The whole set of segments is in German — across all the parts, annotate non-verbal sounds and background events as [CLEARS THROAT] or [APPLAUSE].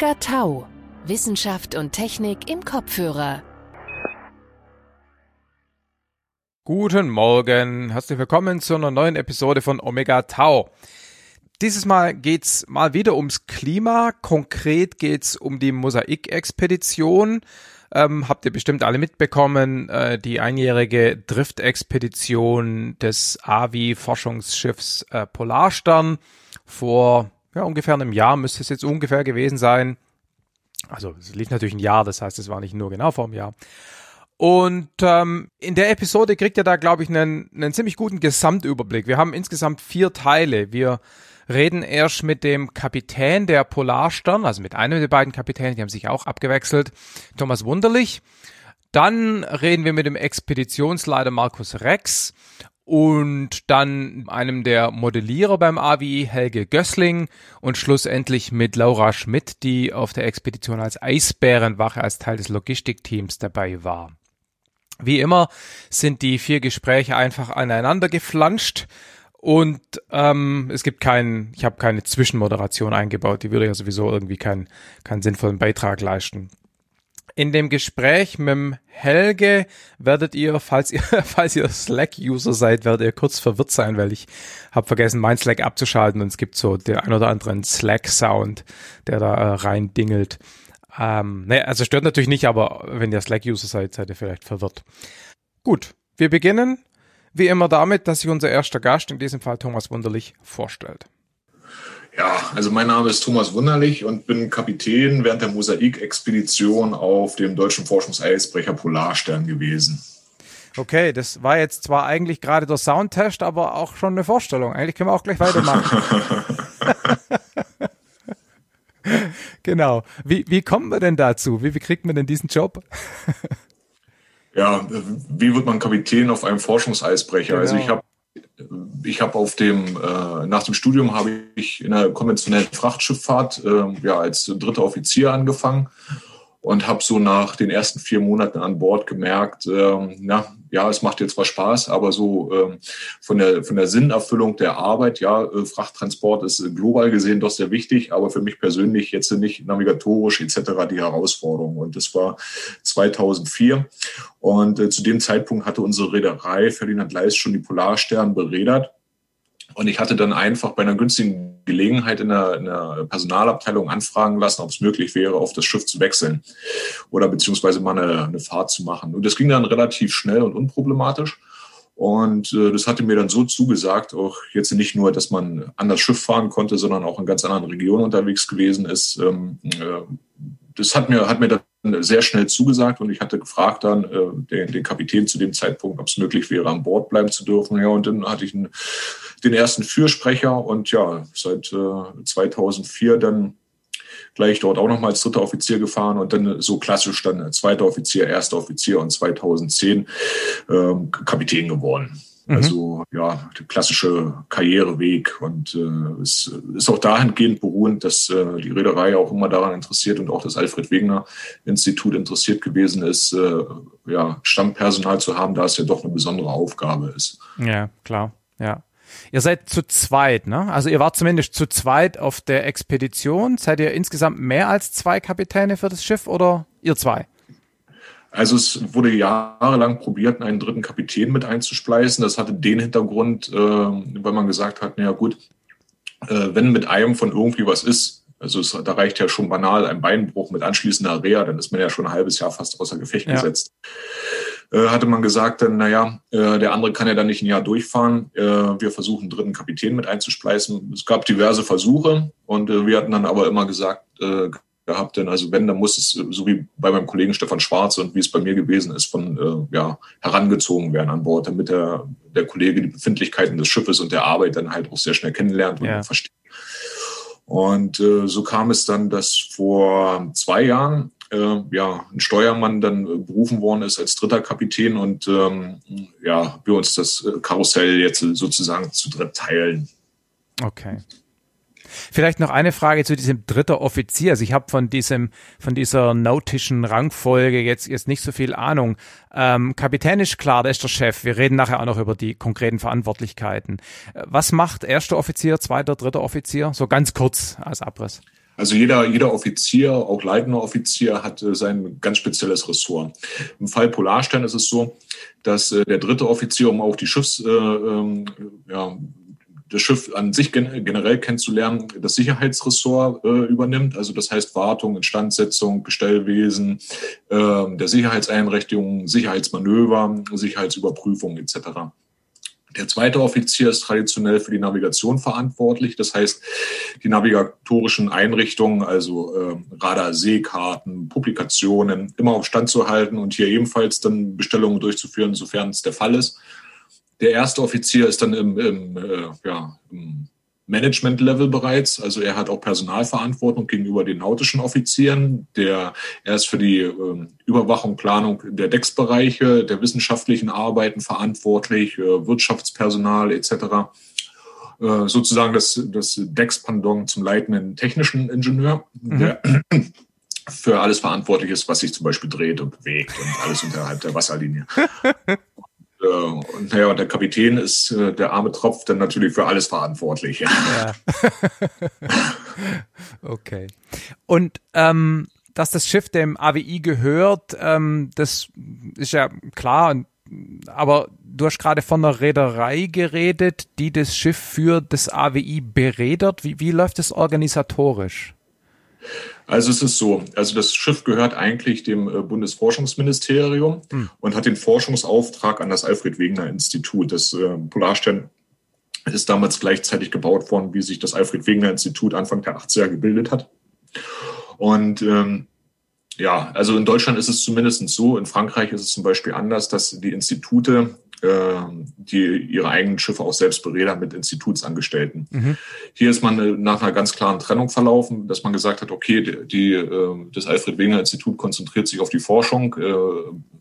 Omega Tau. Wissenschaft und Technik im Kopfhörer. Guten Morgen, herzlich willkommen zu einer neuen Episode von Omega Tau. Dieses Mal geht's mal wieder ums Klima. Konkret geht's um die Mosaik-Expedition. Ähm, habt ihr bestimmt alle mitbekommen, äh, die einjährige Driftexpedition des AVI-Forschungsschiffs äh, Polarstern vor ja, ungefähr einem Jahr müsste es jetzt ungefähr gewesen sein. Also es lief natürlich ein Jahr, das heißt, es war nicht nur genau vor einem Jahr. Und ähm, in der Episode kriegt ihr da, glaube ich, einen, einen ziemlich guten Gesamtüberblick. Wir haben insgesamt vier Teile. Wir reden erst mit dem Kapitän der Polarstern, also mit einem der beiden Kapitäne, die haben sich auch abgewechselt, Thomas Wunderlich. Dann reden wir mit dem Expeditionsleiter Markus Rex und dann einem der Modellierer beim AWI, Helge Gößling und schlussendlich mit Laura Schmidt, die auf der Expedition als Eisbärenwache als Teil des Logistikteams dabei war. Wie immer sind die vier Gespräche einfach aneinander geflanscht und ähm, es gibt keinen, ich habe keine Zwischenmoderation eingebaut, die würde ja sowieso irgendwie keinen keinen sinnvollen Beitrag leisten. In dem Gespräch mit Helge werdet ihr, falls ihr, [LAUGHS] falls ihr Slack-User seid, werdet ihr kurz verwirrt sein, weil ich habe vergessen, mein Slack abzuschalten und es gibt so den ein oder anderen Slack-Sound, der da äh, rein dingelt. Ähm, ne, also stört natürlich nicht, aber wenn ihr Slack-User seid, seid ihr vielleicht verwirrt. Gut, wir beginnen wie immer damit, dass sich unser erster Gast, in diesem Fall Thomas Wunderlich, vorstellt. Ja, also mein Name ist Thomas Wunderlich und bin Kapitän während der Mosaik-Expedition auf dem deutschen Forschungseisbrecher Polarstern gewesen. Okay, das war jetzt zwar eigentlich gerade der Soundtest, aber auch schon eine Vorstellung. Eigentlich können wir auch gleich weitermachen. [LAUGHS] genau. Wie, wie kommen wir denn dazu? Wie, wie kriegt man denn diesen Job? ja, wie wird man Kapitän auf einem Forschungseisbrecher? Genau. Also ich habe ich habe auf dem äh, nach dem Studium habe ich in der konventionellen Frachtschifffahrt äh, ja als dritter Offizier angefangen und habe so nach den ersten vier Monaten an Bord gemerkt, ähm, na, ja, es macht jetzt zwar Spaß, aber so ähm, von der von der Sinnerfüllung der Arbeit, ja, äh, Frachttransport ist global gesehen doch sehr wichtig, aber für mich persönlich jetzt nicht navigatorisch etc. die Herausforderung. Und das war 2004 und äh, zu dem Zeitpunkt hatte unsere Reederei Ferdinand Leis schon die Polarstern beredert und ich hatte dann einfach bei einer günstigen Gelegenheit in der, in der Personalabteilung anfragen lassen, ob es möglich wäre, auf das Schiff zu wechseln oder beziehungsweise mal eine, eine Fahrt zu machen. Und das ging dann relativ schnell und unproblematisch. Und äh, das hatte mir dann so zugesagt, auch jetzt nicht nur, dass man an das Schiff fahren konnte, sondern auch in ganz anderen Regionen unterwegs gewesen ist. Ähm, äh, das hat mir, hat mir dann sehr schnell zugesagt und ich hatte gefragt dann äh, den, den Kapitän zu dem Zeitpunkt, ob es möglich wäre, an Bord bleiben zu dürfen. Ja, und dann hatte ich einen, den ersten Fürsprecher und ja, seit äh, 2004 dann gleich dort auch nochmal als dritter Offizier gefahren und dann so klassisch dann zweiter Offizier, erster Offizier und 2010 äh, Kapitän geworden. Mhm. Also ja, der klassische Karriereweg und äh, es ist auch dahingehend beruhend, dass äh, die Reederei auch immer daran interessiert und auch das Alfred Wegener Institut interessiert gewesen ist, äh, ja, Stammpersonal zu haben, da es ja doch eine besondere Aufgabe ist. Ja, klar, ja. Ihr seid zu zweit, ne? Also ihr wart zumindest zu zweit auf der Expedition. Seid ihr insgesamt mehr als zwei Kapitäne für das Schiff oder ihr zwei? Also es wurde jahrelang probiert, einen dritten Kapitän mit einzuspleißen. Das hatte den Hintergrund, äh, weil man gesagt hat, naja gut, äh, wenn mit einem von irgendwie was ist, also es, da reicht ja schon banal ein Beinbruch mit anschließender Reha, dann ist man ja schon ein halbes Jahr fast außer Gefecht ja. gesetzt. Äh, hatte man gesagt, dann, naja, äh, der andere kann ja dann nicht ein Jahr durchfahren. Äh, wir versuchen, einen dritten Kapitän mit einzuspleißen. Es gab diverse Versuche und wir hatten dann aber immer gesagt, äh, gehabt. Denn also wenn, dann muss es, so wie bei meinem Kollegen Stefan Schwarz und wie es bei mir gewesen ist, von äh, ja, herangezogen werden an Bord, damit der, der Kollege die Befindlichkeiten des Schiffes und der Arbeit dann halt auch sehr schnell kennenlernt und ja. versteht. Und äh, so kam es dann, dass vor zwei Jahren äh, ja, ein Steuermann dann äh, berufen worden ist als dritter Kapitän und ähm, ja, wir uns das äh, Karussell jetzt sozusagen zu dritt teilen. Okay. Vielleicht noch eine Frage zu diesem dritter Offizier. Also ich habe von diesem, von dieser nautischen Rangfolge jetzt, jetzt nicht so viel Ahnung. Ähm, Kapitän ist klar, der ist der Chef. Wir reden nachher auch noch über die konkreten Verantwortlichkeiten. Was macht erster Offizier, zweiter, dritter Offizier? So ganz kurz als Abriss. Also jeder, jeder Offizier, auch leitender Offizier, hat äh, sein ganz spezielles Ressort. Im Fall Polarstern ist es so, dass äh, der dritte Offizier, um auch die Schiffs, äh, ähm, ja, das Schiff an sich gen generell kennenzulernen, das Sicherheitsressort äh, übernimmt. Also das heißt Wartung, Instandsetzung, Bestellwesen, äh, der Sicherheitseinrichtungen, Sicherheitsmanöver, Sicherheitsüberprüfung etc. Der zweite Offizier ist traditionell für die Navigation verantwortlich. Das heißt, die navigatorischen Einrichtungen, also äh, Radar, Seekarten, Publikationen, immer auf Stand zu halten und hier ebenfalls dann Bestellungen durchzuführen, sofern es der Fall ist. Der erste Offizier ist dann im, im, äh, ja, im Management-Level bereits. Also er hat auch Personalverantwortung gegenüber den nautischen Offizieren. Der, er ist für die äh, Überwachung, Planung der Decksbereiche, der wissenschaftlichen Arbeiten verantwortlich, äh, Wirtschaftspersonal etc. Äh, sozusagen das, das Deckspendant zum leitenden technischen Ingenieur, mhm. der für alles verantwortlich ist, was sich zum Beispiel dreht und bewegt und alles unterhalb der Wasserlinie. [LAUGHS] Äh, und naja, und der Kapitän ist äh, der arme Tropf dann natürlich für alles verantwortlich. Ja. [LAUGHS] okay. Und ähm, dass das Schiff dem AWI gehört, ähm, das ist ja klar, aber du hast gerade von einer Reederei geredet, die das Schiff für das AWI beredert. Wie, wie läuft das organisatorisch? Also es ist so, also das Schiff gehört eigentlich dem äh, Bundesforschungsministerium hm. und hat den Forschungsauftrag an das Alfred Wegener Institut. Das äh, Polarstern ist damals gleichzeitig gebaut worden, wie sich das Alfred Wegener Institut Anfang der 80er gebildet hat. Und ähm, ja, also in Deutschland ist es zumindest so, in Frankreich ist es zum Beispiel anders, dass die Institute ähm, die ihre eigenen Schiffe auch selbst beredern mit Institutsangestellten. Mhm. Hier ist man äh, nach einer ganz klaren Trennung verlaufen, dass man gesagt hat, okay, die, die äh, das Alfred Wegener Institut konzentriert sich auf die Forschung, äh,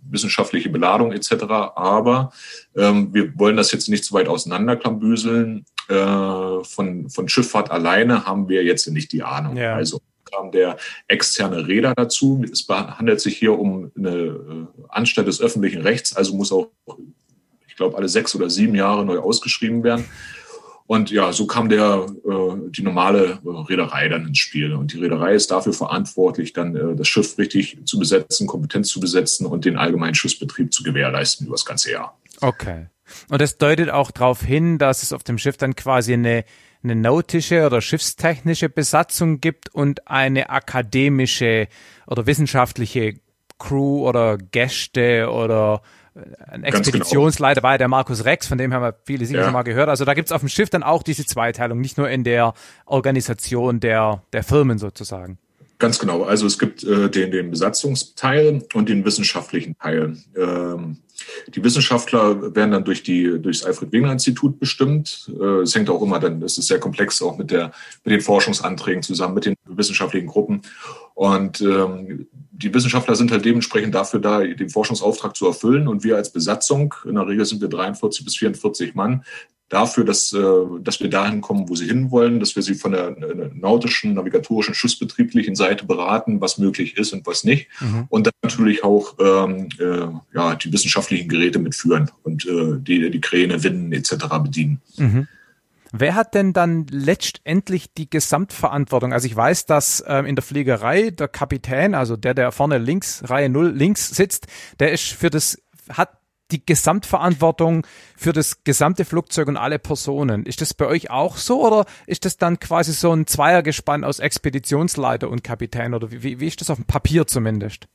wissenschaftliche Beladung etc., aber ähm, wir wollen das jetzt nicht zu weit auseinanderklambüseln. Äh, von, von Schifffahrt alleine haben wir jetzt nicht die Ahnung. Ja. Also kam der externe Räder dazu. Es handelt sich hier um eine Anstalt des öffentlichen Rechts, also muss auch glaube, alle sechs oder sieben Jahre neu ausgeschrieben werden. Und ja, so kam der, äh, die normale äh, Reederei dann ins Spiel. Und die Reederei ist dafür verantwortlich, dann äh, das Schiff richtig zu besetzen, kompetent zu besetzen und den allgemeinen Schiffsbetrieb zu gewährleisten über das ganze Jahr. Okay. Und das deutet auch darauf hin, dass es auf dem Schiff dann quasi eine, eine nautische oder schiffstechnische Besatzung gibt und eine akademische oder wissenschaftliche Crew oder Gäste oder ein genau. Expeditionsleiter war ja der Markus Rex, von dem haben wir viele sicher ja. schon mal gehört. Also da gibt's auf dem Schiff dann auch diese Zweiteilung, nicht nur in der Organisation der, der Firmen sozusagen. Ganz genau. Also es gibt äh, den, den Besatzungsteil und den wissenschaftlichen Teil. Ähm, die Wissenschaftler werden dann durch die durch das Alfred Wegener Institut bestimmt. Äh, es hängt auch immer dann, das ist sehr komplex auch mit der mit den Forschungsanträgen zusammen mit den wissenschaftlichen Gruppen. Und ähm, die Wissenschaftler sind halt dementsprechend dafür da, den Forschungsauftrag zu erfüllen. Und wir als Besatzung, in der Regel sind wir 43 bis 44 Mann, dafür, dass, äh, dass wir dahin kommen, wo sie hinwollen, dass wir sie von der nautischen, navigatorischen, schussbetrieblichen Seite beraten, was möglich ist und was nicht. Mhm. Und dann natürlich auch ähm, äh, ja, die wissenschaftlichen Geräte mitführen und äh, die, die Kräne, Winden etc. bedienen. Mhm. Wer hat denn dann letztendlich die Gesamtverantwortung? Also ich weiß, dass ähm, in der Fliegerei der Kapitän, also der, der vorne links, Reihe 0 links sitzt, der ist für das, hat die Gesamtverantwortung für das gesamte Flugzeug und alle Personen. Ist das bei euch auch so oder ist das dann quasi so ein Zweiergespann aus Expeditionsleiter und Kapitän oder wie, wie ist das auf dem Papier zumindest?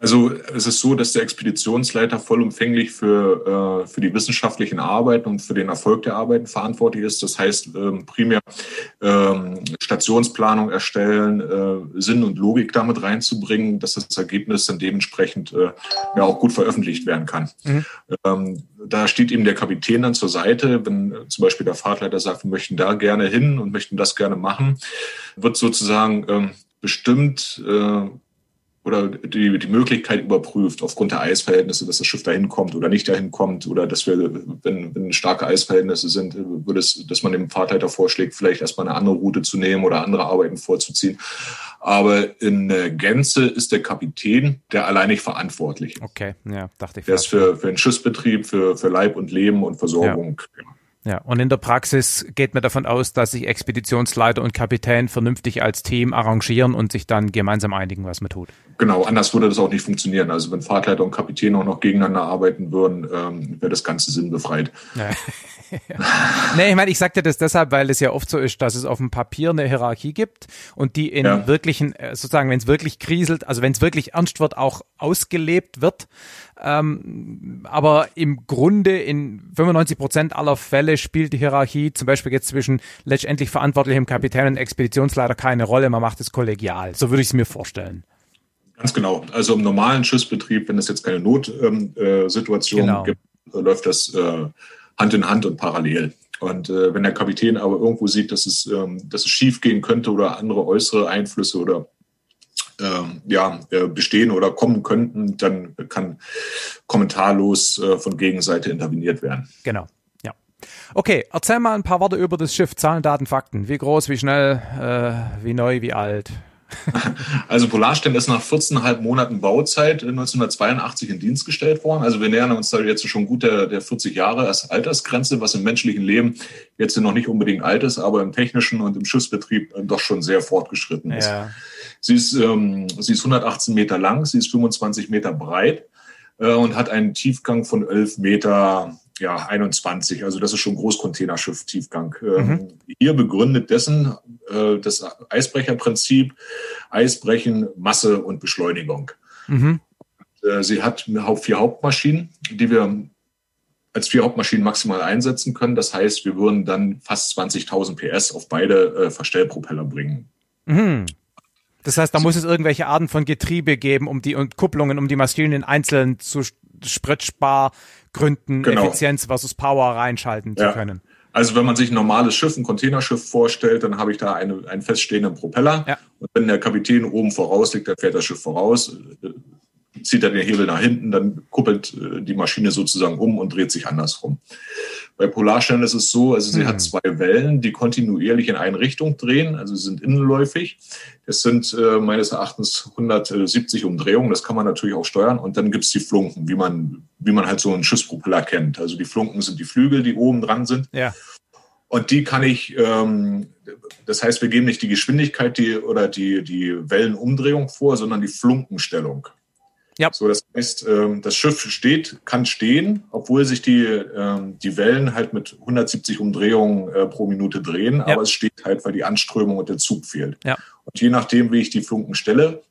Also es ist so, dass der Expeditionsleiter vollumfänglich für, äh, für die wissenschaftlichen Arbeiten und für den Erfolg der Arbeiten verantwortlich ist. Das heißt, ähm, primär ähm, Stationsplanung erstellen, äh, Sinn und Logik damit reinzubringen, dass das Ergebnis dann dementsprechend äh, ja auch gut veröffentlicht werden kann. Mhm. Ähm, da steht ihm der Kapitän dann zur Seite, wenn zum Beispiel der Fahrtleiter sagt, wir möchten da gerne hin und möchten das gerne machen, wird sozusagen ähm, bestimmt äh, oder die, die Möglichkeit überprüft aufgrund der Eisverhältnisse, dass das Schiff dahin kommt oder nicht dahin kommt oder dass wir, wenn, wenn starke Eisverhältnisse sind, würde es, dass man dem Fahrtleiter vorschlägt, vielleicht erstmal eine andere Route zu nehmen oder andere Arbeiten vorzuziehen. Aber in Gänze ist der Kapitän der alleinig verantwortlich. Okay, ja, dachte ich. Der ist für, für den Schiffsbetrieb, für, für Leib und Leben und Versorgung. Ja. Ja, und in der Praxis geht man davon aus, dass sich Expeditionsleiter und Kapitän vernünftig als Team arrangieren und sich dann gemeinsam einigen, was man tut. Genau, anders würde das auch nicht funktionieren. Also wenn Fahrtleiter und Kapitän auch noch gegeneinander arbeiten würden, ähm, wäre das Ganze sinnbefreit. Ja. ja. [LAUGHS] Nee, ich meine, ich sagte das deshalb, weil es ja oft so ist, dass es auf dem Papier eine Hierarchie gibt und die in ja. wirklichen, äh, sozusagen, wenn es wirklich kriselt, also wenn es wirklich ernst wird, auch ausgelebt wird. Ähm, aber im Grunde in 95 Prozent aller Fälle spielt die Hierarchie zum Beispiel jetzt zwischen letztendlich verantwortlichem Kapitän und Expeditionsleiter keine Rolle. Man macht es kollegial. So würde ich es mir vorstellen. Ganz genau. Also im normalen Schiffsbetrieb, wenn es jetzt keine Notsituation ähm, äh, genau. gibt, äh, läuft das äh, Hand in Hand und parallel. Und äh, wenn der Kapitän aber irgendwo sieht, dass es, ähm, dass es schief gehen könnte oder andere äußere Einflüsse oder ja, äh, bestehen oder kommen könnten, dann kann kommentarlos äh, von Gegenseite interveniert werden. Genau. Ja. Okay, erzähl mal ein paar Worte über das Schiff. Zahlen, Daten, Fakten. Wie groß, wie schnell, äh, wie neu, wie alt? [LAUGHS] Also Polarstern ist nach 14,5 Monaten Bauzeit 1982 in Dienst gestellt worden. Also wir nähern uns da jetzt schon gut der, der 40 Jahre als Altersgrenze, was im menschlichen Leben jetzt noch nicht unbedingt alt ist, aber im technischen und im Schiffsbetrieb doch schon sehr fortgeschritten ist. Ja. Sie ist, ähm, sie ist 118 Meter lang, sie ist 25 Meter breit äh, und hat einen Tiefgang von 11 Meter ja, 21. Also das ist schon Großcontainerschiff Tiefgang. Ähm, mhm. Hier begründet dessen äh, das Eisbrecherprinzip Eisbrechen, Masse und Beschleunigung. Mhm. Äh, sie hat vier Hauptmaschinen, die wir als vier Hauptmaschinen maximal einsetzen können. Das heißt, wir würden dann fast 20.000 PS auf beide äh, Verstellpropeller bringen. Mhm. Das heißt, da muss es irgendwelche Arten von Getriebe geben, um die und Kupplungen, um die Maschinen einzeln zu Spritspargründen genau. Effizienz versus Power reinschalten ja. zu können. Also wenn man sich ein normales Schiff, ein Containerschiff vorstellt, dann habe ich da eine, einen feststehenden Propeller. Ja. Und wenn der Kapitän oben voraus liegt, dann fährt das Schiff voraus, zieht er den Hebel nach hinten, dann kuppelt äh, die Maschine sozusagen um und dreht sich andersrum. Bei Polarstern ist es so, also sie mhm. hat zwei Wellen, die kontinuierlich in eine Richtung drehen, also sie sind innenläufig. Das sind äh, meines Erachtens 170 Umdrehungen, das kann man natürlich auch steuern. Und dann gibt es die Flunken, wie man, wie man halt so einen Schiffspropeller kennt. Also die Flunken sind die Flügel, die oben dran sind. Ja. Und die kann ich, ähm, das heißt, wir geben nicht die Geschwindigkeit die, oder die, die Wellenumdrehung vor, sondern die Flunkenstellung. Ja. So, das heißt, ähm, das Schiff steht, kann stehen, obwohl sich die, ähm, die Wellen halt mit 170 Umdrehungen äh, pro Minute drehen, ja. aber es steht halt, weil die Anströmung und der Zug fehlt. Ja. Und je nachdem, wie ich die Flunken stelle,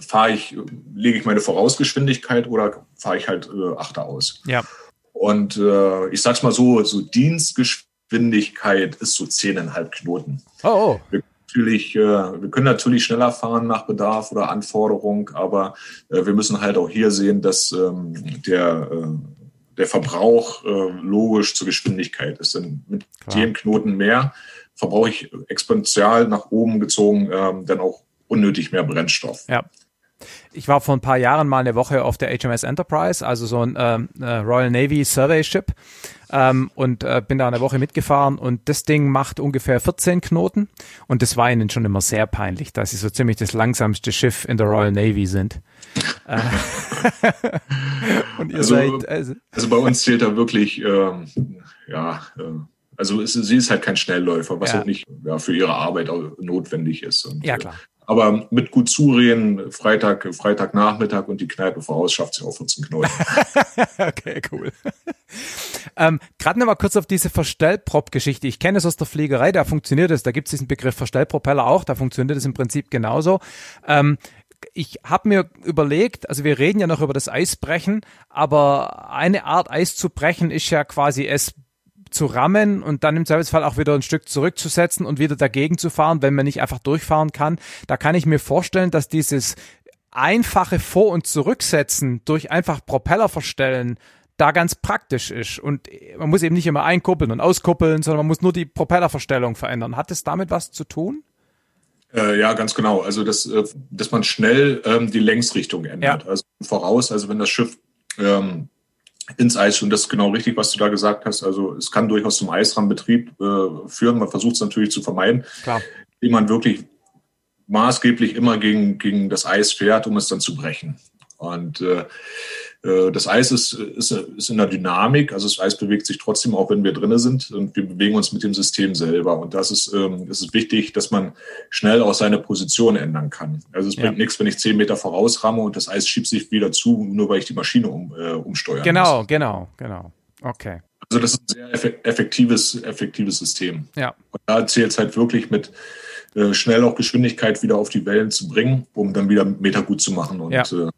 fahre ich, lege ich meine Vorausgeschwindigkeit oder fahre ich halt äh, Achter aus. Ja. Und äh, ich sag's mal so, so Dienstgeschwindigkeit ist so zehneinhalb Knoten. Oh, oh. Wir natürlich, äh, wir können natürlich schneller fahren nach Bedarf oder Anforderung, aber äh, wir müssen halt auch hier sehen, dass ähm, der, äh, der Verbrauch logisch zur Geschwindigkeit ist. Denn mit Klar. jedem Knoten mehr verbrauche ich exponentiell nach oben gezogen ähm, dann auch unnötig mehr Brennstoff. Ja. Ich war vor ein paar Jahren mal eine Woche auf der HMS Enterprise, also so ein ähm, äh, Royal Navy Survey Ship ähm, und äh, bin da eine Woche mitgefahren und das Ding macht ungefähr 14 Knoten und das war ihnen schon immer sehr peinlich, dass sie so ziemlich das langsamste Schiff in der Royal Navy sind. Äh, [LAUGHS] und ihr also, seid also, also bei uns zählt da wirklich ähm, ja äh, also es, sie ist halt kein Schnellläufer, was ja. auch nicht ja, für ihre Arbeit notwendig ist. Und, ja, klar. Aber mit gut zureden, Freitag, Freitagnachmittag und die Kneipe voraus schafft sich auch 14 Knoten. [LAUGHS] okay, cool. ähm, Gerade noch mal kurz auf diese Verstellprop-Geschichte. Ich kenne es aus der Fliegerei, da funktioniert es. Da gibt es diesen Begriff Verstellpropeller auch, da funktioniert es im Prinzip genauso. Ähm, ich habe mir überlegt, also wir reden ja noch über das Eisbrechen, aber eine Art Eis zu brechen ist ja quasi es zu rammen und dann im Zweifelsfall auch wieder ein Stück zurückzusetzen und wieder dagegen zu fahren, wenn man nicht einfach durchfahren kann. Da kann ich mir vorstellen, dass dieses einfache Vor- und Zurücksetzen durch einfach Propeller verstellen da ganz praktisch ist. Und man muss eben nicht immer einkuppeln und auskuppeln, sondern man muss nur die Propellerverstellung verändern. Hat es damit was zu tun? Äh, ja, ganz genau. Also, dass, äh, dass man schnell ähm, die Längsrichtung ändert. Ja. Also voraus, also wenn das Schiff ähm, ins Eis. Und das ist genau richtig, was du da gesagt hast. Also es kann durchaus zum Eisrahmenbetrieb äh, führen. Man versucht es natürlich zu vermeiden, Klar. indem man wirklich maßgeblich immer gegen, gegen das Eis fährt, um es dann zu brechen. Und äh, das Eis ist, ist, ist in der Dynamik, also das Eis bewegt sich trotzdem, auch wenn wir drinnen sind und wir bewegen uns mit dem System selber. Und das ist, ähm, das ist wichtig, dass man schnell auch seine Position ändern kann. Also es bringt ja. nichts, wenn ich zehn Meter vorausramme und das Eis schiebt sich wieder zu, nur weil ich die Maschine um, äh, umsteuern Genau, muss. genau, genau. Okay. Also das ist ein sehr effektives, effektives System. Ja. Und da zählt es halt wirklich mit äh, schnell auch Geschwindigkeit wieder auf die Wellen zu bringen, um dann wieder Meter gut zu machen und ja. äh,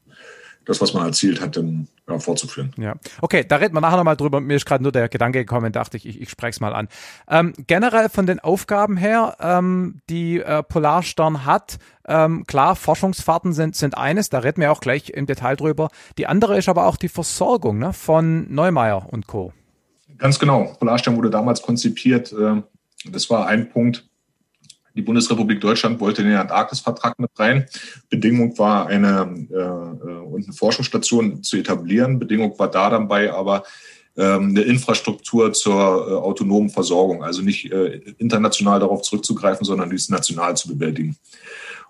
das, was man erzielt hat, dann ja, fortzuführen. Ja, okay, da reden wir nachher nochmal drüber. Mir ist gerade nur der Gedanke gekommen, dachte ich, ich, ich spreche es mal an. Ähm, generell von den Aufgaben her, ähm, die äh, Polarstern hat, ähm, klar, Forschungsfahrten sind, sind eines, da reden wir auch gleich im Detail drüber. Die andere ist aber auch die Versorgung ne, von Neumeier und Co. Ganz genau. Polarstern wurde damals konzipiert. Äh, das war ein Punkt, die Bundesrepublik Deutschland wollte den Antarktisvertrag mit rein. Bedingung war, eine, äh, äh, eine Forschungsstation zu etablieren. Bedingung war da dabei aber ähm, eine Infrastruktur zur äh, autonomen Versorgung, also nicht äh, international darauf zurückzugreifen, sondern dies national zu bewältigen.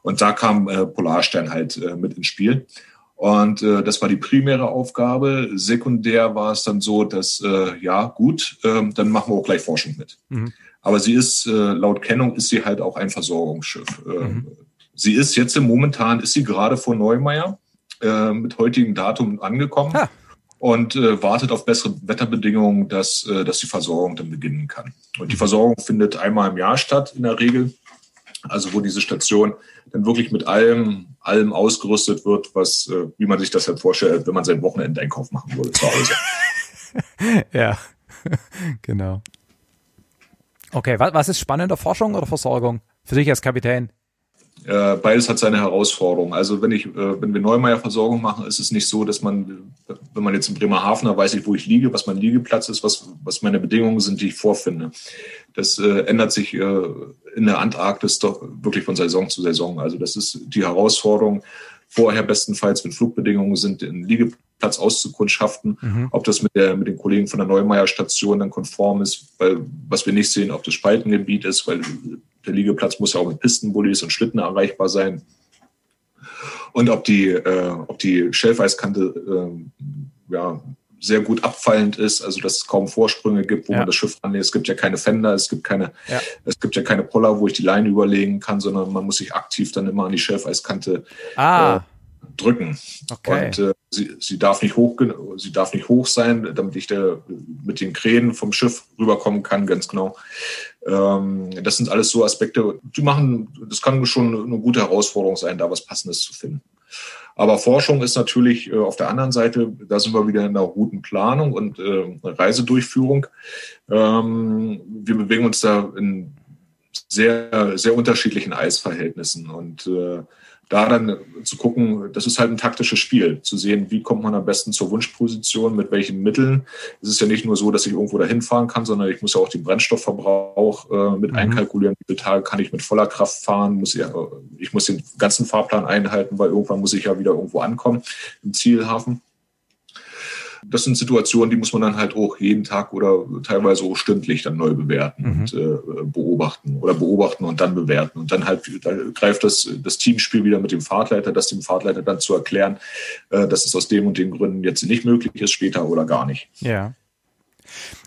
Und da kam äh, Polarstern halt äh, mit ins Spiel. Und äh, das war die primäre Aufgabe. Sekundär war es dann so, dass, äh, ja, gut, äh, dann machen wir auch gleich Forschung mit. Mhm. Aber sie ist, äh, laut Kennung ist sie halt auch ein Versorgungsschiff. Äh, mhm. Sie ist jetzt im momentan, ist sie gerade vor Neumeier äh, mit heutigem Datum angekommen. Ha. Und äh, wartet auf bessere Wetterbedingungen, dass, äh, dass die Versorgung dann beginnen kann. Und die Versorgung findet einmal im Jahr statt in der Regel. Also wo diese Station dann wirklich mit allem, allem ausgerüstet wird, was, äh, wie man sich das halt vorstellt, wenn man seinen Wochenendeinkauf machen würde zu Hause. [LAUGHS] ja, [LAUGHS] genau. Okay, was, ist spannender, Forschung oder Versorgung? Für dich als Kapitän? Äh, beides hat seine Herausforderungen. Also wenn ich, äh, wenn wir Neumeier Versorgung machen, ist es nicht so, dass man, wenn man jetzt in Bremerhaven, da weiß ich, wo ich liege, was mein Liegeplatz ist, was, was meine Bedingungen sind, die ich vorfinde. Das äh, ändert sich in der Antarktis doch wirklich von Saison zu Saison. Also das ist die Herausforderung, vorher bestenfalls, wenn Flugbedingungen sind, den Liegeplatz auszukundschaften, mhm. ob das mit, der, mit den Kollegen von der Neumeier Station dann konform ist, weil was wir nicht sehen, ob das Spaltengebiet ist, weil der Liegeplatz muss ja auch mit Pistenbullis und Schlitten erreichbar sein. Und ob die, äh, ob die Schelfeiskante äh, ja, sehr gut abfallend ist, also dass es kaum Vorsprünge gibt, wo ja. man das Schiff anlegt. Es gibt ja keine Fender, es gibt keine, ja. es gibt ja keine Poller, wo ich die Leine überlegen kann, sondern man muss sich aktiv dann immer an die Schelfeiskante ah. äh, drücken. Okay. Und äh, sie, sie darf nicht hoch, sie darf nicht hoch sein, damit ich da mit den Kränen vom Schiff rüberkommen kann, ganz genau. Ähm, das sind alles so Aspekte, die machen, das kann schon eine gute Herausforderung sein, da was Passendes zu finden. Aber Forschung ist natürlich äh, auf der anderen Seite, da sind wir wieder in der Routenplanung und äh, Reisedurchführung. Ähm, wir bewegen uns da in sehr, sehr unterschiedlichen Eisverhältnissen und äh, da dann zu gucken, das ist halt ein taktisches Spiel, zu sehen, wie kommt man am besten zur Wunschposition, mit welchen Mitteln. Es ist ja nicht nur so, dass ich irgendwo dahin fahren kann, sondern ich muss ja auch den Brennstoffverbrauch äh, mit mhm. einkalkulieren. Wie viele Tage kann ich mit voller Kraft fahren? Muss ich, ich muss den ganzen Fahrplan einhalten, weil irgendwann muss ich ja wieder irgendwo ankommen im Zielhafen das sind Situationen, die muss man dann halt auch jeden Tag oder teilweise auch stündlich dann neu bewerten mhm. und äh, beobachten oder beobachten und dann bewerten. Und dann halt da greift das, das Teamspiel wieder mit dem Fahrtleiter, das dem Fahrtleiter dann zu erklären, äh, dass es aus dem und den Gründen jetzt nicht möglich ist, später oder gar nicht. Ja.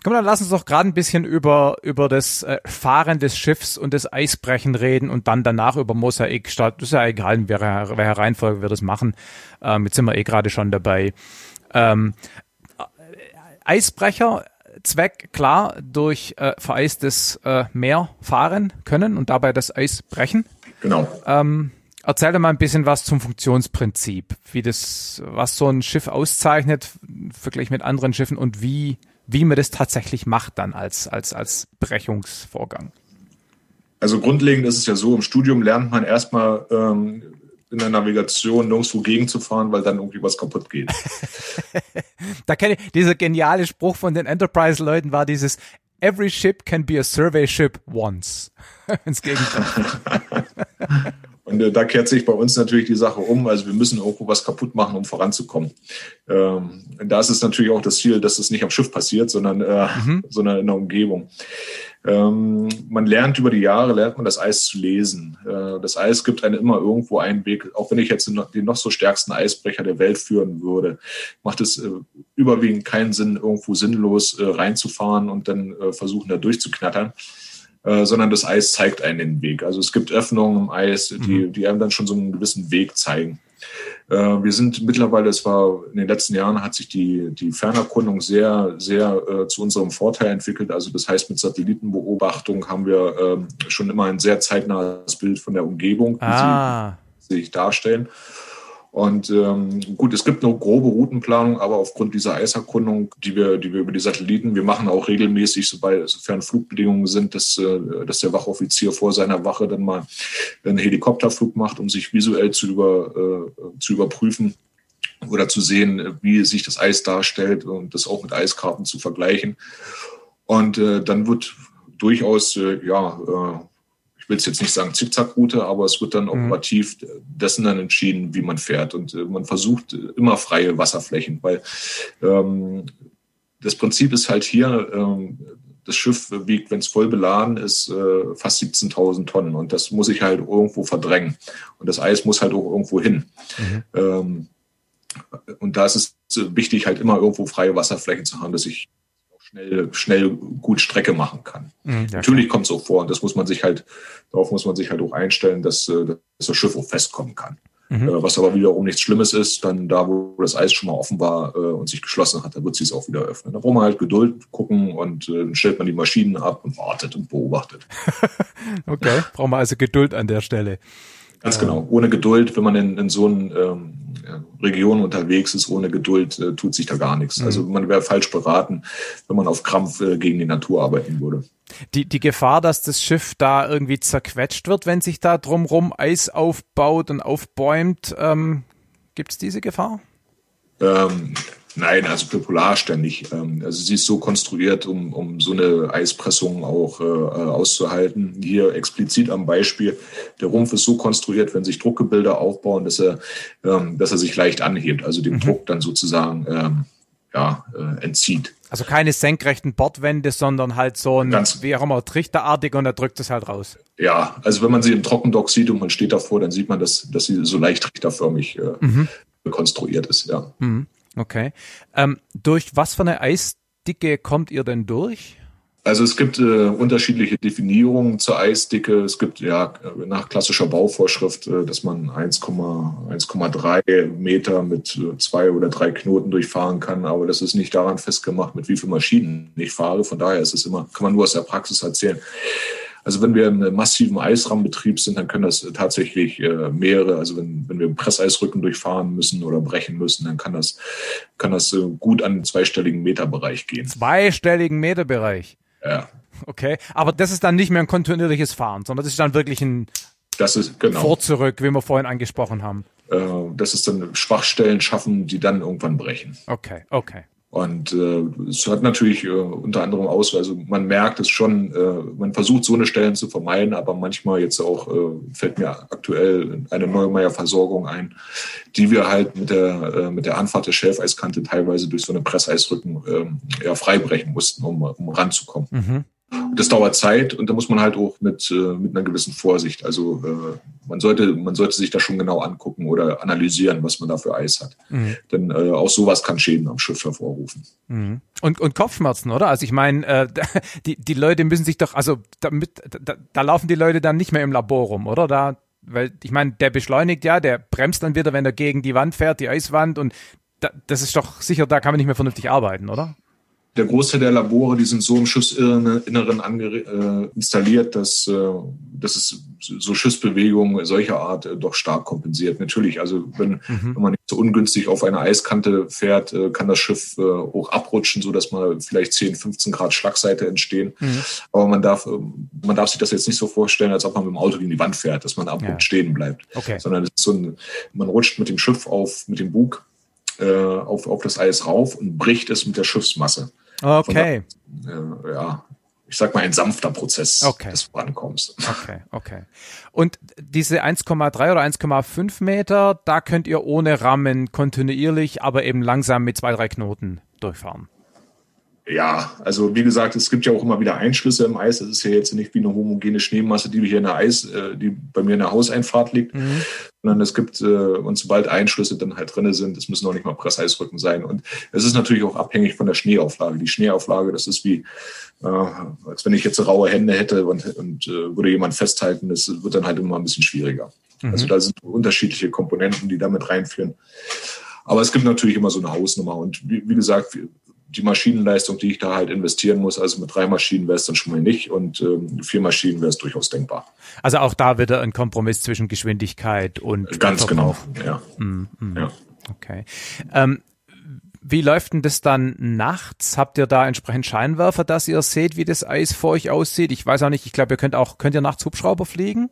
Komm, dann lass uns doch gerade ein bisschen über, über das äh, Fahren des Schiffs und das Eisbrechen reden und dann danach über Mosaik. Das ist ja egal, in welcher, welcher Reihenfolge wir das machen. Ähm, jetzt sind wir eh gerade schon dabei. Ähm, Eisbrecher Zweck klar durch äh, vereistes äh, Meer fahren können und dabei das Eis brechen. Genau. Ähm, erzähl dir mal ein bisschen was zum Funktionsprinzip, wie das, was so ein Schiff auszeichnet, vergleich mit anderen Schiffen und wie, wie man das tatsächlich macht dann als, als, als Brechungsvorgang. Also grundlegend ist es ja so, im Studium lernt man erstmal ähm, in der Navigation nirgendwo gegenzufahren, weil dann irgendwie was kaputt geht. [LAUGHS] da kenne ich, dieser geniale Spruch von den Enterprise-Leuten war dieses Every ship can be a survey ship once. [LAUGHS] Ins Gegenteil. [LAUGHS] Und äh, da kehrt sich bei uns natürlich die Sache um. Also wir müssen irgendwo was kaputt machen, um voranzukommen. Ähm, da ist es natürlich auch das Ziel, dass es nicht am Schiff passiert, sondern, äh, mhm. sondern in der Umgebung. Ähm, man lernt über die Jahre, lernt man das Eis zu lesen. Äh, das Eis gibt einem immer irgendwo einen Weg. Auch wenn ich jetzt den, den noch so stärksten Eisbrecher der Welt führen würde, macht es äh, überwiegend keinen Sinn, irgendwo sinnlos äh, reinzufahren und dann äh, versuchen, da durchzuknattern. Äh, sondern das Eis zeigt einen den Weg. Also es gibt Öffnungen im Eis, die, mhm. die einem dann schon so einen gewissen Weg zeigen. Äh, wir sind mittlerweile, es war in den letzten Jahren hat sich die, die Fernerkundung sehr, sehr äh, zu unserem Vorteil entwickelt. Also das heißt, mit Satellitenbeobachtung haben wir äh, schon immer ein sehr zeitnahes Bild von der Umgebung, wie ah. sie sich darstellen. Und ähm, gut, es gibt eine grobe Routenplanung, aber aufgrund dieser Eiserkundung, die wir, die wir über die Satelliten, wir machen auch regelmäßig, sobald sofern Flugbedingungen sind, dass, äh, dass der Wachoffizier vor seiner Wache dann mal einen Helikopterflug macht, um sich visuell zu, über, äh, zu überprüfen oder zu sehen, wie sich das Eis darstellt und das auch mit Eiskarten zu vergleichen. Und äh, dann wird durchaus äh, ja, äh, will es jetzt nicht sagen Zickzackroute, aber es wird dann mhm. operativ dessen dann entschieden, wie man fährt. Und äh, man versucht immer freie Wasserflächen, weil ähm, das Prinzip ist halt hier, ähm, das Schiff wiegt, wenn es voll beladen ist, äh, fast 17.000 Tonnen. Und das muss ich halt irgendwo verdrängen. Und das Eis muss halt auch irgendwo hin. Mhm. Ähm, und da ist es wichtig, halt immer irgendwo freie Wasserflächen zu haben, dass ich schnell, schnell gut Strecke machen kann. Mhm, ja, Natürlich kommt es auch vor und das muss man sich halt, darauf muss man sich halt auch einstellen, dass, äh, dass das Schiff auch festkommen kann. Mhm. Äh, was aber wiederum nichts Schlimmes ist, dann da, wo das Eis schon mal offen war äh, und sich geschlossen hat, da wird sie es auch wieder öffnen. Da braucht man halt Geduld gucken und dann stellt man die Maschinen ab und wartet und beobachtet. [LAUGHS] okay, braucht man also Geduld an der Stelle. Ganz genau. Ohne Geduld, wenn man in, in so einer ähm, Region unterwegs ist, ohne Geduld äh, tut sich da gar nichts. Mhm. Also man wäre falsch beraten, wenn man auf Krampf äh, gegen die Natur arbeiten würde. Die, die Gefahr, dass das Schiff da irgendwie zerquetscht wird, wenn sich da drumrum Eis aufbaut und aufbäumt, ähm, gibt es diese Gefahr? Ähm, Nein, also für Polarständig. Ähm, also sie ist so konstruiert, um, um so eine Eispressung auch äh, auszuhalten. Hier explizit am Beispiel, der Rumpf ist so konstruiert, wenn sich Druckgebilde aufbauen, dass er, ähm, dass er sich leicht anhebt, also dem mhm. Druck dann sozusagen ähm, ja, äh, entzieht. Also keine senkrechten Bordwände, sondern halt so ein, Ganz, wie auch immer, trichterartig und er drückt es halt raus. Ja, also wenn man sie im Trockendock sieht und man steht davor, dann sieht man, dass, dass sie so leicht trichterförmig äh, mhm. konstruiert ist, ja. Mhm. Okay. Ähm, durch was für eine Eisdicke kommt ihr denn durch? Also es gibt äh, unterschiedliche Definierungen zur Eisdicke. Es gibt ja nach klassischer Bauvorschrift, äh, dass man 1,3 Meter mit äh, zwei oder drei Knoten durchfahren kann. Aber das ist nicht daran festgemacht, mit wie vielen Maschinen ich fahre. Von daher ist es immer, kann man nur aus der Praxis erzählen. Also wenn wir im massiven Eisrahmenbetrieb sind, dann können das tatsächlich äh, mehrere, also wenn, wenn wir Presseisrücken durchfahren müssen oder brechen müssen, dann kann das, kann das äh, gut an den zweistelligen Meterbereich gehen. Zweistelligen Meterbereich? Ja. Okay, aber das ist dann nicht mehr ein kontinuierliches Fahren, sondern das ist dann wirklich ein das ist, genau. Vor zurück, wie wir vorhin angesprochen haben. Äh, das ist dann Schwachstellen schaffen, die dann irgendwann brechen. Okay, okay. Und äh, es hat natürlich äh, unter anderem aus, also man merkt es schon, äh, man versucht so eine Stellen zu vermeiden, aber manchmal jetzt auch äh, fällt mir aktuell eine Neumeier-Versorgung ein, die wir halt mit der, äh, mit der Anfahrt der Schelfeiskante teilweise durch so eine Presseisrücken äh, ja, freibrechen mussten, um, um ranzukommen. Mhm. Das dauert Zeit und da muss man halt auch mit, äh, mit einer gewissen Vorsicht. Also äh, man, sollte, man sollte sich das schon genau angucken oder analysieren, was man da für Eis hat. Mhm. Denn äh, auch sowas kann Schäden am Schiff hervorrufen. Mhm. Und, und Kopfschmerzen, oder? Also ich meine, äh, [LAUGHS] die, die Leute müssen sich doch, also damit, da, da laufen die Leute dann nicht mehr im Labor rum, oder? Da, weil ich meine, der beschleunigt ja, der bremst dann wieder, wenn er gegen die Wand fährt, die Eiswand und da, das ist doch sicher, da kann man nicht mehr vernünftig arbeiten, oder? Der Großteil der Labore, die sind so im Schussinneren äh, installiert, dass, äh, dass es so Schussbewegungen solcher Art äh, doch stark kompensiert. Natürlich, also wenn, mhm. wenn man nicht so ungünstig auf eine Eiskante fährt, äh, kann das Schiff äh, auch abrutschen, so dass mal vielleicht 10, 15 Grad Schlagseite entstehen. Mhm. Aber man darf, äh, man darf sich das jetzt nicht so vorstellen, als ob man mit dem Auto gegen die Wand fährt, dass man abrupt ja. stehen bleibt. Okay. Sondern es ist so ein, man rutscht mit dem Schiff auf, mit dem Bug äh, auf, auf das Eis rauf und bricht es mit der Schiffsmasse. Okay. Da, äh, ja, ich sag mal, ein sanfter Prozess okay. des Vorankommens. Okay, okay. Und diese 1,3 oder 1,5 Meter, da könnt ihr ohne Rahmen kontinuierlich, aber eben langsam mit zwei, drei Knoten durchfahren. Ja, also wie gesagt, es gibt ja auch immer wieder Einschlüsse im Eis. Das ist ja jetzt nicht wie eine homogene Schneemasse, die hier in der Eis, äh, die bei mir in der Hauseinfahrt liegt, mhm. sondern es gibt, äh, und sobald Einschlüsse dann halt drinne sind, es müssen auch nicht mal Presseisrücken sein. Und es ist natürlich auch abhängig von der Schneeauflage. Die Schneeauflage, das ist wie, äh, als wenn ich jetzt raue Hände hätte und, und äh, würde jemand festhalten, das wird dann halt immer ein bisschen schwieriger. Mhm. Also da sind unterschiedliche Komponenten, die damit reinführen. Aber es gibt natürlich immer so eine Hausnummer. Und wie, wie gesagt, die Maschinenleistung, die ich da halt investieren muss, also mit drei Maschinen wäre es dann schon mal nicht und ähm, vier Maschinen wäre es durchaus denkbar. Also auch da wieder ein Kompromiss zwischen Geschwindigkeit und ganz genau, ja. Mm, mm. ja. Okay. Ähm, wie läuft denn das dann nachts? Habt ihr da entsprechend Scheinwerfer, dass ihr seht, wie das Eis vor euch aussieht? Ich weiß auch nicht, ich glaube, ihr könnt auch, könnt ihr nachts Hubschrauber fliegen?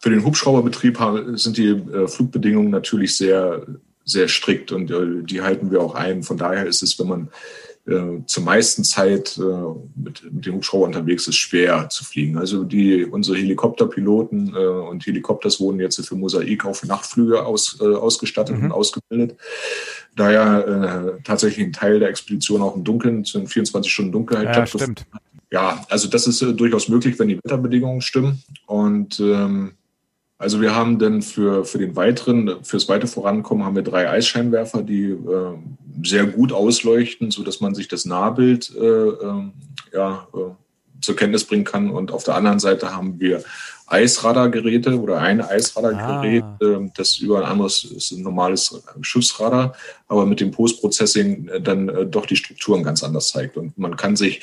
Für den Hubschrauberbetrieb sind die äh, Flugbedingungen natürlich sehr, sehr strikt und äh, die halten wir auch ein. Von daher ist es, wenn man äh, zur meisten Zeit äh, mit, mit dem Hubschrauber unterwegs ist, schwer zu fliegen. Also die unsere Helikopterpiloten äh, und Helikopters wurden jetzt für Mosaik auch für Nachtflüge aus, äh, ausgestattet mhm. und ausgebildet. Daher äh, tatsächlich ein Teil der Expedition auch im Dunkeln, zu 24 Stunden Dunkelheit. Ja, stimmt. Ja, also das ist äh, durchaus möglich, wenn die Wetterbedingungen stimmen. Und ähm, also wir haben dann für, für den weiteren, fürs weitere Vorankommen haben wir drei Eisscheinwerfer, die äh, sehr gut ausleuchten, so dass man sich das Nahbild äh, äh, ja, zur Kenntnis bringen kann. Und auf der anderen Seite haben wir Eisradargeräte oder ein Eisradargerät, ah. äh, das über ein anderes ist ein normales Schiffsradar, aber mit dem Postprocessing äh, dann äh, doch die Strukturen ganz anders zeigt. Und man kann sich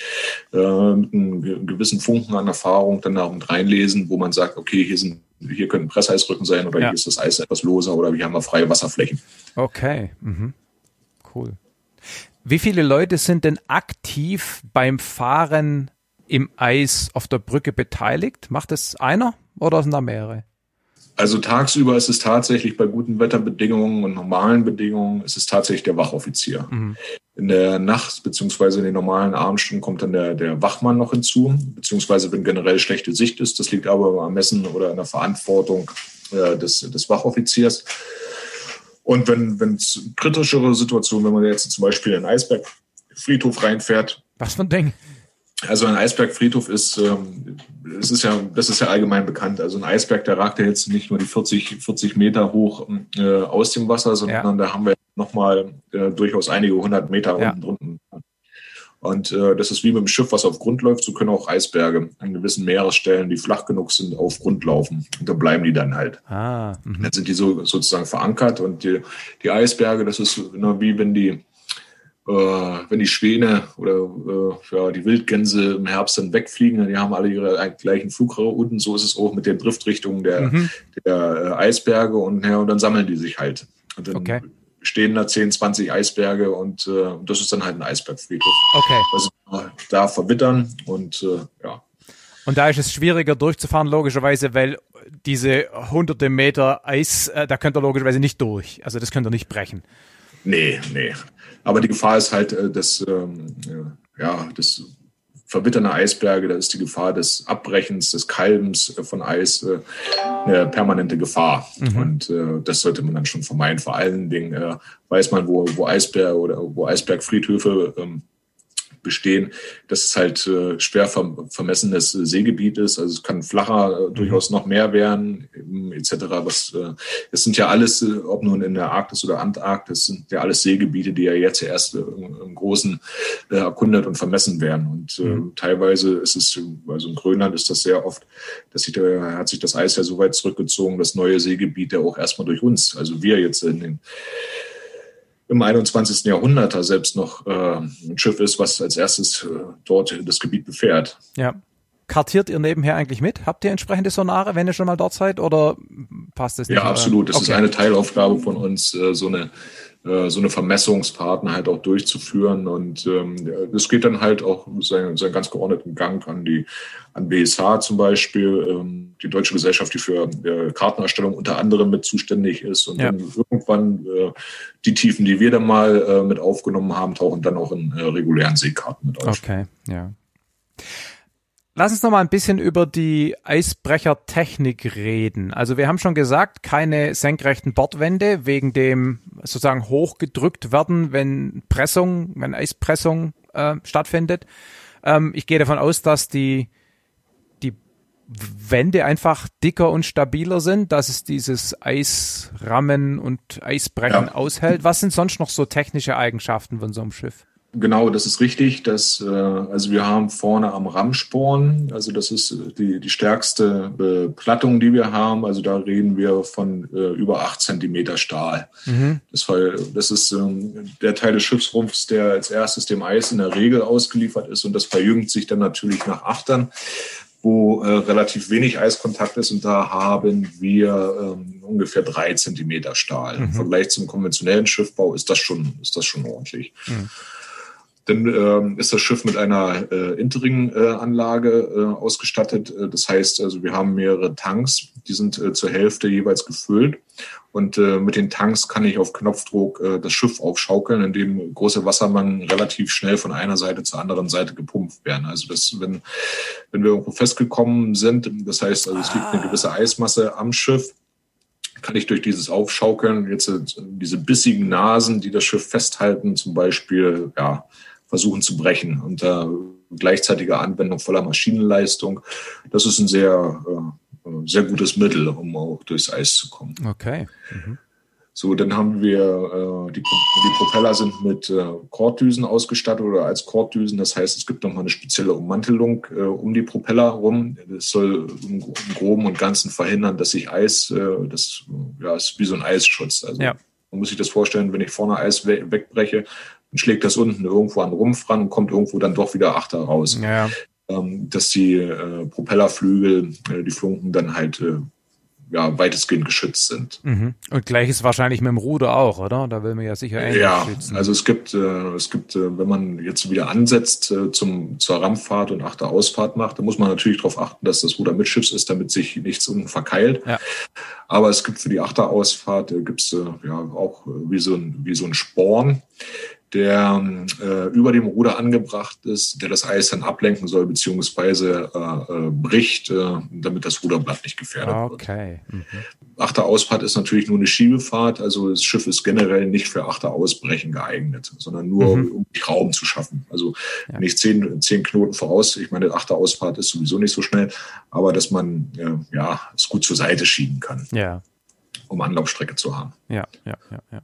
äh, mit einem gewissen Funken an Erfahrung dann da reinlesen, wo man sagt, okay, hier sind hier könnten Presseisrücken sein oder ja. hier ist das Eis etwas loser oder wir haben wir freie Wasserflächen. Okay, mhm. cool. Wie viele Leute sind denn aktiv beim Fahren im Eis auf der Brücke beteiligt? Macht es einer oder sind da mehrere? Also tagsüber ist es tatsächlich bei guten Wetterbedingungen und normalen Bedingungen ist es tatsächlich der Wachoffizier. Mhm. In der Nacht beziehungsweise in den normalen Abendstunden kommt dann der, der Wachmann noch hinzu, beziehungsweise wenn generell schlechte Sicht ist. Das liegt aber am Messen oder in der Verantwortung äh, des, des Wachoffiziers. Und wenn es kritischere Situationen, wenn man jetzt zum Beispiel in den Eisbergfriedhof reinfährt. Was für ein Ding? Also ein Eisbergfriedhof ist, ähm, es ist ja, das ist ja allgemein bekannt. Also ein Eisberg, der ragt ja jetzt nicht nur die 40, 40 Meter hoch äh, aus dem Wasser, sondern ja. da haben wir nochmal äh, durchaus einige hundert Meter ja. unten drunten. Und äh, das ist wie mit dem Schiff, was auf Grund läuft, so können auch Eisberge an gewissen Meeresstellen, die flach genug sind, auf Grund laufen. Und da bleiben die dann halt. Ah, mh. dann sind die so sozusagen verankert und die, die Eisberge, das ist nur wie wenn die wenn die Schwäne oder äh, ja, die Wildgänse im Herbst dann wegfliegen, die haben alle ihre gleichen Flugrouten. So ist es auch mit den Driftrichtungen der, mhm. der äh, Eisberge und, ja, und dann sammeln die sich halt. Und dann okay. stehen da 10, 20 Eisberge und äh, das ist dann halt ein Eisbergfriedhof. Okay. Also da verwittern und äh, ja. Und da ist es schwieriger durchzufahren, logischerweise, weil diese hunderte Meter Eis, äh, da könnt ihr logischerweise nicht durch. Also das könnt ihr nicht brechen. Nee, nee. Aber die Gefahr ist halt äh, das, ähm, ja, das verwitternde Eisberge, da ist die Gefahr des Abbrechens, des Kalbens äh, von Eis äh, eine permanente Gefahr. Mhm. Und äh, das sollte man dann schon vermeiden. Vor allen Dingen äh, weiß man, wo, wo Eisberg oder wo Eisbergfriedhöfe ähm, bestehen, dass es halt äh, schwer vermessenes Seegebiet ist. Also es kann flacher äh, mhm. durchaus noch mehr werden, etc. Was, äh, es sind ja alles, äh, ob nun in der Arktis oder Antarktis, sind ja alles Seegebiete, die ja jetzt erst äh, im Großen äh, erkundet und vermessen werden. Und äh, mhm. teilweise ist es, also in Grönland ist das sehr oft, dass sich da hat sich das Eis ja so weit zurückgezogen, das neue Seegebiet ja auch erstmal durch uns, also wir jetzt in den im 21. Jahrhundert da selbst noch äh, ein Schiff ist, was als erstes äh, dort das Gebiet befährt. Ja. Kartiert ihr nebenher eigentlich mit? Habt ihr entsprechende Sonare, wenn ihr schon mal dort seid, oder passt das nicht? Ja, absolut. Das okay. ist eine Teilaufgabe von uns, äh, so eine so eine Vermessungspartner halt auch durchzuführen. Und ähm, das geht dann halt auch seinen, seinen ganz geordneten Gang an die an BSH zum Beispiel, ähm, die Deutsche Gesellschaft, die für äh, Kartenerstellung unter anderem mit zuständig ist. Und ja. irgendwann äh, die Tiefen, die wir dann mal äh, mit aufgenommen haben, tauchen dann auch in äh, regulären Seekarten mit auf. Okay, ja. Lass uns noch mal ein bisschen über die Eisbrechertechnik reden. Also wir haben schon gesagt, keine senkrechten Bordwände wegen dem sozusagen hochgedrückt werden, wenn Pressung, wenn Eispressung äh, stattfindet. Ähm, ich gehe davon aus, dass die, die Wände einfach dicker und stabiler sind, dass es dieses Eisrammen und Eisbrechen ja. aushält. Was sind sonst noch so technische Eigenschaften von so einem Schiff? Genau, das ist richtig. Dass, äh, also wir haben vorne am Rammsporn, also das ist die, die stärkste Beplattung, die wir haben. Also da reden wir von äh, über acht Zentimeter Stahl. Mhm. Das, war, das ist ähm, der Teil des Schiffsrumpfs, der als erstes dem Eis in der Regel ausgeliefert ist und das verjüngt sich dann natürlich nach Achtern wo äh, relativ wenig Eiskontakt ist und da haben wir ähm, ungefähr drei Zentimeter Stahl. Mhm. Im Vergleich zum konventionellen Schiffbau ist das schon, ist das schon ordentlich. Mhm. Dann ähm, ist das Schiff mit einer äh, Intering-Anlage äh, ausgestattet. Äh, das heißt, also wir haben mehrere Tanks, die sind äh, zur Hälfte jeweils gefüllt. Und äh, mit den Tanks kann ich auf Knopfdruck äh, das Schiff aufschaukeln, indem große Wassermengen relativ schnell von einer Seite zur anderen Seite gepumpt werden. Also das, wenn, wenn wir irgendwo festgekommen sind, das heißt, also es liegt eine gewisse Eismasse am Schiff, kann ich durch dieses Aufschaukeln jetzt äh, diese bissigen Nasen, die das Schiff festhalten, zum Beispiel, ja, versuchen zu brechen unter gleichzeitiger Anwendung voller Maschinenleistung. Das ist ein sehr, äh, sehr gutes Mittel, um auch durchs Eis zu kommen. Okay. Mhm. So, dann haben wir, äh, die, die Propeller sind mit äh, Korddüsen ausgestattet oder als Korddüsen. Das heißt, es gibt nochmal eine spezielle Ummantelung äh, um die Propeller rum. Das soll im, im Groben und Ganzen verhindern, dass sich Eis, äh, das ja, ist wie so ein Eisschutz. Also ja. man muss sich das vorstellen, wenn ich vorne Eis we wegbreche, schlägt das unten irgendwo an den Rumpf ran und kommt irgendwo dann doch wieder Achter raus. Ja. Ähm, dass die äh, Propellerflügel, äh, die Flunken dann halt äh, ja, weitestgehend geschützt sind. Mhm. Und gleiches wahrscheinlich mit dem Ruder auch, oder? Da will man ja sicher ähnlich Ja, schützen. also es gibt, äh, es gibt, äh, wenn man jetzt wieder ansetzt äh, zum, zur Rampfahrt und Achterausfahrt macht, dann muss man natürlich darauf achten, dass das Ruder mitschiffs ist, damit sich nichts unten verkeilt. Ja. Aber es gibt für die Achterausfahrt, äh, gibt es ja auch wie so ein, wie so ein Sporn, der äh, über dem Ruder angebracht ist, der das Eis dann ablenken soll, beziehungsweise äh, äh, bricht, äh, damit das Ruderblatt nicht gefährdet okay. wird. Mhm. Achterausfahrt ist natürlich nur eine Schiebefahrt, also das Schiff ist generell nicht für Achterausbrechen geeignet, sondern nur mhm. um Raum zu schaffen. Also ja. nicht zehn, zehn Knoten voraus, ich meine, Achterausfahrt ist sowieso nicht so schnell, aber dass man äh, ja es gut zur Seite schieben kann. Ja. Um Anlaufstrecke zu haben. Ja, ja, ja, ja.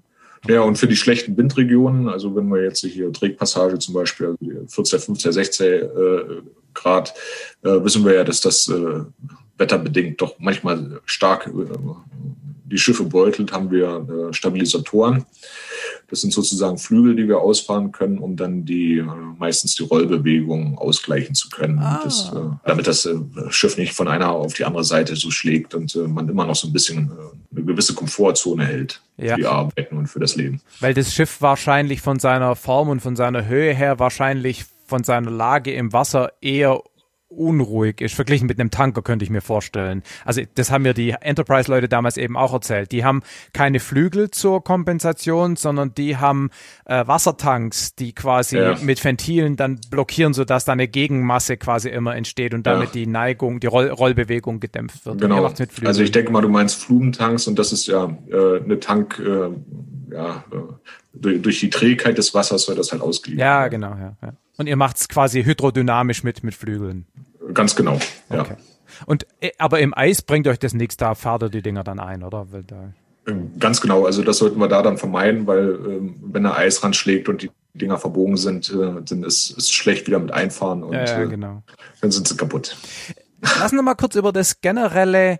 Ja, und für die schlechten Windregionen, also wenn wir jetzt hier Trägpassage zum Beispiel, also 14, 15, 16 äh, Grad, äh, wissen wir ja, dass das äh, wetterbedingt doch manchmal stark äh, die Schiffe beutelt, haben wir äh, Stabilisatoren. Das sind sozusagen Flügel, die wir ausfahren können, um dann die äh, meistens die Rollbewegung ausgleichen zu können, ah. das, damit das Schiff nicht von einer auf die andere Seite so schlägt und man immer noch so ein bisschen eine gewisse Komfortzone hält ja. die Arbeiten und für das Leben. Weil das Schiff wahrscheinlich von seiner Form und von seiner Höhe her wahrscheinlich von seiner Lage im Wasser eher unruhig ist, verglichen mit einem Tanker, könnte ich mir vorstellen. Also das haben mir die Enterprise-Leute damals eben auch erzählt. Die haben keine Flügel zur Kompensation, sondern die haben äh, Wassertanks, die quasi ja. mit Ventilen dann blockieren, sodass da eine Gegenmasse quasi immer entsteht und damit ja. die Neigung, die Roll Rollbewegung gedämpft wird. Genau. Also ich denke mal, du meinst Flugentanks und das ist ja äh, eine Tank, äh, ja, äh, durch, durch die Trägheit des Wassers soll das halt ausgeliefert Ja, genau, ja. ja. Und ihr macht es quasi hydrodynamisch mit, mit Flügeln. Ganz genau, ja. Okay. Und, äh, aber im Eis bringt euch das nichts, da fahrt ihr die Dinger dann ein, oder? Ähm, ganz genau, also das sollten wir da dann vermeiden, weil ähm, wenn der Eisrand schlägt und die Dinger verbogen sind, äh, dann ist es schlecht wieder mit einfahren und ja, ja, äh, genau. dann sind sie kaputt. Lassen wir mal kurz über das generelle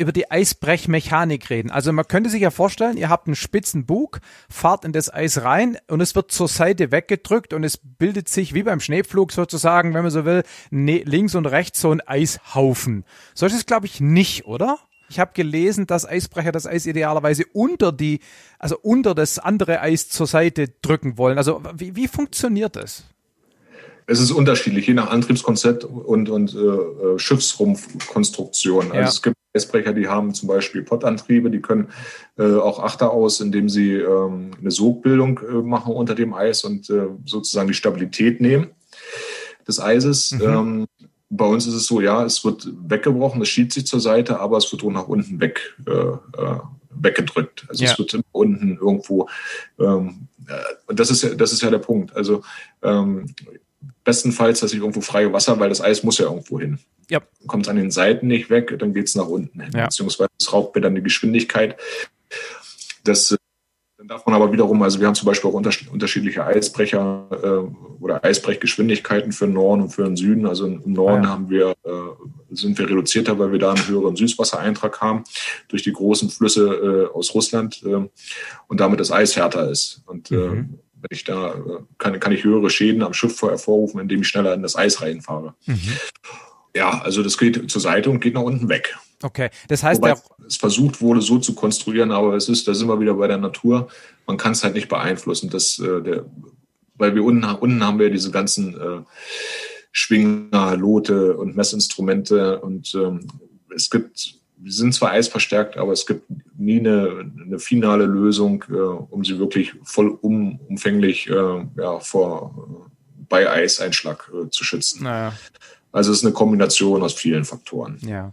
über die Eisbrechmechanik reden. Also man könnte sich ja vorstellen, ihr habt einen spitzen Bug, fahrt in das Eis rein und es wird zur Seite weggedrückt und es bildet sich wie beim Schneepflug sozusagen, wenn man so will, ne, links und rechts so ein Eishaufen. So ist es glaube ich nicht, oder? Ich habe gelesen, dass Eisbrecher das Eis idealerweise unter die, also unter das andere Eis zur Seite drücken wollen. Also wie, wie funktioniert das? Es ist unterschiedlich, je nach Antriebskonzept und, und äh, äh Schiffsrumpfkonstruktion. Also ja. es gibt Eisbrecher, die haben zum Beispiel Pottantriebe, die können äh, auch Achter aus, indem sie ähm, eine Sogbildung äh, machen unter dem Eis und äh, sozusagen die Stabilität nehmen des Eises. Mhm. Ähm, bei uns ist es so, ja, es wird weggebrochen, es schiebt sich zur Seite, aber es wird auch nach unten weg äh, äh weggedrückt. Also ja. es wird unten irgendwo, ähm, und das ist ja, das ist ja der Punkt. Also ähm, bestenfalls, dass ich irgendwo freie Wasser, weil das Eis muss ja irgendwo hin. Ja. Kommt es an den Seiten nicht weg, dann geht es nach unten hin. Ja. Beziehungsweise es raubt mir dann die Geschwindigkeit. Das dann darf man aber wiederum, also wir haben zum Beispiel auch unterschiedliche Eisbrecher äh, oder Eisbrechgeschwindigkeiten für den Norden und für den Süden. Also im Norden ah, ja. haben wir, äh, sind wir reduzierter, weil wir da einen höheren Süßwassereintrag haben durch die großen Flüsse äh, aus Russland äh, und damit das Eis härter ist. Und äh, mhm. wenn ich da äh, kann, kann ich höhere Schäden am Schiff hervorrufen, indem ich schneller in das Eis reinfahre. Mhm. Ja, also das geht zur Seite und geht nach unten weg. Okay, das heißt, Wobei es versucht wurde, so zu konstruieren, aber es ist, da sind wir wieder bei der Natur. Man kann es halt nicht beeinflussen. Das, äh, der, weil wir unten, unten haben wir diese ganzen äh, Schwinger, Lote und Messinstrumente und ähm, es gibt, wir sind zwar eisverstärkt, aber es gibt nie eine, eine finale Lösung, äh, um sie wirklich vollumfänglich äh, ja, vor bei Eiseinschlag äh, zu schützen. Naja. Also es ist eine Kombination aus vielen Faktoren. Ja.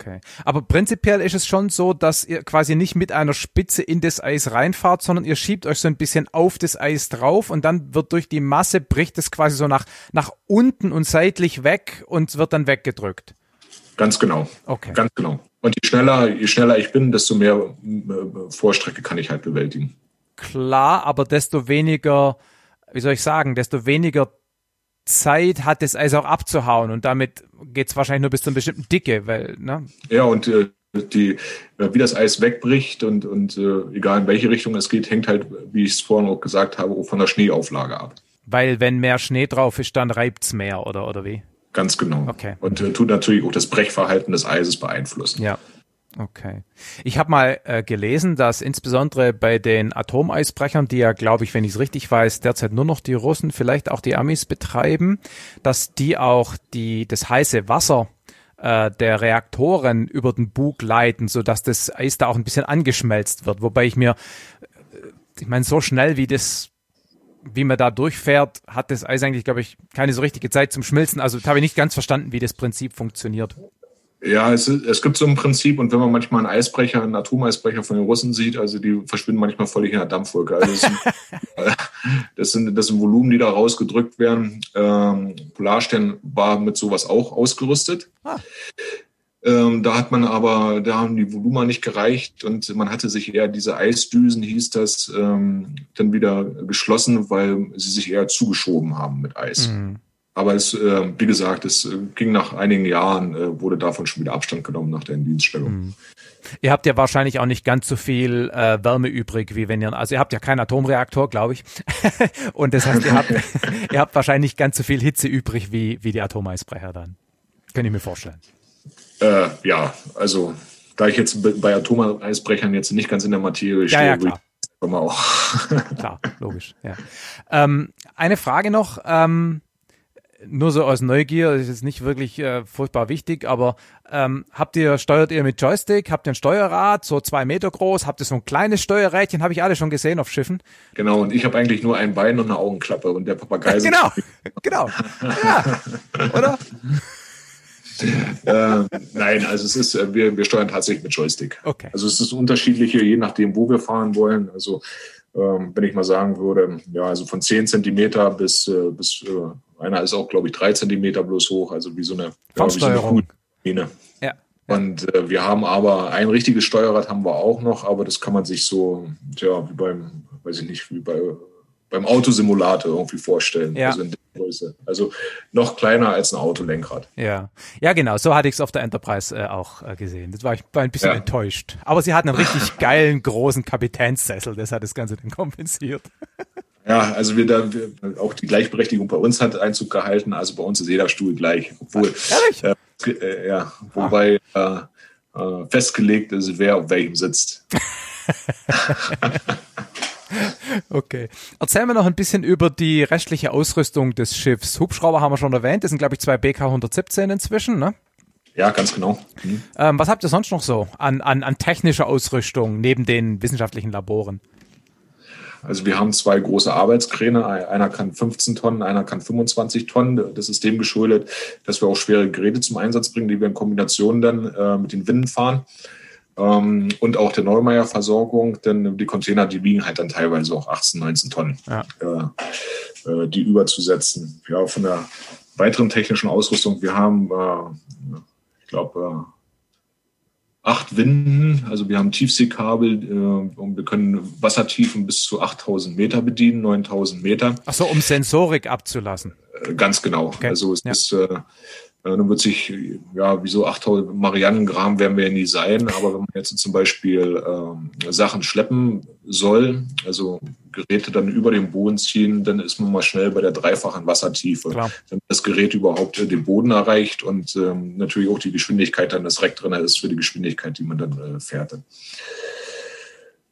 Okay. Aber prinzipiell ist es schon so, dass ihr quasi nicht mit einer Spitze in das Eis reinfahrt, sondern ihr schiebt euch so ein bisschen auf das Eis drauf und dann wird durch die Masse bricht es quasi so nach, nach unten und seitlich weg und wird dann weggedrückt. Ganz genau. Okay. Ganz genau. Und je schneller, je schneller ich bin, desto mehr äh, Vorstrecke kann ich halt bewältigen. Klar, aber desto weniger, wie soll ich sagen, desto weniger Zeit hat, das Eis auch abzuhauen und damit geht es wahrscheinlich nur bis zu einer bestimmten Dicke, weil, ne? Ja, und äh, die, äh, wie das Eis wegbricht und, und äh, egal in welche Richtung es geht, hängt halt, wie ich es vorhin auch gesagt habe, von der Schneeauflage ab. Weil wenn mehr Schnee drauf ist, dann reibt es mehr, oder, oder wie? Ganz genau. Okay. Und äh, tut natürlich auch das Brechverhalten des Eises beeinflussen. Ja. Okay. Ich habe mal äh, gelesen, dass insbesondere bei den Atomeisbrechern, die ja, glaube ich, wenn ich es richtig weiß, derzeit nur noch die Russen, vielleicht auch die Amis betreiben, dass die auch die das heiße Wasser äh, der Reaktoren über den Bug leiten, so dass das Eis da auch ein bisschen angeschmelzt wird. Wobei ich mir, äh, ich meine, so schnell wie das wie man da durchfährt, hat das Eis eigentlich, glaube ich, keine so richtige Zeit zum Schmilzen. Also habe ich nicht ganz verstanden, wie das Prinzip funktioniert. Ja, es, es gibt so ein Prinzip und wenn man manchmal einen Eisbrecher, einen Atomeisbrecher von den Russen sieht, also die verschwinden manchmal völlig in der Dampfwolke. Also das, sind, [LAUGHS] das, sind, das sind Volumen, die da rausgedrückt werden. Ähm, Polarstern war mit sowas auch ausgerüstet. Ah. Ähm, da hat man aber, da haben die Volumen nicht gereicht und man hatte sich eher diese Eisdüsen, hieß das, ähm, dann wieder geschlossen, weil sie sich eher zugeschoben haben mit Eis. Mhm. Aber es, äh, wie gesagt, es äh, ging nach einigen Jahren, äh, wurde davon schon wieder Abstand genommen nach der Indienststellung. Mhm. Ihr habt ja wahrscheinlich auch nicht ganz so viel äh, Wärme übrig, wie wenn ihr, also ihr habt ja keinen Atomreaktor, glaube ich. [LAUGHS] Und das heißt, ihr habt, [LAUGHS] ihr habt wahrscheinlich nicht ganz so viel Hitze übrig wie, wie die Atomeisbrecher dann. Kann ich mir vorstellen. Äh, ja, also da ich jetzt bei Atomeisbrechern jetzt nicht ganz in der Materie stehe, ja, ja, klar. auch. klar, logisch. Ja. Ähm, eine Frage noch. Ähm, nur so aus Neugier, das ist jetzt nicht wirklich äh, furchtbar wichtig, aber ähm, habt ihr, steuert ihr mit Joystick, habt ihr ein Steuerrad, so zwei Meter groß, habt ihr so ein kleines Steuerrädchen, habe ich alle schon gesehen auf Schiffen. Genau, und ich habe eigentlich nur ein Bein und eine Augenklappe und der Papagei. [LAUGHS] genau, genau. Ja, oder? äh, nein, also es ist, äh, wir, wir steuern tatsächlich mit Joystick. Okay. Also es ist unterschiedliche, je nachdem, wo wir fahren wollen. Also wenn ich mal sagen würde, ja, also von 10 Zentimeter bis, äh, bis äh, einer ist auch, glaube ich, drei Zentimeter bloß hoch, also wie so eine. Ja, ja. Und äh, wir haben aber ein richtiges Steuerrad haben wir auch noch, aber das kann man sich so, ja, wie beim, weiß ich nicht, wie bei beim Autosimulator irgendwie vorstellen. Ja. Also in der Größe. Also noch kleiner als ein Autolenkrad. Ja, ja genau. So hatte ich es auf der Enterprise äh, auch äh, gesehen. Das war ich war ein bisschen ja. enttäuscht. Aber sie hatten einen richtig [LAUGHS] geilen großen Kapitänssessel. Das hat das Ganze dann kompensiert. Ja, also wir da wir, auch die Gleichberechtigung bei uns hat Einzug gehalten. Also bei uns ist jeder Stuhl gleich, obwohl äh, äh, ja, wobei äh, äh, festgelegt ist, wer auf welchem sitzt. [LAUGHS] [LAUGHS] okay. Erzähl mir noch ein bisschen über die restliche Ausrüstung des Schiffs. Hubschrauber haben wir schon erwähnt. Das sind, glaube ich, zwei BK 117 inzwischen, ne? Ja, ganz genau. Mhm. Ähm, was habt ihr sonst noch so an, an, an technischer Ausrüstung neben den wissenschaftlichen Laboren? Also wir haben zwei große Arbeitskräne. Einer kann 15 Tonnen, einer kann 25 Tonnen. Das ist dem geschuldet, dass wir auch schwere Geräte zum Einsatz bringen, die wir in Kombination dann äh, mit den Winden fahren. Ähm, und auch der Neumeier-Versorgung, denn die Container, die wiegen halt dann teilweise auch 18, 19 Tonnen, ja. äh, äh, die überzusetzen. Ja, von der weiteren technischen Ausrüstung, wir haben, äh, ich glaube, äh, acht Winden, also wir haben Tiefseekabel äh, und wir können Wassertiefen bis zu 8000 Meter bedienen, 9000 Meter. Ach so, um Sensorik abzulassen. Äh, ganz genau. Okay. Also es ja. ist äh, dann wird sich, ja, wieso 8000 Marianengram werden wir nie sein, aber wenn man jetzt zum Beispiel ähm, Sachen schleppen soll, also Geräte dann über den Boden ziehen, dann ist man mal schnell bei der dreifachen Wassertiefe. Klar. Wenn das Gerät überhaupt äh, den Boden erreicht und ähm, natürlich auch die Geschwindigkeit dann das Reck drin ist für die Geschwindigkeit, die man dann äh, fährt.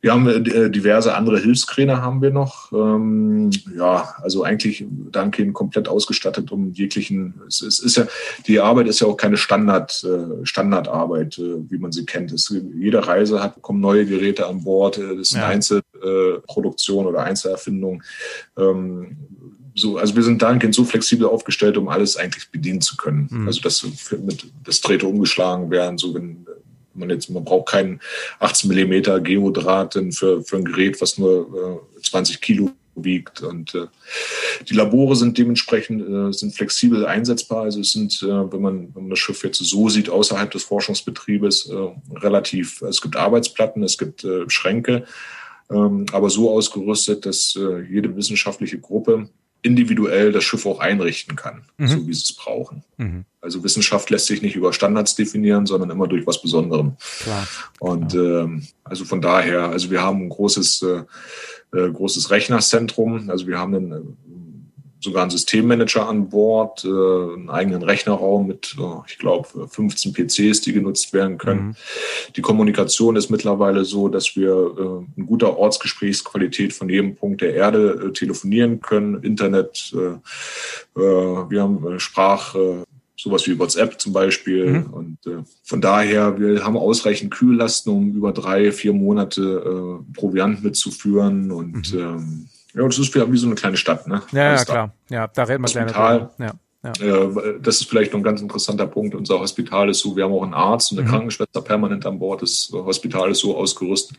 Wir haben äh, diverse andere Hilfskräne haben wir noch. Ähm, ja, also eigentlich dahingehend komplett ausgestattet, um jeglichen. Es, es, ist ja die Arbeit ist ja auch keine Standard äh, Standardarbeit, äh, wie man sie kennt. Es, jede Reise hat kommen neue Geräte an Bord. Äh, das ist eine ja. Einzelproduktion oder Einzelerfindung. Ähm, so, also wir sind dahingehend so flexibel aufgestellt, um alles eigentlich bedienen zu können. Mhm. Also dass mit das Drähte umgeschlagen werden, so wenn man jetzt, man braucht keinen 18 Millimeter Geodraht für, für ein Gerät, was nur äh, 20 Kilo wiegt. Und äh, die Labore sind dementsprechend äh, sind flexibel einsetzbar. Also es sind, äh, wenn man wenn man das Schiff jetzt so sieht, außerhalb des Forschungsbetriebes äh, relativ. Es gibt Arbeitsplatten, es gibt äh, Schränke, ähm, aber so ausgerüstet, dass äh, jede wissenschaftliche Gruppe individuell das Schiff auch einrichten kann, mhm. so wie sie es brauchen. Mhm. Also Wissenschaft lässt sich nicht über Standards definieren, sondern immer durch was Besonderem. Klar. Und ja. ähm, also von daher, also wir haben ein großes, äh, äh großes Rechnerzentrum. Also wir haben einen sogar einen Systemmanager an Bord, äh, einen eigenen Rechnerraum mit, äh, ich glaube, 15 PCs, die genutzt werden können. Mhm. Die Kommunikation ist mittlerweile so, dass wir äh, in guter Ortsgesprächsqualität von jedem Punkt der Erde äh, telefonieren können, Internet, äh, äh, wir haben Sprach, sowas wie WhatsApp zum Beispiel. Mhm. Und äh, von daher, wir haben ausreichend Kühllasten, um über drei, vier Monate äh, Proviant mitzuführen und mhm. ähm, ja, das ist wie so eine kleine Stadt, ne? Ja, ja klar. Ja, da reden wir gleich drüber. Ja. Ja. Das ist vielleicht noch ein ganz interessanter Punkt. Unser Hospital ist so, wir haben auch einen Arzt und eine mhm. Krankenschwester permanent an Bord. Das Hospital ist so ausgerüstet,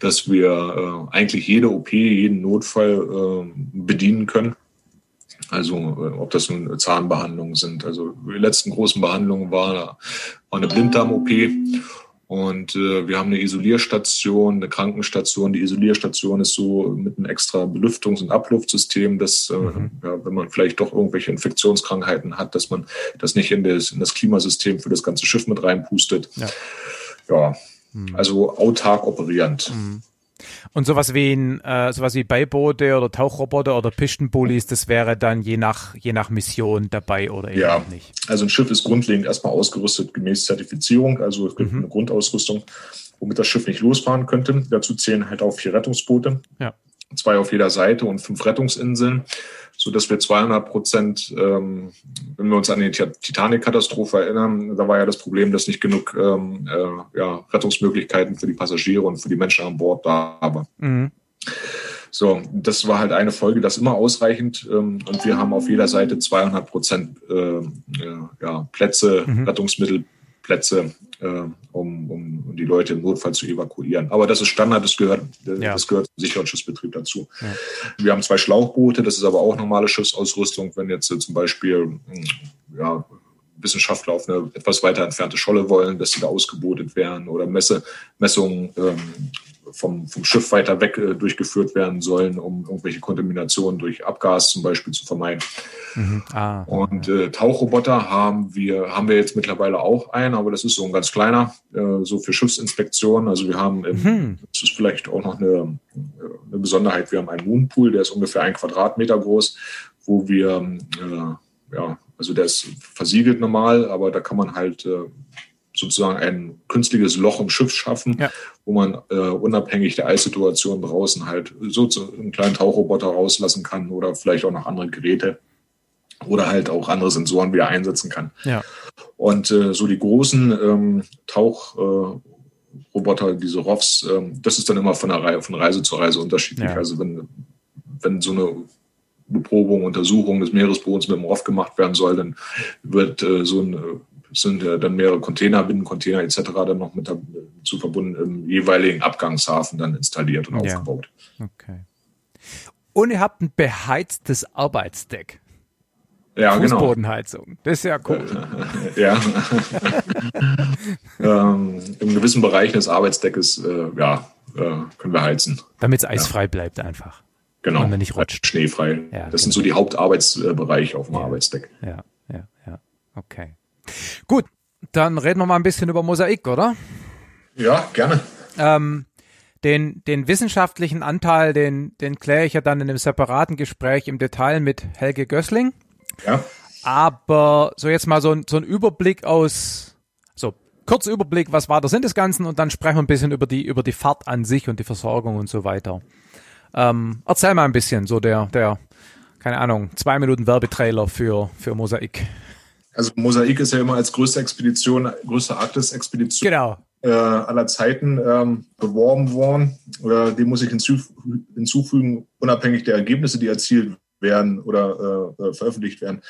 dass wir äh, eigentlich jede OP, jeden Notfall äh, bedienen können. Also äh, ob das nun Zahnbehandlungen sind. Also die letzten großen Behandlungen war, war eine Blinddarm-OP und äh, wir haben eine Isolierstation, eine Krankenstation. Die Isolierstation ist so mit einem extra Belüftungs- und Abluftsystem, dass, äh, mhm. ja, wenn man vielleicht doch irgendwelche Infektionskrankheiten hat, dass man das nicht in das, in das Klimasystem für das ganze Schiff mit reinpustet. Ja, ja mhm. also autark operierend. Mhm. Und sowas wie ein, äh, sowas wie Beiboote oder Tauchroboter oder Pistenbullis, das wäre dann je nach, je nach Mission dabei oder eben ja. nicht. Also ein Schiff ist grundlegend erstmal ausgerüstet gemäß Zertifizierung. Also es gibt mhm. eine Grundausrüstung, womit das Schiff nicht losfahren könnte. Dazu zählen halt auch vier Rettungsboote. Ja. Zwei auf jeder Seite und fünf Rettungsinseln so dass wir 200 Prozent, ähm, wenn wir uns an die Titanic-Katastrophe erinnern, da war ja das Problem, dass nicht genug ähm, äh, ja, Rettungsmöglichkeiten für die Passagiere und für die Menschen an Bord da waren. Mhm. So, das war halt eine Folge, das immer ausreichend. Ähm, und wir haben auf jeder Seite 200 Prozent äh, äh, ja, Plätze, mhm. Rettungsmittel, Plätze, äh, um, um die Leute im Notfall zu evakuieren. Aber das ist Standard, das gehört, ja. das gehört zum sicheren Schiffsbetrieb dazu. Ja. Wir haben zwei Schlauchboote, das ist aber auch normale Schiffsausrüstung. Wenn jetzt zum Beispiel hm, ja, Wissenschaftler auf eine etwas weiter entfernte Scholle wollen, dass sie da ausgebotet werden oder Messe, Messungen ähm, vom, vom Schiff weiter weg äh, durchgeführt werden sollen, um irgendwelche Kontaminationen durch Abgas zum Beispiel zu vermeiden. Mhm. Ah, und äh, Tauchroboter haben wir, haben wir jetzt mittlerweile auch einen, aber das ist so ein ganz kleiner, äh, so für Schiffsinspektionen. Also wir haben, im, mhm. das ist vielleicht auch noch eine, eine Besonderheit, wir haben einen Moonpool, der ist ungefähr ein Quadratmeter groß, wo wir, äh, ja, also der ist versiegelt normal, aber da kann man halt äh, sozusagen ein künstliches Loch im Schiff schaffen, ja. wo man äh, unabhängig der Eissituation draußen halt so einen kleinen Tauchroboter rauslassen kann oder vielleicht auch noch andere Geräte oder halt auch andere Sensoren wieder einsetzen kann. Ja. Und äh, so die großen ähm, Tauchroboter, äh, diese ROVs, äh, das ist dann immer von, der Reihe, von Reise zu Reise unterschiedlich. Ja. Also wenn, wenn so eine Beprobung, Untersuchung des Meeresbodens mit dem ROV gemacht werden soll, dann wird äh, so ein sind äh, dann mehrere Container, Binnencontainer etc. dann noch mit dazu verbunden im jeweiligen Abgangshafen dann installiert und ja. aufgebaut. Okay. Und ihr habt ein beheiztes Arbeitsdeck. Ja, genau. Fußbodenheizung. Das ist ja cool. [LAUGHS] ja. [LAUGHS] ähm, Im gewissen Bereich des Arbeitsdeckes, äh, ja, äh, können wir heizen. Damit es eisfrei ja. bleibt einfach. Genau. Und nicht rutscht. Schneefrei. Ja, das genau. sind so die Hauptarbeitsbereiche auf dem ja. Arbeitsdeck. Ja, ja, ja. Okay. Gut, dann reden wir mal ein bisschen über Mosaik, oder? Ja, gerne. Ähm, den, den wissenschaftlichen Anteil, den, den kläre ich ja dann in einem separaten Gespräch im Detail mit Helge Gößling. Ja. Aber so jetzt mal so ein, so ein Überblick aus, so kurzer Überblick, was war der Sinn des Ganzen und dann sprechen wir ein bisschen über die, über die Fahrt an sich und die Versorgung und so weiter. Ähm, erzähl mal ein bisschen, so der, der, keine Ahnung, zwei Minuten Werbetrailer für, für Mosaik. Also Mosaik ist ja immer als größte Expedition, größte Arktis-Expedition genau. äh, aller Zeiten ähm, beworben worden. Äh, dem muss ich hinzuf hinzufügen, unabhängig der Ergebnisse, die erzielt werden oder äh, äh, veröffentlicht werden,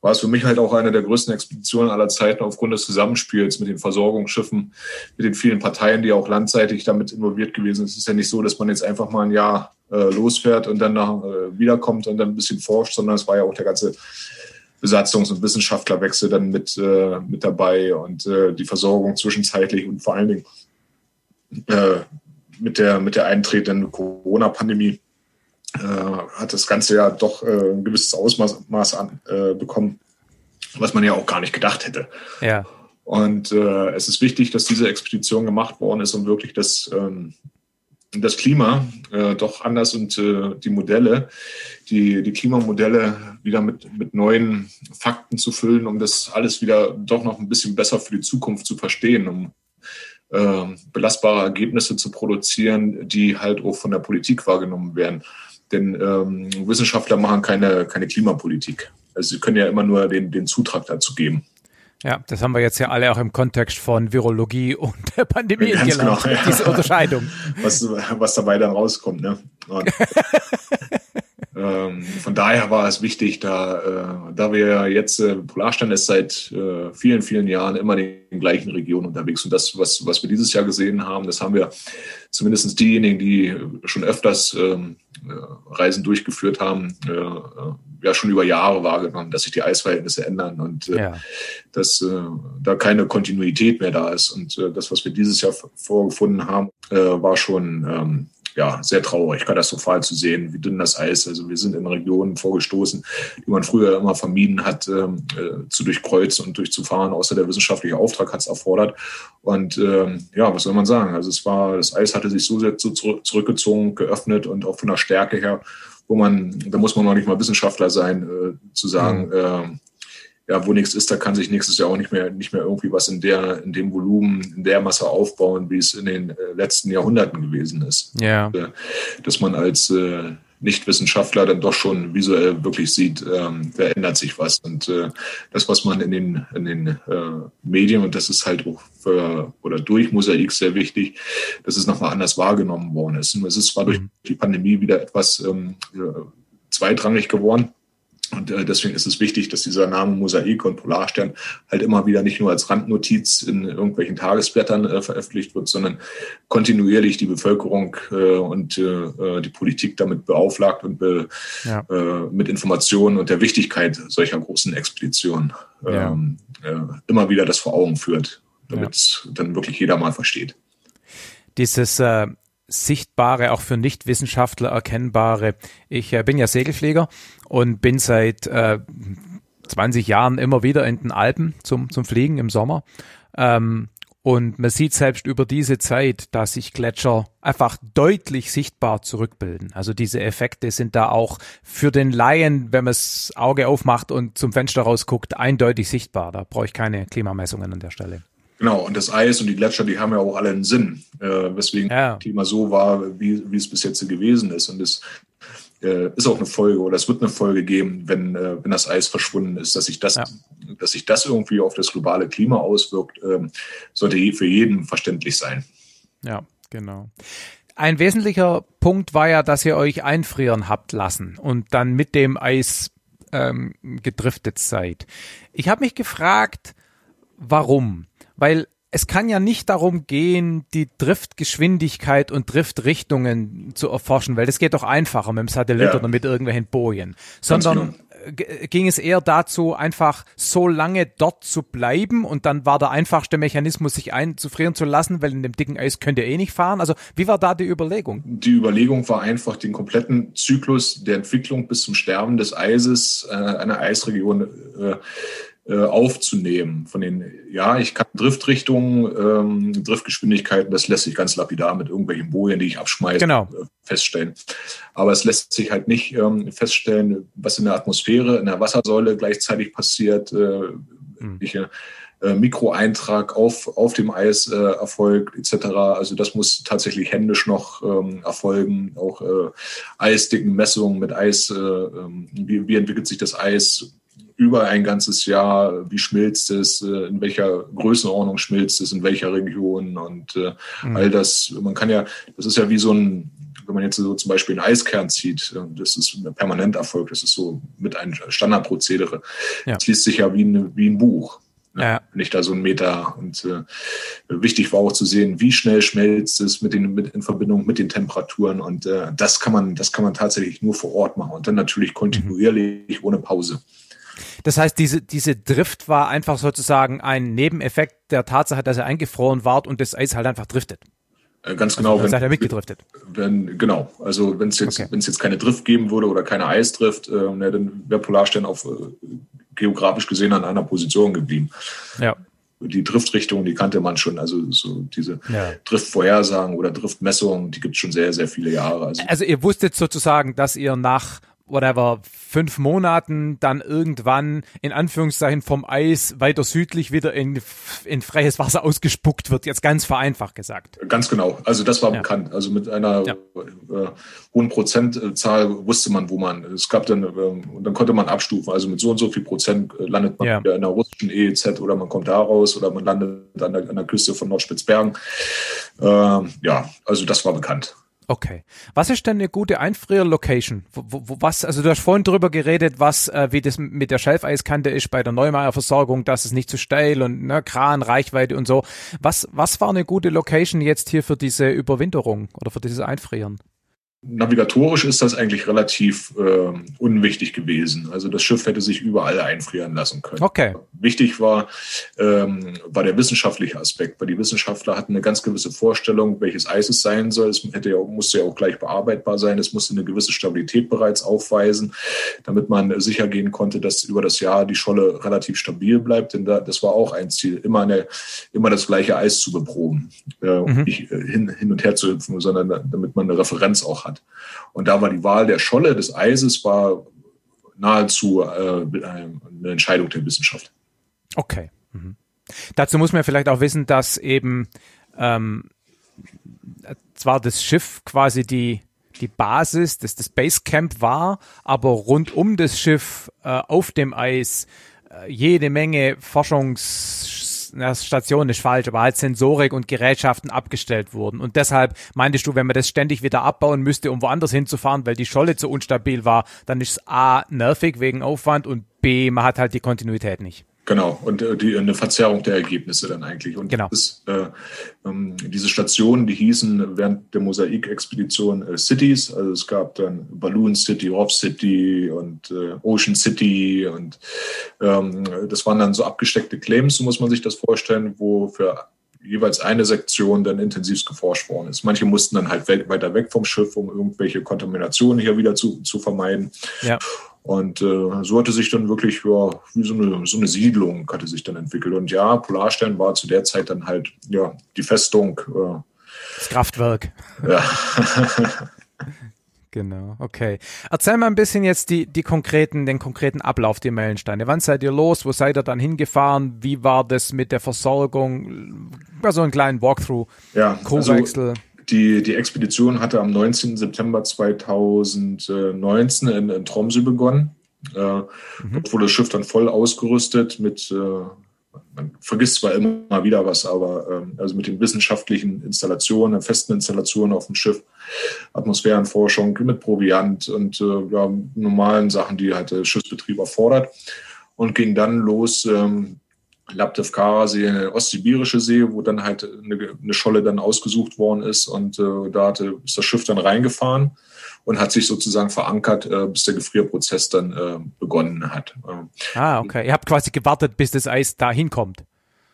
war es für mich halt auch eine der größten Expeditionen aller Zeiten aufgrund des Zusammenspiels mit den Versorgungsschiffen, mit den vielen Parteien, die auch landseitig damit involviert gewesen sind. Es ist ja nicht so, dass man jetzt einfach mal ein Jahr äh, losfährt und dann nach, äh, wiederkommt und dann ein bisschen forscht, sondern es war ja auch der ganze Besatzungs- und Wissenschaftlerwechsel dann mit, äh, mit dabei und äh, die Versorgung zwischenzeitlich und vor allen Dingen äh, mit der, mit der eintretenden Corona-Pandemie äh, hat das Ganze ja doch äh, ein gewisses Ausmaß an, äh, bekommen, was man ja auch gar nicht gedacht hätte. Ja. Und es ist wichtig, dass diese Expedition gemacht worden ist, um wirklich das, ähm, das Klima äh, doch anders und äh, die Modelle, die, die Klimamodelle wieder mit, mit neuen Fakten zu füllen, um das alles wieder doch noch ein bisschen besser für die Zukunft zu verstehen, um äh, belastbare Ergebnisse zu produzieren, die halt auch von der Politik wahrgenommen werden. Denn ähm, Wissenschaftler machen keine, keine Klimapolitik. Also sie können ja immer nur den, den Zutrag dazu geben. Ja, das haben wir jetzt ja alle auch im Kontext von Virologie [LAUGHS] und der Pandemie Ganz gelernt, genau, ja. diese Unterscheidung. Was, was dabei dann rauskommt. Ne? Und, [LAUGHS] ähm, von daher war es wichtig, da, äh, da wir jetzt, äh, Polarstern ist seit äh, vielen, vielen Jahren immer in den gleichen Regionen unterwegs. Und das, was, was wir dieses Jahr gesehen haben, das haben wir zumindest diejenigen, die schon öfters ähm, äh, Reisen durchgeführt haben, äh, äh, ja schon über Jahre wahrgenommen, dass sich die Eisverhältnisse ändern und äh, Ja. dass äh, da keine Kontinuität mehr da ist. Und äh, das, was wir dieses Jahr vorgefunden haben, war schon ähm, ja, sehr traurig, katastrophal zu sehen, wie dünn das Eis. Also wir sind in Regionen vorgestoßen, die man früher immer vermieden hat, ähm, äh, zu durchkreuzen und durchzufahren, außer der wissenschaftliche Auftrag hat es erfordert. Und ähm, ja, was soll man sagen? Also es war, das Eis hatte sich so sehr zu, zurück- zurückgezogen, geöffnet und auch von der Stärke her, wo man, da muss man noch nicht mal Wissenschaftler sein, äh, zu sagen, äh, ja, wo nichts ist, da kann sich nächstes Jahr auch nicht mehr, nicht mehr irgendwie was in der, in dem Volumen, in der Masse aufbauen, wie es in den äh, letzten Jahrhunderten gewesen ist. Ja. Äh, Dass man als äh, Nichtwissenschaftler dann doch schon visuell wirklich sieht, ähm, da ändert sich was. Und äh, das, was man in den, in den äh, Medien, und das ist halt auch für, oder durch Mosaik sehr wichtig, dass es nochmal anders wahrgenommen worden ist. Und es ist zwar durch Mhm. die Pandemie wieder etwas ähm, äh, zweitrangig geworden, und äh, deswegen ist es wichtig, dass dieser Name Mosaik und Polarstern halt immer wieder nicht nur als Randnotiz in irgendwelchen Tagesblättern äh, veröffentlicht wird, sondern kontinuierlich die Bevölkerung äh, und äh, die Politik damit beauflagt und be, Ja. äh, mit Informationen und der Wichtigkeit solcher großen Expeditionen Ja. ähm, äh, immer wieder das vor Augen führt, damit dann wirklich jeder mal versteht. dieses äh, sichtbare, auch für Nichtwissenschaftler erkennbare. Ich äh, bin ja Segelflieger und bin seit äh, 20 Jahren immer wieder in den Alpen zum, zum Fliegen im Sommer. Ähm, und man sieht selbst über diese Zeit, dass sich Gletscher einfach deutlich sichtbar zurückbilden. Also diese Effekte sind da auch für den Laien, wenn man das Auge aufmacht und zum Fenster rausguckt, eindeutig sichtbar. Da brauche ich keine Klimamessungen an der Stelle. Genau, und das Eis und die Gletscher, die haben ja auch alle einen Sinn, äh, weswegen Ja. das Klima so war, wie, wie es bis jetzt gewesen ist. Und es äh, ist auch eine Folge oder es wird eine Folge geben, wenn, äh, wenn das Eis verschwunden ist, dass sich das, Ja. dass sich das irgendwie auf das globale Klima auswirkt, ähm, sollte für jeden verständlich sein. Ja, genau. Ein wesentlicher Punkt war ja, dass ihr euch einfrieren habt lassen und dann mit dem Eis ähm, gedriftet seid. Ich habe mich gefragt, Warum? Weil es kann ja nicht darum gehen, die Driftgeschwindigkeit und Driftrichtungen zu erforschen, weil das geht doch einfacher mit dem Satellit ja. oder mit irgendwelchen Bojen, sondern genau. ging es eher dazu, einfach so lange dort zu bleiben und dann war der einfachste Mechanismus, sich einzufrieren zu lassen, weil in dem dicken Eis könnt ihr eh nicht fahren. Also wie war da die Überlegung? Die Überlegung war einfach, den kompletten Zyklus der Entwicklung bis zum Sterben des Eises äh, einer Eisregion äh, äh, aufzunehmen. Von den, ja, ich kann Driftrichtungen, ähm, Driftgeschwindigkeiten, das lässt sich ganz lapidar mit irgendwelchen Bojen, die ich abschmeiße, genau. äh, feststellen. Aber es lässt sich halt nicht ähm, feststellen, was in der Atmosphäre, in der Wassersäule gleichzeitig passiert, äh, mhm. welche äh, Mikroeintrag auf, auf dem Eis äh, erfolgt, etc. Also das muss tatsächlich händisch noch ähm, erfolgen. Auch äh, Eisdickenmessungen mit Eis, äh, ähm, wie, wie entwickelt sich das Eis, über ein ganzes Jahr, wie schmilzt es, äh, in welcher Größenordnung schmilzt es, in welcher Region und äh, mhm. all das, man kann ja, das ist ja wie so ein, wenn man jetzt so zum Beispiel einen Eiskern zieht, äh, das ist ein permanent Erfolg, das ist so mit einem Standardprozedere. Ja. Das liest sich ja wie, eine, wie ein Buch. Ne? Ja. Nicht da so ein Meter. Und äh, wichtig war auch zu sehen, wie schnell schmelzt es mit den, mit, in Verbindung mit den Temperaturen. Und äh, das kann man, das kann man tatsächlich nur vor Ort machen. Und dann natürlich kontinuierlich mhm. ohne Pause. Das heißt, diese, diese Drift war einfach sozusagen ein Nebeneffekt der Tatsache, dass er eingefroren war und das Eis halt einfach driftet. Äh, ganz genau. Also, wenn, hat er mitgedriftet. Wenn, genau. Also wenn es jetzt, okay. wenn es jetzt keine Drift geben würde oder keine Eisdrift, äh, dann wäre Polarstern auf äh, geografisch gesehen an einer Position geblieben. Ja. Die Driftrichtung, die kannte man schon. Also so diese ja. Driftvorhersagen oder Driftmessungen, die gibt es schon sehr, sehr viele Jahre. Also, also ihr wusstet sozusagen, dass ihr nach whatever, fünf Monaten dann irgendwann in Anführungszeichen vom Eis weiter südlich wieder in, in freies Wasser ausgespuckt wird, jetzt ganz vereinfacht gesagt. Ganz genau. Also das war ja. bekannt. Also mit einer ja. äh, hohen Prozentzahl wusste man, wo man, es gab dann, äh, und dann konnte man abstufen. Also mit so und so viel Prozent äh, landet man ja. wieder in der russischen EEZ oder man kommt da raus oder man landet an der, an der Küste von Nordspitzbergen. Äh, ja, also das war bekannt. Okay. Was ist denn eine gute Einfrier-Location? Was, also du hast vorhin drüber geredet, was, äh, wie das mit der Schelfeiskante ist bei der Neumeier Versorgung, dass es nicht zu steil und ne, Kran, Reichweite und so. Was, was war eine gute Location jetzt hier für diese Überwinterung oder für dieses Einfrieren? Navigatorisch ist das eigentlich relativ äh, unwichtig gewesen. Also das Schiff hätte sich überall einfrieren lassen können. Okay. Wichtig war, ähm, war der wissenschaftliche Aspekt, weil die Wissenschaftler hatten eine ganz gewisse Vorstellung, welches Eis es sein soll. Es hätte ja, musste ja auch gleich bearbeitbar sein. Es musste eine gewisse Stabilität bereits aufweisen, damit man sicher gehen konnte, dass über das Jahr die Scholle relativ stabil bleibt. Denn da, das war auch ein Ziel, immer, eine, immer das gleiche Eis zu beproben, äh, mhm. nicht äh, hin, hin und her zu hüpfen, sondern damit man eine Referenz auch hat hat. Und da war die Wahl der Scholle des Eises war nahezu äh, eine Entscheidung der Wissenschaft. Okay. Mhm. Dazu muss man vielleicht auch wissen, dass eben ähm, zwar das Schiff quasi die die Basis, das das Basecamp war, aber rund um das Schiff äh, auf dem Eis äh, jede Menge Forschungs na, Station ist falsch, aber halt Sensorik und Gerätschaften abgestellt wurden. Und deshalb meintest du, wenn man das ständig wieder abbauen müsste, um woanders hinzufahren, weil die Scholle zu unstabil war, dann ist es A nervig wegen Aufwand und B, man hat halt die Kontinuität nicht. Genau, und äh, die, eine Verzerrung der Ergebnisse dann eigentlich. Und genau. das, äh, ähm, diese Stationen, die hießen während der Mosaik-Expedition äh, Cities. Also es gab dann Balloon City, Off City und äh, Ocean City. Und ähm, das waren dann so abgesteckte Claims, so muss man sich das vorstellen, wo für jeweils eine Sektion dann intensivst geforscht worden ist. Manche mussten dann halt weiter weg vom Schiff, um irgendwelche Kontaminationen hier wieder zu, zu vermeiden. Ja. Und äh, so hatte sich dann wirklich ja, wie so eine, so eine Siedlung hatte sich dann entwickelt. Und ja, Polarstern war zu der Zeit dann halt ja die Festung. Äh, das Kraftwerk. Ja. [LAUGHS] Genau, okay. Erzähl mal ein bisschen jetzt die, die konkreten, den konkreten Ablauf der Meilensteine. Wann seid ihr los? Wo seid ihr dann hingefahren? Wie war das mit der Versorgung? Also einen kleinen Walkthrough. Ja, Crewwechsel. Also die, die Expedition hatte am 19. September 2019 in, in Tromsø begonnen. Äh, mhm. Dort wurde das Schiff dann voll ausgerüstet mit, äh, man vergisst zwar immer wieder was, aber äh, also mit den wissenschaftlichen Installationen, festen Installationen auf dem Schiff, Atmosphärenforschung mit Proviant und äh, ja, normalen Sachen, die halt der Schiffsbetrieb erfordert. Und ging dann los ähm, Laptevkara-See, eine ostsibirische See, wo dann halt eine, eine, Scholle dann ausgesucht worden ist und äh, da hatte, ist das Schiff dann reingefahren und hat sich sozusagen verankert, äh, bis der Gefrierprozess dann äh, begonnen hat. Ah, okay. Ihr habt quasi gewartet, bis das Eis da hinkommt.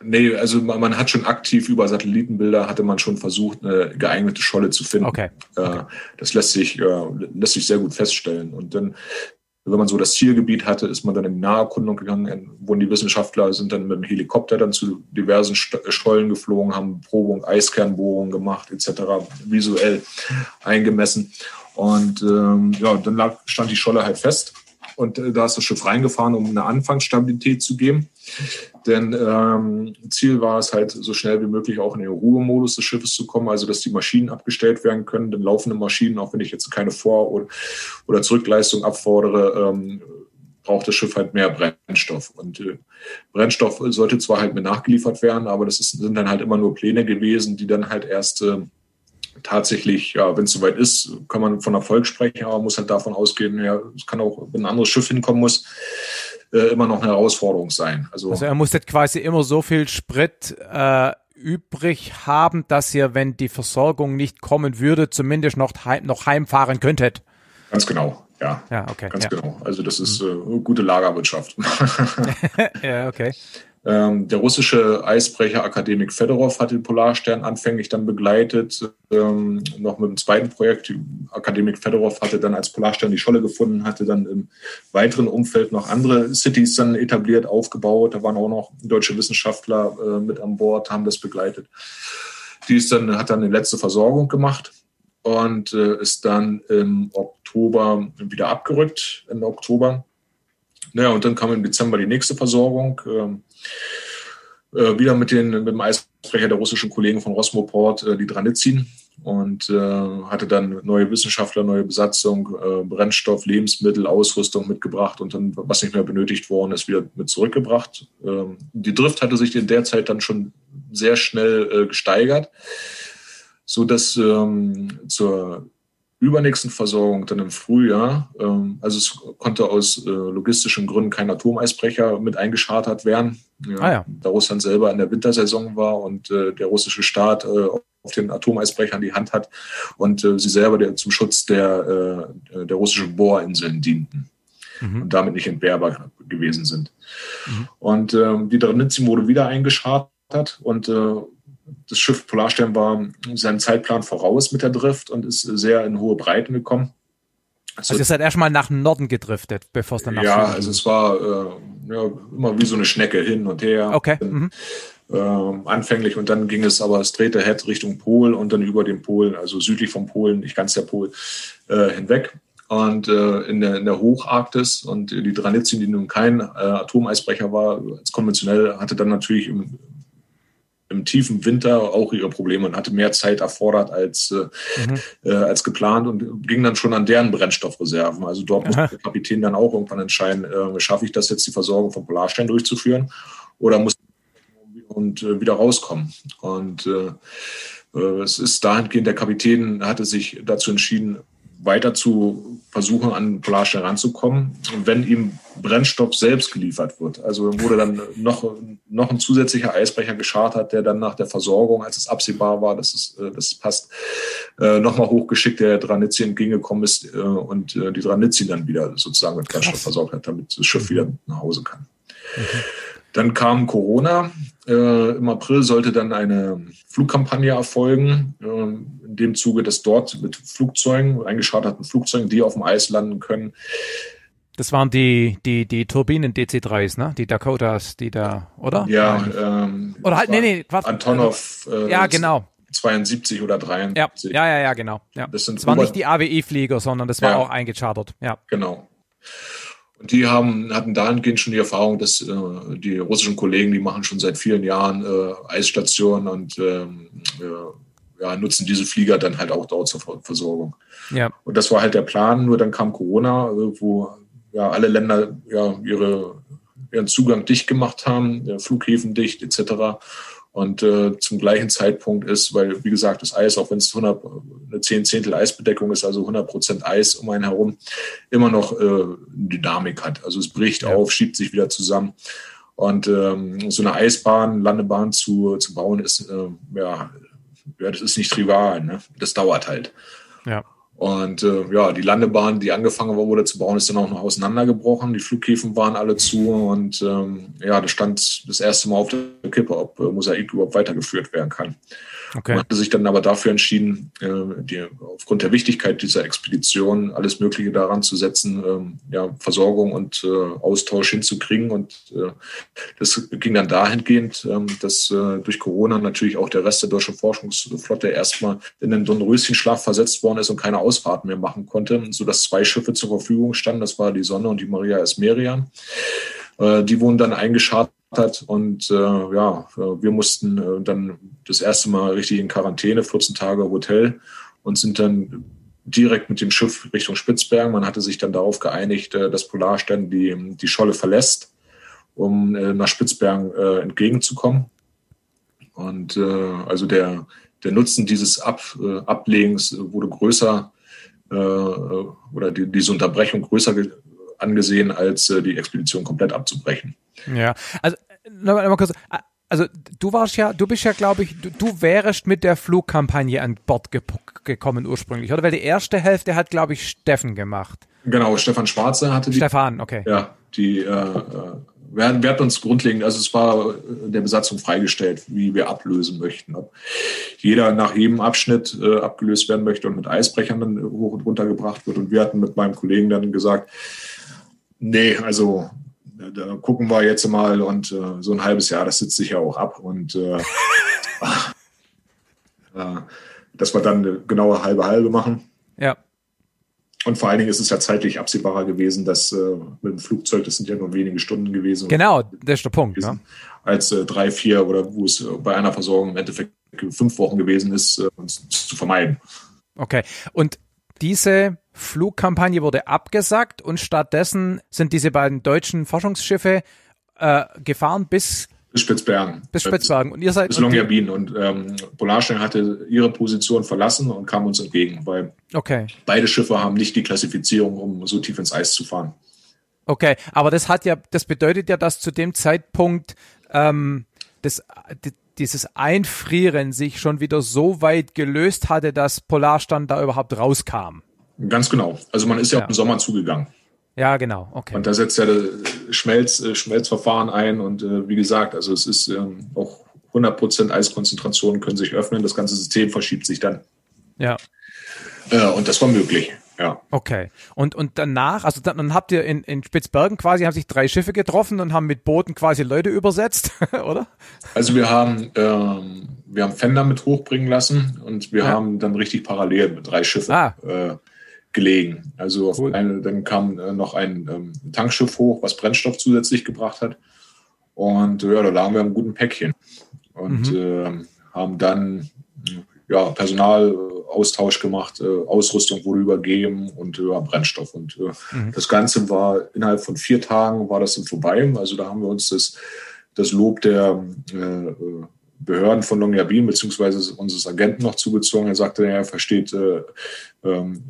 Nee, also man, man, hat schon aktiv über Satellitenbilder hatte man schon versucht, eine geeignete Scholle zu finden. Okay. okay. Äh, das lässt sich, äh, lässt sich sehr gut feststellen. Und dann wenn man so das Zielgebiet hatte, ist man dann in Naherkundung gegangen, wurden die Wissenschaftler sind dann mit dem Helikopter dann zu diversen Schollen geflogen, haben Probung, Eiskernbohrungen gemacht etc. visuell eingemessen und ähm, ja, dann lag, stand die Scholle halt fest und äh, da ist das Schiff reingefahren, um eine Anfangsstabilität zu geben. Denn ähm, Ziel war es halt, so schnell wie möglich auch in den Ruhemodus des Schiffes zu kommen, also dass die Maschinen abgestellt werden können. Denn laufende Maschinen, auch wenn ich jetzt keine Vor- oder, Zurückleistung abfordere, ähm, braucht das Schiff halt mehr Brennstoff. Und äh, Brennstoff sollte zwar halt mit nachgeliefert werden, aber das ist, sind dann halt immer nur Pläne gewesen, die dann halt erst äh, tatsächlich, ja, wenn es soweit ist, kann man von Erfolg sprechen, aber man muss halt davon ausgehen, ja, es kann auch, wenn ein anderes Schiff hinkommen muss, äh, immer noch eine Herausforderung sein. Also, also er muss jetzt quasi immer so viel Sprit äh, übrig haben, dass ihr, wenn die Versorgung nicht kommen würde, zumindest noch, heim, noch heimfahren könntet. Ganz genau. Ja, ja okay. Ganz ja. genau. Also das ist äh, gute Lagerwirtschaft. [LAUGHS] [LAUGHS] ja, okay. Ähm, der russische Eisbrecher Akademik Fedorov hat den Polarstern anfänglich dann begleitet, ähm, noch mit dem zweiten Projekt. Akademik Fedorov hatte dann als Polarstern die Scholle gefunden, hatte dann im weiteren Umfeld noch andere Cities dann etabliert, aufgebaut. Da waren auch noch deutsche Wissenschaftler äh, mit an Bord, haben das begleitet. Die ist dann, hat dann die letzte Versorgung gemacht und äh, ist dann im Oktober wieder abgerückt, Ende Oktober. Naja, und dann kam im Dezember die nächste Versorgung. Ähm, äh, wieder mit, den, mit dem Eisbrecher der russischen Kollegen von Rosmoport, äh, die Dranitsin. Und äh, hatte dann neue Wissenschaftler, neue Besatzung, äh, Brennstoff, Lebensmittel, Ausrüstung mitgebracht und dann, was nicht mehr benötigt worden ist, wieder mit zurückgebracht. Ähm, die Drift hatte sich in der Zeit dann schon sehr schnell äh, gesteigert, so dass ähm, zur übernächsten Versorgung dann im Frühjahr, ähm, also es konnte aus äh, logistischen Gründen kein Atomeisbrecher mit eingeschartert werden, ja, ah, ja. da Russland selber in der Wintersaison war und äh, der russische Staat äh, auf den Atomeisbrechern die Hand hat und äh, sie selber der, zum Schutz der, äh, der russischen Bohrinseln dienten mhm. und damit nicht entbehrbar gewesen sind. Mhm. Und ähm, die Dranitzi wurde wieder eingeschartert und äh, das Schiff Polarstern war seinem Zeitplan voraus mit der Drift und ist sehr in hohe Breiten gekommen. Also, also ihr seid erstmal nach Norden gedriftet, bevor es dann nach Ja, Süden also es war äh, ja, immer wie so eine Schnecke hin und her. Okay. Mhm. Äh, anfänglich und dann ging es aber, es drehte Head Richtung Pol und dann über den Pol, also südlich vom Polen, nicht ganz der Pol, äh, hinweg. Und äh, in, der, in der Hocharktis und die Dranitsin, die nun kein äh, Atomeisbrecher war, als konventionell, hatte dann natürlich im im tiefen Winter auch ihre Probleme und hatte mehr Zeit erfordert als, äh, mhm. äh, als geplant und ging dann schon an deren Brennstoffreserven. Also dort muss der Kapitän dann auch irgendwann entscheiden, äh, schaffe ich das jetzt, die Versorgung von Polarstein durchzuführen oder muss und äh, wieder rauskommen. Und äh, äh, es ist dahingehend, der Kapitän hatte sich dazu entschieden, weiter zu versuchen, an Polarstern ranzukommen, wenn ihm Brennstoff selbst geliefert wird. Also wurde dann noch, noch ein zusätzlicher Eisbrecher geschartert, der dann nach der Versorgung, als es absehbar war, dass es äh, das passt, äh, nochmal hochgeschickt, der Dranitzi entgegengekommen ist äh, und die Dranitzi dann wieder sozusagen mit Brennstoff versorgt hat, damit das Schiff wieder nach Hause kann. Mhm. Dann kam Corona. Äh, Im April sollte dann eine Flugkampagne erfolgen. Äh, in dem Zuge, dass dort mit Flugzeugen, eingescharterten Flugzeugen, die auf dem Eis landen können. Das waren die, die, die Turbinen DC-3s, ne? Die Dakotas, die da, oder? Ja, ähm, oder halt, nee, nee, Quatsch. Antonov. Äh, ja, genau. 72 oder 73. Ja, ja, ja, genau. Ja. Das, sind das waren nicht die AWE-Flieger, sondern das war ja. auch eingechartert. Ja. Genau. Und die haben, hatten dahingehend schon die Erfahrung, dass äh, die russischen Kollegen, die machen schon seit vielen Jahren äh, Eisstationen und ähm, äh, ja, nutzen diese Flieger dann halt auch dort zur Versorgung. Ja. Und das war halt der Plan, nur dann kam Corona, äh, wo ja alle Länder ja ihre, ihren Zugang dicht gemacht haben, Flughäfen dicht etc und äh, zum gleichen Zeitpunkt ist, weil wie gesagt das Eis, auch wenn es 100, eine 10 Zehntel Eisbedeckung ist, also 100 Prozent Eis um einen herum, immer noch äh, Dynamik hat. Also es bricht ja. auf, schiebt sich wieder zusammen. Und ähm, so eine Eisbahn, Landebahn zu, zu bauen, ist äh, ja, ja, das ist nicht trivial. Ne? Das dauert halt. Ja. Und äh, ja, die Landebahn, die angefangen wurde zu bauen, ist dann auch noch auseinandergebrochen. Die Flughäfen waren alle zu und ähm, ja, das stand das erste Mal auf der Kippe, ob äh, Mosaik überhaupt weitergeführt werden kann. Okay. Man hatte sich dann aber dafür entschieden, äh, die, aufgrund der Wichtigkeit dieser Expedition alles Mögliche daran zu setzen, ähm, ja, Versorgung und äh, Austausch hinzukriegen. Und äh, das ging dann dahingehend, ähm, dass durch Corona natürlich auch der Rest der deutschen Forschungsflotte erstmal in den Dornröschenschlaf versetzt worden ist und keine Ausfahrten mehr machen konnte, sodass zwei Schiffe zur Verfügung standen. Das war die Sonne und die Maria Esmerian. Die wurden dann eingeschartet hat. Und äh, ja, wir mussten äh, dann das erste Mal richtig in Quarantäne, 14 Tage Hotel und sind dann direkt mit dem Schiff Richtung Spitzbergen. Man hatte sich dann darauf geeinigt, äh, dass Polarstern die, die Scholle verlässt, um äh, nach Spitzbergen äh, entgegenzukommen. Und äh, also der, der Nutzen dieses Ab, Ablegens wurde größer oder die, diese Unterbrechung größer angesehen, als äh, die Expedition komplett abzubrechen. Ja, also nochmal noch kurz. Also du warst ja, du bist ja, glaube ich, du, du wärst mit der Flugkampagne an Bord ge gekommen ursprünglich, oder? Weil die erste Hälfte hat, glaube ich, Steffen gemacht. Genau, Stefan Schwarze hatte die. Stefan, okay. Ja, die äh, äh wir, wir hatten uns grundlegend, also es war der Besatzung freigestellt, wie wir ablösen möchten. Ob jeder nach jedem Abschnitt äh, abgelöst werden möchte und mit Eisbrechern dann hoch und runter gebracht wird. Und wir hatten mit meinem Kollegen dann gesagt, nee, also da gucken wir jetzt mal und äh, so ein halbes Jahr, das sitzt sich ja auch ab und äh, [LAUGHS] äh, dass wir dann eine genaue halbe halbe machen. Ja. Und vor allen Dingen ist es ja zeitlich absehbarer gewesen, dass äh, mit dem Flugzeug, das sind ja nur wenige Stunden gewesen. Genau, das ist der Punkt. Gewesen, ne? Als äh, drei, vier oder wo es bei einer Versorgung im Endeffekt fünf Wochen gewesen ist, äh, zu vermeiden. Okay. Und diese Flugkampagne wurde abgesagt und stattdessen sind diese beiden deutschen Forschungsschiffe äh, gefahren bis bis Spitzbergen. Bis Spitzbergen. Und ihr seid. Bis Longyearbyen. Und ähm, Polarstern hatte ihre Position verlassen und kam uns entgegen, weil okay. beide Schiffe haben nicht die Klassifizierung, um so tief ins Eis zu fahren. Okay, aber das hat ja, das bedeutet ja, dass zu dem Zeitpunkt ähm, das, dieses Einfrieren sich schon wieder so weit gelöst hatte, dass Polarstern da überhaupt rauskam. Ganz genau. Also man ist ja, ja. im Sommer zugegangen. Ja, genau. Okay. Und da setzt ja das Schmelz, äh, Schmelzverfahren ein und äh, wie gesagt, also es ist ähm, auch 100% Eiskonzentrationen können sich öffnen, das ganze System verschiebt sich dann. Ja. Äh, und das war möglich. Ja. Okay. Und, und danach, also dann, dann habt ihr in, in Spitzbergen quasi, haben sich drei Schiffe getroffen und haben mit Booten quasi Leute übersetzt, [LAUGHS] oder? Also wir haben, ähm, wir haben Fender mit hochbringen lassen und wir ja. haben dann richtig parallel mit drei Schiffen ah. äh, gelegen. Also cool. eine, dann kam äh, noch ein ähm, Tankschiff hoch, was Brennstoff zusätzlich gebracht hat. Und ja, da lagen wir im guten Päckchen. Und mhm. äh, haben dann ja, Personalaustausch gemacht, äh, Ausrüstung wurde übergeben und ja, Brennstoff. Und äh, mhm. das Ganze war innerhalb von vier Tagen war das dann vorbei. Also da haben wir uns das, das Lob der äh, Behörden von Longyearbyen beziehungsweise unseres Agenten noch zugezogen. Er sagte, er versteht, äh, äh,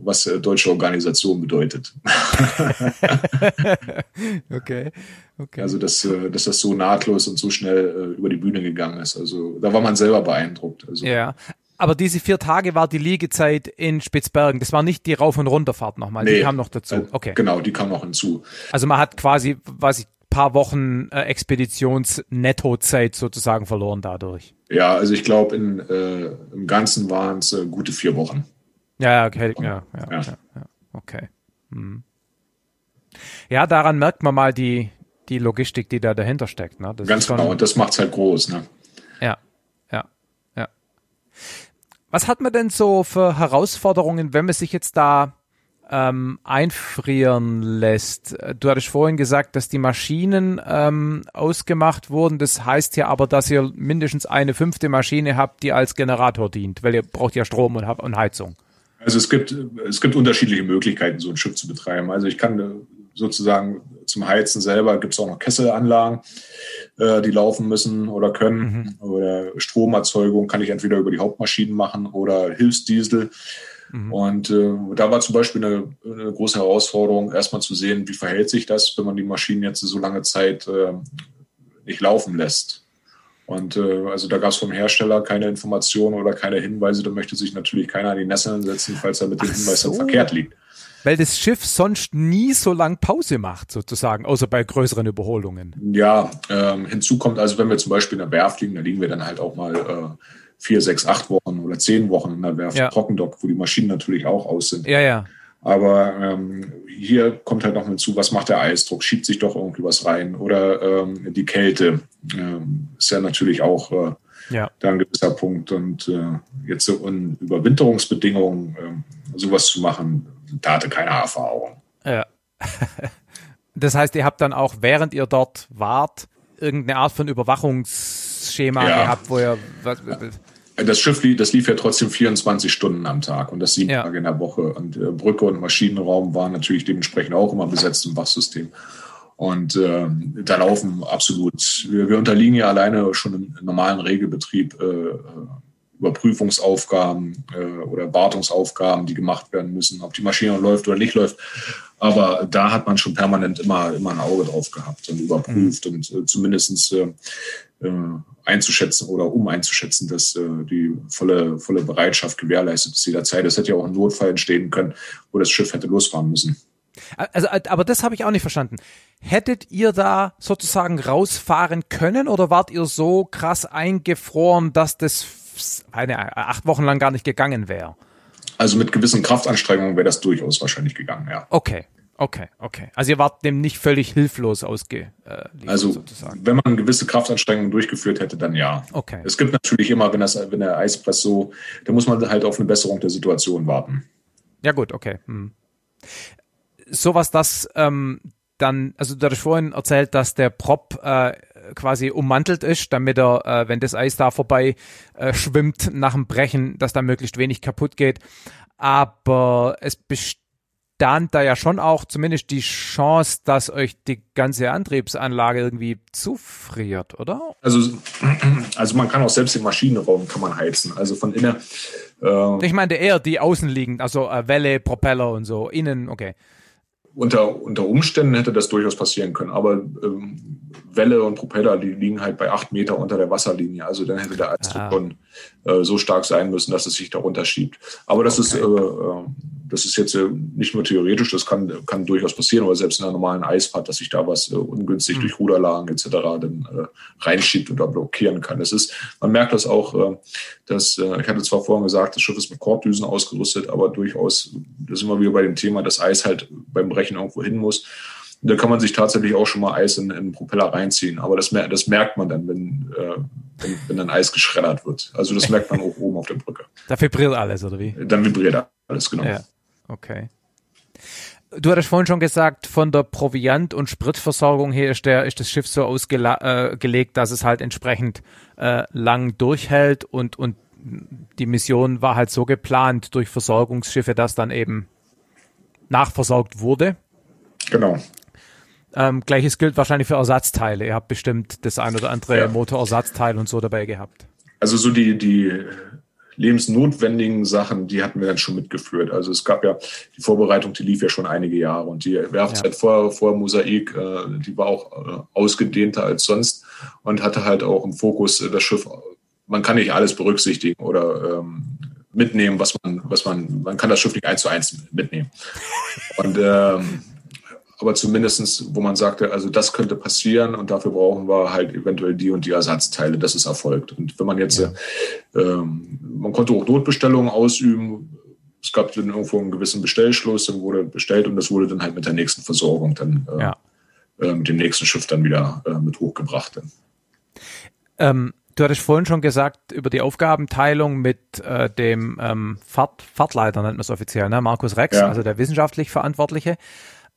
was äh, deutsche Organisation bedeutet. [LAUGHS] okay. okay. Also, dass, äh, dass das so nahtlos und so schnell äh, über die Bühne gegangen ist. Also, da war man selber beeindruckt. Also, ja. Aber diese vier Tage war die Liegezeit in Spitzbergen. Das war nicht die Rauf- und Runterfahrt nochmal. Nee, die kam noch dazu. Äh, okay. Genau, die kam noch hinzu. Also man hat quasi, weiß ich, paar Wochen äh, Expeditions-Nettozeit sozusagen verloren dadurch. Ja, also ich glaube, äh, im Ganzen waren es äh, gute vier Wochen. Ja, okay, ja, ja, ja. ja okay. Hm. Ja, daran merkt man mal die, die Logistik, die da dahinter steckt. Ne? Das Ganz genau, und das macht es halt groß. Ne? Ja, ja, ja. Was hat man denn so für Herausforderungen, wenn man sich jetzt da ähm, einfrieren lässt. Du hattest vorhin gesagt, dass die Maschinen ähm, ausgemacht wurden. Das heißt ja aber, dass ihr mindestens eine fünfte Maschine habt, die als Generator dient, weil ihr braucht ja Strom und, und Heizung. Also es gibt, es gibt unterschiedliche Möglichkeiten, so ein Schiff zu betreiben. Also ich kann äh, sozusagen zum Heizen selber gibt es auch noch Kesselanlagen, äh, die laufen müssen oder können. Mhm. Oder Stromerzeugung kann ich entweder über die Hauptmaschinen machen oder Hilfsdiesel. Mhm. Und äh, da war zum Beispiel eine, eine, große Herausforderung, erstmal zu sehen, wie verhält sich das, wenn man die Maschinen jetzt so lange Zeit äh, nicht laufen lässt. Und äh, also da gab es vom Hersteller keine Informationen oder keine Hinweise. Da möchte sich natürlich keiner an die Nesseln setzen, falls er mit dem Hinweis so. dann verkehrt liegt. Weil das Schiff sonst nie so lang Pause macht, sozusagen, außer bei größeren Überholungen. Ja, ähm, hinzu kommt also, wenn wir zum Beispiel in der Werft liegen, da liegen wir dann halt auch mal äh, vier, sechs, acht Wochen oder zehn Wochen in der Werft ja. Trockendock, wo die Maschinen natürlich auch aus sind. Ja, ja. Aber ähm, hier kommt halt noch hinzu, was macht der Eisdruck? Schiebt sich doch irgendwie was rein? Oder ähm, die Kälte ähm, ist ja natürlich auch äh, ja. da ein gewisser Punkt. Und äh, jetzt so in Überwinterungsbedingungen äh, sowas zu machen, da hatte keine Erfahrung. Ja. [LAUGHS] das heißt, ihr habt dann auch, während ihr dort wart, irgendeine Art von Überwachungsschema ja. gehabt, wo ihr. Was, das Schiff lief, das lief ja trotzdem 24 Stunden am Tag und das sieben ja. Tage in der Woche. Und äh, Brücke und Maschinenraum waren natürlich dementsprechend auch immer besetzt im Wachsystem. Und äh, da laufen absolut, wir, wir, unterliegen ja alleine schon im normalen Regelbetrieb äh, Überprüfungsaufgaben äh, oder Wartungsaufgaben, die gemacht werden müssen, ob die Maschine läuft oder nicht läuft. Aber da hat man schon permanent immer, immer ein Auge drauf gehabt und überprüft mhm. und äh, zumindest äh, äh, einzuschätzen oder um einzuschätzen, dass äh, die volle, volle Bereitschaft gewährleistet ist jederzeit. Es hätte ja auch ein Notfall entstehen können, wo das Schiff hätte losfahren müssen. Also, aber das habe ich auch nicht verstanden. Hättet ihr da sozusagen rausfahren können oder wart ihr so krass eingefroren, dass das eine, acht Wochen lang gar nicht gegangen wäre? Also mit gewissen Kraftanstrengungen wäre das durchaus wahrscheinlich gegangen, ja. Okay, okay, okay. Also ihr wart dem nicht völlig hilflos ausge. Äh, also sozusagen. wenn man gewisse Kraftanstrengungen durchgeführt hätte, dann ja. Okay. Es gibt natürlich immer, wenn das, wenn der Eispress so, da muss man halt auf eine Besserung der Situation warten. Ja gut, okay. Hm. Sowas, das ähm, dann, also du hattest vorhin erzählt, dass der Prop äh, quasi ummantelt ist, damit er, äh, wenn das Eis da vorbei äh, schwimmt nach dem Brechen, dass da möglichst wenig kaputt geht. Aber es bestand da ja schon auch zumindest die Chance, dass euch die ganze Antriebsanlage irgendwie zufriert, oder? Also, [CLEARS THROAT] also man kann auch selbst den Maschinenraum kann man heizen. Also von innen. Äh, ich meinte eher die außenliegend, also äh, Welle, Propeller und so. Innen, okay unter, unter Umständen hätte das durchaus passieren können. Aber ähm, Welle und Propeller, die liegen halt bei acht Meter unter der Wasserlinie. Also dann hätte der Eisdruck ah. schon so stark sein müssen, dass es sich darunter schiebt. Aber das okay. ist, äh, äh, das ist jetzt äh, nicht nur theoretisch, das kann, kann durchaus passieren, aber selbst in einer normalen Eisfahrt, dass sich da was äh, ungünstig mhm. durch Ruderlagen etc. dann äh, reinschiebt oder blockieren kann. Es ist, man merkt das auch, äh, dass, äh, ich hatte zwar vorhin gesagt, das Schiff ist mit Korbdüsen ausgerüstet, aber durchaus, da sind wir wieder bei dem Thema, dass Eis halt beim Brechen irgendwo hin muss. Da kann man sich tatsächlich auch schon mal Eis in, in den Propeller reinziehen. Aber das, das merkt man dann, wenn, äh, wenn, wenn dann Eis geschreddert wird. Also das merkt man auch oben auf der Brücke. [LAUGHS] Da vibriert alles, oder wie? Dann vibriert alles, genau. Ja, okay. Du hattest vorhin schon gesagt, von der Proviant- und Spritversorgung her ist, der, ist das Schiff so ausgelegt, äh, dass es halt entsprechend äh, lang durchhält und, und die Mission war halt so geplant durch Versorgungsschiffe, dass dann eben nachversorgt wurde. Genau. Ähm, Gleiches gilt wahrscheinlich für Ersatzteile. Ihr habt bestimmt das ein oder andere ja. Motorersatzteil und so dabei gehabt. Also so die, die lebensnotwendigen Sachen, die hatten wir dann schon mitgeführt. Also es gab ja die Vorbereitung, die lief ja schon einige Jahre und die Werfzeit ja. vor, vor Mosaik, äh, die war auch äh, ausgedehnter als sonst und hatte halt auch im Fokus äh, das Schiff. Man kann nicht alles berücksichtigen oder ähm, mitnehmen, was man, was man, man kann das Schiff nicht eins zu eins mitnehmen. Und ähm, aber zumindestens, wo man sagte, also das könnte passieren und dafür brauchen wir halt eventuell die und die Ersatzteile, dass es erfolgt. Und wenn man jetzt, ja. ähm, man konnte auch Notbestellungen ausüben, es gab dann irgendwo einen gewissen Bestellschluss, dann wurde bestellt und das wurde dann halt mit der nächsten Versorgung dann äh, ja. äh, mit dem nächsten Schiff dann wieder äh, mit hochgebracht. Ähm, du hattest vorhin schon gesagt über die Aufgabenteilung mit äh, dem ähm, Fahrt, Fahrtleiter, nennt man es offiziell, ne? Markus Rex, ja. also der wissenschaftlich Verantwortliche.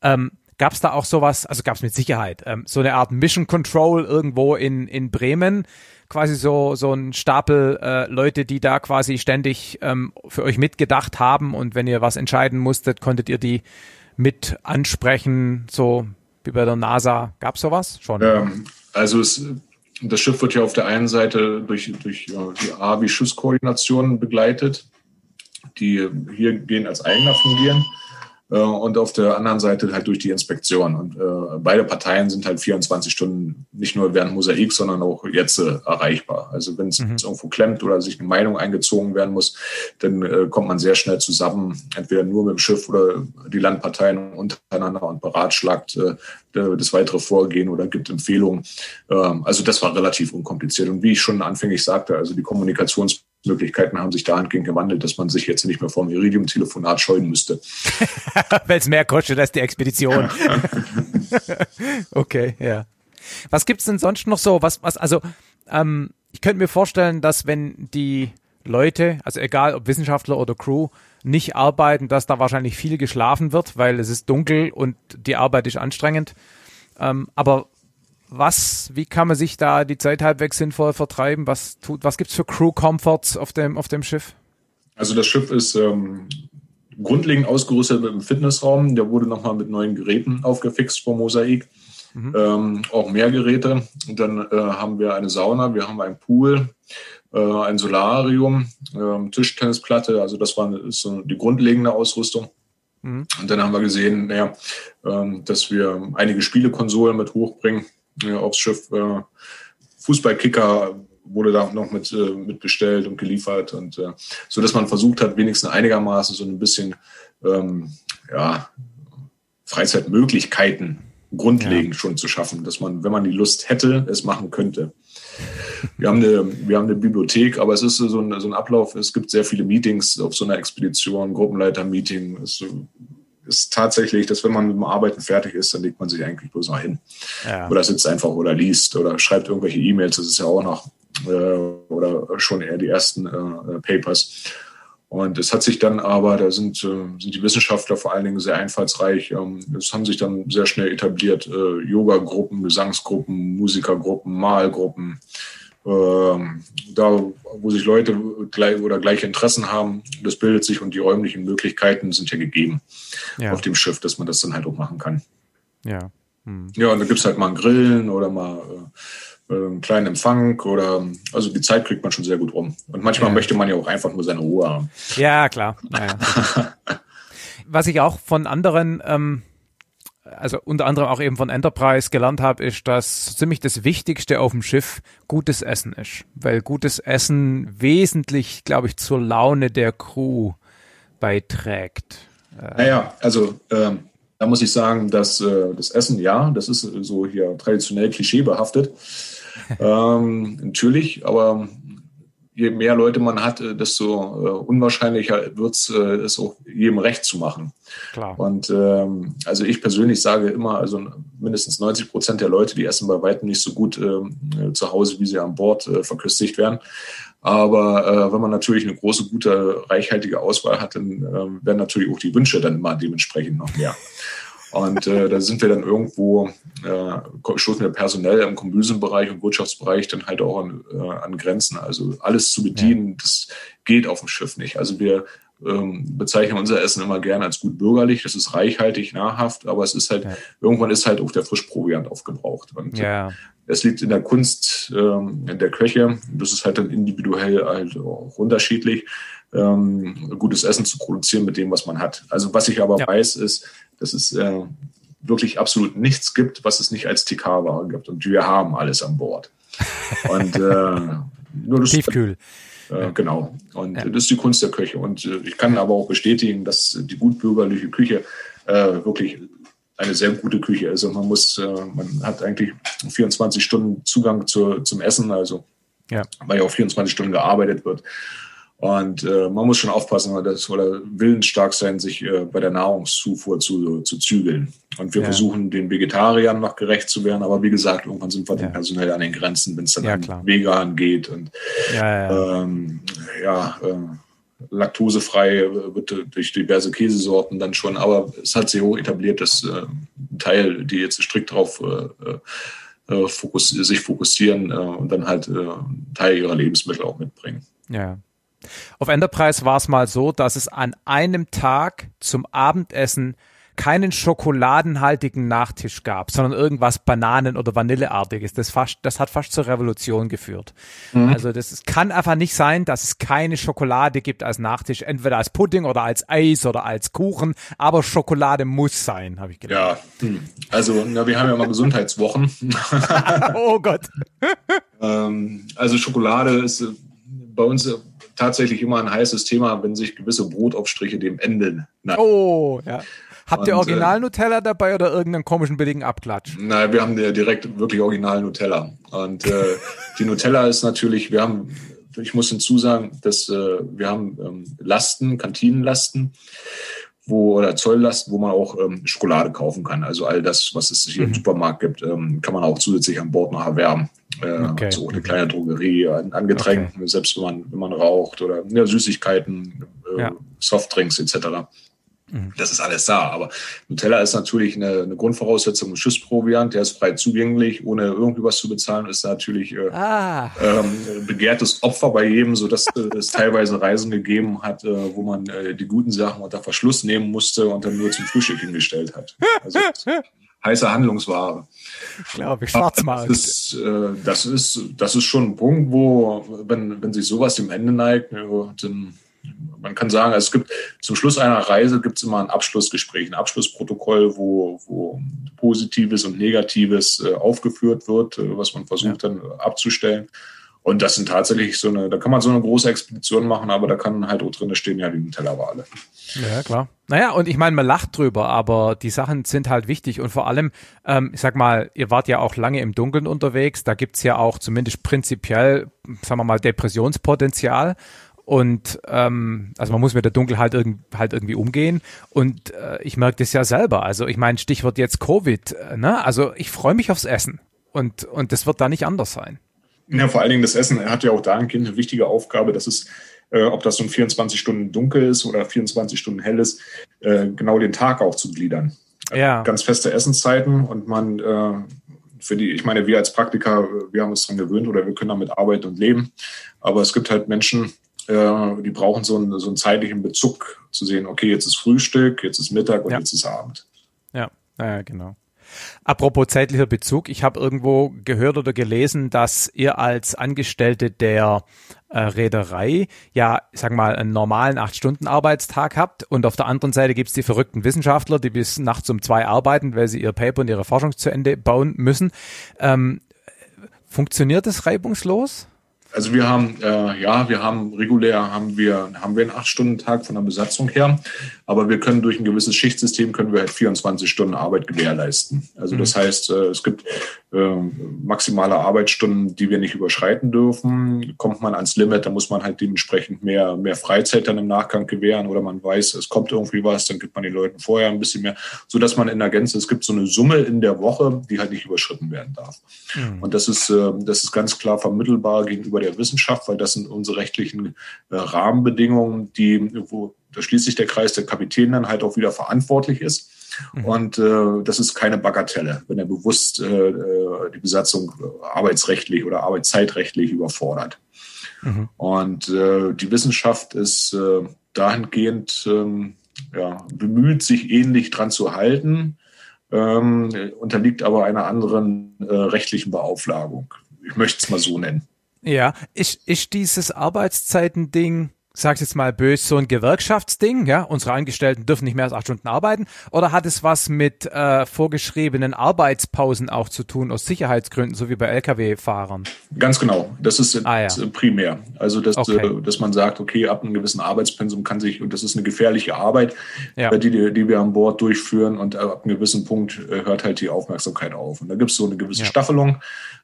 Ähm, Gab es da auch sowas, also gab es mit Sicherheit, ähm, so eine Art Mission Control irgendwo in, in Bremen, quasi so, so ein Stapel äh, Leute, die da quasi ständig ähm, für euch mitgedacht haben und wenn ihr was entscheiden musstet, konntet ihr die mit ansprechen, so wie bei der NASA. Gab es sowas schon? Ähm, also es, das Schiff wird ja auf der einen Seite durch, durch die AVI-Schutzkoordination begleitet, die hier gehen als Eigner fungieren. Äh, und auf der anderen Seite halt durch die Inspektion. Und äh, beide Parteien sind halt 24 Stunden nicht nur während Mosaik, sondern auch jetzt äh, erreichbar. Also wenn es mhm. irgendwo klemmt oder sich eine Meinung eingezogen werden muss, dann äh, kommt man sehr schnell zusammen, entweder nur mit dem Schiff oder die Landparteien untereinander und beratschlagt äh, das weitere Vorgehen oder gibt Empfehlungen. Ähm, also das war relativ unkompliziert. Und wie ich schon anfänglich sagte, also die Kommunikations Möglichkeiten haben sich dahingehend gewandelt, dass man sich jetzt nicht mehr vom Iridium-Telefonat scheuen müsste. [LAUGHS] Weil es mehr kostet als die Expedition. [LAUGHS] okay, ja. Was gibt's denn sonst noch so? Was, was, also, ähm, ich könnte mir vorstellen, dass wenn die Leute, also egal ob Wissenschaftler oder Crew, nicht arbeiten, dass da wahrscheinlich viel geschlafen wird, weil es ist dunkel und die Arbeit ist anstrengend. Ähm, aber was, wie kann man sich da die Zeit halbwegs sinnvoll vertreiben? Was tut, was gibt's für Crew Comforts auf dem, auf dem Schiff? Also das Schiff ist ähm, grundlegend ausgerüstet mit einem Fitnessraum. Der wurde nochmal mit neuen Geräten aufgefixt vom Mosaik. Mhm. Ähm, auch mehr Geräte. Und dann äh, haben wir eine Sauna, wir haben einen Pool, äh, ein Solarium, äh, Tischtennisplatte. Also das war ist so die grundlegende Ausrüstung. Mhm. Und dann haben wir gesehen, naja, ähm, dass wir einige Spielekonsolen mit hochbringen ja, aufs Schiff. Äh, Fußballkicker wurde da noch mit, äh, mit bestellt und geliefert und äh, so, dass man versucht hat, wenigstens einigermaßen so ein bisschen ähm, ja, Freizeitmöglichkeiten grundlegend ja. schon zu schaffen, dass man, wenn man die Lust hätte, es machen könnte. Wir haben eine, wir haben eine Bibliothek, aber es ist so ein, so ein Ablauf. Es gibt sehr viele Meetings auf so einer Expedition, Gruppenleiter-Meeting. Es ist tatsächlich, dass wenn man mit dem Arbeiten fertig ist, dann legt man sich eigentlich bloß noch hin. Ja. Oder sitzt einfach oder liest oder schreibt irgendwelche E-Mails. Das ist ja auch noch äh, oder schon eher die ersten äh, Papers. Und es hat sich dann aber, da sind, äh, sind die Wissenschaftler vor allen Dingen sehr einfallsreich. Ähm, es haben sich dann sehr schnell etabliert äh, Yoga-Gruppen, Gesangsgruppen, Musikergruppen, Malgruppen, da, wo sich Leute gleich oder gleiche Interessen haben, das bildet sich und die räumlichen Möglichkeiten sind ja gegeben ja. auf dem Schiff, dass man das dann halt auch machen kann. Ja. Hm. Ja, und da gibt es halt mal ein Grillen oder mal äh, einen kleinen Empfang oder also die Zeit kriegt man schon sehr gut rum. Und manchmal ja. möchte man ja auch einfach nur seine Ruhe haben. Ja, klar. Ja, [LAUGHS] Was ich auch von anderen ähm, also unter anderem auch eben von Enterprise gelernt habe, ist, dass ziemlich das Wichtigste auf dem Schiff gutes Essen ist. Weil gutes Essen wesentlich, glaube ich, zur Laune der Crew beiträgt. Naja, also ähm, da muss ich sagen, dass äh, das Essen, ja, das ist so hier traditionell klischeebehaftet. [LAUGHS] ähm, natürlich, aber je mehr Leute man hat, äh, desto äh, unwahrscheinlicher wird es, äh, es auch jedem recht zu machen. Klar. Und ähm, also ich persönlich sage immer, also mindestens 90 Prozent der Leute, die essen bei weitem nicht so gut äh, zu Hause, wie sie an Bord äh, verköstigt werden. Aber äh, wenn man natürlich eine große, gute, reichhaltige Auswahl hat, dann äh, werden natürlich auch die Wünsche dann immer dementsprechend noch mehr. Und äh, da sind wir dann irgendwo, äh, stoßen wir personell im Kombüsenbereich und Wirtschaftsbereich dann halt auch an, äh, an Grenzen. Also alles zu bedienen, ja. das geht auf dem Schiff nicht. Also wir ähm, bezeichnen unser Essen immer gerne als gut bürgerlich. Das ist reichhaltig, nahrhaft, aber es ist halt, ja. irgendwann ist halt auch der Frischproviant aufgebraucht. Und ja. es liegt in der Kunst ähm, in der Köche. Das ist halt dann individuell halt auch unterschiedlich, ähm, gutes Essen zu produzieren mit dem, was man hat. Also was ich aber ja. weiß, ist, dass es äh, wirklich absolut nichts gibt, was es nicht als TK-Ware gibt. Und wir haben alles an Bord. [LAUGHS] Und äh, nur das Tiefkühl. Äh, genau. Und ja. das ist die Kunst der Küche. Und äh, ich kann aber auch bestätigen, dass die gutbürgerliche Küche äh, wirklich eine sehr gute Küche ist. Und man muss, äh, man hat eigentlich 24 Stunden Zugang zur, zum Essen, also ja. weil ja auch 24 Stunden gearbeitet wird. Und äh, man muss schon aufpassen, dass, oder willensstark sein, sich äh, bei der Nahrungszufuhr zu, zu zügeln. Und wir ja. versuchen, den Vegetariern noch gerecht zu werden. Aber wie gesagt, irgendwann sind wir ja. personell an den Grenzen, wenn es dann ja, an Vegan geht. Und ja, ja. Ähm, äh, laktosefrei wird durch diverse Käsesorten dann schon. Aber es hat sich hoch etabliert, dass äh, ein Teil, die jetzt strikt darauf äh, äh, fokus sich fokussieren äh, und dann halt einen Teil ihrer Lebensmittel auch mitbringen. Ja. Auf Enterprise war es mal so, dass es an einem Tag zum Abendessen keinen schokoladenhaltigen Nachtisch gab, sondern irgendwas Bananen- oder Vanilleartiges. Das, fast, das hat fast zur Revolution geführt. Mhm. Also das es kann einfach nicht sein, dass es keine Schokolade gibt als Nachtisch, entweder als Pudding oder als Eis oder als Kuchen, aber Schokolade muss sein, habe ich gedacht. Ja, hm. also na, wir haben ja mal Gesundheitswochen. [LAUGHS] oh Gott. [LAUGHS] ähm, also Schokolade ist äh, bei uns äh, tatsächlich immer ein heißes Thema, wenn sich gewisse Brotaufstriche dem Ende neigen. Oh, ja. Habt ihr Original Nutella dabei oder irgendeinen komischen billigen Abklatsch? Nein, wir haben direkt wirklich Original Nutella. Und äh, die Nutella ist natürlich, wir haben, ich muss hinzusagen, dass äh, wir haben ähm, Lasten, Kantinenlasten wo oder Zolllasten, wo man auch ähm, Schokolade kaufen kann. Also all das, was es hier mhm. im Supermarkt gibt, ähm, kann man auch zusätzlich an Bord noch erwerben. Äh, okay. So eine kleine Drogerie an, an Getränken, okay. selbst wenn man, wenn man raucht oder ja, Süßigkeiten, äh, ja. Softdrinks etc. Mhm. Das ist alles da. Aber Nutella ist natürlich eine, eine Grundvoraussetzung. Ein Schussproviant, der ist frei zugänglich, ohne irgendwie was zu bezahlen, ist natürlich äh, ah. ähm, begehrtes Opfer bei jedem, sodass äh, es teilweise Reisen gegeben hat, äh, wo man äh, die guten Sachen unter Verschluss nehmen musste und dann nur zum Frühstück hingestellt hat. Also heiße Handlungsware. Glaube ich, Schwarzmarkt. Das ist, äh, das, ist, das ist schon ein Punkt, wo, wenn, wenn sich sowas dem Ende neigt, dann man kann sagen, es gibt zum Schluss einer Reise gibt es immer ein Abschlussgespräch, ein Abschlussprotokoll, wo, wo Positives und Negatives äh, aufgeführt wird, äh, was man versucht ja. dann abzustellen. Und das sind tatsächlich so eine, da kann man so eine große Expedition machen, aber da kann halt auch drin stehen, ja, die Nutella-Wale. Ja, klar. Naja, und ich meine, man lacht drüber, aber die Sachen sind halt wichtig und vor allem, ähm, ich sag mal, ihr wart ja auch lange im Dunkeln unterwegs, da gibt's ja auch zumindest prinzipiell, sagen wir mal, Depressionspotenzial. Und ähm, also man muss mit der Dunkelheit irg halt irgendwie umgehen. Und äh, ich merke das ja selber. Also ich meine, Stichwort jetzt Covid, äh, ne? Also ich freue mich aufs Essen. Und, und das wird da nicht anders sein. Ja, vor allen Dingen das Essen hat ja auch dahingehend eine wichtige Aufgabe, dass es, äh, ob das nun 24 Stunden dunkel ist oder 24 Stunden hell ist, äh, genau den Tag auch zu gliedern. Ja. Ganz feste Essenszeiten und man äh, für die, ich meine, wir als Praktiker, wir haben uns daran gewöhnt oder wir können damit arbeiten und leben. Aber es gibt halt Menschen, äh, die brauchen so einen, so einen zeitlichen Bezug zu sehen, okay, jetzt ist Frühstück, jetzt ist Mittag und ja. jetzt ist Abend. Ja, ja, genau. Apropos zeitlicher Bezug, ich habe irgendwo gehört oder gelesen, dass ihr als Angestellte der äh, Reederei ja, sag mal, einen normalen acht Stunden Arbeitstag habt und auf der anderen Seite gibt's die verrückten Wissenschaftler, die bis nachts um zwei arbeiten, weil sie ihr Paper und ihre Forschung zu Ende bauen müssen. Ähm, funktioniert das reibungslos? Also wir haben, äh, ja, wir haben regulär haben wir, haben wir einen acht-Stunden-Tag von der Besatzung her, aber wir können durch ein gewisses Schichtsystem können wir halt 24 Stunden Arbeit gewährleisten. Also das mhm. heißt, äh, es gibt äh, maximale Arbeitsstunden, die wir nicht überschreiten dürfen. Kommt man ans Limit, dann muss man halt dementsprechend mehr, mehr Freizeit dann im Nachgang gewähren oder man weiß, es kommt irgendwie was, dann gibt man den Leuten vorher ein bisschen mehr, so dass man in der Gänze, es gibt so eine Summe in der Woche, die halt nicht überschritten werden darf. Mhm. Und das ist, äh, das ist ganz klar vermittelbar gegenüber der der Wissenschaft, weil das sind unsere rechtlichen äh, Rahmenbedingungen, die, wo da schließt sich der Kreis der Kapitän dann halt auch wieder verantwortlich ist. Mhm. Und äh, das ist keine Bagatelle, wenn er bewusst äh, äh die Besatzung äh, arbeitsrechtlich oder arbeitszeitrechtlich überfordert. Mhm. Und äh, die Wissenschaft ist äh, dahingehend ähm, ja, bemüht, sich ähnlich dran zu halten, ähm, unterliegt aber einer anderen äh, rechtlichen Beauflagung. Ich möchte es mal so nennen. Ja, ist, ist dieses Arbeitszeiten-Ding, sag's jetzt mal böse, so ein Gewerkschaftsding, ja, unsere Angestellten dürfen nicht mehr als acht Stunden arbeiten, oder hat es was mit äh, vorgeschriebenen Arbeitspausen auch zu tun, aus Sicherheitsgründen, so wie bei Lkw-Fahrern? Ganz genau, das ist ah, ja. primär. Also, dass, okay. äh, dass man sagt, okay, ab einem gewissen Arbeitspensum kann sich, und das ist eine gefährliche Arbeit, ja. die, die, die wir an Bord durchführen, und ab einem gewissen Punkt äh, hört halt die Aufmerksamkeit auf. Und da gibt es so eine gewisse ja. Staffelung,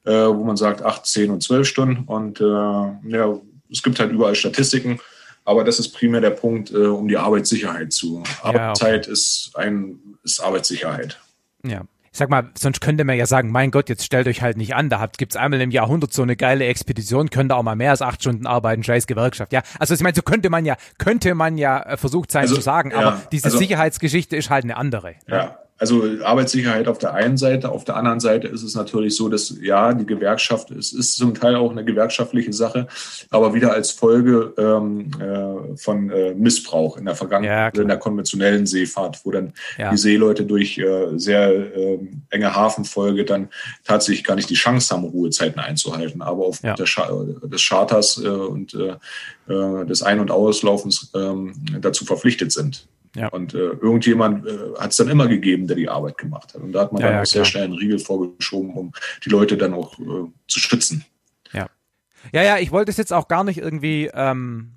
äh, wo man sagt, acht, zehn und zwölf Stunden, und äh, ja, es gibt halt überall Statistiken, aber das ist primär der Punkt, äh, um die Arbeitssicherheit zu. Arbeitszeit okay. ist ein ist Arbeitssicherheit. Ja. Ich sag mal, sonst könnte man ja sagen, mein Gott, jetzt stellt euch halt nicht an, da gibt es einmal im Jahrhundert so eine geile Expedition, könnt ihr auch mal mehr als acht Stunden arbeiten, scheiß Gewerkschaft. Ja, also ich meine, so könnte man ja, könnte man ja äh, versucht sein also, zu sagen, ja, aber diese also, Sicherheitsgeschichte ist halt eine andere. Ja, also Arbeitssicherheit auf der einen Seite, auf der anderen Seite ist es natürlich so, dass ja, die Gewerkschaft, es ist zum Teil auch eine gewerkschaftliche Sache, aber wieder als Folge ähm, äh, von äh, Missbrauch in der Vergangenheit, ja, in der konventionellen Seefahrt, wo dann ja. die Seeleute durch äh, sehr äh, enge Hafenfolge dann tatsächlich gar nicht die Chance haben, Ruhezeiten einzuhalten, aber aufgrund ja. des Charters äh, und äh, äh, des Ein- und Auslaufens ähm, dazu verpflichtet sind. Ja. Und äh, irgendjemand äh, hat es dann immer gegeben, der die Arbeit gemacht hat. Und da hat man ja, dann ja, auch sehr schnell einen Riegel vorgeschoben, um die Leute dann auch äh, zu schützen. Ja. Ja, ja, ich wollte es jetzt auch gar nicht irgendwie ähm,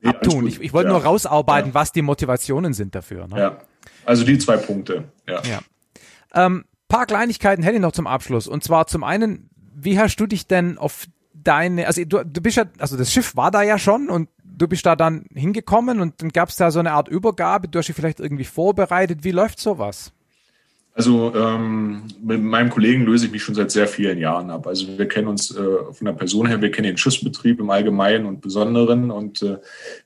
nee, abtun. Ich, ich wollte nur rausarbeiten, was die Motivationen sind dafür. Ne? Ja. Also die zwei Punkte, ja. ja. Ähm, paar Kleinigkeiten hätte ich noch zum Abschluss. Und zwar zum einen, wie hast du dich denn auf deine, also du, du bist ja, also das Schiff war da ja schon und du bist da dann hingekommen und dann gab es da so eine Art Übergabe, du hast dich vielleicht irgendwie vorbereitet. Wie läuft sowas? Also ähm, mit meinem Kollegen löse ich mich schon seit sehr vielen Jahren ab. Also wir kennen uns äh, von der Person her, wir kennen den Schiffsbetrieb im Allgemeinen und Besonderen und äh,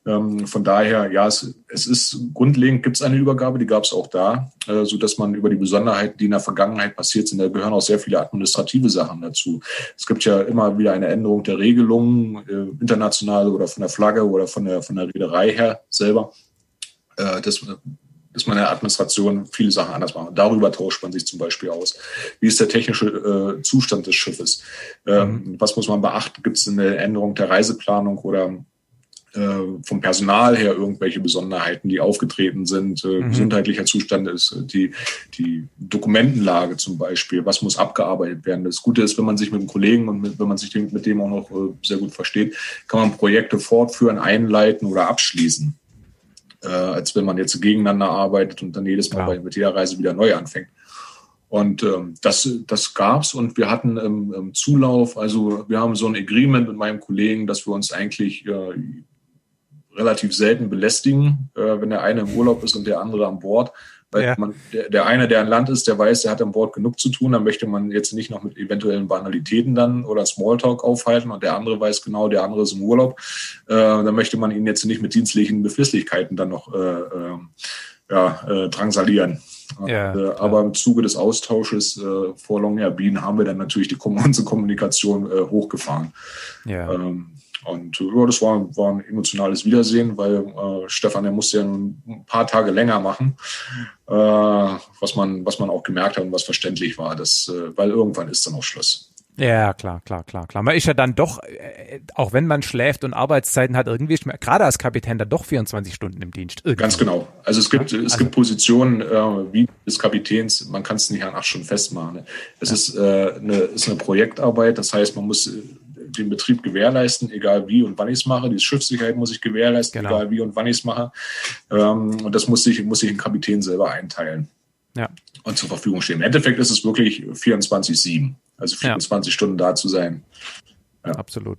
ähm, von daher, ja, es, es ist grundlegend gibt es eine Übergabe, die gab es auch da, äh, so dass man über die Besonderheiten, die in der Vergangenheit passiert sind, da gehören auch sehr viele administrative Sachen dazu. Es gibt ja immer wieder eine Änderung der Regelungen, äh, international oder von der Flagge oder von der von der Reederei her selber. Äh, das ist man in der Administration viele Sachen anders machen. Darüber tauscht man sich zum Beispiel aus. Wie ist der technische äh, Zustand des Schiffes? Ähm, mhm. Was muss man beachten? Gibt es eine Änderung der Reiseplanung oder äh, vom Personal her irgendwelche Besonderheiten, die aufgetreten sind? Äh, mhm. Gesundheitlicher Zustand ist die, die Dokumentenlage zum Beispiel. Was muss abgearbeitet werden? Das Gute ist, wenn man sich mit dem Kollegen und mit, wenn man sich mit dem auch noch äh, sehr gut versteht, kann man Projekte fortführen, einleiten oder abschließen äh, als wenn man jetzt gegeneinander arbeitet und dann jedes Mal ja. bei, mit jeder Reise wieder neu anfängt. Und ähm, das, das gab's und wir hatten im, im, Zulauf, also wir haben so ein Agreement mit meinem Kollegen, dass wir uns eigentlich äh, relativ selten belästigen, äh, wenn der eine im Urlaub ist und der andere an Bord. Weil ja. man, der, der eine, der an Land ist, der weiß, der hat an Bord genug zu tun, dann möchte man jetzt nicht noch mit eventuellen Banalitäten dann oder Smalltalk aufhalten und der andere weiß genau, der andere ist im Urlaub. Äh, dann möchte man ihn jetzt nicht mit dienstlichen Beflisslichkeiten dann noch äh, äh, ja, äh, drangsalieren. Ja, äh, aber im Zuge des Austausches äh, vor Longyearbyen haben wir dann natürlich die [LAUGHS] unsere Kommunikation äh, hochgefahren. Ja. Ähm, und ja, das war, war ein emotionales Wiedersehen, weil äh, Stefan, der musste ja ein paar Tage länger machen, äh, was, man, was man auch gemerkt hat und was verständlich war, dass, äh, weil irgendwann ist dann auch Schluss. Ja, klar, klar, klar, klar. Man ist ja dann doch, äh, auch wenn man schläft und Arbeitszeiten hat, irgendwie ist man, gerade als Kapitän dann doch 24 Stunden im Dienst. Irgendwie. Ganz genau. Also es gibt, ja? es also, gibt Positionen äh, wie des Kapitäns, man kann es nicht an acht Stunden festmachen. Es ja. ist, äh, eine, ist eine Projektarbeit, das heißt, man muss den Betrieb gewährleisten, egal wie und wann ich es mache. Die Schiffssicherheit muss ich gewährleisten, genau. egal wie und wann ich es mache. Ähm, und das muss sich, muss sich ein Kapitän selber einteilen. Ja. Und zur Verfügung stehen. Im Endeffekt ist es wirklich 24-7. Also 24 ja. Stunden da zu sein. Ja. Absolut.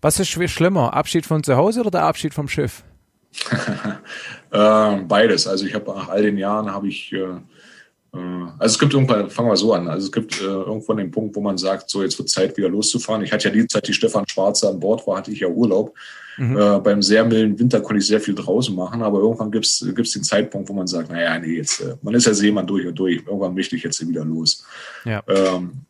Was ist schlimmer? Abschied von zu Hause oder der Abschied vom Schiff? [LAUGHS] äh, beides. Also ich habe nach all den Jahren habe ich äh, also es gibt irgendwann, fangen wir so an, also es gibt äh, irgendwann den Punkt, wo man sagt, so jetzt wird Zeit wieder loszufahren. Ich hatte ja die Zeit, die Stefan Schwarze an Bord war, hatte ich ja Urlaub. Mhm. Äh, beim sehr milden Winter konnte ich sehr viel draußen machen, aber irgendwann gibt es den Zeitpunkt, wo man sagt, naja, nee, jetzt, äh, man ist ja Seemann durch und durch, irgendwann möchte ich jetzt wieder los. Ja. Ähm,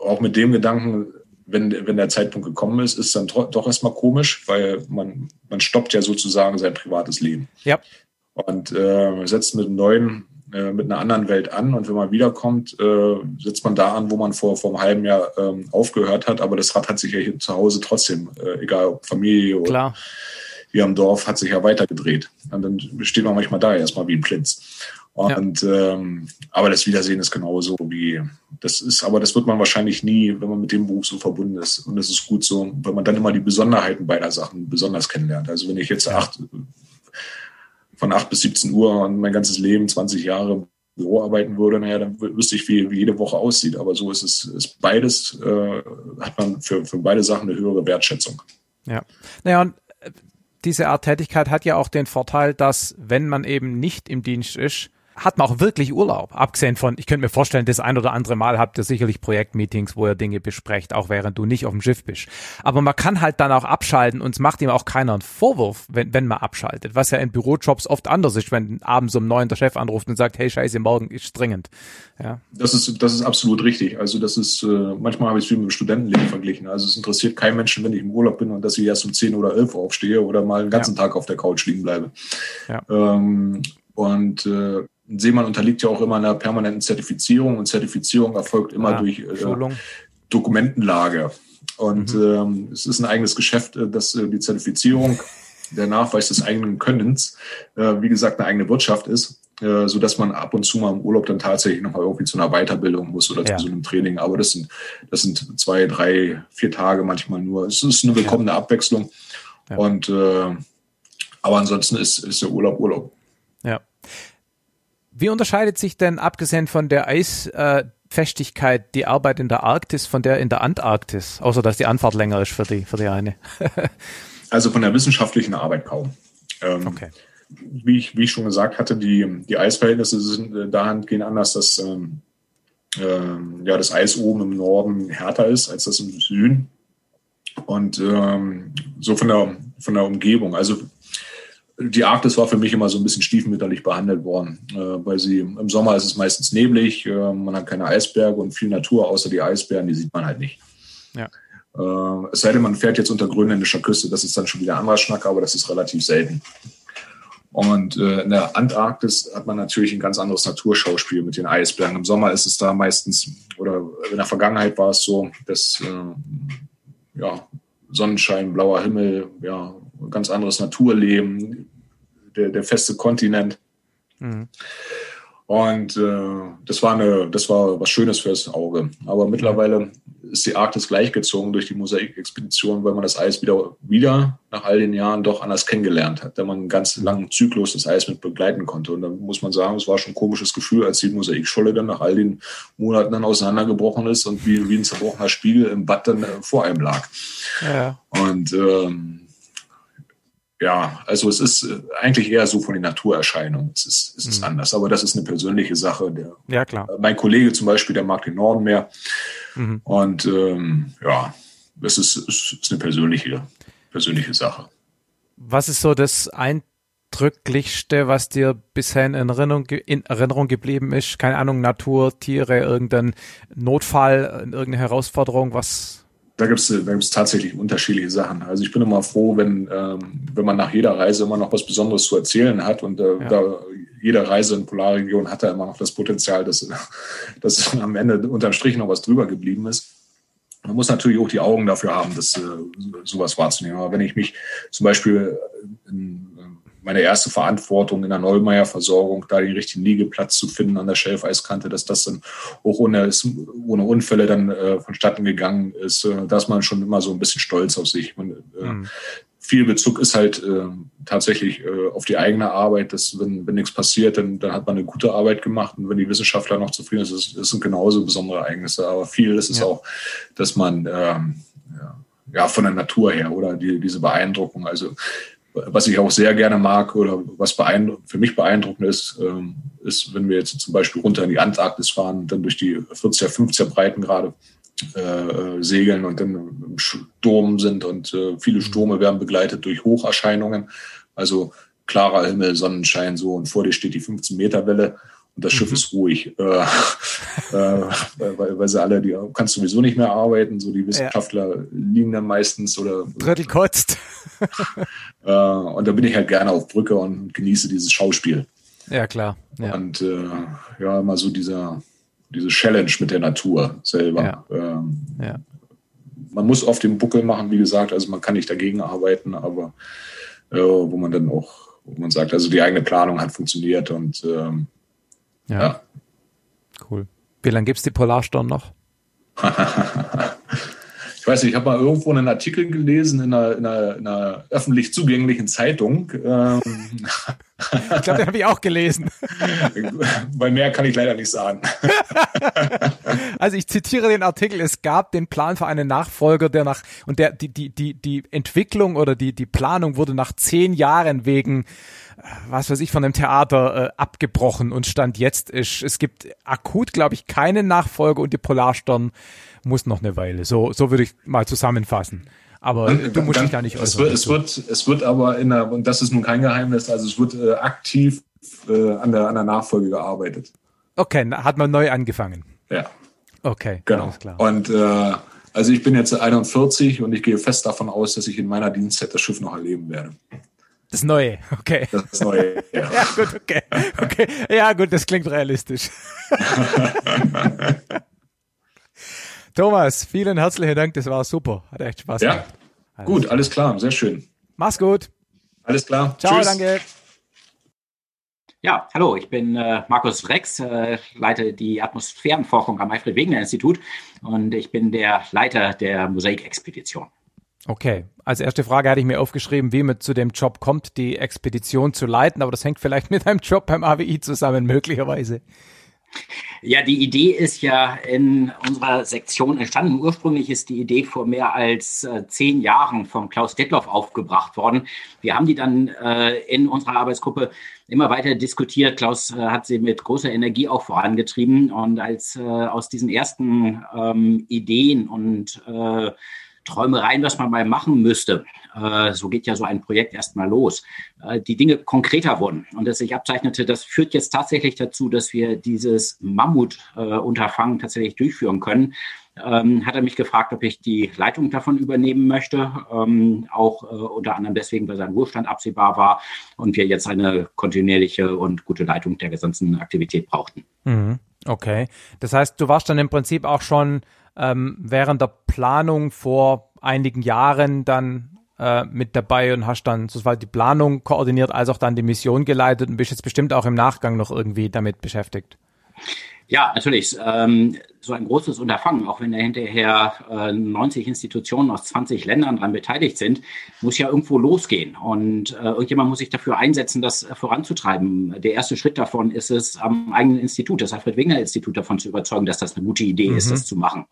auch mit dem Gedanken, wenn, wenn der Zeitpunkt gekommen ist, ist dann doch erstmal komisch, weil man, man stoppt ja sozusagen sein privates Leben. Ja. Und äh, setzt mit einem neuen äh, mit einer anderen Welt an und wenn man wiederkommt, äh, setzt man da an, wo man vor, vor einem halben Jahr ähm, aufgehört hat. Aber das Rad hat sich ja hier zu Hause trotzdem, äh, egal ob Familie oder Klar. hier am Dorf, hat sich ja weitergedreht. Und dann steht man manchmal da erstmal wie ein Blitz. Und ja. ähm, aber das Wiedersehen ist genauso wie das ist, aber das wird man wahrscheinlich nie, wenn man mit dem Beruf so verbunden ist. Und das ist gut so, wenn man dann immer die Besonderheiten beider Sachen besonders kennenlernt. Also wenn ich jetzt acht von 8 bis 17 Uhr und mein ganzes Leben, 20 Jahre im Büro arbeiten würde, naja, dann wüsste ich, wie, wie jede Woche aussieht. Aber so ist es, ist beides, äh, hat man für, für beide Sachen eine höhere Wertschätzung. Ja. Naja, und äh, diese Art Tätigkeit hat ja auch den Vorteil, dass wenn man eben nicht im Dienst ist, hat man auch wirklich Urlaub. Abgesehen von, ich könnte mir vorstellen, das ein oder andere Mal habt ihr sicherlich Projektmeetings, wo ihr Dinge besprecht, auch während du nicht auf dem Schiff bist. Aber man kann halt dann auch abschalten und es macht ihm auch keiner einen Vorwurf, wenn, wenn man abschaltet. Was ja in Bürojobs oft anders ist, wenn abends um neun der Chef anruft und sagt, hey Scheiße, morgen ist dringend. Ja. Das ist, das ist absolut richtig. Also das ist, äh, manchmal habe ich es wie mit dem Studentenleben verglichen. Also es interessiert keinen Menschen, wenn ich im Urlaub bin und dass ich erst um zehn oder elf aufstehe oder mal einen ganzen ja. Tag auf der Couch liegen bleibe. Ja. Ähm, und äh, Seemann unterliegt ja auch immer einer permanenten Zertifizierung und Zertifizierung erfolgt immer ja, durch äh, Dokumentenlage. Und mhm. ähm, es ist ein eigenes Geschäft, äh, dass äh, die Zertifizierung, [LAUGHS] der Nachweis des eigenen Könnens, äh, wie gesagt, eine eigene Wirtschaft ist, äh, so dass man ab und zu mal im Urlaub dann tatsächlich noch mal irgendwie zu einer Weiterbildung muss oder ja. zu so einem Training. Aber das sind, das sind zwei, drei, vier Tage manchmal nur. Es ist eine willkommene ja. Abwechslung. Ja. Und äh, aber ansonsten ist, ist der Urlaub Urlaub. Ja. Wie unterscheidet sich denn, abgesehen von der Eisfestigkeit, die Arbeit in der Arktis von der in der Antarktis? Außer, dass die Anfahrt länger ist für die, für die eine. [LAUGHS] also von der wissenschaftlichen Arbeit kaum. Ähm, okay. Wie ich, wie ich schon gesagt hatte, die, die Eisverhältnisse sind äh, dahingehend anders, dass ähm, äh, ja, das Eis oben im Norden härter ist als das im Süden. Und ähm, so von der, von der Umgebung. Also die Arktis war für mich immer so ein bisschen stiefmütterlich behandelt worden, äh, weil sie im Sommer ist es meistens neblig, äh, man hat keine Eisberge und viel Natur, außer die Eisbären, die sieht man halt nicht. Ja. Äh, es sei denn, man fährt jetzt unter grönländischer Küste, das ist dann schon wieder ein anderer Schnack, aber das ist relativ selten. Und in der Antarktis hat man natürlich ein ganz anderes Naturschauspiel mit den Eisbergen. Im Sommer ist es da meistens, oder in der Vergangenheit war es so, dass ja, Sonnenschein, blauer Himmel, ja, ganz anderes Naturleben, der, der feste Kontinent. Mhm. Und äh, das war eine, das war was Schönes fürs Auge. Aber mittlerweile ist die Arktis gleichgezogen durch die Mosaikexpedition, weil man das Eis wieder, wieder nach all den Jahren doch anders kennengelernt hat, da man einen ganz langen Zyklus das Eis mit begleiten konnte. Und da muss man sagen, es war schon ein komisches Gefühl, als die Mosaikscholle dann nach all den Monaten dann auseinandergebrochen ist und wie, wie ein zerbrochener Spiegel im Bad dann äh, vor einem lag. Ja. Und ähm, ja, also es ist äh, eigentlich eher so von den Naturerscheinungen. Es ist, es ist mhm. anders, aber das ist eine persönliche Sache. Der, ja, klar. Äh, mein Kollege zum Beispiel, der mag den Norden mehr. Mhm. Und ähm, ja, es ist, es ist eine persönliche, persönliche Sache. Was ist so das Eindrücklichste, was dir bisher in Erinnerung, in Erinnerung geblieben ist? Keine Ahnung, Natur, Tiere, irgendein Notfall, irgendeine Herausforderung, was, da gibt es da gibt's tatsächlich unterschiedliche Sachen. Also ich bin immer froh, wenn, ähm, wenn man nach jeder Reise immer noch was Besonderes zu erzählen hat. Und äh, ja. da, jede Reise in Polarregion hat da immer noch das Potenzial, dass, [LAUGHS] dass am Ende unterm Strich noch was drüber geblieben ist. Man muss natürlich auch die Augen dafür haben, das, äh, sowas wahrzunehmen. Aber wenn ich mich zum Beispiel in, meine erste Verantwortung in der Neumeier-Versorgung, da den richtigen Liegeplatz zu finden an der Schelfeiskante, dass das dann auch ohne, ohne Unfälle dann äh, vonstatten gegangen ist, äh, da ist man schon immer so ein bisschen stolz auf sich. Man, äh, mhm. Viel Bezug ist halt äh, tatsächlich äh, auf die eigene Arbeit, dass wenn, wenn nichts passiert, dann, dann hat man eine gute Arbeit gemacht und wenn die Wissenschaftler noch zufrieden sind, das, das sind genauso besondere Ereignisse. Aber viel ist es ja. auch, dass man ähm, ja, ja, von der Natur her oder die, diese Beeindruckung. Also was ich auch sehr gerne mag oder was für mich beeindruckend ist, ähm, ist, wenn wir jetzt zum Beispiel runter in die Antarktis fahren dann durch die 40er, 50er Breitengrade äh, segeln und dann im Sturm sind und äh, viele mhm. Stürme werden begleitet durch Hocherscheinungen. Also klarer Himmel, Sonnenschein so und vor dir steht die 15 Meter Welle und das Schiff mhm. ist ruhig, äh, [LAUGHS] äh, weil, weil sie alle, die kannst sowieso nicht mehr arbeiten, so die Wissenschaftler ja. liegen dann meistens oder Drittel kotzt. [LAUGHS] äh, und da bin ich halt gerne auf Brücke und genieße dieses Schauspiel. Ja, klar. Ja. Und äh, ja, immer so dieser, diese Challenge mit der Natur selber. Ja. Ähm, ja. Man muss oft den Buckel machen, wie gesagt, also man kann nicht dagegen arbeiten, aber äh, wo man dann auch, wo man sagt, also die eigene Planung hat funktioniert und ähm, ja. ja. Cool. Wie lange gibt es die Polarstern noch? [LAUGHS] ich weiß nicht, ich habe mal irgendwo einen Artikel gelesen in einer, in einer, in einer öffentlich zugänglichen Zeitung. Ähm, Ich glaube, den habe ich auch gelesen. [LAUGHS] Bei mehr kann ich leider nicht sagen. [LAUGHS] Also ich zitiere den Artikel, es gab den Plan für einen Nachfolger, der nach, und der, die, die, die, die Entwicklung oder die, die Planung wurde nach zehn Jahren wegen, was weiß ich, von einem Theater äh, abgebrochen und stand jetzt ist, es gibt akut, glaube ich, keinen Nachfolger und die Polarstern muss noch eine Weile. So, so würde ich mal zusammenfassen. Aber und, du musst dich da nicht äußern. Es wird, es wird, es wird aber in der, und das ist nun kein Geheimnis, also es wird äh, aktiv äh, an, der, an der Nachfolge gearbeitet. Okay, hat man neu angefangen. Ja. Okay, genau. Alles klar. Und äh, also ich bin jetzt 41 und ich gehe fest davon aus, dass ich in meiner Dienstzeit das Schiff noch erleben werde. Das Neue, okay. Das Neue, ja. [LAUGHS] ja, gut, okay. okay. Ja, gut, das klingt realistisch. [LAUGHS] Thomas, vielen herzlichen Dank, das war super. Hat echt Spaß gemacht. Ja, alles gut, alles klar, sehr schön. Mach's gut. Alles klar. Ciao, Tschüss. danke. Ja, hallo, ich bin äh, Markus Rex, äh, leite die Atmosphärenforschung am Alfred Wegener Institut und ich bin der Leiter der Mosaik-Expedition. Okay, als erste Frage hatte ich mir aufgeschrieben, wie man zu dem Job kommt, die Expedition zu leiten, aber das hängt vielleicht mit einem Job beim AWI zusammen, möglicherweise. Ja, die Idee ist ja in unserer Sektion entstanden. Ursprünglich ist die Idee vor mehr als äh, zehn Jahren von Klaus Detloff aufgebracht worden. Wir haben die dann äh, in unserer Arbeitsgruppe immer weiter diskutiert. Klaus äh, hat sie mit großer Energie auch vorangetrieben. Und als äh, aus diesen ersten ähm, Ideen und äh, Träumereien, was man mal machen müsste. Äh, so geht ja so ein Projekt erstmal los. Äh, die Dinge konkreter wurden und das sich abzeichnete, das führt jetzt tatsächlich dazu, dass wir dieses Mammutunterfangen tatsächlich durchführen können. Ähm, hat er mich gefragt, ob ich die Leitung davon übernehmen möchte, ähm, auch äh, unter anderem deswegen, weil sein Ruhestand absehbar war und wir jetzt eine kontinuierliche und gute Leitung der gesamten Aktivität brauchten. Mhm. Okay, das heißt, du warst dann im Prinzip auch schon ähm, während der Planung vor einigen Jahren dann äh, mit dabei und hast dann sowohl die Planung koordiniert als auch dann die Mission geleitet und bist jetzt bestimmt auch im Nachgang noch irgendwie damit beschäftigt. Ja, natürlich. Ähm, so ein großes Unterfangen, auch wenn da hinterher äh, 90 Institutionen aus 20 Ländern daran beteiligt sind, muss ja irgendwo losgehen. Und äh, irgendjemand muss sich dafür einsetzen, das voranzutreiben. Der erste Schritt davon ist es, am eigenen Institut, das Alfred Wegener Institut, davon zu überzeugen, dass das eine gute Idee mhm. ist, das zu machen.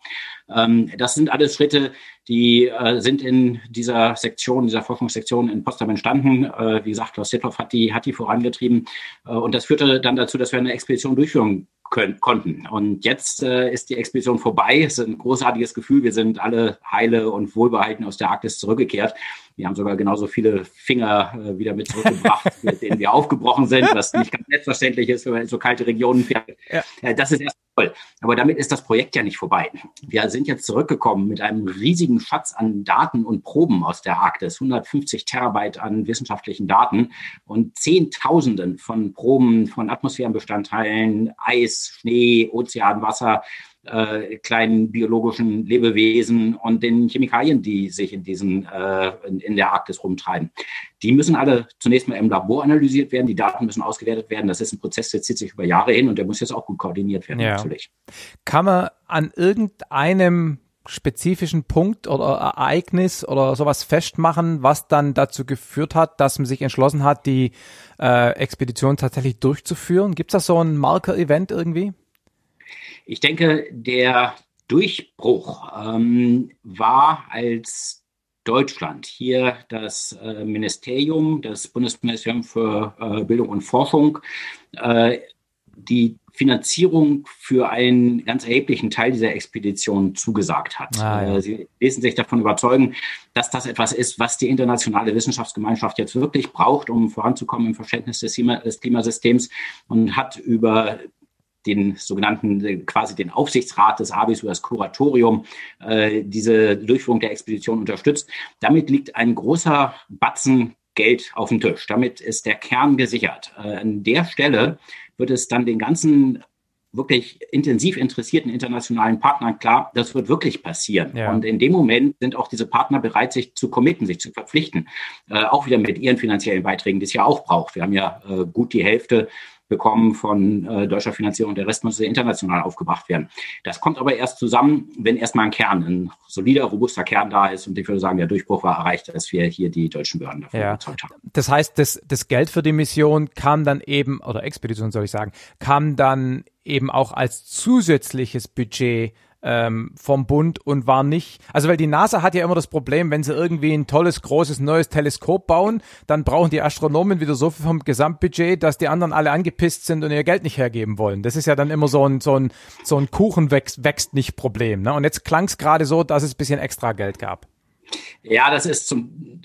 Ähm, das sind alles Schritte, die äh, sind in dieser Sektion, dieser Forschungssektion in Potsdam entstanden. Äh, wie gesagt, Klaus Setthoff hat die, hat die vorangetrieben. Äh, und das führte dann dazu, dass wir eine Expedition durchführen können, konnten. Und jetzt äh, ist die Expedition vorbei. Es ist ein großartiges Gefühl. Wir sind alle heile und wohlbehalten aus der Arktis zurückgekehrt. Wir haben sogar genauso viele Finger äh, wieder mit zurückgebracht, [LAUGHS] mit denen wir aufgebrochen sind, was nicht ganz selbstverständlich ist, wenn man in so kalte Regionen fährt. Ja. Äh, das ist erst toll. Aber damit ist das Projekt ja nicht vorbei. Wir sind jetzt zurückgekommen mit einem riesigen Schatz an Daten und Proben aus der Arktis, 150 Terabyte an wissenschaftlichen Daten und Zehntausenden von Proben von Atmosphärenbestandteilen, Eis, Schnee, Ozeanwasser, äh, kleinen biologischen Lebewesen und den Chemikalien, die sich in diesen äh, in, in, der Arktis rumtreiben. Die müssen alle zunächst mal im Labor analysiert werden, die Daten müssen ausgewertet werden. Das ist ein Prozess, der zieht sich über Jahre hin und der muss jetzt auch gut koordiniert werden, ja. natürlich. Kann man an irgendeinem spezifischen Punkt oder Ereignis oder sowas festmachen, was dann dazu geführt hat, dass man sich entschlossen hat, die äh, Expedition tatsächlich durchzuführen? Gibt es da so ein Marker-Event irgendwie? Ich denke, der Durchbruch ähm, war, als Deutschland hier das äh, Ministerium, das Bundesministerium für äh, Bildung und Forschung, äh, die Finanzierung für einen ganz erheblichen Teil dieser Expedition zugesagt hat. Ah, ja. Äh, Sie lesen sich davon überzeugen, dass das etwas ist, was die internationale Wissenschaftsgemeinschaft jetzt wirklich braucht, um voranzukommen im Verständnis des, Klimasystems und hat über den sogenannten, quasi den Aufsichtsrat des ABIS oder das Kuratorium, äh, diese Durchführung der Expedition unterstützt. Damit liegt ein großer Batzen Geld auf dem Tisch. Damit ist der Kern gesichert. Äh, an der Stelle wird es dann den ganzen wirklich intensiv interessierten internationalen Partnern klar, das wird wirklich passieren. Ja. Und in dem Moment sind auch diese Partner bereit, sich zu committen, sich zu verpflichten. Äh, auch wieder mit ihren finanziellen Beiträgen, die es ja auch braucht. Wir haben ja äh, gut die Hälfte bekommen von äh, deutscher Finanzierung. Der Rest muss international aufgebracht werden. Das kommt aber erst zusammen, wenn erstmal ein Kern, ein solider, robuster Kern da ist. Und ich würde sagen, der Durchbruch war erreicht, dass wir hier die deutschen Behörden dafür ja. überzeugt haben. Das heißt, das, das Geld für die Mission kam dann eben, oder Expedition soll ich sagen, kam dann eben auch als zusätzliches Budget ähm, vom Bund und war nicht, also weil die NASA hat ja immer das Problem, wenn sie irgendwie ein tolles, großes, neues Teleskop bauen, dann brauchen die Astronomen wieder so viel vom Gesamtbudget, dass die anderen alle angepisst sind und ihr Geld nicht hergeben wollen. Das ist ja dann immer so ein, so ein, so ein Kuchen wächst, wächst nicht Problem. Ne? Und jetzt klang es gerade so, dass es bisschen extra Geld gab. Ja, das ist zum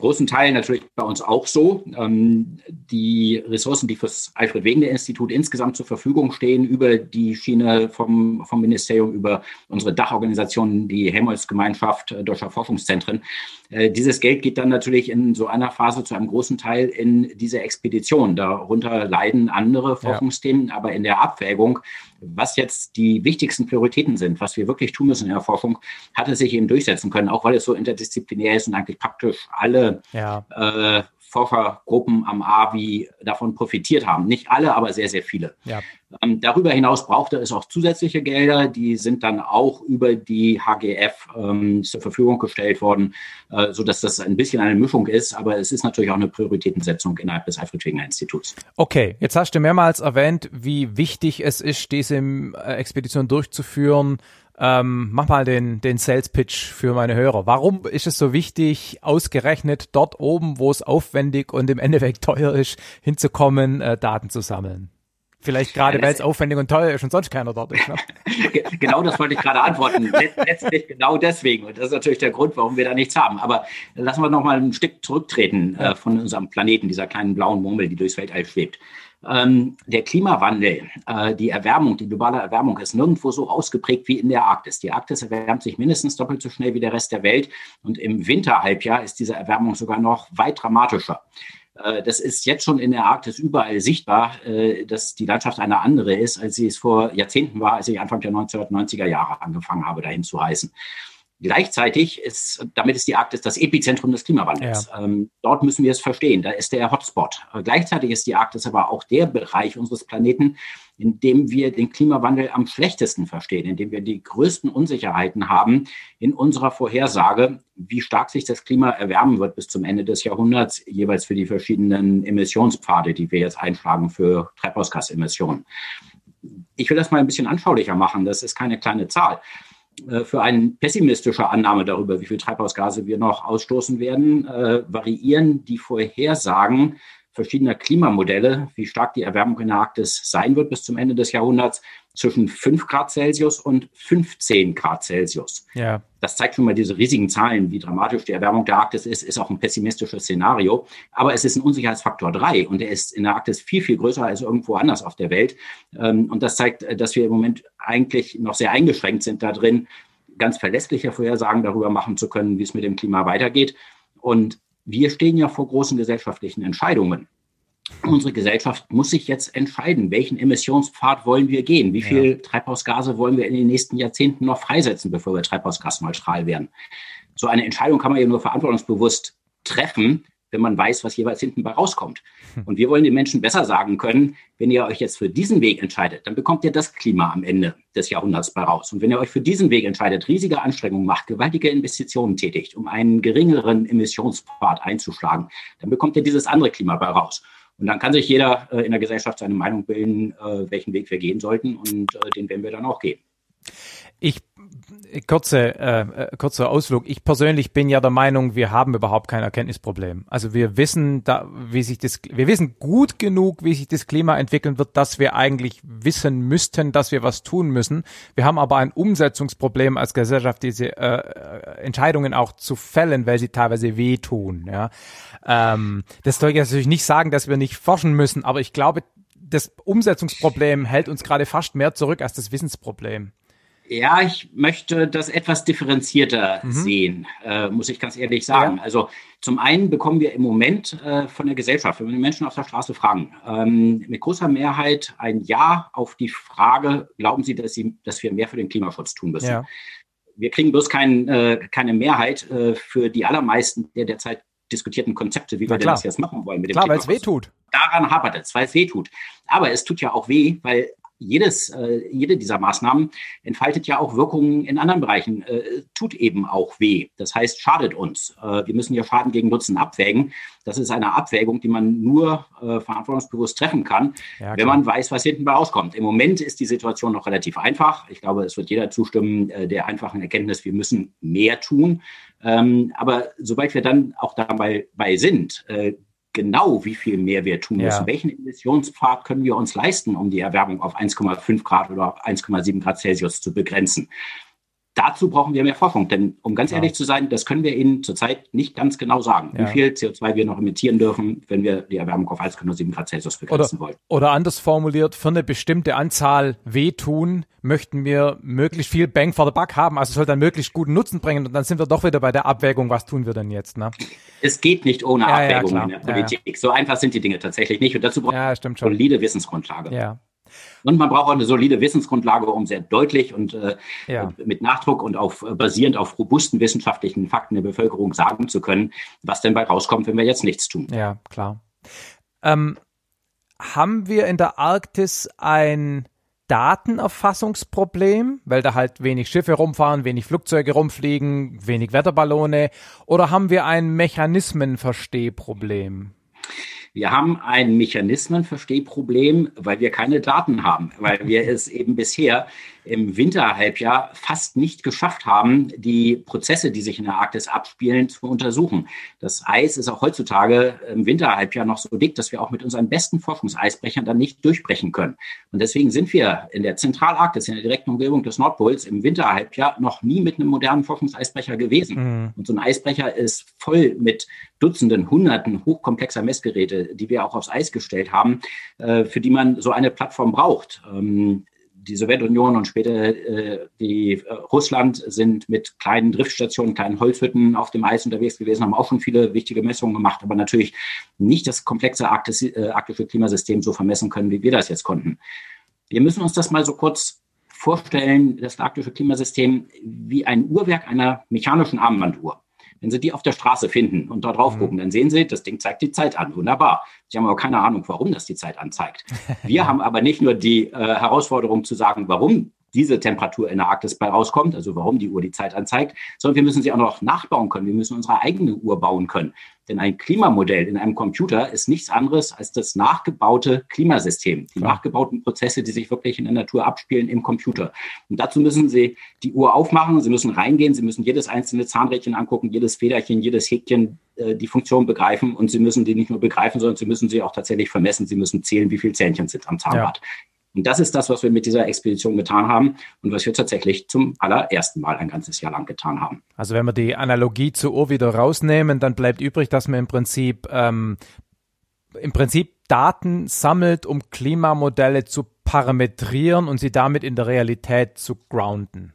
großen Teil natürlich bei uns auch so. Ähm, die Ressourcen, die fürs Alfred Wegener Institut insgesamt zur Verfügung stehen, über die Schiene vom, vom Ministerium, über unsere Dachorganisationen, die Helmholtz-Gemeinschaft äh, Deutscher Forschungszentren. Äh, dieses Geld geht dann natürlich in so einer Phase zu einem großen Teil in diese Expedition. Darunter leiden andere Forschungsthemen, ja. aber in der Abwägung, was jetzt die wichtigsten Prioritäten sind, was wir wirklich tun müssen in der Forschung, hat es sich eben durchsetzen können, auch weil es so interdisziplinär ist und eigentlich praktisch alle ja. äh, Forschergruppen am AVI davon profitiert haben. Nicht alle, aber sehr, sehr viele. Ja. Ähm, darüber hinaus brauchte es auch zusätzliche Gelder, die sind dann auch über die HGF ähm, zur Verfügung gestellt worden, äh, so dass das ein bisschen eine Mischung ist, aber es ist natürlich auch eine Prioritätensetzung innerhalb des Alfred Wegener Instituts. Okay, jetzt hast du mehrmals erwähnt, wie wichtig es ist, diese äh, Expedition durchzuführen ähm, mach mal den, den Sales Pitch für meine Hörer. Warum ist es so wichtig, ausgerechnet dort oben, wo es aufwendig und im Endeffekt [LAUGHS] teuer ist, hinzukommen, äh, Daten zu sammeln? Vielleicht gerade, weil es aufwendig und teuer ist und sonst keiner dort ist. Ne? [LAUGHS] genau das wollte ich gerade antworten. Letztlich genau deswegen. Und das ist natürlich der Grund, warum wir da nichts haben. Aber lassen wir noch mal ein Stück zurücktreten äh, von unserem Planeten, dieser kleinen blauen Murmel, die durchs Weltall schwebt. Ähm, der Klimawandel, äh, die Erwärmung, die globale Erwärmung ist nirgendwo so ausgeprägt wie in der Arktis. Die Arktis erwärmt sich mindestens doppelt so schnell wie der Rest der Welt. Und im Winterhalbjahr ist diese Erwärmung sogar noch weit dramatischer. Äh, das ist jetzt schon in der Arktis überall sichtbar, äh, dass die Landschaft eine andere ist, als sie es vor Jahrzehnten war, als ich Anfang der 1990er Jahre angefangen habe, dahin zu heißen. Gleichzeitig ist, damit ist die Arktis das Epizentrum des Klimawandels. Ja. Ähm, dort müssen wir es verstehen. Da ist der Hotspot. Gleichzeitig ist die Arktis aber auch der Bereich unseres Planeten, in dem wir den Klimawandel am schlechtesten verstehen, in dem wir die größten Unsicherheiten haben in unserer Vorhersage, wie stark sich das Klima erwärmen wird bis zum Ende des Jahrhunderts, jeweils für die verschiedenen Emissionspfade, die wir jetzt einschlagen für Treibhausgasemissionen. Ich will das mal ein bisschen anschaulicher machen. Das ist keine kleine Zahl. Äh, für eine pessimistische Annahme darüber, wie viel Treibhausgase wir noch ausstoßen werden, äh, variieren die Vorhersagen verschiedener Klimamodelle, wie stark die Erwärmung in der Arktis sein wird bis zum Ende des Jahrhunderts, zwischen 5 Grad Celsius und 15 Grad Celsius. Ja. Das zeigt schon mal diese riesigen Zahlen, wie dramatisch die Erwärmung der Arktis ist, ist auch ein pessimistisches Szenario. Aber es ist ein Unsicherheitsfaktor 3 und er ist in der Arktis viel, viel größer als irgendwo anders auf der Welt. Ähm, und das zeigt, dass wir im Moment eigentlich noch sehr eingeschränkt sind da drin, ganz verlässliche Vorhersagen darüber machen zu können, wie es mit dem Klima weitergeht. Und wir stehen ja vor großen gesellschaftlichen Entscheidungen. Unsere Gesellschaft muss sich jetzt entscheiden, welchen Emissionspfad wollen wir gehen? Wie viel ja. Treibhausgase wollen wir in den nächsten Jahrzehnten noch freisetzen, bevor wir treibhausgasneutral werden? So eine Entscheidung kann man ja nur verantwortungsbewusst treffen, wenn man weiß, was jeweils hinten bei rauskommt. Hm. Und wir wollen den Menschen besser sagen können, wenn ihr euch jetzt für diesen Weg entscheidet, dann bekommt ihr das Klima am Ende des Jahrhunderts bei raus. Und wenn ihr euch für diesen Weg entscheidet, riesige Anstrengungen macht, gewaltige Investitionen tätigt, um einen geringeren Emissionspfad einzuschlagen, dann bekommt ihr dieses andere Klima bei raus. Und dann kann sich jeder äh, in der Gesellschaft seine Meinung bilden, äh, welchen Weg wir gehen sollten und äh, den werden wir dann auch gehen. Ich kurze äh, äh, kurzer Ausflug. Ich persönlich bin ja der Meinung, wir haben überhaupt kein Erkenntnisproblem. Also wir wissen da, wie sich das, wir wissen gut genug, wie sich das Klima entwickeln wird, dass wir eigentlich wissen müssten, dass wir was tun müssen. Wir haben aber ein Umsetzungsproblem als Gesellschaft, diese äh, äh Entscheidungen auch zu fällen, weil sie teilweise wehtun. Ja, ähm, das soll ich natürlich nicht sagen, dass wir nicht forschen müssen, aber ich glaube, das Umsetzungsproblem hält uns gerade fast mehr zurück als das Wissensproblem. Ja, ich möchte das etwas differenzierter mhm. sehen, äh, muss ich ganz ehrlich sagen. Ja. Also zum einen bekommen wir im Moment äh, von der Gesellschaft, wenn wir die Menschen auf der Straße fragen, ähm, mit großer Mehrheit ein Ja auf die Frage, glauben Sie, dass, Sie, dass wir mehr für den Klimaschutz tun müssen? Ja. Wir kriegen bloß kein, äh, keine Mehrheit äh, für die allermeisten der derzeit diskutierten Konzepte, wie ja, wir denn das jetzt machen wollen. Mit dem klar, weil es weh tut. Daran hapert es, weil es weh tut. Aber es tut ja auch weh, weil jedes, äh, jede dieser Maßnahmen entfaltet ja auch Wirkungen in anderen Bereichen, äh, tut eben auch weh. Das heißt, schadet uns. Äh, wir müssen ja Schaden gegen Nutzen abwägen. Das ist eine Abwägung, die man nur äh, verantwortungsbewusst treffen kann, ja, wenn man weiß, was hinten bei rauskommt. Im Moment ist die Situation noch relativ einfach. Ich glaube, es wird jeder zustimmen, äh, der einfachen Erkenntnis, wir müssen mehr tun. Ähm, aber sobald wir dann auch dabei bei sind, äh, genau, wie viel mehr wir tun müssen. Ja. Welchen Emissionspfad können wir uns leisten, um die Erwärmung auf 1,5 Grad oder 1,7 Grad Celsius zu begrenzen? Dazu brauchen wir mehr Forschung, denn um ganz ja. ehrlich zu sein, das können wir Ihnen zurzeit nicht ganz genau sagen, ja. wie viel CO2 wir noch emittieren dürfen, wenn wir die Erwärmung auf 1,7 Grad Celsius begrenzen oder, wollen. Oder anders formuliert, für eine bestimmte Anzahl wehtun, möchten wir möglichst viel Bang for the Buck haben, also soll dann möglichst guten Nutzen bringen und dann sind wir doch wieder bei der Abwägung, was tun wir denn jetzt? Ne? Es geht nicht ohne ja, Abwägung in der Politik. So einfach sind die Dinge tatsächlich nicht und dazu braucht man eine solide Wissensgrundlage. Ja. Und man braucht auch eine solide Wissensgrundlage, um sehr deutlich und äh, ja. mit Nachdruck und auf basierend auf robusten wissenschaftlichen Fakten der Bevölkerung sagen zu können, was denn bei rauskommt, wenn wir jetzt nichts tun. Ja, klar. Ähm, haben wir in der Arktis ein Datenerfassungsproblem, weil da halt wenig Schiffe rumfahren, wenig Flugzeuge rumfliegen, wenig Wetterballone, oder haben wir ein Mechanismenverstehproblem? Wir haben ein Mechanismenverstehproblem, weil wir keine Daten haben, weil wir es eben bisher im Winterhalbjahr fast nicht geschafft haben, die Prozesse, die sich in der Arktis abspielen, zu untersuchen. Das Eis ist auch heutzutage im Winterhalbjahr noch so dick, dass wir auch mit unseren besten Forschungseisbrechern dann nicht durchbrechen können. Und deswegen sind wir in der Zentralarktis, in der direkten Umgebung des Nordpols, im Winterhalbjahr noch nie mit einem modernen Forschungseisbrecher gewesen. Mhm. Und so ein Eisbrecher ist voll mit Dutzenden, Hunderten hochkomplexer Messgeräte, die wir auch aufs Eis gestellt haben, äh, für die man so eine Plattform braucht. Die Sowjetunion und später äh, die äh, Russland sind mit kleinen Driftstationen, kleinen Holzhütten auf dem Eis unterwegs gewesen, haben auch schon viele wichtige Messungen gemacht, aber natürlich nicht das komplexe Arktis, äh, arktische Klimasystem so vermessen können, wie wir das jetzt konnten. Wir müssen uns das mal so kurz vorstellen, das arktische Klimasystem wie ein Uhrwerk einer mechanischen Armbanduhr. Wenn Sie die auf der Straße finden und da drauf mhm. gucken, dann sehen Sie, das Ding zeigt die Zeit an. Wunderbar. Sie haben aber keine Ahnung, warum das die Zeit anzeigt. [LAUGHS] Wir haben aber nicht nur die äh, Herausforderung zu sagen, warum diese Temperatur in der Arktis bei rauskommt, also warum die Uhr die Zeit anzeigt, sondern wir müssen sie auch noch nachbauen können. Wir müssen unsere eigene Uhr bauen können. Denn ein Klimamodell in einem Computer ist nichts anderes als das nachgebaute Klimasystem, die ja. nachgebauten Prozesse, die sich wirklich in der Natur abspielen im Computer. Und dazu müssen Sie die Uhr aufmachen, Sie müssen reingehen, Sie müssen jedes einzelne Zahnrädchen angucken, jedes Federchen, jedes Häkchen, äh, die Funktion begreifen und Sie müssen die nicht nur begreifen, sondern Sie müssen sie auch tatsächlich vermessen. Sie müssen zählen, wie viele Zähnchen sind am Zahnrad. Ja. Und das ist das, was wir mit dieser Expedition getan haben und was wir tatsächlich zum allerersten Mal ein ganzes Jahr lang getan haben. Also wenn wir die Analogie zur Uhr wieder rausnehmen, dann bleibt übrig, dass man im Prinzip ähm, im Prinzip Daten sammelt, um Klimamodelle zu parametrieren und sie damit in der Realität zu grounden.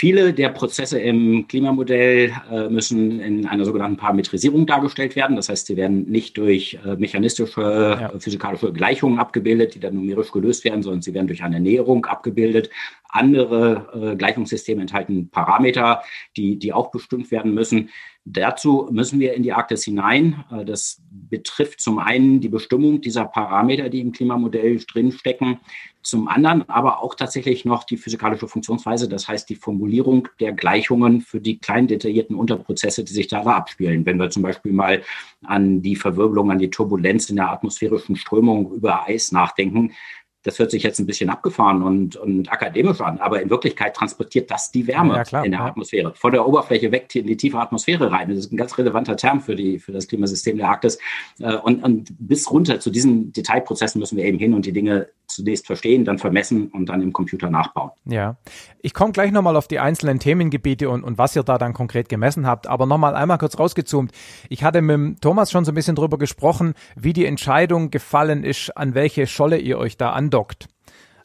Viele der Prozesse im Klimamodell äh, müssen in einer sogenannten Parametrisierung dargestellt werden. Das heißt, sie werden nicht durch äh, mechanistische, ja. äh, physikalische Gleichungen abgebildet, die dann numerisch gelöst werden, sondern sie werden durch eine Näherung abgebildet. Andere äh, Gleichungssysteme enthalten Parameter, die, die auch bestimmt werden müssen. Dazu müssen wir in die Arktis hinein. Äh, das betrifft zum einen die Bestimmung dieser Parameter, die im Klimamodell drinstecken, zum anderen aber auch tatsächlich noch die physikalische Funktionsweise, das heißt die Formulierung der Gleichungen für die kleinen detaillierten Unterprozesse, die sich da abspielen. Wenn wir zum Beispiel mal an die Verwirbelung, an die Turbulenz in der atmosphärischen Strömung über Eis nachdenken, das hört sich jetzt ein bisschen abgefahren und, und akademisch an, aber in Wirklichkeit transportiert das die Wärme ja, klar, in der ja. Atmosphäre. Von der Oberfläche weg in die tiefe Atmosphäre rein. Das ist ein ganz relevanter Term für, die, für das Klimasystem der Arktis. Äh, und, und bis runter zu diesen Detailprozessen müssen wir eben hin und die Dinge zunächst verstehen, dann vermessen und dann im Computer nachbauen. Ja, ich komme gleich nochmal auf die einzelnen Themengebiete und, und was ihr da dann konkret gemessen habt, aber nochmal einmal kurz rausgezoomt. Ich hatte mit Thomas schon so ein bisschen drüber gesprochen, wie die Entscheidung gefallen ist, an welche Scholle ihr euch da andockt.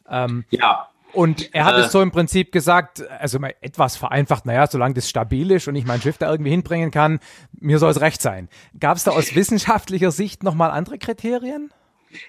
Ähm, ja. Und er hat äh, es so im Prinzip gesagt, also mal etwas vereinfacht, naja, solange das stabil ist und ich mein Schiff da irgendwie hinbringen kann, mir soll es recht sein. Gab es da aus [LAUGHS] wissenschaftlicher Sicht nochmal andere Kriterien?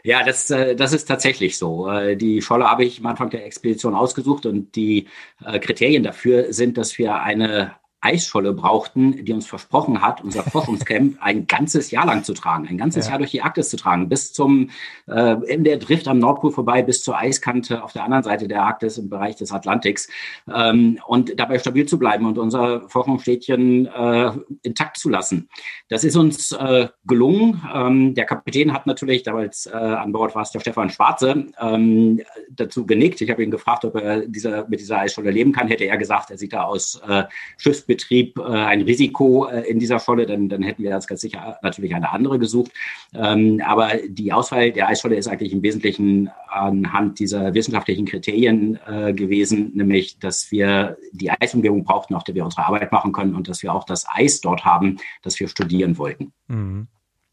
Ja, das, äh, das ist tatsächlich so. Äh, die Scholle habe ich am Anfang der Expedition ausgesucht und die äh, Kriterien dafür sind, dass wir eine Eisscholle brauchten, die uns versprochen hat, unser [LAUGHS] Forschungscamp ein ganzes Jahr lang zu tragen, ein ganzes ja. Jahr durch die Arktis zu tragen, bis zum äh, in der Drift am Nordpol vorbei, bis zur Eiskante auf der anderen Seite der Arktis im Bereich des Atlantiks ähm, und dabei stabil zu bleiben und unser Forschungsstädtchen äh, intakt zu lassen. Das ist uns äh, gelungen. Ähm, der Kapitän hat natürlich, damals äh, an Bord war es der Stefan Schwarze, ähm, dazu genickt. Ich habe ihn gefragt, ob er dieser, mit dieser Eisscholle leben kann. Hätte er gesagt, er sieht da aus äh, Schiffs Betrieb äh, ein Risiko äh, in dieser Scholle, dann, dann hätten wir ganz, ganz sicher natürlich eine andere gesucht. Ähm, aber die Auswahl der Eisscholle ist eigentlich im Wesentlichen anhand dieser wissenschaftlichen Kriterien äh, gewesen, nämlich, dass wir die Eisumgebung brauchten, auf der wir unsere Arbeit machen können und dass wir auch das Eis dort haben, das wir studieren wollten. Mhm.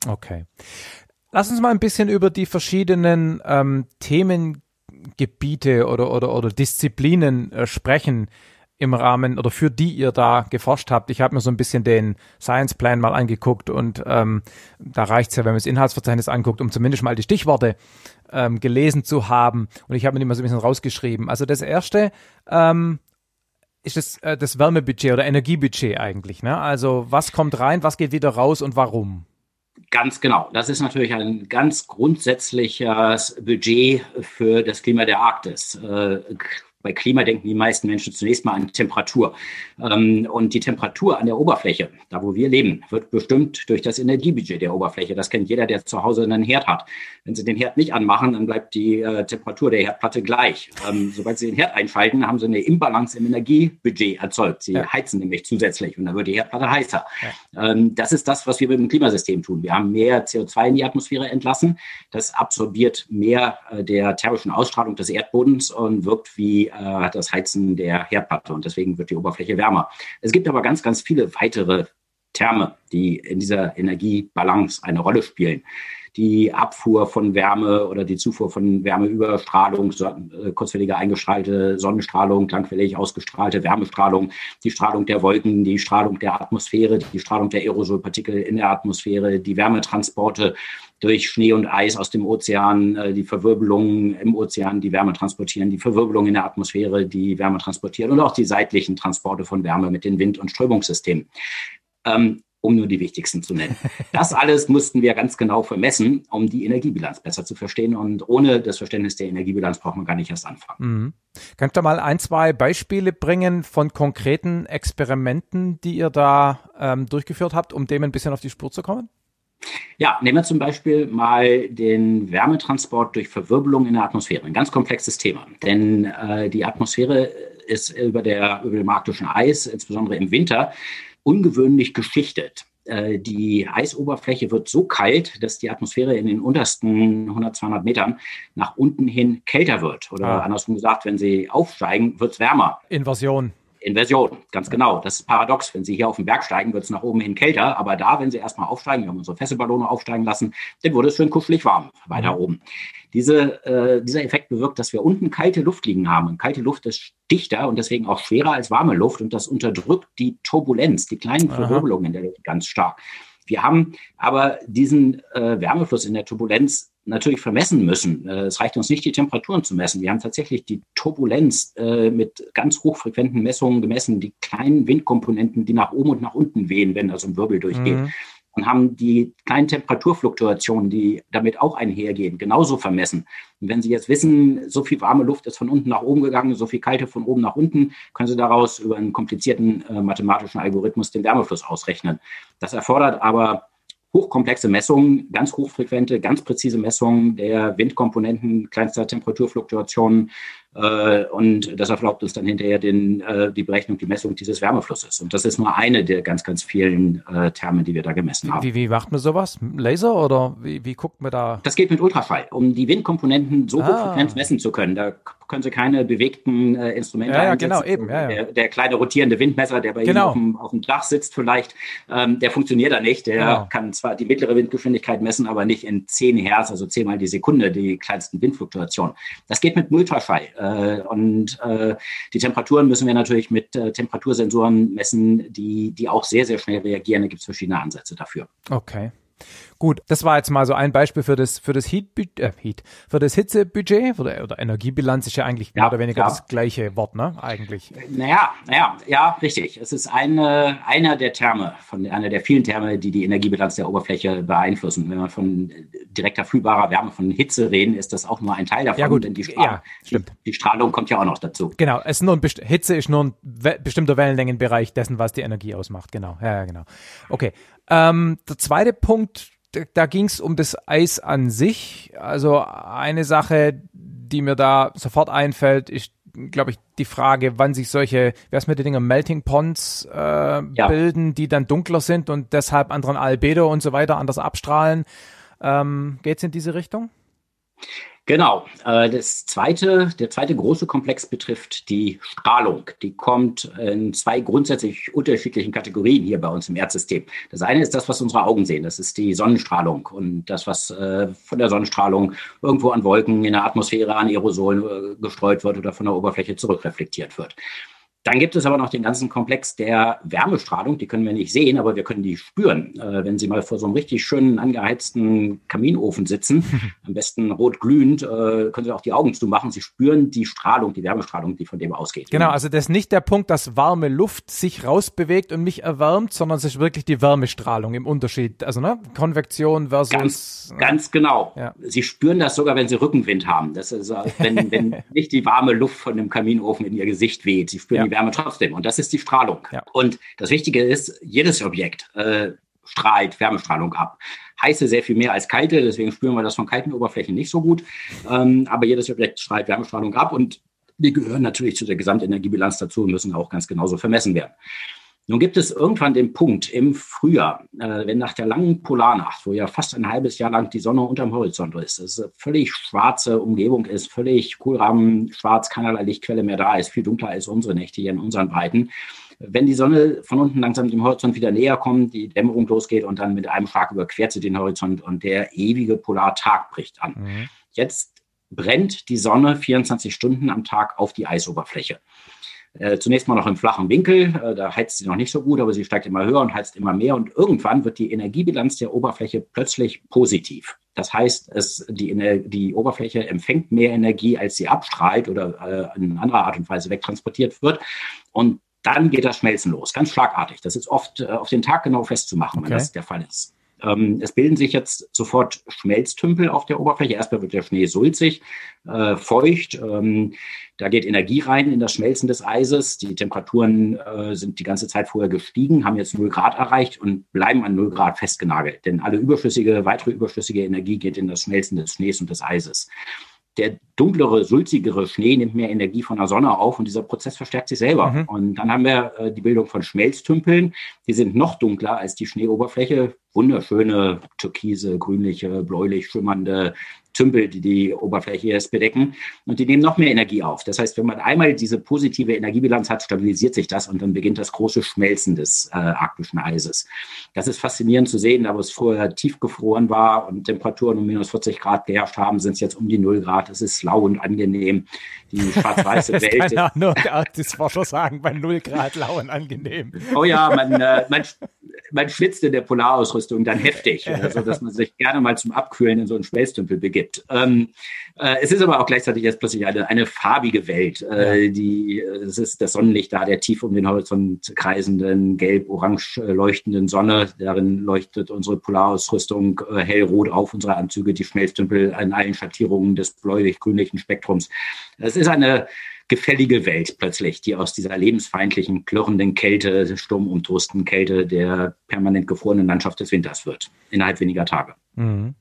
Okay. Lass uns mal ein bisschen über die verschiedenen ähm, Themengebiete oder, oder, oder Disziplinen äh, sprechen, im Rahmen oder für die ihr da geforscht habt. Ich habe mir so ein bisschen den Science Plan mal angeguckt und ähm, da reicht es ja, wenn man das Inhaltsverzeichnis anguckt, um zumindest mal die Stichworte ähm, gelesen zu haben. Und ich habe mir die mal so ein bisschen rausgeschrieben. Also das erste ähm, ist das, äh, das Wärmebudget oder Energiebudget eigentlich. Ne? Also was kommt rein, was geht wieder raus und warum? Ganz genau. Das ist natürlich ein ganz grundsätzliches Budget für das Klima der Arktis. Äh, bei Klima denken die meisten Menschen zunächst mal an Temperatur. Ähm, und die Temperatur an der Oberfläche, da wo wir leben, wird bestimmt durch das Energiebudget der Oberfläche. Das kennt jeder, der zu Hause einen Herd hat. Wenn Sie den Herd nicht anmachen, dann bleibt die äh, Temperatur der Herdplatte gleich. Ähm, sobald Sie den Herd einschalten, haben Sie eine Imbalance im Energiebudget erzeugt. Sie ja. heizen nämlich zusätzlich und dann wird die Herdplatte heißer. Ja. Ähm, das ist das, was wir mit dem Klimasystem tun. Wir haben mehr CO2 in die Atmosphäre entlassen. Das absorbiert mehr äh, der thermischen Ausstrahlung des Erdbodens und wirkt wie äh, das Heizen der Herdplatte und deswegen wird die Oberfläche wärmer. Es gibt aber ganz, ganz viele weitere Terme, die in dieser Energiebalance eine Rolle spielen. Die Abfuhr von Wärme oder die Zufuhr von Wärmeüberstrahlung, äh, kurzfällige eingestrahlte Sonnenstrahlung, langfällig ausgestrahlte Wärmestrahlung, die Strahlung der Wolken, die Strahlung der Atmosphäre, die Strahlung der Aerosolpartikel in der Atmosphäre, die Wärmetransporte durch Schnee und Eis aus dem Ozean, äh, die Verwirbelungen im Ozean, die Wärme transportieren, die Verwirbelungen in der Atmosphäre, die Wärme transportieren und auch die seitlichen Transporte von Wärme mit den Wind- und Strömungssystemen. Ähm, um nur die wichtigsten zu nennen. Das [LAUGHS] alles mussten wir ganz genau vermessen, um die Energiebilanz besser zu verstehen. Und ohne das Verständnis der Energiebilanz braucht man gar nicht erst anfangen. Mhm. Kannst du mal ein, zwei Beispiele bringen von konkreten Experimenten, die ihr da ähm, durchgeführt habt, um dem ein bisschen auf die Spur zu kommen? Ja, nehmen wir zum Beispiel mal den Wärmetransport durch Verwirbelung in der Atmosphäre. Ein ganz komplexes Thema. Denn äh, die Atmosphäre ist über, der, über dem arktischen Eis, insbesondere im Winter, ungewöhnlich geschichtet. Äh, die Eisoberfläche wird so kalt, dass die Atmosphäre in den untersten 100, 200 Metern nach unten hin kälter wird. Oder ah. andersrum gesagt, wenn sie aufsteigen, wird es wärmer. Inversion. Inversion, ganz genau. Das ist paradox. Wenn Sie hier auf den Berg steigen, wird es nach oben hin kälter. Aber da, wenn Sie erstmal aufsteigen, wir haben unsere Fesselballone aufsteigen lassen, dann wurde es schön kuschelig warm weiter mhm. oben. Diese, äh, dieser Effekt bewirkt, dass wir unten kalte Luft liegen haben. Und kalte Luft ist dichter und deswegen auch schwerer als warme Luft. Und das unterdrückt die Turbulenz, die kleinen Verwirbelungen in der Luft ganz stark. Wir haben aber diesen äh, Wärmefluss in der Turbulenz natürlich vermessen müssen. Äh, es reicht uns nicht, die Temperaturen zu messen. Wir haben tatsächlich die Turbulenz äh, mit ganz hochfrequenten Messungen gemessen, die kleinen Windkomponenten, die nach oben und nach unten wehen, wenn also ein Wirbel durchgeht. Mhm. Und haben die kleinen Temperaturfluktuationen, die damit auch einhergehen, genauso vermessen. Und wenn Sie jetzt wissen, so viel warme Luft ist von unten nach oben gegangen, so viel kalte von oben nach unten, können Sie daraus über einen komplizierten äh, mathematischen Algorithmus den Wärmefluss ausrechnen. Das erfordert aber hochkomplexe Messungen, ganz hochfrequente, ganz präzise Messungen der Windkomponenten, kleinster Temperaturfluktuationen, und das erlaubt uns dann hinterher den, äh, die Berechnung, die Messung dieses Wärmeflusses. Und das ist nur eine der ganz, ganz vielen äh, Terme, die wir da gemessen haben. Wie, wie macht man sowas? Laser oder wie, wie guckt man da? Das geht mit Ultraschall, um die Windkomponenten so ah. hochfrequent messen zu können. Da können Sie keine bewegten äh, Instrumente ja, ja, genau, eben. Ja, ja. Der, der, kleine rotierende Windmesser, der bei genau. Ihnen auf dem, auf dem Dach sitzt vielleicht, ähm, der funktioniert da nicht. Der genau. kann zwar die mittlere Windgeschwindigkeit messen, aber nicht in 10 Hertz, also 10 mal die Sekunde, die kleinsten Windfluktuationen. Das geht mit Ultraschall. Äh, und äh, die Temperaturen müssen wir natürlich mit äh, Temperatursensoren messen, die, die auch sehr, sehr schnell reagieren. Da gibt es verschiedene Ansätze dafür. Okay. Gut, das war jetzt mal so ein Beispiel für das für das Heat, äh, Heat für das Hitzebudget oder, oder Energiebilanz ist ja eigentlich ja, mehr oder weniger ja. das gleiche Wort, ne? Eigentlich. Naja, naja, ja, richtig. Es ist eine einer der Terme von einer der vielen Terme, die die Energiebilanz der Oberfläche beeinflussen. Wenn man von direkter fühlbarer Wärme, von Hitze reden, ist das auch nur ein Teil davon. Ja gut, denn die, Strahlung, ja, die, die Strahlung kommt ja auch noch dazu. Genau, es ist nur ein Hitze ist nur ein bestimmter Wellenlängenbereich dessen, was die Energie ausmacht. Genau, ja, genau. Okay. Ähm, der zweite Punkt da ging es um das Eis an sich. Also eine Sache, die mir da sofort einfällt, ist, glaube ich, die Frage, wann sich solche, wer ist mit den Dingen, Melting Ponds äh, ja. bilden, die dann dunkler sind und deshalb anderen Albedo und so weiter anders abstrahlen. Ähm, Geht es in diese Richtung? Genau. Äh, das zweite, der zweite große Komplex betrifft die Strahlung. Die kommt in zwei grundsätzlich unterschiedlichen Kategorien hier bei uns im Erdsystem. Das eine ist das, was unsere Augen sehen. Das ist die Sonnenstrahlung und das, was äh, von der Sonnenstrahlung irgendwo an Wolken in der Atmosphäre an Aerosolen äh, gestreut wird oder von der Oberfläche zurückreflektiert wird. Dann gibt es aber noch den ganzen Komplex der Wärmestrahlung. Die können wir nicht sehen, aber wir können die spüren. Äh, wenn Sie mal vor so einem richtig schönen angeheizten Kaminofen sitzen, [LAUGHS] am besten rot glühend, äh, können Sie auch die Augen zumachen. Sie spüren die Strahlung, die Wärmestrahlung, die von dem ausgeht. Genau, also das ist nicht der Punkt, dass warme Luft sich rausbewegt und mich erwärmt, sondern es ist wirklich die Wärmestrahlung im Unterschied. Also ne, Konvektion versus. Ganz, ganz genau. Ja. Sie spüren das sogar, wenn Sie Rückenwind haben. Das ist, äh, wenn, wenn [LAUGHS] nicht die warme Luft von dem Kaminofen in Ihr Gesicht weht. Sie spüren ja. die Wärme trotzdem. Und das ist die Strahlung. Ja. Und das Wichtige ist, jedes Objekt äh, strahlt Wärmestrahlung ab. Heiße sehr viel mehr als kalte, deswegen spüren wir das von kalten Oberflächen nicht so gut. Ähm, aber jedes Objekt strahlt Wärmestrahlung ab und die gehören natürlich zu der Gesamtenergiebilanz dazu und müssen auch ganz genauso vermessen werden. Nun gibt es irgendwann den Punkt im Frühjahr, äh, wenn nach der langen Polarnacht, wo ja fast ein halbes Jahr lang die Sonne unterm Horizont ist, es eine völlig schwarze Umgebung ist, völlig Kohlrahmen schwarz, keinerlei Lichtquelle mehr da ist, viel dunkler als unsere Nächte hier in unseren Breiten. Wenn die Sonne von unten langsam dem Horizont wieder näher kommt, die Dämmerung losgeht und dann mit einem Schlag überquert sie den Horizont und der ewige Polartag bricht an. Mhm. Jetzt brennt die Sonne 24 Stunden am Tag auf die Eisoberfläche. Äh, zunächst mal noch im flachen Winkel, äh, da heizt sie noch nicht so gut, aber sie steigt immer höher und heizt immer mehr und irgendwann wird die Energiebilanz der Oberfläche plötzlich positiv. Das heißt, es, die, die Oberfläche empfängt mehr Energie, als sie abstrahlt oder äh, in anderer Art und Weise wegtransportiert wird. Und dann geht das Schmelzen los, ganz schlagartig. Das ist oft äh, auf den Tag genau festzumachen, okay. wenn das der Fall ist. Ähm, es bilden sich jetzt sofort Schmelztümpel auf der Oberfläche. Erstmal wird der Schnee sulzig, äh, feucht. Ähm, da geht Energie rein in das Schmelzen des Eises. Die Temperaturen äh, sind die ganze Zeit vorher gestiegen, haben jetzt 0 Grad erreicht und bleiben an 0 Grad festgenagelt. Denn alle überschüssige, weitere überschüssige Energie geht in das Schmelzen des Schnees und des Eises der dunklere, sulzigere Schnee nimmt mehr Energie von der Sonne auf und dieser Prozess verstärkt sich selber. Mhm. Und dann haben wir äh, die Bildung von Schmelztümpeln. Die sind noch dunkler als die Schneeoberfläche. Wunderschöne, türkise, grünliche, bläulich schimmernde Tümpel, die die Oberfläche jetzt bedecken. Und die nehmen noch mehr Energie auf. Das heißt, wenn man einmal diese positive Energiebilanz hat, stabilisiert sich das und dann beginnt das große Schmelzen des äh, arktischen Eises. Das ist faszinierend zu sehen, da wo es vorher tiefgefroren war und Temperaturen um minus 40 Grad geherrscht haben, sind es jetzt um die 0 Grad. Es ist lau und angenehm. Die [LAUGHS] schwarz-weiße Welt. Ja nur der Arktisforscher sagen, bei 0 Grad lau und angenehm. Oh ja, man, äh, [LAUGHS] man, man schwitzt in der Polarausrüstung dann heftig, so dass man sich gerne mal zum Abkühlen in so einen Schmelztümpel begibt. Ähm, äh, es ist aber auch gleichzeitig jetzt plötzlich eine, eine farbige Welt. Äh, die, es ist das Sonnenlicht da, der tief um den Horizont kreisenden, gelb-orange leuchtenden Sonne. Darin leuchtet unsere Polarausrüstung äh, hellrot auf, unsere Anzüge, die Schmelztümpel an allen Schattierungen des bläulich-grünlichen Spektrums. Es ist eine gefällige Welt plötzlich, die aus dieser lebensfeindlichen, klirrenden Kälte, sturmumtosten Kälte der permanent gefrorenen Landschaft des Winters wird, innerhalb weniger Tage. Mhm.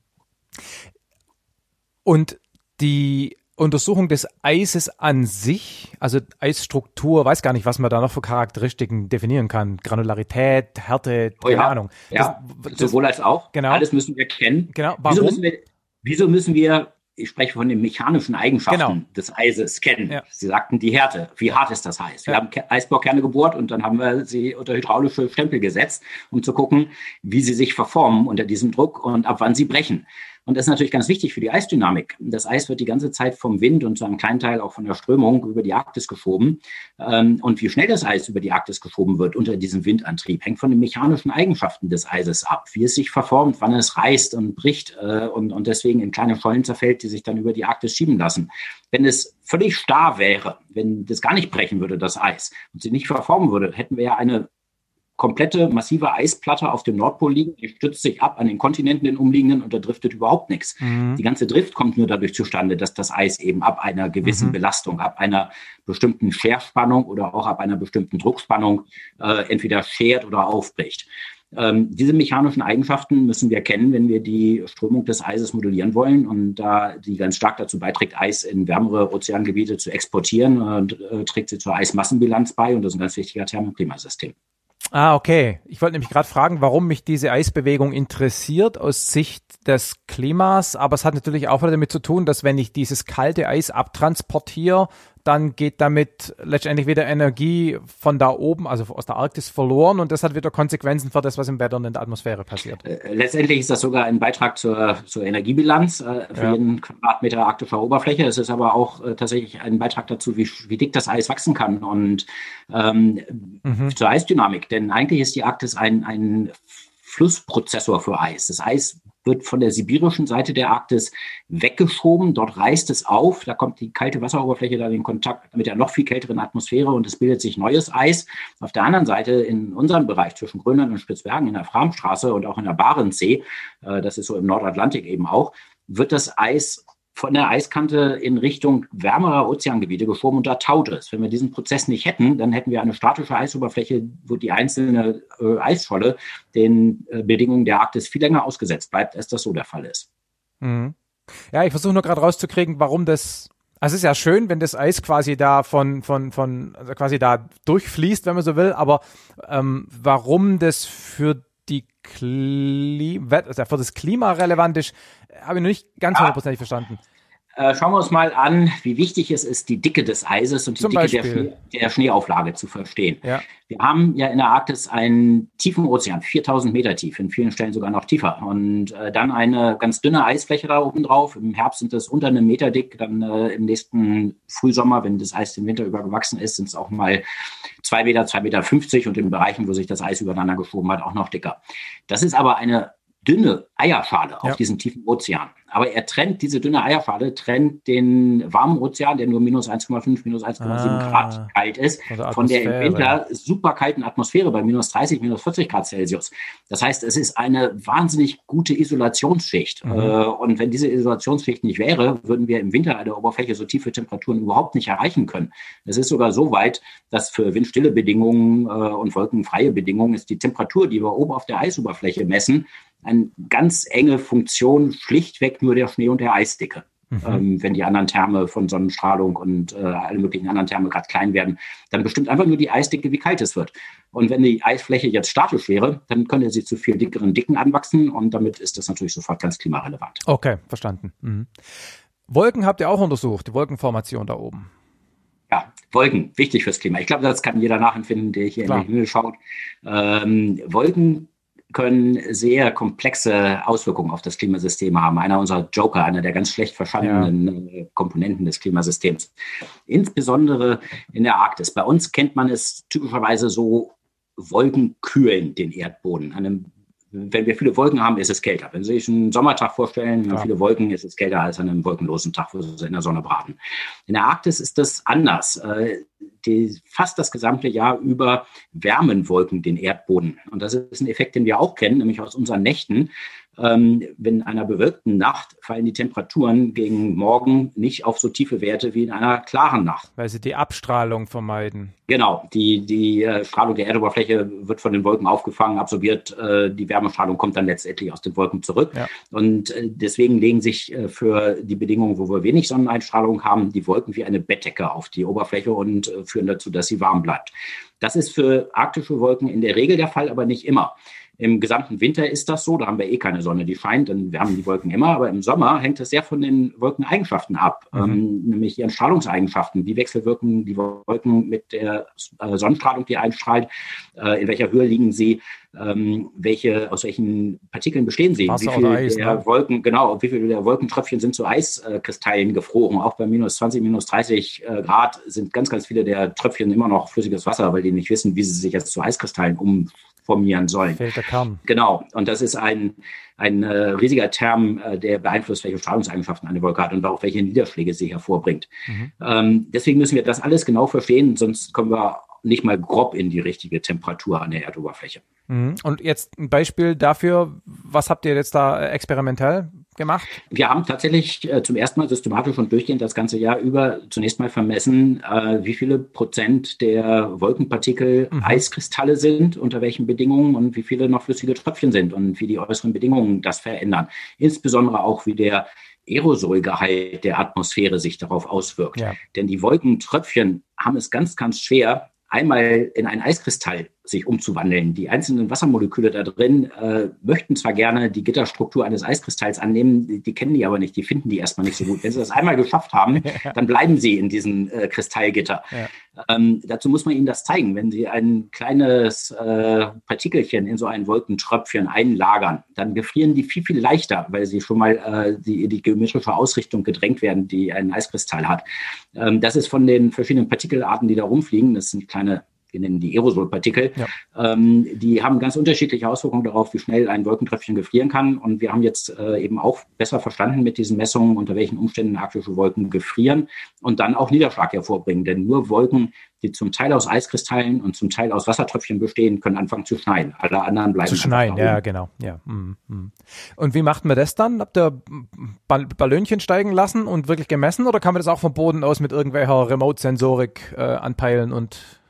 Und die Untersuchung des Eises an sich, also Eisstruktur, weiß gar nicht, was man da noch für Charakteristiken definieren kann. Granularität, Härte, keine oh ja. Ahnung. Ja, das, sowohl als auch. Genau. Alles müssen wir kennen. Genau. Warum? Wieso müssen wir, wieso müssen wir ich spreche von den mechanischen Eigenschaften genau. des Eises kennen. Ja. Sie sagten die Härte. Wie hart ist das Eis? Wir haben Eisbaukerne gebohrt und dann haben wir sie unter hydraulische Stempel gesetzt, um zu gucken, wie sie sich verformen unter diesem Druck und ab wann sie brechen. Und das ist natürlich ganz wichtig für die Eisdynamik. Das Eis wird die ganze Zeit vom Wind und zu einem kleinen Teil auch von der Strömung über die Arktis geschoben. Ähm, und wie schnell das Eis über die Arktis geschoben wird unter diesem Windantrieb, hängt von den mechanischen Eigenschaften des Eises ab, wie es sich verformt, wann es reißt und bricht äh, und, deswegen in kleine Schollen zerfällt, die sich dann über die Arktis schieben lassen. Wenn es völlig starr wäre, wenn das gar nicht brechen würde, das Eis, und sich nicht verformen würde, hätten wir ja eine komplette massive Eisplatte auf dem Nordpol liegen. Die stützt sich ab an den Kontinenten, den umliegenden, und da driftet überhaupt nichts. Mhm. Die ganze Drift kommt nur dadurch zustande, dass das Eis eben ab einer gewissen mhm. Belastung, ab einer bestimmten Scherspannung oder auch ab einer bestimmten Druckspannung äh, entweder schert oder aufbricht. Ähm, diese mechanischen Eigenschaften müssen wir kennen, wenn wir die Strömung des Eises modellieren wollen. Und da die ganz stark dazu beiträgt, Eis in wärmere Ozeangebiete zu exportieren, äh, trägt sie zur Eismassenbilanz bei und das ist ein ganz wichtiger Thermoklimasystem. Ah, okay. Ich wollte nämlich gerade fragen, warum mich diese Eisbewegung interessiert aus Sicht des Klimas, aber es hat natürlich auch wieder damit zu tun, dass wenn ich dieses kalte Eis abtransportiere, dann geht damit letztendlich wieder Energie von da oben, also aus der Arktis verloren und das hat wieder Konsequenzen für das, was im Wetter und in der Atmosphäre passiert. Äh, letztendlich ist das sogar ein Beitrag zur, zur Energiebilanz äh, für ja. jeden Quadratmeter arktischer Oberfläche. Es ist aber auch äh, tatsächlich ein Beitrag dazu, wie, wie dick das Eis wachsen kann und ähm, mhm. zur Eisdynamik. Denn eigentlich ist die Arktis ein, ein Flussprozessor für Eis. Das Eis wird von der sibirischen Seite der Arktis weggeschoben. Dort reißt es auf. Da kommt die kalte Wasseroberfläche dann in Kontakt mit der noch viel kälteren Atmosphäre und es bildet sich neues Eis. Auf der anderen Seite in unserem Bereich zwischen Grönland und Spitzbergen in der Framstraße und auch in der Barentssee, äh, das ist so im Nordatlantik eben auch, wird das Eis von der Eiskante in Richtung wärmerer Ozeangebiete geschoben und da taut es. Wenn wir diesen Prozess nicht hätten, dann hätten wir eine statische Eisoberfläche, wo die einzelne äh, Eisscholle den äh, Bedingungen der Arktis viel länger ausgesetzt bleibt, als das so der Fall ist. Mhm. Ja, ich versuche nur gerade rauszukriegen, warum das also es ist ja schön, wenn das Eis quasi da von, von, von, also quasi da durchfließt, wenn man so will, aber ähm, warum das für die Klima, also für das Klima relevant ist, habe ich noch nicht ganz hundertprozentig ja. verstanden. Äh, schauen wir uns mal an, wie wichtig es ist, die Dicke des Eises und die Zum Dicke der, Schnee, der, Schneeauflage zu verstehen. Ja. Wir haben ja in der Arktis einen tiefen Ozean, 4000 Meter tief, in vielen Stellen sogar noch tiefer. Und äh, dann eine ganz dünne Eisfläche da oben drauf. Im Herbst sind es unter einem Meter dick. Dann äh, im nächsten Frühsommer, wenn das Eis den Winter über gewachsen ist, sind es auch mal zwei Meter, zwei Meter 50 und in Bereichen, wo sich das Eis übereinander geschoben hat, auch noch dicker. Das ist aber eine dünne Eierschale auf ja. diesem tiefen Ozean. Aber er trennt, diese dünne Eierschale trennt den warmen Ozean, der nur minus 1,5, minus 1,7 ah, Grad kalt ist, von der im Winter super kalten Atmosphäre bei minus 30, minus 40 Grad Celsius. Das heißt, es ist eine wahnsinnig gute Isolationsschicht. Mhm. Äh, und wenn diese Isolationsschicht nicht wäre, würden wir im Winter an der Oberfläche so tiefe Temperaturen überhaupt nicht erreichen können. Es ist sogar so weit, dass für windstille Bedingungen äh, und wolkenfreie Bedingungen ist die Temperatur, die wir oben auf der Eisoberfläche messen, eine ganz enge Funktion, schlichtweg nur der Schnee und der Eisdicke. Mhm. Ähm, wenn die anderen Terme von Sonnenstrahlung und äh, alle möglichen anderen Terme gerade klein werden, dann bestimmt einfach nur die Eisdicke, wie kalt es wird. Und wenn die Eisfläche jetzt statisch wäre, dann könnte sie zu viel dickeren Dicken anwachsen und damit ist das natürlich sofort ganz klimarelevant. Okay, verstanden. Mhm. Wolken habt ihr auch untersucht, die Wolkenformation da oben. Ja, Wolken, wichtig fürs Klima. Ich glaube, das kann jeder nachempfinden, der hier Klar. in den Himmel schaut. Ähm, Wolken können sehr komplexe Auswirkungen auf das Klimasystem haben. Einer unserer Joker, einer der ganz schlecht verstandenen ja. Äh, Komponenten des Klimasystems. Insbesondere in der Arktis. Bei uns kennt man es typischerweise so, Wolken kühlen den Erdboden. An wenn wir viele Wolken haben, ist es kälter. Wenn Sie sich einen Sommertag vorstellen, ja. viele Wolken, ist es kälter als an einem wolkenlosen Tag, wo Sie in der Sonne braten. In der Arktis ist das anders. Äh, die, fast das gesamte Jahr über wärmen Wolken den Erdboden. Und das ist ein Effekt, den wir auch kennen, nämlich aus unseren Nächten wenn in einer bewölkten Nacht fallen die Temperaturen gegen Morgen nicht auf so tiefe Werte wie in einer klaren Nacht. Weil sie die Abstrahlung vermeiden. Genau, die, die äh, Strahlung der Erdoberfläche wird von den Wolken aufgefangen, absorbiert, äh, die Wärmestrahlung kommt dann letztendlich aus den Wolken zurück. Ja. Und äh, deswegen legen sich für die Bedingungen, wo wir wenig Sonneneinstrahlung haben, die Wolken wie eine Bettdecke auf die Oberfläche und führen dazu, dass sie warm bleibt. Das ist für arktische Wolken in der Regel der Fall, aber nicht immer. Im gesamten Winter ist das so, da haben wir eh keine Sonne, die scheint, dann wärmen die Wolken immer, aber im Sommer hängt es sehr von den Wolkeneigenschaften ab, mhm. ähm, nämlich ihren Strahlungseigenschaften. Wie wechselwirken die Wolken mit der äh, Sonnenstrahlung, die einstrahlt, äh, in welcher Höhe liegen sie, ähm, welche, aus welchen Partikeln bestehen sie, Wasser wie Eis, der ne? Wolken, genau, wie viele der Wolkentröpfchen sind zu Eiskristallen gefroren. Auch bei minus 20, minus 30 äh, Grad sind ganz, ganz viele der Tröpfchen immer noch flüssiges Wasser, weil die nicht wissen, wie sie sich jetzt zu Eiskristallen umformieren sollen. Fehlt der Kern. Genau, und das ist ein, ein äh, riesiger Term, äh, der beeinflusst, welche Strahlungseigenschaften eine Wolke hat und auch welche Niederschläge sie hervorbringt. Mhm. Ähm, deswegen müssen wir das alles genau verstehen, sonst kommen wir nicht mal grob in die richtige Temperatur an der Erdoberfläche. Mhm. Und jetzt ein Beispiel dafür, was habt ihr jetzt da äh, experimentell gemacht? Wir haben tatsächlich äh, zum ersten Mal systematisch und durchgehend das ganze Jahr über zunächst mal vermessen, äh, wie viele Prozent der Wolkenpartikel Mhm. Eiskristalle sind, unter welchen Bedingungen und wie viele noch flüssige Tröpfchen sind und wie die äußeren Bedingungen das verändern. Insbesondere auch, wie der Aerosolgehalt der Atmosphäre sich darauf auswirkt. Ja. Denn die Wolkentröpfchen haben es ganz, ganz schwer, einmal in einen Eiskristall sich umzuwandeln. Die einzelnen Wassermoleküle da drin äh, möchten zwar gerne die Gitterstruktur eines Eiskristalls annehmen, die, die kennen die aber nicht, die finden die erstmal nicht so gut. Wenn sie das einmal geschafft haben, [LAUGHS] dann bleiben sie in diesem äh, Kristallgitter. Ähm, dazu muss man ihnen das zeigen. Wenn sie ein kleines äh, Partikelchen in so ein Wolkentröpfchen einlagern, dann gefrieren die viel, viel leichter, weil sie schon mal äh, die, die geometrische Ausrichtung gedrängt werden, die ein Eiskristall hat. Ähm, das ist von den verschiedenen Partikelarten, die da rumfliegen, das sind kleine wir nennen die Aerosolpartikel, Ja. ähm, die haben ganz unterschiedliche Auswirkungen darauf, wie schnell ein Wolkentröpfchen gefrieren kann. Und wir haben jetzt äh, eben auch besser verstanden mit diesen Messungen, unter welchen Umständen arktische Wolken gefrieren und dann auch Niederschlag hervorbringen. Denn nur Wolken, die zum Teil aus Eiskristallen und zum Teil aus Wassertröpfchen bestehen, können anfangen zu schneien. Alle anderen bleiben Zu schneien, ja, genau. Ja. mhm, mhm. Und wie macht man das dann? Habt ihr Ball Ballönchen steigen lassen und wirklich gemessen oder kann man das auch vom Boden aus mit irgendwelcher Remote-Sensorik äh, anpeilen und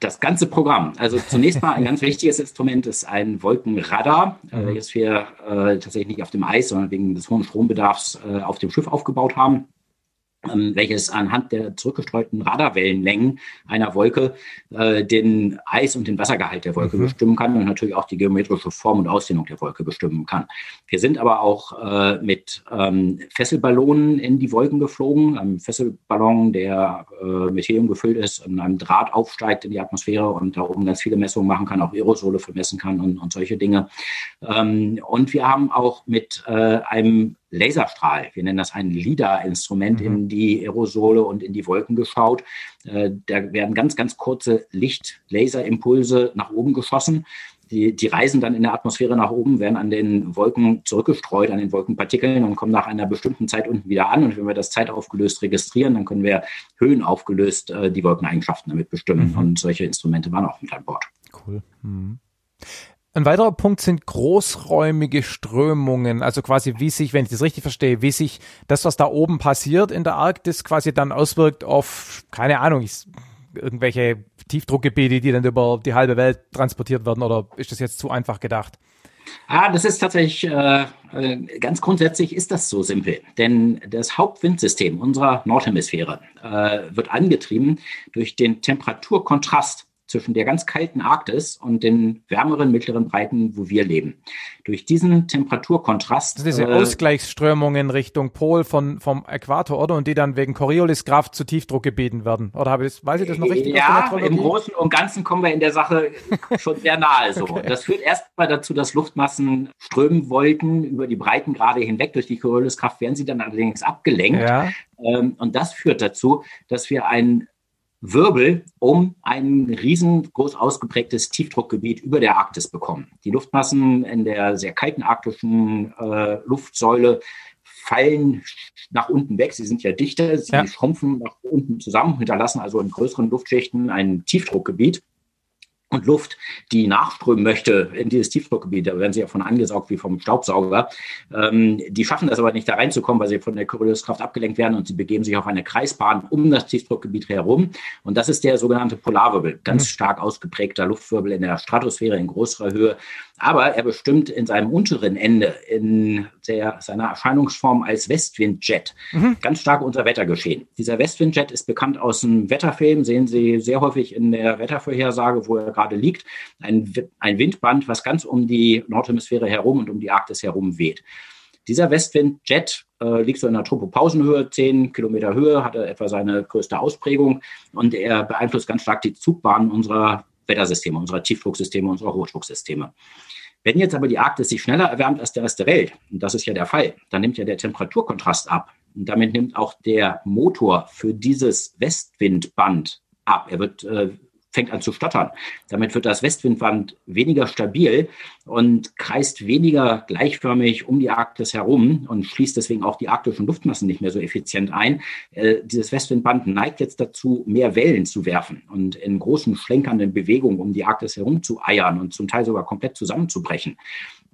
Das ganze Programm. Also zunächst mal ein [LAUGHS] ganz wichtiges Instrument ist ein Wolkenradar, äh, welches wir äh, tatsächlich nicht auf dem Eis, sondern wegen des hohen Strombedarfs äh, auf dem Schiff aufgebaut haben. Ähm, welches anhand der zurückgestreuten Radarwellenlängen einer Wolke äh, den Eis- und den Wassergehalt der Wolke bestimmen kann und natürlich auch die geometrische Form und Ausdehnung der Wolke bestimmen kann. Wir sind aber auch äh, mit ähm, Fesselballonen in die Wolken geflogen. Ein Fesselballon, der äh, mit Helium gefüllt ist, in einem Draht aufsteigt in die Atmosphäre und da oben ganz viele Messungen machen kann, auch Aerosole vermessen kann und, und solche Dinge. Ähm, und wir haben auch mit äh, einem Laserstrahl, wir nennen das ein LIDAR-Instrument, Mhm. in die Aerosole und in die Wolken geschaut. Äh, da werden ganz, ganz kurze Licht-Laserimpulse nach oben geschossen. Die, die reisen dann in der Atmosphäre nach oben, werden an den Wolken zurückgestreut, an den Wolkenpartikeln und kommen nach einer bestimmten Zeit unten wieder an. Und wenn wir das zeitaufgelöst registrieren, dann können wir höhenaufgelöst äh, die Wolkeneigenschaften damit bestimmen. Mhm. Und solche Instrumente waren auch mit an Bord. Cool. Mhm. Ein weiterer Punkt sind großräumige Strömungen, also quasi wie sich, wenn ich das richtig verstehe, wie sich das, was da oben passiert in der Arktis, quasi dann auswirkt auf, keine Ahnung, ich, irgendwelche Tiefdruckgebiete, die dann über die halbe Welt transportiert werden, oder ist das jetzt zu einfach gedacht? Ah, das ist tatsächlich äh, äh, ganz grundsätzlich ist das so simpel, denn das Hauptwindsystem unserer Nordhemisphäre äh, wird angetrieben durch den Temperaturkontrast zwischen der ganz kalten Arktis und den wärmeren mittleren Breiten, wo wir leben. Durch diesen Temperaturkontrast Das sind diese äh, Ausgleichsströmungen Richtung Pol von, vom Äquator, oder? Und die dann wegen Corioliskraft zu Tiefdruckgebieten werden. Oder habe ich das, weiß ich das noch richtig? Ja, im Großen und Ganzen kommen wir in der Sache schon sehr nahe. So. Das führt erstmal dazu, dass Luftmassen strömen wollten über die Breitengrade hinweg. Durch die Corioliskraft werden sie dann allerdings abgelenkt. Ja, Ähm, und das führt dazu, dass wir einen Wirbel um ein riesengroß ausgeprägtes Tiefdruckgebiet über der Arktis bekommen. Die Luftmassen in der sehr kalten arktischen äh, Luftsäule fallen nach unten weg. Sie sind ja dichter, sie Ja. schrumpfen nach unten zusammen, hinterlassen also in größeren Luftschichten ein Tiefdruckgebiet. Und Luft, die nachströmen möchte in dieses Tiefdruckgebiet, da werden sie ja von angesaugt wie vom Staubsauger. Ähm, die schaffen das aber nicht da reinzukommen, weil sie von der Corioliskraft abgelenkt werden und sie begeben sich auf eine Kreisbahn um das Tiefdruckgebiet herum. Und das ist der sogenannte Polarwirbel, ganz stark ausgeprägter Luftwirbel in der Stratosphäre in größerer Höhe. Aber er bestimmt in seinem unteren Ende, in der, seiner Erscheinungsform als Westwindjet, ganz stark unser Wettergeschehen. Dieser Westwindjet ist bekannt aus dem Wetterfilm, sehen Sie sehr häufig in der Wettervorhersage, wo er gerade liegt. Ein, ein Windband, was ganz um die Nordhemisphäre herum und um die Arktis herum weht. Dieser Westwindjet äh, liegt so in der Tropopausenhöhe, 10 Kilometer Höhe, hat er etwa seine größte Ausprägung und er beeinflusst ganz stark die Zugbahn unserer Wettersysteme, unserer Tiefdrucksysteme, unserer Hochdrucksysteme. Wenn jetzt aber die Arktis sich schneller erwärmt als der Rest der Welt, und das ist ja der Fall, dann nimmt ja der Temperaturkontrast ab. Und damit nimmt auch der Motor für dieses Westwindband ab. Er wird äh, fängt an zu stottern. Damit wird das Westwindband weniger stabil und kreist weniger gleichförmig um die Arktis herum und schließt deswegen auch die arktischen Luftmassen nicht mehr so effizient ein. Äh, dieses Westwindband neigt jetzt dazu, mehr Wellen zu werfen und in großen schlenkernden Bewegungen um die Arktis herum zu eiern und zum Teil sogar komplett zusammenzubrechen.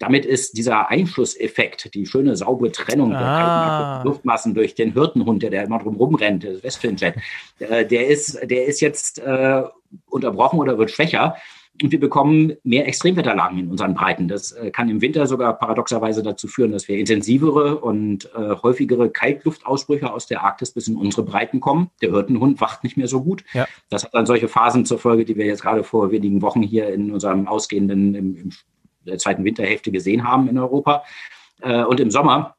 Damit ist dieser Einschlusseffekt, die schöne saubere Trennung ah. der Luftmassen durch den Hirtenhund, der, der immer drum rumrennt, das Westwindjet, äh, der ist, der ist jetzt äh, unterbrochen oder wird schwächer. Und wir bekommen mehr Extremwetterlagen in unseren Breiten. Das äh, kann im Winter sogar paradoxerweise dazu führen, dass wir intensivere und äh, häufigere Kaltluftausbrüche aus der Arktis bis in unsere Breiten kommen. Der Hirtenhund wacht nicht mehr so gut. Ja. Das hat dann solche Phasen zur Folge, die wir jetzt gerade vor wenigen Wochen hier in unserem ausgehenden, im, im der zweiten Winterhälfte gesehen haben in Europa. Äh, und im Sommer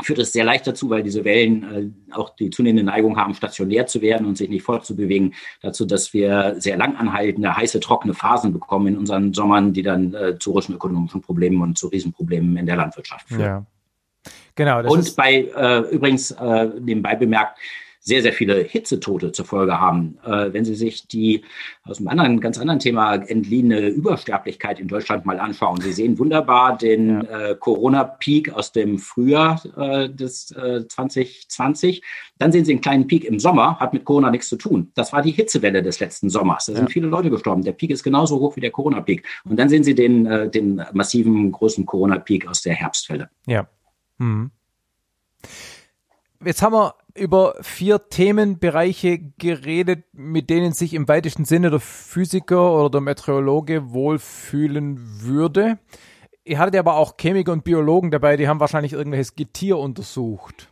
führt es sehr leicht dazu, weil diese Wellen äh, auch die zunehmende Neigung haben, stationär zu werden und sich nicht fortzubewegen, dazu, dass wir sehr lang anhaltende, heiße, trockene Phasen bekommen in unseren Sommern, die dann äh, zu russischen ökonomischen Problemen und zu Riesenproblemen in der Landwirtschaft führen. Ja. Genau. und bei, äh, übrigens, nebenbei bemerkt, sehr, sehr viele Hitzetote zur Folge haben. Äh, wenn Sie sich die aus einem anderen, ganz anderen Thema entliehene Übersterblichkeit in Deutschland mal anschauen. Sie sehen wunderbar den ja. äh, Corona-Peak aus dem Frühjahr äh, des 2020. Äh, Dann sehen Sie einen kleinen Peak im Sommer, hat mit Corona nichts zu tun. Das war die Hitzewelle des letzten Sommers. Da ja. sind viele Leute gestorben. Der Peak ist genauso hoch wie der Corona-Peak. Und dann sehen Sie den, äh, den massiven großen Corona-Peak aus der Herbstwelle. Ja. Mhm. Jetzt haben wir über vier Themenbereiche geredet, mit denen sich im weitesten Sinne der Physiker oder der Meteorologe wohlfühlen würde. Ihr hattet aber auch Chemiker und Biologen dabei, die haben wahrscheinlich irgendwelches Getier untersucht.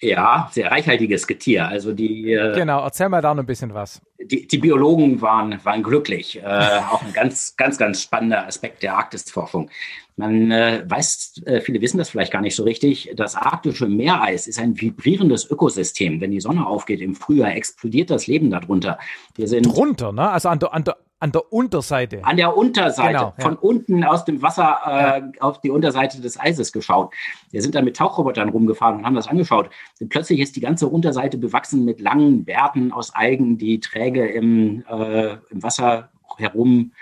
Ja, sehr reichhaltiges Getier. Also die. Äh, genau, erzähl mal da noch ein bisschen was. Die, die Biologen waren, waren glücklich. Äh, auch ein ganz, ganz, ganz spannender Aspekt der Arktisforschung. Man äh, weiß, äh, viele wissen das vielleicht gar nicht so richtig, das arktische Meereis ist ein vibrierendes Ökosystem. Wenn die Sonne aufgeht im Frühjahr, explodiert das Leben darunter. Wir sind drunter, ne? Also an der, an der, an der Unterseite. An der Unterseite, genau, ja. von unten aus dem Wasser äh, ja. auf die Unterseite des Eises geschaut. Wir sind dann mit Tauchrobotern rumgefahren und haben das angeschaut. Und plötzlich ist die ganze Unterseite bewachsen mit langen Bärten aus Algen, die träge im, äh, im Wasser herum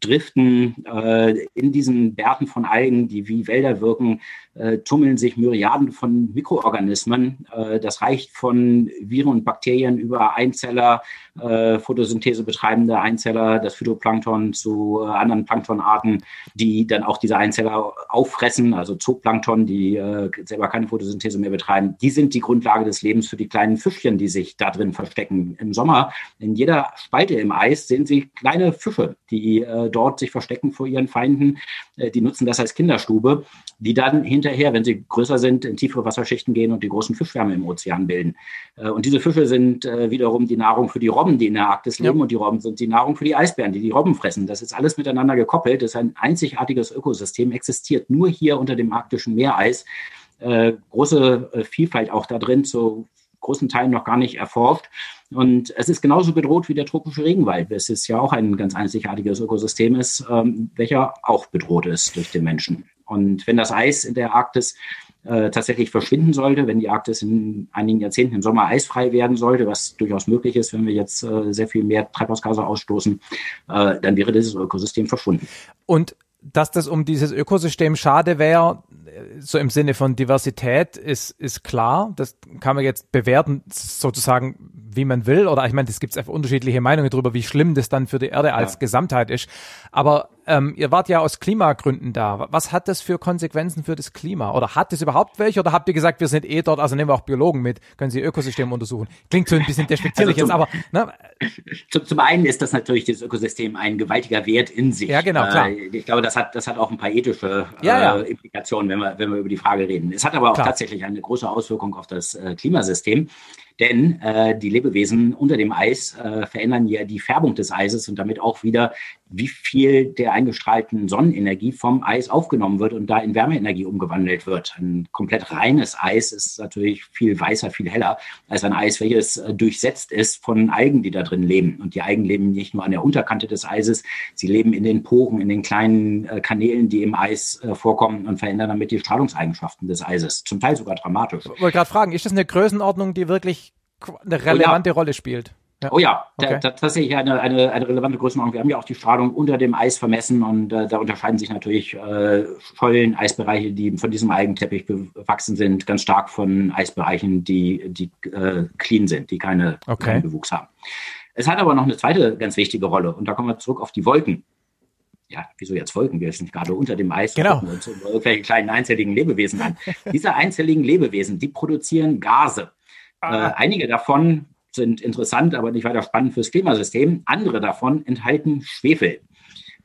driften äh, in diesen Bärten von Algen, die wie Wälder wirken, äh, tummeln sich Myriaden von Mikroorganismen. Äh, das reicht von Viren und Bakterien über Einzeller, äh, Photosynthese betreibende Einzeller, das Phytoplankton zu äh, anderen Planktonarten, die dann auch diese Einzeller auffressen, also Zooplankton, die äh, selber keine Photosynthese mehr betreiben. Die sind die Grundlage des Lebens für die kleinen Fischchen, die sich da drin verstecken. Im Sommer, in jeder Spalte im Eis, sehen Sie kleine Fische, die äh, dort sich verstecken vor ihren Feinden. Äh, die nutzen das als Kinderstube, die dann hinterher, wenn sie größer sind, in tiefere Wasserschichten gehen und die großen Fischschwärme im Ozean bilden. Äh, und diese Fische sind äh, wiederum die Nahrung für die Robben, die in der Arktis leben. Ja. Und die Robben sind die Nahrung für die Eisbären, die die Robben fressen. Das ist alles miteinander gekoppelt. Das ist ein einzigartiges Ökosystem, existiert nur hier unter dem arktischen Meereis. Äh, große äh, Vielfalt auch da drin, zu großen Teilen noch gar nicht erforscht. Und es ist genauso bedroht wie der tropische Regenwald. Es ja auch ein ganz einzigartiges Ökosystem ist, ähm, welcher auch bedroht ist durch den Menschen. Und wenn das Eis in der Arktis äh, tatsächlich verschwinden sollte, wenn die Arktis in einigen Jahrzehnten im Sommer eisfrei werden sollte, was durchaus möglich ist, wenn wir jetzt äh, sehr viel mehr Treibhausgase ausstoßen, äh, dann wäre dieses Ökosystem verschwunden. Und dass das um dieses Ökosystem schade wäre, so im Sinne von Diversität, ist, ist klar. Das kann man jetzt bewerten, sozusagen, wie man will. Oder ich meine, es gibt einfach unterschiedliche Meinungen darüber, wie schlimm das dann für die Erde als ja. Gesamtheit ist. Aber ähm, ihr wart ja aus Klimagründen da. Was hat das für Konsequenzen für das Klima? Oder hat es überhaupt welche? Oder habt ihr gesagt, wir sind eh dort, also nehmen wir auch Biologen mit, können sie Ökosysteme untersuchen? Klingt so ein bisschen despektierlich also zum, jetzt, aber. Ne? Zum, zum einen ist das natürlich das Ökosystem ein gewaltiger Wert in sich. Ja, genau, klar. Äh, ich glaube, das hat, das hat auch ein paar ethische ja, ja. Äh, Implikationen, wenn wir, wenn wir über die Frage reden. Es hat aber auch klar. tatsächlich eine große Auswirkung auf das äh, Klimasystem. Denn äh, die Lebewesen unter dem Eis äh, verändern ja die Färbung des Eises und damit auch wieder, wie viel der eingestrahlten Sonnenenergie vom Eis aufgenommen wird und da in Wärmeenergie umgewandelt wird. Ein komplett reines Eis ist natürlich viel weißer, viel heller als ein Eis, welches äh, durchsetzt ist von Algen, die da drin leben. Und die Algen leben nicht nur an der Unterkante des Eises, sie leben in den Poren, in den kleinen äh, Kanälen, die im Eis äh, vorkommen und verändern damit die Strahlungseigenschaften des Eises. Zum Teil sogar dramatisch. Ich wollte gerade fragen, ist das eine Größenordnung, die wirklich eine relevante oh ja. Rolle spielt? Ja. Oh ja, okay. da, tatsächlich eine, eine, eine relevante Größenordnung. Wir haben ja auch die Strahlung unter dem Eis vermessen und äh, da unterscheiden sich natürlich äh, Schollen, Eisbereiche, die von diesem Algenteppich bewachsen sind, ganz stark von Eisbereichen, die, die äh, clean sind, die keine, okay. keinen Bewuchs haben. Es hat aber noch eine zweite ganz wichtige Rolle und da kommen wir zurück auf die Wolken. Ja, wieso jetzt Wolken? Wir sind gerade unter dem Eis genau. und uns irgendwelche kleinen einzelligen Lebewesen an. Diese einzelligen Lebewesen, die produzieren Gase. Ah. Äh, einige davon sind interessant, aber nicht weiter spannend fürs Klimasystem. Andere davon enthalten Schwefel.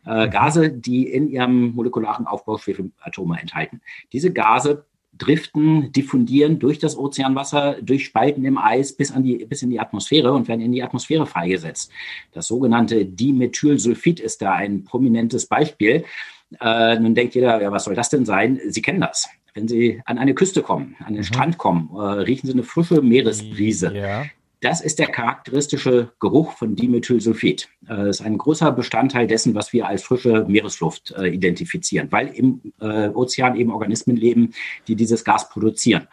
Äh, mhm. Gase, die in ihrem molekularen Aufbau Schwefelatome enthalten. Diese Gase driften, diffundieren durch das Ozeanwasser, durch Spalten im Eis bis, an die, bis in die Atmosphäre und werden in die Atmosphäre freigesetzt. Das sogenannte Dimethylsulfid ist da ein prominentes Beispiel. Äh, nun denkt jeder, ja, was soll das denn sein? Sie kennen das. Wenn Sie an eine Küste kommen, an den mhm. Strand kommen, äh, riechen Sie eine frische Meeresbrise. Ja. Das ist der charakteristische Geruch von Dimethylsulfid. Das äh, ist ein großer Bestandteil dessen, was wir als frische Meeresluft äh, identifizieren, weil im äh, Ozean eben Organismen leben, die dieses Gas produzieren.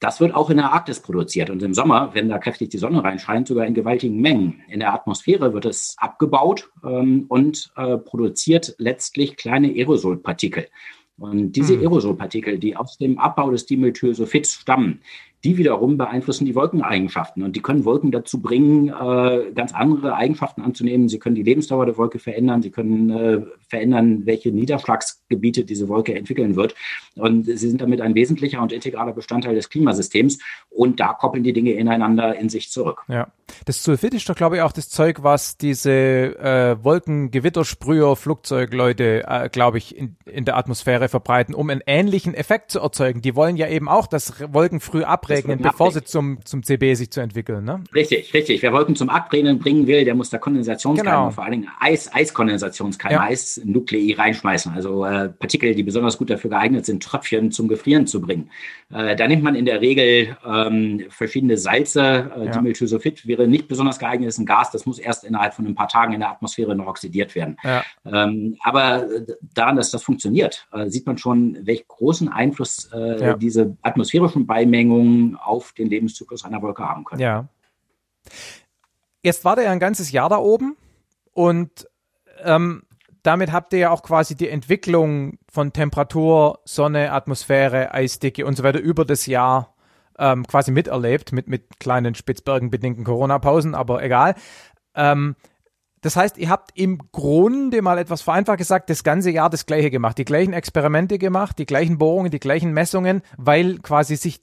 Das wird auch in der Arktis produziert und im Sommer, wenn da kräftig die Sonne reinscheint, sogar in gewaltigen Mengen. In der Atmosphäre wird es abgebaut ähm, und produziert letztlich kleine Aerosolpartikel. Und diese hm. Aerosolpartikel, die aus dem Abbau des Dimethylsulfids stammen, die wiederum beeinflussen die Wolkeneigenschaften und die können Wolken dazu bringen, äh, ganz andere Eigenschaften anzunehmen. Sie können die Lebensdauer der Wolke verändern, sie können äh, verändern, welche Niederschlagsgebiete diese Wolke entwickeln wird. Und sie sind damit ein wesentlicher und integraler Bestandteil des Klimasystems und da koppeln die Dinge ineinander in sich zurück. Ja, das Sulfid ist doch, glaube ich, auch das Zeug, was diese äh, Wolkengewittersprüher, Flugzeugleute, äh, glaube ich, in, in der Atmosphäre verbreiten, um einen ähnlichen Effekt zu erzeugen. Die wollen ja eben auch, dass Wolken früh abbrechen abregnen, bevor sie zum, zum CB sich zu entwickeln, ne? Richtig, richtig. Wer Wolken zum Abregnen bringen will, der muss da Kondensationskeime, genau. vor allen Dingen Eis, Eiskondensationskeime, ja. Eisnuklei reinschmeißen. Also äh, Partikel, die besonders gut dafür geeignet sind, Tröpfchen zum Gefrieren zu bringen. Äh, da nimmt man in der Regel ähm, verschiedene Salze. Äh, ja. Dimethylsulfid wäre nicht besonders geeignet, ist ein Gas, das muss erst innerhalb von ein paar Tagen in der Atmosphäre noch oxidiert werden. Ja. Ähm, aber äh, daran, dass das funktioniert, äh, sieht man schon, welch großen Einfluss äh, diese atmosphärischen Beimengungen auf den Lebenszyklus einer Wolke haben können. Ja. Jetzt war der ja ein ganzes Jahr da oben und ähm, damit habt ihr ja auch quasi die Entwicklung von Temperatur, Sonne, Atmosphäre, Eisdicke und so weiter über das Jahr ähm, quasi miterlebt, mit, mit kleinen Spitzbergen-bedingten Corona-Pausen, aber egal. Ähm, das heißt, ihr habt im Grunde mal etwas vereinfacht gesagt, das ganze Jahr das gleiche gemacht, die gleichen Experimente gemacht, die gleichen Bohrungen, die gleichen Messungen, weil quasi sich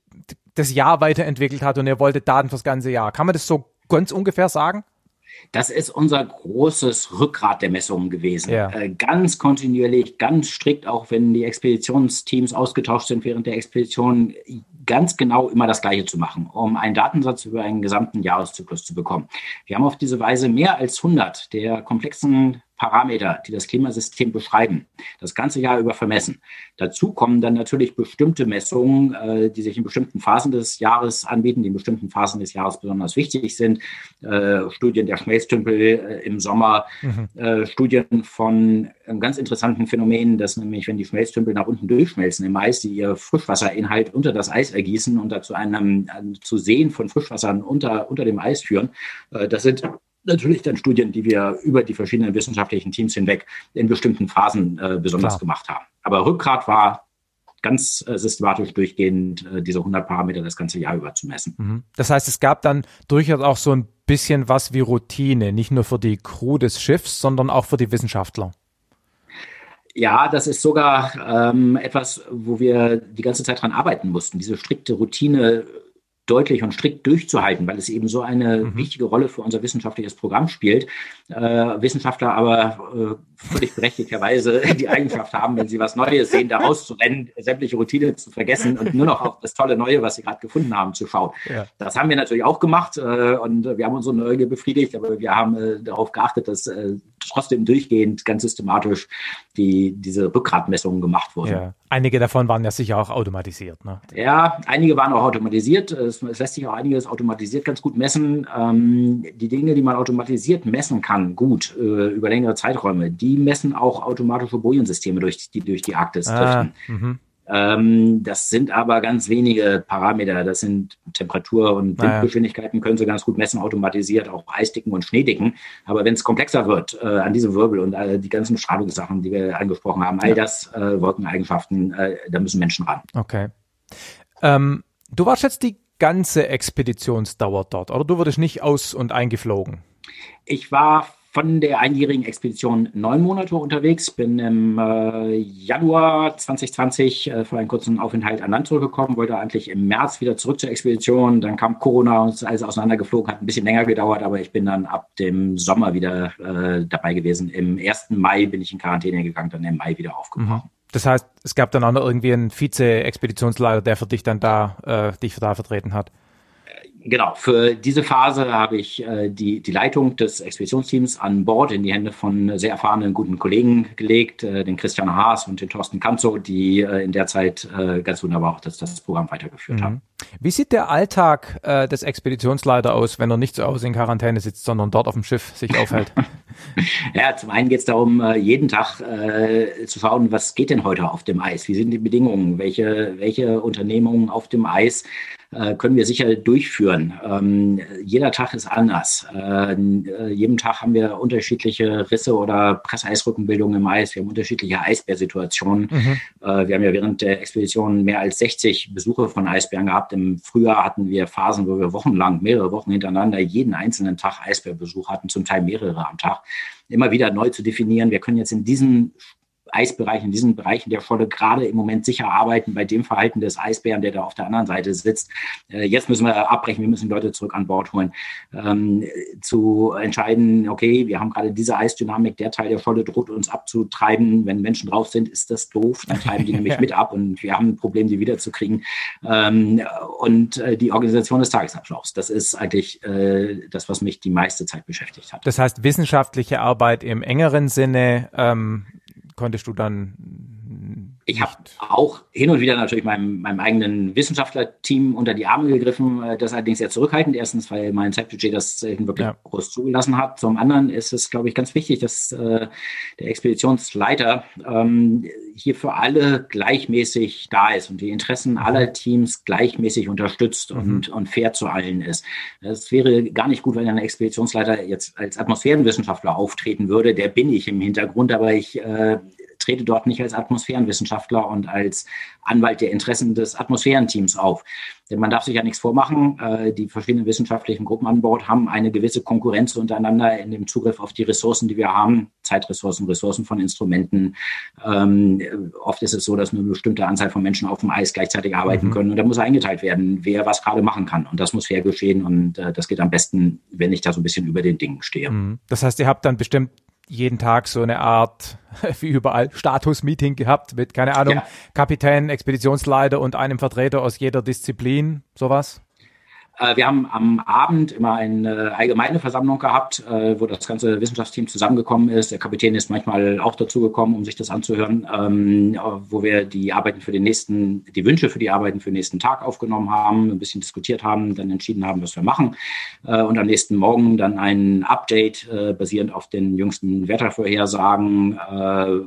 das Jahr weiterentwickelt hat und ihr wolltet Daten fürs ganze Jahr. Kann man das so ganz ungefähr sagen? Das ist unser großes Rückgrat der Messungen gewesen. Ja. Äh, ganz kontinuierlich, ganz strikt, auch wenn die Expeditionsteams ausgetauscht sind während der Expedition, ganz genau immer das Gleiche zu machen, um einen Datensatz über einen gesamten Jahreszyklus zu bekommen. Wir haben auf diese Weise mehr als 100 der komplexen Parameter, die das Klimasystem beschreiben, das ganze Jahr über vermessen. Dazu kommen dann natürlich bestimmte Messungen, äh, die sich in bestimmten Phasen des Jahres anbieten, die in bestimmten Phasen des Jahres besonders wichtig sind. Äh, Studien der Schmelztümpel äh, im Sommer, mhm. Äh, Studien von einem ganz interessanten Phänomen, dass nämlich, wenn die Schmelztümpel nach unten durchschmelzen im Eis, die ihr Frischwasserinhalt unter das Eis ergießen und dazu einem, einem zu Sehen von Frischwassern unter, unter dem Eis führen. Äh, das sind natürlich dann Studien, die wir über die verschiedenen wissenschaftlichen Teams hinweg in bestimmten Phasen äh, besonders Klar. gemacht haben. Aber Rückgrat war ganz äh, systematisch durchgehend äh, diese 100 Parameter das ganze Jahr über zu messen. Mhm. Das heißt, es gab dann durchaus auch so ein bisschen was wie Routine, nicht nur für die Crew des Schiffs, sondern auch für die Wissenschaftler. Ja, das ist sogar ähm, etwas, wo wir die ganze Zeit dran arbeiten mussten, diese strikte Routine deutlich und strikt durchzuhalten, weil es eben so eine mhm. wichtige Rolle für unser wissenschaftliches Programm spielt. Äh, Wissenschaftler aber äh, völlig berechtigterweise [LAUGHS] die Eigenschaft haben, wenn sie was Neues sehen, da rauszurennen, sämtliche Routine zu vergessen und nur noch auf das tolle Neue, was sie gerade gefunden haben, zu schauen. Ja. Das haben wir natürlich auch gemacht äh, und wir haben unsere Neugier befriedigt, aber wir haben äh, darauf geachtet, dass äh, trotzdem durchgehend ganz systematisch die, diese Rückgratmessungen gemacht wurden. Ja. Einige davon waren ja sicher auch automatisiert. Ne? Ja, einige waren auch automatisiert. Es, es, lässt sich auch einiges automatisiert ganz gut messen. Ähm, die Dinge, die man automatisiert messen kann, gut, äh, über längere Zeiträume, die messen auch automatische Bojensysteme, durch die durch die Arktis ah, driften. Ähm, das sind aber ganz wenige Parameter. Das sind Temperatur und Windgeschwindigkeiten, können sie ganz gut messen, automatisiert, auch Eisdicken und Schneedicken. Aber wenn es komplexer wird, äh, an diese Wirbel und äh, die ganzen Strahlungssachen, die wir angesprochen haben, all ja. das äh, Wolkeneigenschaften, äh, da müssen Menschen ran. Okay. Ähm, du warst jetzt die ganze Expeditionsdauer dort, oder? Du wurdest nicht aus- und eingeflogen? Ich war von der einjährigen Expedition neun Monate unterwegs, bin im äh, Januar 2020 äh, für einen kurzen Aufenthalt an Land zurückgekommen, wollte eigentlich im März wieder zurück zur Expedition, dann kam Corona und ist alles auseinandergeflogen, hat ein bisschen länger gedauert, aber ich bin dann ab dem Sommer wieder äh, dabei gewesen. Im 1. Mai bin ich in Quarantäne gegangen, dann im Mai wieder aufgebrochen. Mhm. Das heißt, es gab dann auch noch irgendwie einen Vize-Expeditionsleiter, der für dich dann da, äh, dich da vertreten hat genau, für diese Phase habe ich äh, die, die Leitung des Expeditionsteams an Bord in die Hände von sehr erfahrenen, guten Kollegen gelegt, äh, den Christian Haas und den Thorsten Kanzo, die äh, in der Zeit äh, ganz wunderbar auch das, das Programm weitergeführt mhm. haben. Wie sieht der Alltag äh, des Expeditionsleiters aus, wenn er nicht zu Hause in Quarantäne sitzt, sondern dort auf dem Schiff sich aufhält? [LAUGHS] [LAUGHS] ja, zum einen geht es darum, äh, jeden Tag äh, zu schauen, was geht denn heute auf dem Eis? Wie sind die Bedingungen? Welche, welche Unternehmungen auf dem Eis äh, können wir sicher durchführen. Ähm, jeder Tag ist anders. Äh, jeden Tag haben wir unterschiedliche Risse oder Presseisrückenbildungen im Eis. Wir haben unterschiedliche Eisbärsituationen. Mhm. Äh, wir haben ja während der Expedition mehr als 60 Besuche von Eisbären gehabt. Im Frühjahr hatten wir Phasen, wo wir wochenlang, mehrere Wochen hintereinander jeden einzelnen Tag Eisbärbesuch hatten, zum Teil mehrere am Tag. Immer wieder neu zu definieren. Wir können jetzt in diesen Eisbereich, in diesen Bereichen der Scholle gerade im Moment sicher arbeiten bei dem Verhalten des Eisbären, der da auf der anderen Seite sitzt. Äh, jetzt müssen wir abbrechen, wir müssen Leute zurück an Bord holen. Ähm, zu entscheiden, okay, wir haben gerade diese Eisdynamik, der Teil der Scholle droht uns abzutreiben. Wenn Menschen drauf sind, ist das doof, dann treiben die [LAUGHS] nämlich mit ab und wir haben ein Problem, die wiederzukriegen. Ähm, und äh, die Organisation des Tagesablaufs, das ist eigentlich äh, das, was mich die meiste Zeit beschäftigt hat. Das heißt, wissenschaftliche Arbeit im engeren Sinne, ähm, konntest du dann ich habe auch hin und wieder natürlich meinem, meinem eigenen Wissenschaftlerteam unter die Arme gegriffen, äh, das allerdings sehr zurückhaltend. Erstens, weil mein Zeitbudget das wirklich ja. groß zugelassen hat. Zum anderen ist es, glaube ich, ganz wichtig, dass äh, der Expeditionsleiter ähm, hier für alle gleichmäßig da ist und die Interessen mhm. aller Teams gleichmäßig unterstützt mhm. und, und fair zu allen ist. Es wäre gar nicht gut, wenn ein Expeditionsleiter jetzt als Atmosphärenwissenschaftler auftreten würde. Der bin ich im Hintergrund, aber ich äh, trete dort nicht als Atmosphärenwissenschaftler und als Anwalt der Interessen des Atmosphärenteams auf. Denn man darf sich ja nichts vormachen. Äh, die verschiedenen wissenschaftlichen Gruppen an Bord haben eine gewisse Konkurrenz untereinander in dem Zugriff auf die Ressourcen, die wir haben. Zeitressourcen, Ressourcen von Instrumenten. Ähm, oft ist es so, dass nur eine bestimmte Anzahl von Menschen auf dem Eis gleichzeitig arbeiten mhm. können. Und da muss eingeteilt werden, wer was gerade machen kann. Und das muss fair geschehen. Und äh, das geht am besten, wenn ich da so ein bisschen über den Dingen stehe. Mhm. Das heißt, ihr habt dann bestimmt jeden Tag so eine Art, [LAUGHS] wie überall, Status-Meeting gehabt mit, keine Ahnung, ja. Kapitän, Expeditionsleiter und einem Vertreter aus jeder Disziplin, sowas? Äh, wir haben am Abend immer eine allgemeine Versammlung gehabt, äh, wo das ganze Wissenschaftsteam zusammengekommen ist. Der Kapitän ist manchmal auch dazu gekommen, um sich das anzuhören, ähm, wo wir die Arbeiten für den nächsten, die Wünsche für die Arbeiten für den nächsten Tag aufgenommen haben, ein bisschen diskutiert haben, dann entschieden haben, was wir machen. Äh, und am nächsten Morgen dann ein Update basierend auf den jüngsten Wettervorhersagen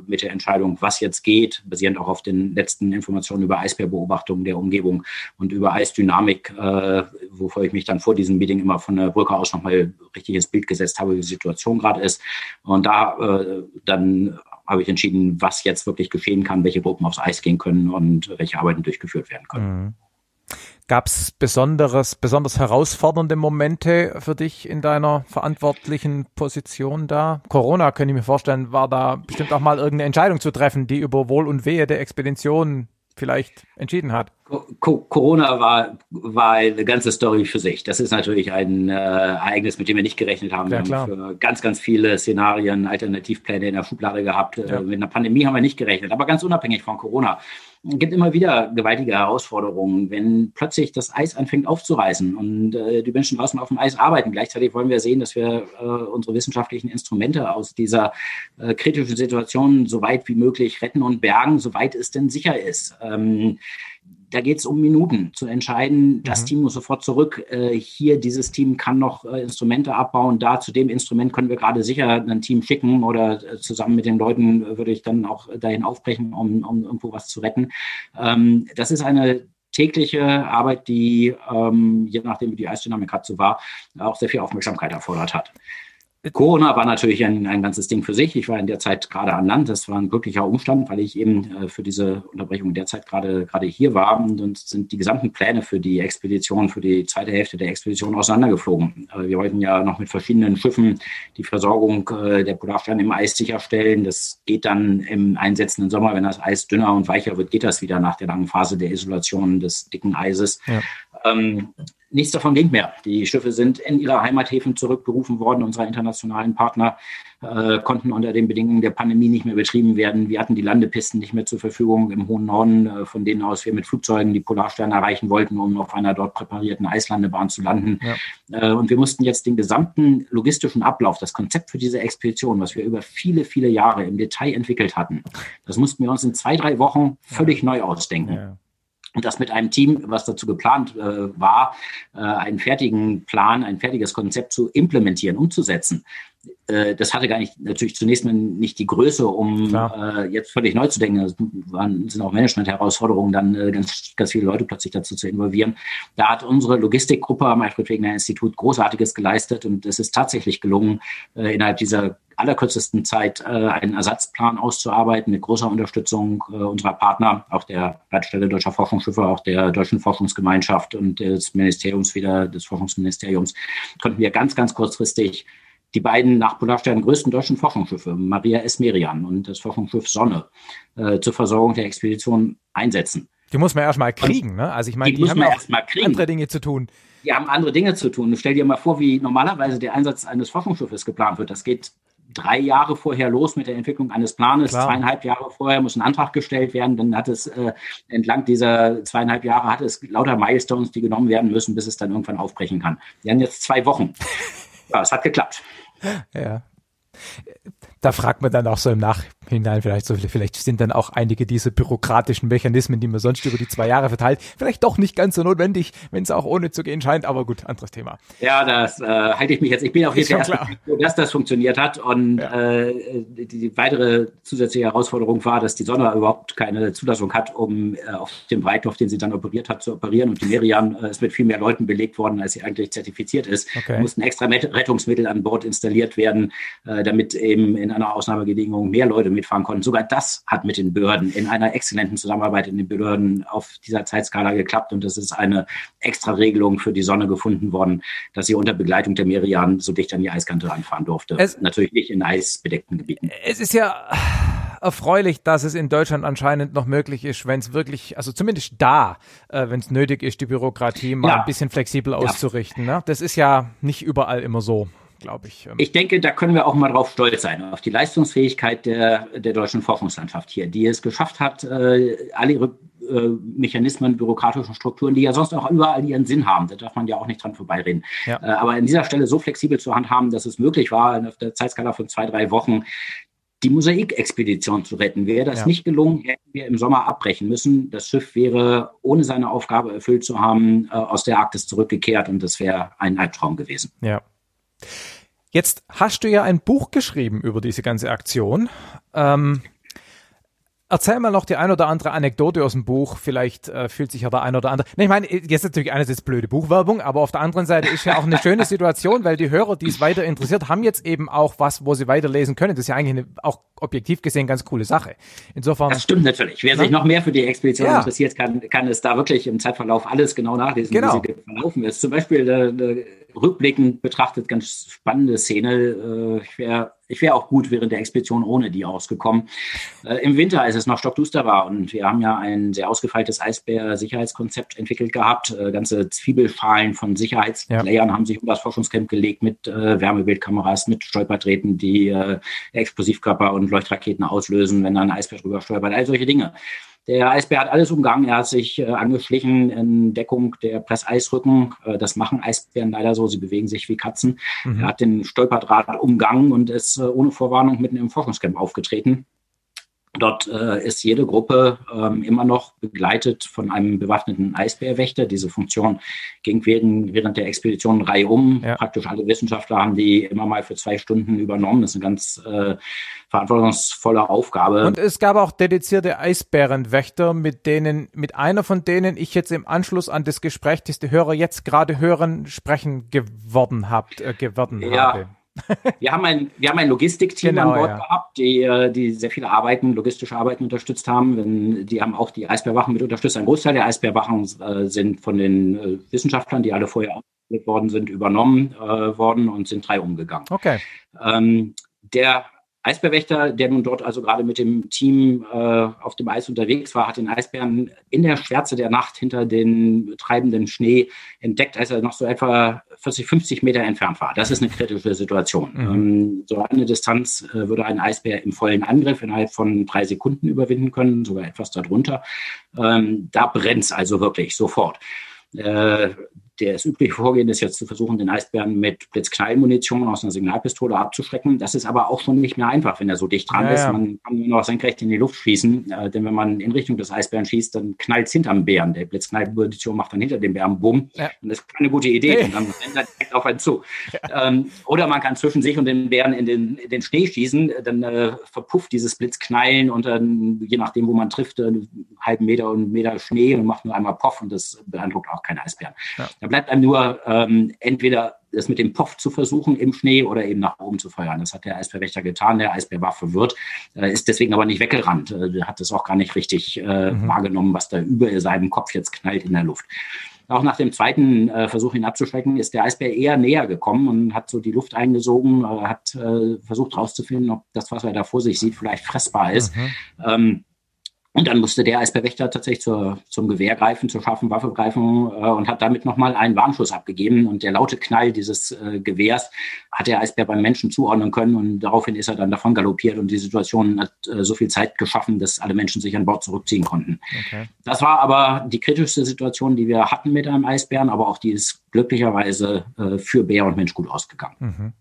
mit der Entscheidung, was jetzt geht, basierend auch auf den letzten Informationen über Eisbärbeobachtungen der Umgebung und über Eisdynamik, wovor ich mich dann vor diesem Meeting immer von der Brücke aus nochmal richtig ins Bild gesetzt habe, wie die Situation gerade ist. Und da äh, dann habe ich entschieden, was jetzt wirklich geschehen kann, welche Gruppen aufs Eis gehen können und welche Arbeiten durchgeführt werden können. Mhm. Gab es besonderes, besonders herausfordernde Momente für dich in deiner verantwortlichen Position da? Corona, könnte ich mir vorstellen, war da bestimmt auch mal irgendeine Entscheidung zu treffen, die über Wohl und Wehe der Expedition vielleicht entschieden hat. Corona war, war eine ganze Story für sich. Das ist natürlich ein äh, Ereignis, mit dem wir nicht gerechnet haben. Ja, wir haben für ganz, ganz viele Szenarien, Alternativpläne in der Schublade gehabt. Äh, ja. mit einer Pandemie haben wir nicht gerechnet, aber ganz unabhängig von Corona gibt immer wieder gewaltige Herausforderungen, wenn plötzlich das Eis anfängt aufzureißen und äh, die Menschen draußen auf dem Eis arbeiten. Gleichzeitig wollen wir sehen, dass wir äh, unsere wissenschaftlichen Instrumente aus dieser äh, kritischen Situation so weit wie möglich retten und bergen, soweit es denn sicher ist. Ähm, da geht es um Minuten zu entscheiden, das mhm. Team muss sofort zurück. Äh, hier, dieses Team kann noch äh, Instrumente abbauen. Da zu dem Instrument können wir gerade sicher ein Team schicken oder äh, zusammen mit den Leuten äh, würde ich dann auch dahin aufbrechen, um, um irgendwo was zu retten. Ähm, das ist eine tägliche Arbeit, die, ähm, je nachdem wie die Eisdynamik gerade so war, auch sehr viel Aufmerksamkeit erfordert hat. Corona war natürlich ein, ein ganzes Ding für sich. Ich war in der Zeit gerade an Land. Das war ein glücklicher Umstand, weil ich eben äh, für diese Unterbrechung in der Zeit gerade gerade hier war. Und uns sind die gesamten Pläne für die Expedition, für die zweite Hälfte der Expedition auseinandergeflogen. Äh, wir wollten ja noch mit verschiedenen Schiffen die Versorgung äh, der Polarstern im Eis sicherstellen. Das geht dann im einsetzenden Sommer, wenn das Eis dünner und weicher wird, geht das wieder nach der langen Phase der Isolation des dicken Eises. Ja. Ähm, nichts davon ging mehr. Die Schiffe sind in ihre Heimathäfen zurückberufen worden. Unsere internationalen Partner äh, konnten unter den Bedingungen der Pandemie nicht mehr betrieben werden. Wir hatten die Landepisten nicht mehr zur Verfügung im hohen Norden, äh, von denen aus wir mit Flugzeugen die Polarsterne erreichen wollten, um auf einer dort präparierten Eislandebahn zu landen. Ja. Äh, und wir mussten jetzt den gesamten logistischen Ablauf, das Konzept für diese Expedition, was wir über viele, viele Jahre im Detail entwickelt hatten, das mussten wir uns in zwei, drei Wochen völlig ja. neu ausdenken. Ja das mit einem Team, was dazu geplant äh, war, äh, einen fertigen Plan, ein fertiges Konzept zu implementieren, umzusetzen. Äh, das hatte gar nicht natürlich zunächst mal nicht die Größe, um äh, jetzt völlig neu zu denken. Das waren, sind auch Management-Herausforderungen, dann äh, ganz, ganz viele Leute plötzlich dazu zu involvieren. Da hat unsere Logistikgruppe am Alfred-Wegener-Institut Großartiges geleistet und es ist tatsächlich gelungen, äh, innerhalb dieser allerkürzesten Zeit äh, einen Ersatzplan auszuarbeiten mit großer Unterstützung äh, unserer Partner, auch der Leitstelle Deutscher Forschungsschiffe, auch der Deutschen Forschungsgemeinschaft und des Ministeriums wieder, des Forschungsministeriums, konnten wir ganz, ganz kurzfristig die beiden nach Polarstern größten deutschen Forschungsschiffe, Maria S. Merian und das Forschungsschiff Sonne, äh, zur Versorgung der Expedition einsetzen. Die muss man erstmal kriegen, ne? Also ich meine, die, die haben ja andere Dinge zu tun die haben andere Dinge zu tun. Stell dir mal vor, wie normalerweise der Einsatz eines Forschungsschiffes geplant wird. Das geht drei Jahre vorher los mit der Entwicklung eines Planes. Klar. Zweieinhalb Jahre vorher muss ein Antrag gestellt werden. Dann hat es äh, entlang dieser zweieinhalb Jahre hat es lauter Milestones, die genommen werden müssen, bis es dann irgendwann aufbrechen kann. Wir haben jetzt zwei Wochen. [LAUGHS] Ja, es hat geklappt. Ja. Da fragt man dann auch so im Nachhinein vielleicht so, vielleicht sind dann auch einige dieser bürokratischen Mechanismen, die man sonst über die zwei Jahre verteilt, vielleicht doch nicht ganz so notwendig, wenn es auch ohne zu gehen scheint, aber gut, anderes Thema. Ja, das äh, halte ich mich jetzt, ich bin auf jeden Fall erst froh, dass das funktioniert hat und ja. äh, die, die, weitere zusätzliche Herausforderung war, dass die Sonne überhaupt keine Zulassung hat, um äh, auf dem Breithof, den sie dann operiert hat, zu operieren und die Merian äh, ist mit viel mehr Leuten belegt worden, als sie eigentlich zertifiziert ist. Okay. Da mussten extra Rettungsmittel an Bord installiert werden, äh, damit eben in einer Ausnahmebedingung mehr Leute mitfahren konnten. Sogar das hat mit den Behörden in einer exzellenten Zusammenarbeit in den Behörden auf dieser Zeitskala geklappt. Und es ist eine extra Regelung für die Sonne gefunden worden, dass sie unter Begleitung der Merian so dicht an die Eiskante ranfahren durfte. Es, Natürlich nicht in eisbedeckten Gebieten. Es ist ja erfreulich, dass es in Deutschland anscheinend noch möglich ist, wenn es wirklich, also zumindest da, äh, wenn es nötig ist, die Bürokratie mal ja. ein bisschen flexibel auszurichten. Ne? Das ist ja nicht überall immer so glaube ich. Ähm. Ich denke, da können wir auch mal drauf stolz sein, auf die Leistungsfähigkeit der, der deutschen Forschungslandschaft hier, die es geschafft hat, äh, alle ihre äh, Mechanismen, bürokratischen Strukturen, die ja sonst auch überall ihren Sinn haben. Da darf man ja auch nicht dran vorbeireden. Ja. Äh, aber an dieser Stelle so flexibel zu handhaben, dass es möglich war, auf der Zeitskala von zwei, drei Wochen die Mosaikexpedition zu retten. Wäre das ja. nicht gelungen, hätten wir im Sommer abbrechen müssen. Das Schiff wäre, ohne seine Aufgabe erfüllt zu haben, aus der Arktis zurückgekehrt und das wäre ein Albtraum gewesen. Ja. Jetzt hast du ja ein Buch geschrieben über diese ganze Aktion. Ähm, Erzähl mal noch die ein oder andere Anekdote aus dem Buch. Vielleicht äh, fühlt sich ja der ein oder andere. Ne, ich meine, jetzt natürlich einerseits blöde Buchwerbung, aber auf der anderen Seite ist ja auch eine schöne Situation, weil die Hörer, die es weiter interessiert, haben jetzt eben auch was, wo sie weiterlesen können. Das ist ja eigentlich eine, auch objektiv gesehen ganz coole Sache. Insofern. Das stimmt natürlich. Wer sich noch mehr für die Expedition ja. interessiert, kann, kann es da wirklich im Zeitverlauf alles genau nachlesen, genau. wie sie verlaufen ist. Zum Beispiel äh, rückblickend betrachtet ganz spannende Szene. Äh, ich wäre ich wäre auch gut während der Expedition ohne die ausgekommen. Äh, Im Winter, als es noch stockduster war und wir haben ja ein sehr ausgefeiltes Eisbär-Sicherheitskonzept entwickelt gehabt. Äh, ganze Zwiebelschalen von Sicherheitsplayern ja. haben sich um das Forschungscamp gelegt mit Wärmebildkameras, mit Stolpertreten, die Explosivkörper und Leuchtraketen auslösen, wenn da ein Eisbär drüber stolpert. All solche Dinge. Der Eisbär hat alles umgangen. Er hat sich äh, angeschlichen in Deckung der Presseisrücken. Äh, das machen Eisbären leider so. Sie bewegen sich wie Katzen. Mhm. Er hat den Stolperdraht umgangen und ist äh, ohne Vorwarnung mitten im Forschungscamp aufgetreten. Dort äh, ist jede Gruppe ähm, immer noch begleitet von einem bewaffneten Eisbärwächter. Diese Funktion ging während, während der Expedition Reihe um. Ja. Praktisch alle Wissenschaftler haben die immer mal für zwei Stunden übernommen. Das ist eine ganz äh, verantwortungsvolle Aufgabe. Und es gab auch dedizierte Eisbärenwächter, mit denen, mit einer von denen ich jetzt im Anschluss an das Gespräch, das die Hörer jetzt gerade hören, sprechen geworden habt, äh, geworden ja. habe. [LAUGHS] wir haben ein, wir haben ein Logistikteam genau, an Bord ja. gehabt, die, äh, die sehr viele Arbeiten, logistische Arbeiten unterstützt haben. Die haben auch die Eisbärwachen mit unterstützt. Ein Großteil der Eisbärwachen äh, sind von den äh, Wissenschaftlern, die alle vorher ausgebildet worden sind, übernommen äh, worden und sind drei umgegangen. Okay. Ähm, der Eisbärwächter, der nun dort also gerade mit dem Team äh, auf dem Eis unterwegs war, hat den Eisbären in der Schwärze der Nacht hinter den treibenden Schnee entdeckt, als er noch so etwa 40, 50 Meter entfernt war. Das ist eine kritische Situation. Mhm. Ähm, so eine Distanz äh, würde ein Eisbär im vollen Angriff innerhalb von drei Sekunden überwinden können, sogar etwas darunter. Ähm, da brennt es also wirklich sofort. Äh, das übliche Vorgehen ist jetzt zu versuchen, den Eisbären mit Blitzknallmunition aus einer Signalpistole abzuschrecken. Das ist aber auch schon nicht mehr einfach, wenn er so dicht dran ja, ist. Ja. Man kann nur noch senkrecht in die Luft schießen, äh, denn wenn man in Richtung des Eisbären schießt, dann knallt es hinterm Bären. Der Blitzknallmunition macht dann hinter dem Bären Bumm. Ja. Und das ist keine gute Idee. Und dann rennt er direkt auf einen zu. Ähm, oder man kann zwischen sich und den Bären in den, in den Schnee schießen. Dann äh, verpufft dieses Blitzknallen und dann, je nachdem, wo man trifft, einen halben Meter und einen Meter Schnee und macht nur einmal Poff und das beeindruckt auch keinen Eisbären. Da bleibt einem nur ähm, entweder das mit dem Poff zu versuchen im Schnee oder eben nach oben zu feuern. Das hat der Eisbärwächter getan. Der Eisbär war verwirrt, äh, ist deswegen aber nicht weggerannt. Äh, hat es auch gar nicht richtig äh, mhm. wahrgenommen, was da über seinem Kopf jetzt knallt in der Luft. Auch nach dem zweiten äh, Versuch, ihn abzuschrecken, ist der Eisbär eher näher gekommen und hat so die Luft eingesogen, äh, hat versucht herauszufinden, ob das, was er da vor sich sieht, vielleicht fressbar ist. Mhm. Ähm, und dann musste der Eisbärwächter tatsächlich zur, zum Gewehr greifen, zur scharfen Waffe greifen äh, und hat damit nochmal einen Warnschuss abgegeben. Und der laute Knall dieses äh, Gewehrs hat der Eisbär beim Menschen zuordnen können und daraufhin ist er dann davon galoppiert und die Situation hat äh, so viel Zeit geschaffen, dass alle Menschen sich an Bord zurückziehen konnten. Okay. Das war aber die kritischste Situation, die wir hatten mit einem Eisbären, aber auch die ist glücklicherweise äh, für Bär und Mensch gut ausgegangen. Mhm.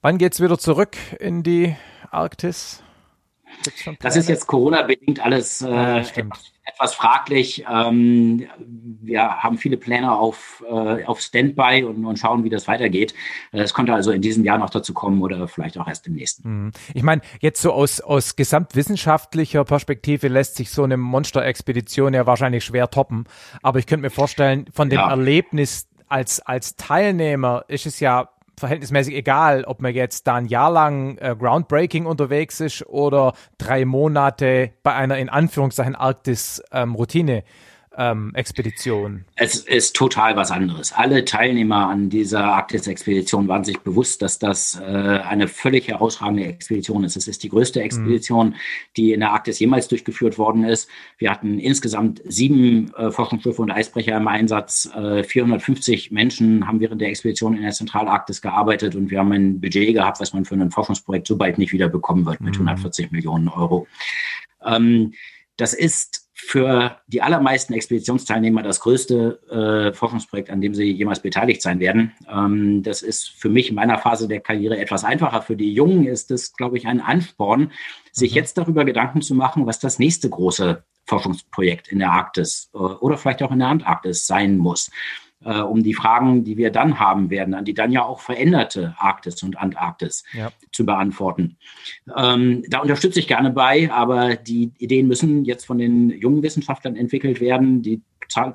Wann geht's wieder zurück in die Arktis? Das ist jetzt Corona-bedingt alles äh, ja, etwas, fraglich. Ähm, wir haben viele Pläne auf, äh, auf Standby und, und schauen, wie das weitergeht. Es könnte also in diesem Jahr noch dazu kommen oder vielleicht auch erst im nächsten. Mhm. Ich meine, jetzt so aus, aus gesamtwissenschaftlicher Perspektive lässt sich so eine Monster-Expedition ja wahrscheinlich schwer toppen. Aber ich könnte mir vorstellen, von dem ja. Erlebnis als, als Teilnehmer ist es ja verhältnismäßig egal, ob man jetzt da ein Jahr lang äh, Groundbreaking unterwegs ist oder drei Monate bei einer in Anführungszeichen Arktis-Routine. Ähm, ähm, Expedition? Es ist total was anderes. Alle Teilnehmer an dieser Arktis-Expedition waren sich bewusst, dass das äh, eine völlig herausragende Expedition ist. Es ist die größte mhm. Expedition, mhm. die in der Arktis jemals durchgeführt worden ist. Wir hatten insgesamt sieben äh, Forschungsschiffe und Eisbrecher im Einsatz. Äh, 450 Menschen haben während der Expedition in der Zentralarktis gearbeitet und wir haben ein Budget gehabt, was man für ein Forschungsprojekt so bald nicht wieder bekommen wird mit mhm. 140 Millionen Euro. Ähm, das ist für die allermeisten Expeditionsteilnehmer das größte äh, Forschungsprojekt, an dem sie jemals beteiligt sein werden. Ähm, das ist für mich in meiner Phase der Karriere etwas einfacher. Für die Jungen ist es, glaube ich, ein Ansporn, sich mhm. jetzt darüber Gedanken zu machen, was das nächste große Forschungsprojekt in der Arktis äh, oder vielleicht auch in der Antarktis sein muss äh, um die Fragen, die wir dann haben werden, an die dann ja auch veränderte Arktis und Antarktis ja. zu beantworten. Ähm, da unterstütze ich gerne bei, aber die Ideen müssen jetzt von den jungen Wissenschaftlern entwickelt werden. Die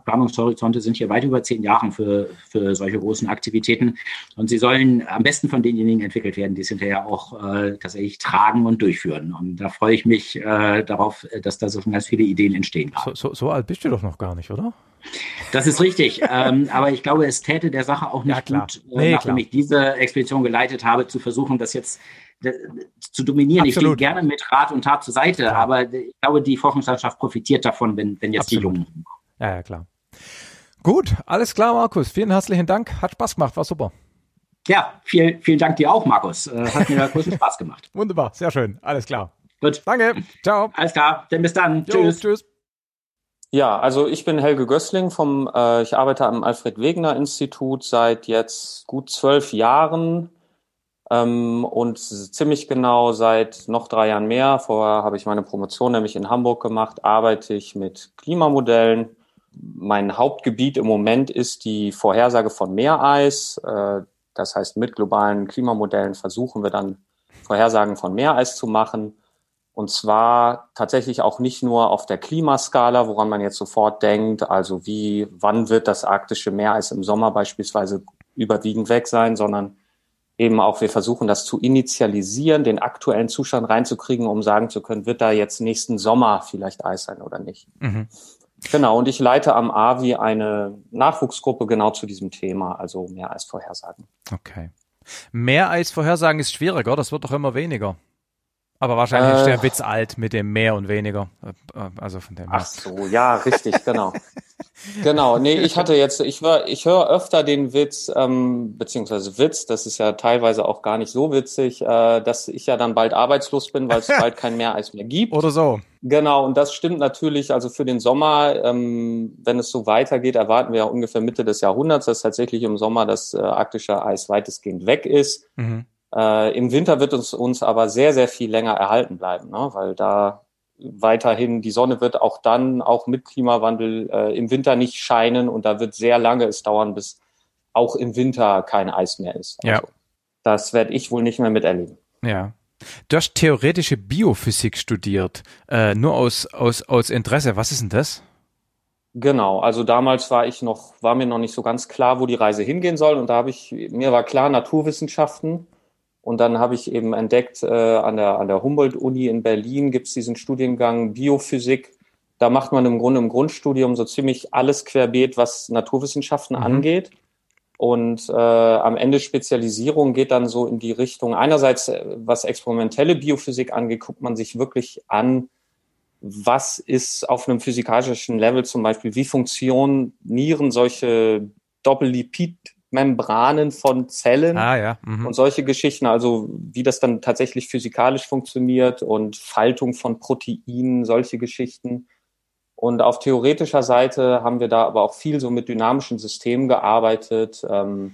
Planungshorizonte sind hier weit über zehn Jahren für, für solche großen Aktivitäten. Und sie sollen am besten von denjenigen entwickelt werden, die es hinterher auch äh, tatsächlich tragen und durchführen. Und da freue ich mich äh, darauf, dass da so schon ganz viele Ideen entstehen. So, so, so alt bist du doch noch gar nicht, oder? Das ist richtig. [LAUGHS] ähm, aber ich glaube, es täte der Sache auch nicht ja, gut, äh, nee, nachdem klar. ich diese Expedition geleitet habe, zu versuchen, das jetzt äh, zu dominieren. Absolut. Ich stehe gerne mit Rat und Tat zur Seite, ja. aber ich glaube, die Forschungslandschaft profitiert davon, wenn, wenn jetzt Absolut. die Jungen. Ja, ja, klar. Gut, alles klar, Markus. Vielen herzlichen Dank. Hat Spaß gemacht, war super. Ja, viel, vielen Dank dir auch, Markus. Äh, hat mir [LAUGHS] großen Spaß gemacht. Wunderbar, sehr schön. Alles klar. Gut. Danke. Ciao. Alles klar. Dann bis dann. Jo, tschüss. Tschüss. Ja, also ich bin Helge Gößling vom, äh, ich arbeite am Alfred Wegener Institut seit jetzt gut zwölf Jahren ähm, und ziemlich genau seit noch drei Jahren mehr. Vorher habe ich meine Promotion nämlich in Hamburg gemacht, arbeite ich mit Klimamodellen. Mein Hauptgebiet im Moment ist die Vorhersage von Meereis. Äh, das heißt, mit globalen Klimamodellen versuchen wir dann Vorhersagen von Meereis zu machen. Und zwar tatsächlich auch nicht nur auf der Klimaskala, woran man jetzt sofort denkt, also wie, wann wird das arktische Meereis im Sommer beispielsweise überwiegend weg sein, sondern eben auch, wir versuchen das zu initialisieren, den aktuellen Zustand reinzukriegen, um sagen zu können, wird da jetzt nächsten Sommer vielleicht Eis sein oder nicht. Mhm. Genau, und ich leite am AVI eine Nachwuchsgruppe genau zu diesem Thema, also Meereisvorhersagen. Okay. Meereisvorhersagen ist schwieriger, das wird doch immer weniger. Aber wahrscheinlich äh, ist der Witz alt mit dem mehr und weniger. Äh, also von dem Ach so, ja, richtig, genau. genau, nee, ich hatte jetzt, ich höre ich hör öfter den Witz, ähm, beziehungsweise Witz, das ist ja teilweise auch gar nicht so witzig, äh, dass ich ja dann bald arbeitslos bin, weil es [LAUGHS] bald kein Meereis mehr gibt. Oder so. Genau, und das stimmt natürlich, also für den Sommer, ähm, wenn es so weitergeht, erwarten wir ja ungefähr Mitte des Jahrhunderts, dass tatsächlich im Sommer das äh, arktische Eis weitestgehend weg ist. Mhm. Äh, Im Winter wird es uns aber sehr, sehr viel länger erhalten bleiben, ne? weil da weiterhin die Sonne wird auch dann, auch mit Klimawandel, äh, im Winter nicht scheinen und da wird sehr lange es dauern, bis auch im Winter kein Eis mehr ist. Also, ja. Das werde ich wohl nicht mehr miterleben. Ja. Du hast theoretische Biophysik studiert, äh, nur aus, aus, aus Interesse. Was ist denn das? Genau, also damals war ich noch, war mir noch nicht so ganz klar, wo die Reise hingehen soll. Und da habe ich, mir war klar, Naturwissenschaften. Und dann habe ich eben entdeckt, äh, an der, an der Humboldt-Uni in Berlin gibt es diesen Studiengang Biophysik. Da macht man im Grunde im Grundstudium so ziemlich alles querbeet, was Naturwissenschaften mhm. angeht. Und äh, am Ende Spezialisierung geht dann so in die Richtung, einerseits, äh, was experimentelle Biophysik angeht, guckt man sich wirklich an, was ist auf einem physikalischen Level zum Beispiel, wie funktionieren solche Doppellipid Membranen von Zellen ah, ja. mhm. und solche Geschichten, also wie das dann tatsächlich physikalisch funktioniert und Faltung von Proteinen, solche Geschichten. Und auf theoretischer Seite haben wir da aber auch viel so mit dynamischen Systemen gearbeitet. Ähm,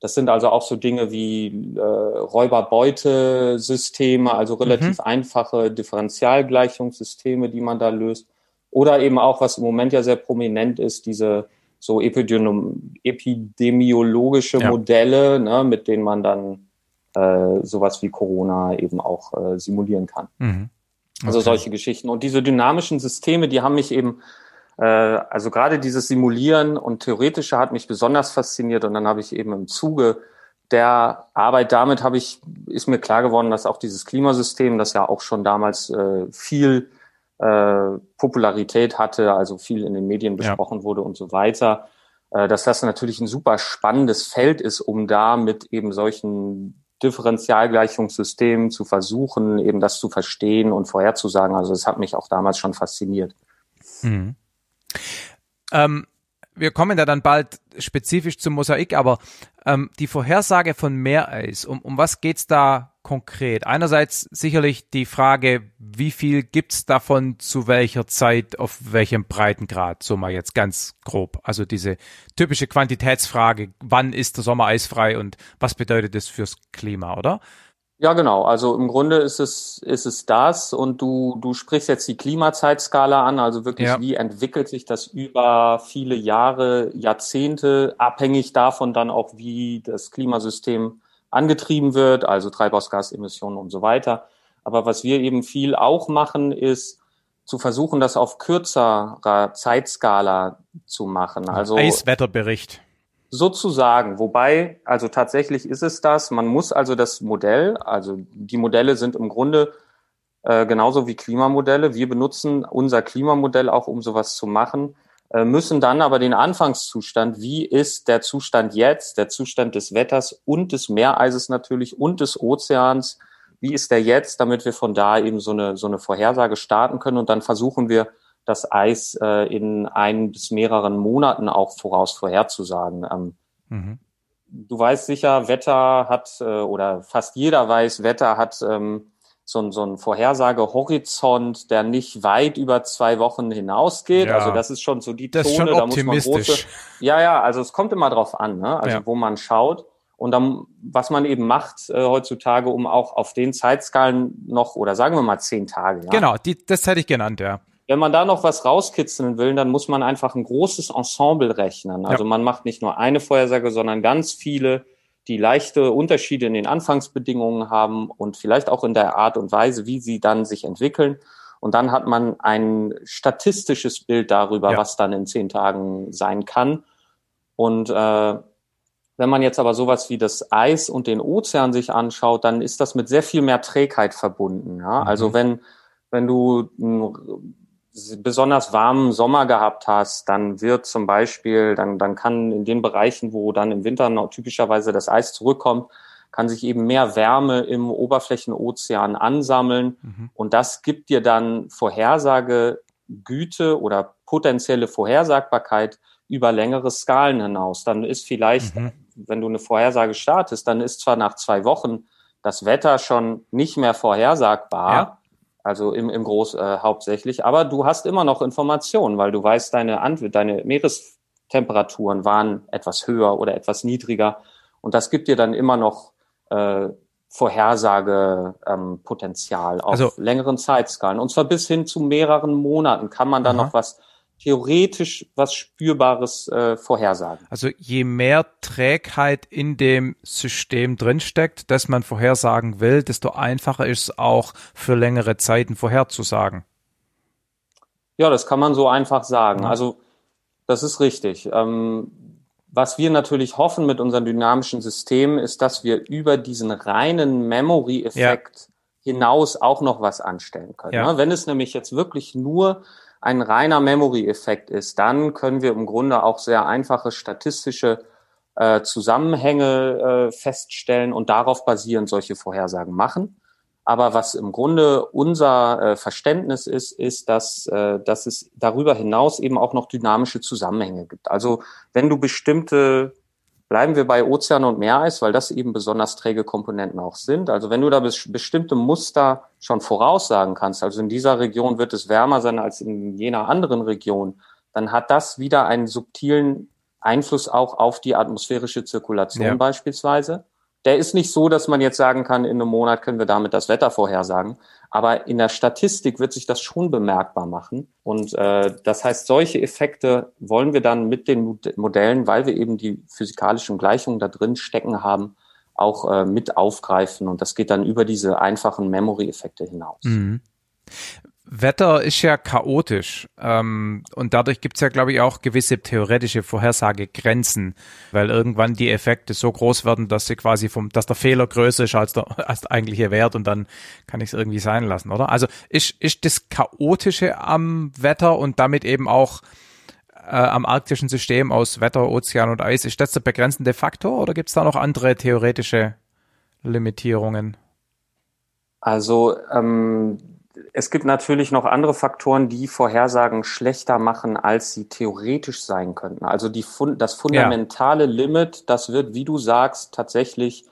das sind also auch so Dinge wie äh, Räuber-Beute-Systeme, also relativ mhm. einfache Differentialgleichungssysteme, die man da löst. Oder eben auch, was im Moment ja sehr prominent ist, diese so epidemiologische ja. Modelle, ne, mit denen man dann äh, sowas wie Corona eben auch äh, simulieren kann. Mhm. Also okay. Also solche Geschichten. Und diese dynamischen Systeme, die haben mich eben, äh, also gerade dieses Simulieren und Theoretische hat mich besonders fasziniert. Und dann habe ich eben im Zuge der Arbeit damit habe ich, ist mir klar geworden, dass auch dieses Klimasystem, das ja auch schon damals äh, viel äh, Popularität hatte, also viel in den Medien besprochen ja. wurde und so weiter, äh, dass das natürlich ein super spannendes Feld ist, um da mit eben solchen Differentialgleichungssystemen zu versuchen, eben das zu verstehen und vorherzusagen. Also es hat mich auch damals schon fasziniert. Mhm. Ähm, wir kommen ja dann bald spezifisch zum Mosaik, aber ähm, die Vorhersage von Meereis, um, um was geht's da konkret? Einerseits sicherlich die Frage, wie viel gibt's davon zu welcher Zeit, auf welchem Breitengrad, so mal jetzt ganz grob. Also diese typische Quantitätsfrage, wann ist der Sommer eisfrei und was bedeutet das fürs Klima, oder? Ja, genau. Also im Grunde ist es, ist es das und du, du sprichst jetzt die Klimazeitskala an, also wirklich, ja. wie entwickelt sich das über viele Jahre, Jahrzehnte, abhängig davon dann auch, wie das Klimasystem angetrieben wird, also Treibhausgasemissionen und so weiter. Aber was wir eben viel auch machen, ist zu versuchen, das auf kürzerer Zeitskala zu machen. Also Eiswetterbericht. Sozusagen, wobei, also tatsächlich ist es das. Man muss also das Modell, also die Modelle sind im Grunde äh, genauso wie Klimamodelle. Wir benutzen unser Klimamodell auch, um sowas zu machen. Äh, müssen dann aber den Anfangszustand, wie ist der Zustand jetzt, der Zustand des Wetters und des Meereises natürlich und des Ozeans, wie ist der jetzt, damit wir von da eben so eine, so eine Vorhersage starten können und dann versuchen wir, das Eis äh, in ein bis mehreren Monaten auch voraus vorherzusagen. Ähm, mhm. Du weißt sicher, Wetter hat, äh, oder fast jeder weiß, Wetter hat ähm, so, so einen Vorhersagehorizont, der nicht weit über zwei Wochen hinausgeht. Ja, also das ist schon so die Zone, da muss man große. Ja, ja, also es kommt immer drauf an, ne? Also ja. wo man schaut. Und dann, was man eben macht äh, heutzutage, um auch auf den Zeitskalen noch, oder sagen wir mal zehn Tage. Ja? Genau, die, das hätte ich genannt, ja. Wenn man da noch was rauskitzeln will, dann muss man einfach ein großes Ensemble rechnen. Also ja. man macht nicht nur eine Vorhersage, sondern ganz viele, die leichte Unterschiede in den Anfangsbedingungen haben und vielleicht auch in der Art und Weise, wie sie dann sich entwickeln. Und dann hat man ein statistisches Bild darüber, ja. was dann in zehn Tagen sein kann. Und äh, wenn man jetzt aber sowas wie das Eis und den Ozean sich anschaut, dann ist das mit sehr viel mehr Trägheit verbunden. Ja? Mhm. Also wenn, wenn du besonders warmen Sommer gehabt hast, dann wird zum Beispiel, dann, dann kann in den Bereichen, wo dann im Winter noch typischerweise das Eis zurückkommt, kann sich eben mehr Wärme im Oberflächenozean ansammeln. Mhm. Und das gibt dir dann Vorhersagegüte oder potenzielle Vorhersagbarkeit über längere Skalen hinaus. Dann ist vielleicht, mhm. wenn du eine Vorhersage startest, dann ist zwar nach zwei Wochen das Wetter schon nicht mehr vorhersagbar, ja also im, im Groß äh, hauptsächlich. Aber du hast immer noch Informationen, weil du weißt, deine, Ant deine Meerestemperaturen waren etwas höher oder etwas niedriger. Und das gibt dir dann immer noch äh, Vorhersagepotenzial ähm, auf also, längeren Zeitskalen. Und zwar bis hin zu mehreren Monaten kann man da noch was theoretisch was Spürbares äh, vorhersagen. Also je mehr Trägheit in dem System drinsteckt, das man vorhersagen will, desto einfacher ist es auch für längere Zeiten vorherzusagen. Ja, das kann man so einfach sagen. Also das ist richtig. Ähm, was wir natürlich hoffen mit unseren dynamischen Systemen, ist, dass wir über diesen reinen Memory-Effekt ja. hinaus auch noch was anstellen können. Ja. Ne? Wenn es nämlich jetzt wirklich nur ein reiner Memory-Effekt ist, dann können wir im Grunde auch sehr einfache statistische äh, Zusammenhänge äh, feststellen und darauf basierend solche Vorhersagen machen. Aber was im Grunde unser äh, Verständnis ist, ist, dass, äh, dass es darüber hinaus eben auch noch dynamische Zusammenhänge gibt. Also wenn du bestimmte Bleiben wir bei Ozean und Meereis, weil das eben besonders träge Komponenten auch sind. Also wenn du da bestimmte Muster schon voraussagen kannst, also in dieser Region wird es wärmer sein als in jener anderen Region, dann hat das wieder einen subtilen Einfluss auch auf die atmosphärische Zirkulation ja. beispielsweise der ist nicht so, dass man jetzt sagen kann, in einem Monat können wir damit das Wetter vorhersagen. Aber in der Statistik wird sich das schon bemerkbar machen. Und äh, das heißt, solche Effekte wollen wir dann mit den Modellen, weil wir eben die physikalischen Gleichungen da drin stecken haben, auch äh, mit aufgreifen. Und das geht dann über diese einfachen Memory-Effekte hinaus. Mhm. Wetter ist ja chaotisch ähm, und dadurch gibt es ja, glaube ich, auch gewisse theoretische Vorhersagegrenzen, weil irgendwann die Effekte so groß werden, dass sie quasi vom, dass der Fehler größer ist als der, [LAUGHS] als der eigentliche Wert und dann kann ich es irgendwie sein lassen, oder? Also ist, ist das Chaotische am Wetter und damit eben auch äh, am arktischen System aus Wetter, Ozean und Eis, ist das der begrenzende Faktor oder gibt es da noch andere theoretische Limitierungen? Also ähm, es gibt natürlich noch andere Faktoren, die Vorhersagen schlechter machen, als sie theoretisch sein könnten. Also die, das fundamentale ja. Limit, das wird, wie du sagst, tatsächlich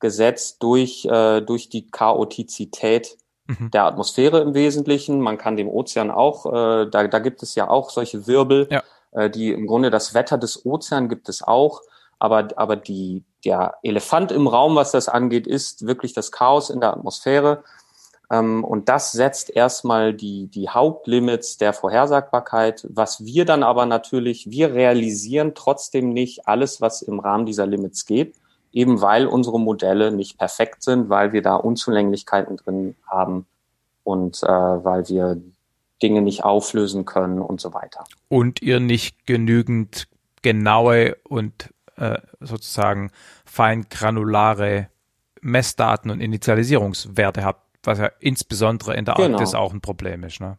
gesetzt durch, äh, durch die Chaotizität mhm. der Atmosphäre im Wesentlichen. Man kann dem Ozean auch, äh, da, da gibt es ja auch solche Wirbel, ja. äh, die im Grunde das Wetter des Ozeans gibt es auch. Aber, aber die, der Elefant im Raum, was das angeht, ist wirklich das Chaos in der Atmosphäre. Ähm, und das setzt erstmal die, die Hauptlimits der Vorhersagbarkeit. Was wir dann aber natürlich, wir realisieren trotzdem nicht alles, was im Rahmen dieser Limits geht, eben weil unsere Modelle nicht perfekt sind, weil wir da Unzulänglichkeiten drin haben und äh, weil wir Dinge nicht auflösen können und so weiter. Und ihr nicht genügend genaue und äh, sozusagen fein granulare Messdaten und Initialisierungswerte habt was ja insbesondere in der genau. Arktis auch ein Problem ist. Ne?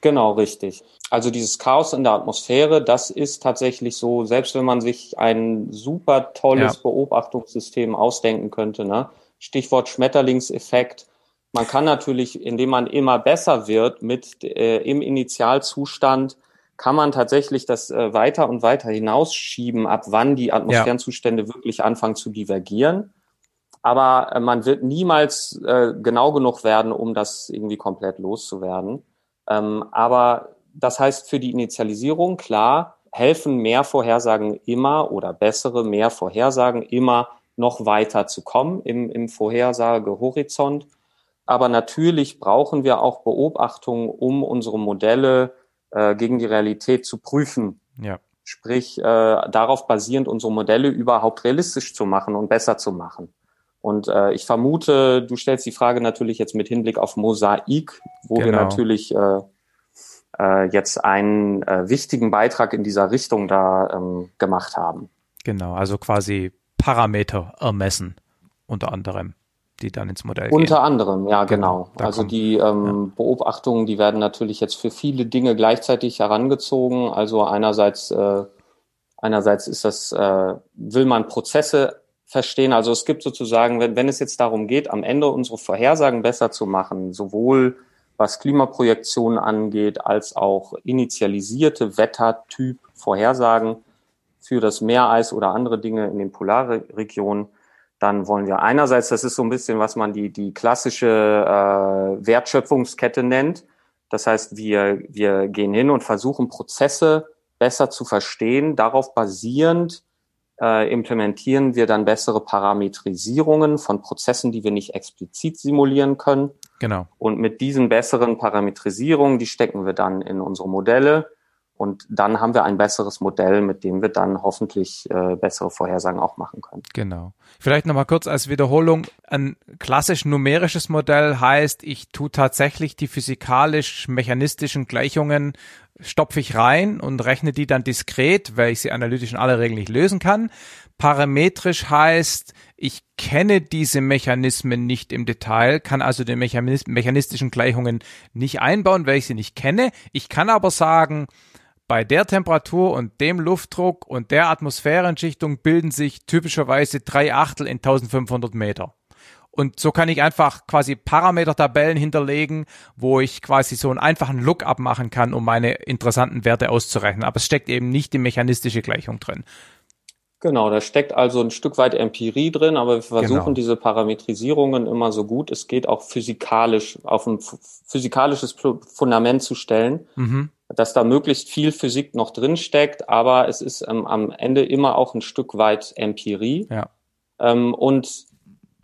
Genau, richtig. Also dieses Chaos in der Atmosphäre, das ist tatsächlich so, selbst wenn man sich ein super tolles ja. Beobachtungssystem ausdenken könnte, ne? Stichwort Schmetterlingseffekt. Man kann natürlich, indem man immer besser wird mit äh, im Initialzustand, kann man tatsächlich das äh, weiter und weiter hinausschieben, ab wann die Atmosphärenzustände ja. wirklich anfangen zu divergieren. Aber äh, man wird niemals äh, genau genug werden, um das irgendwie komplett loszuwerden. Ähm, aber das heißt für die Initialisierung, klar, helfen mehr Vorhersagen immer oder bessere mehr Vorhersagen immer noch weiter zu kommen im, im Vorhersagehorizont. Aber natürlich brauchen wir auch Beobachtungen, um unsere Modelle äh, gegen die Realität zu prüfen. Ja. Sprich, äh, darauf basierend unsere Modelle überhaupt realistisch zu machen und besser zu machen. Und äh, ich vermute, du stellst die Frage natürlich jetzt mit Hinblick auf Mosaik, wo genau. wir natürlich äh, äh, jetzt einen äh, wichtigen Beitrag in dieser Richtung da ähm, gemacht haben. Genau, also quasi Parameter ermessen, unter anderem, die dann ins Modell gehen. Unter anderem, ja, genau. genau. Also die ähm, ja. Beobachtungen, die werden natürlich jetzt für viele Dinge gleichzeitig herangezogen. Also einerseits, äh, einerseits ist das, äh, will man Prozesse verstehen. Also es gibt sozusagen, wenn, wenn es jetzt darum geht, am Ende unsere Vorhersagen besser zu machen, sowohl was Klimaprojektionen angeht, als auch initialisierte Wettertyp-Vorhersagen für das Meereis oder andere Dinge in den Polarregionen, dann wollen wir einerseits, das ist so ein bisschen, was man die, die klassische äh, Wertschöpfungskette nennt. Das heißt, wir, wir gehen hin und versuchen Prozesse besser zu verstehen, darauf basierend äh, implementieren wir dann bessere Parametrisierungen von Prozessen, die wir nicht explizit simulieren können. Genau. Und mit diesen besseren Parametrisierungen, die stecken wir dann in unsere Modelle. Und dann haben wir ein besseres Modell, mit dem wir dann hoffentlich äh, bessere Vorhersagen auch machen können. Genau. Vielleicht nochmal kurz als Wiederholung. Ein klassisch numerisches Modell heißt, ich tue tatsächlich die physikalisch-mechanistischen Gleichungen stopfe ich rein und rechne die dann diskret, weil ich sie analytisch in aller Regel nicht lösen kann. Parametrisch heißt, ich kenne diese Mechanismen nicht im Detail, kann also die mechanistischen Gleichungen nicht einbauen, weil ich sie nicht kenne. Ich kann aber sagen, bei der Temperatur und dem Luftdruck und der Atmosphärenschichtung bilden sich typischerweise drei Achtel in 1500 Meter. Und so kann ich einfach quasi Parametertabellen hinterlegen, wo ich quasi so einen einfachen Lookup machen kann, um meine interessanten Werte auszurechnen. Aber es steckt eben nicht die mechanistische Gleichung drin. Genau, da steckt also ein Stück weit Empirie drin, aber wir versuchen genau. diese Parametrisierungen immer so gut es geht auch physikalisch auf ein physikalisches Fundament zu stellen, mhm. Dass da möglichst viel Physik noch drin steckt, aber es ist ähm, am Ende immer auch ein Stück weit Empirie. Ja. Ähm, und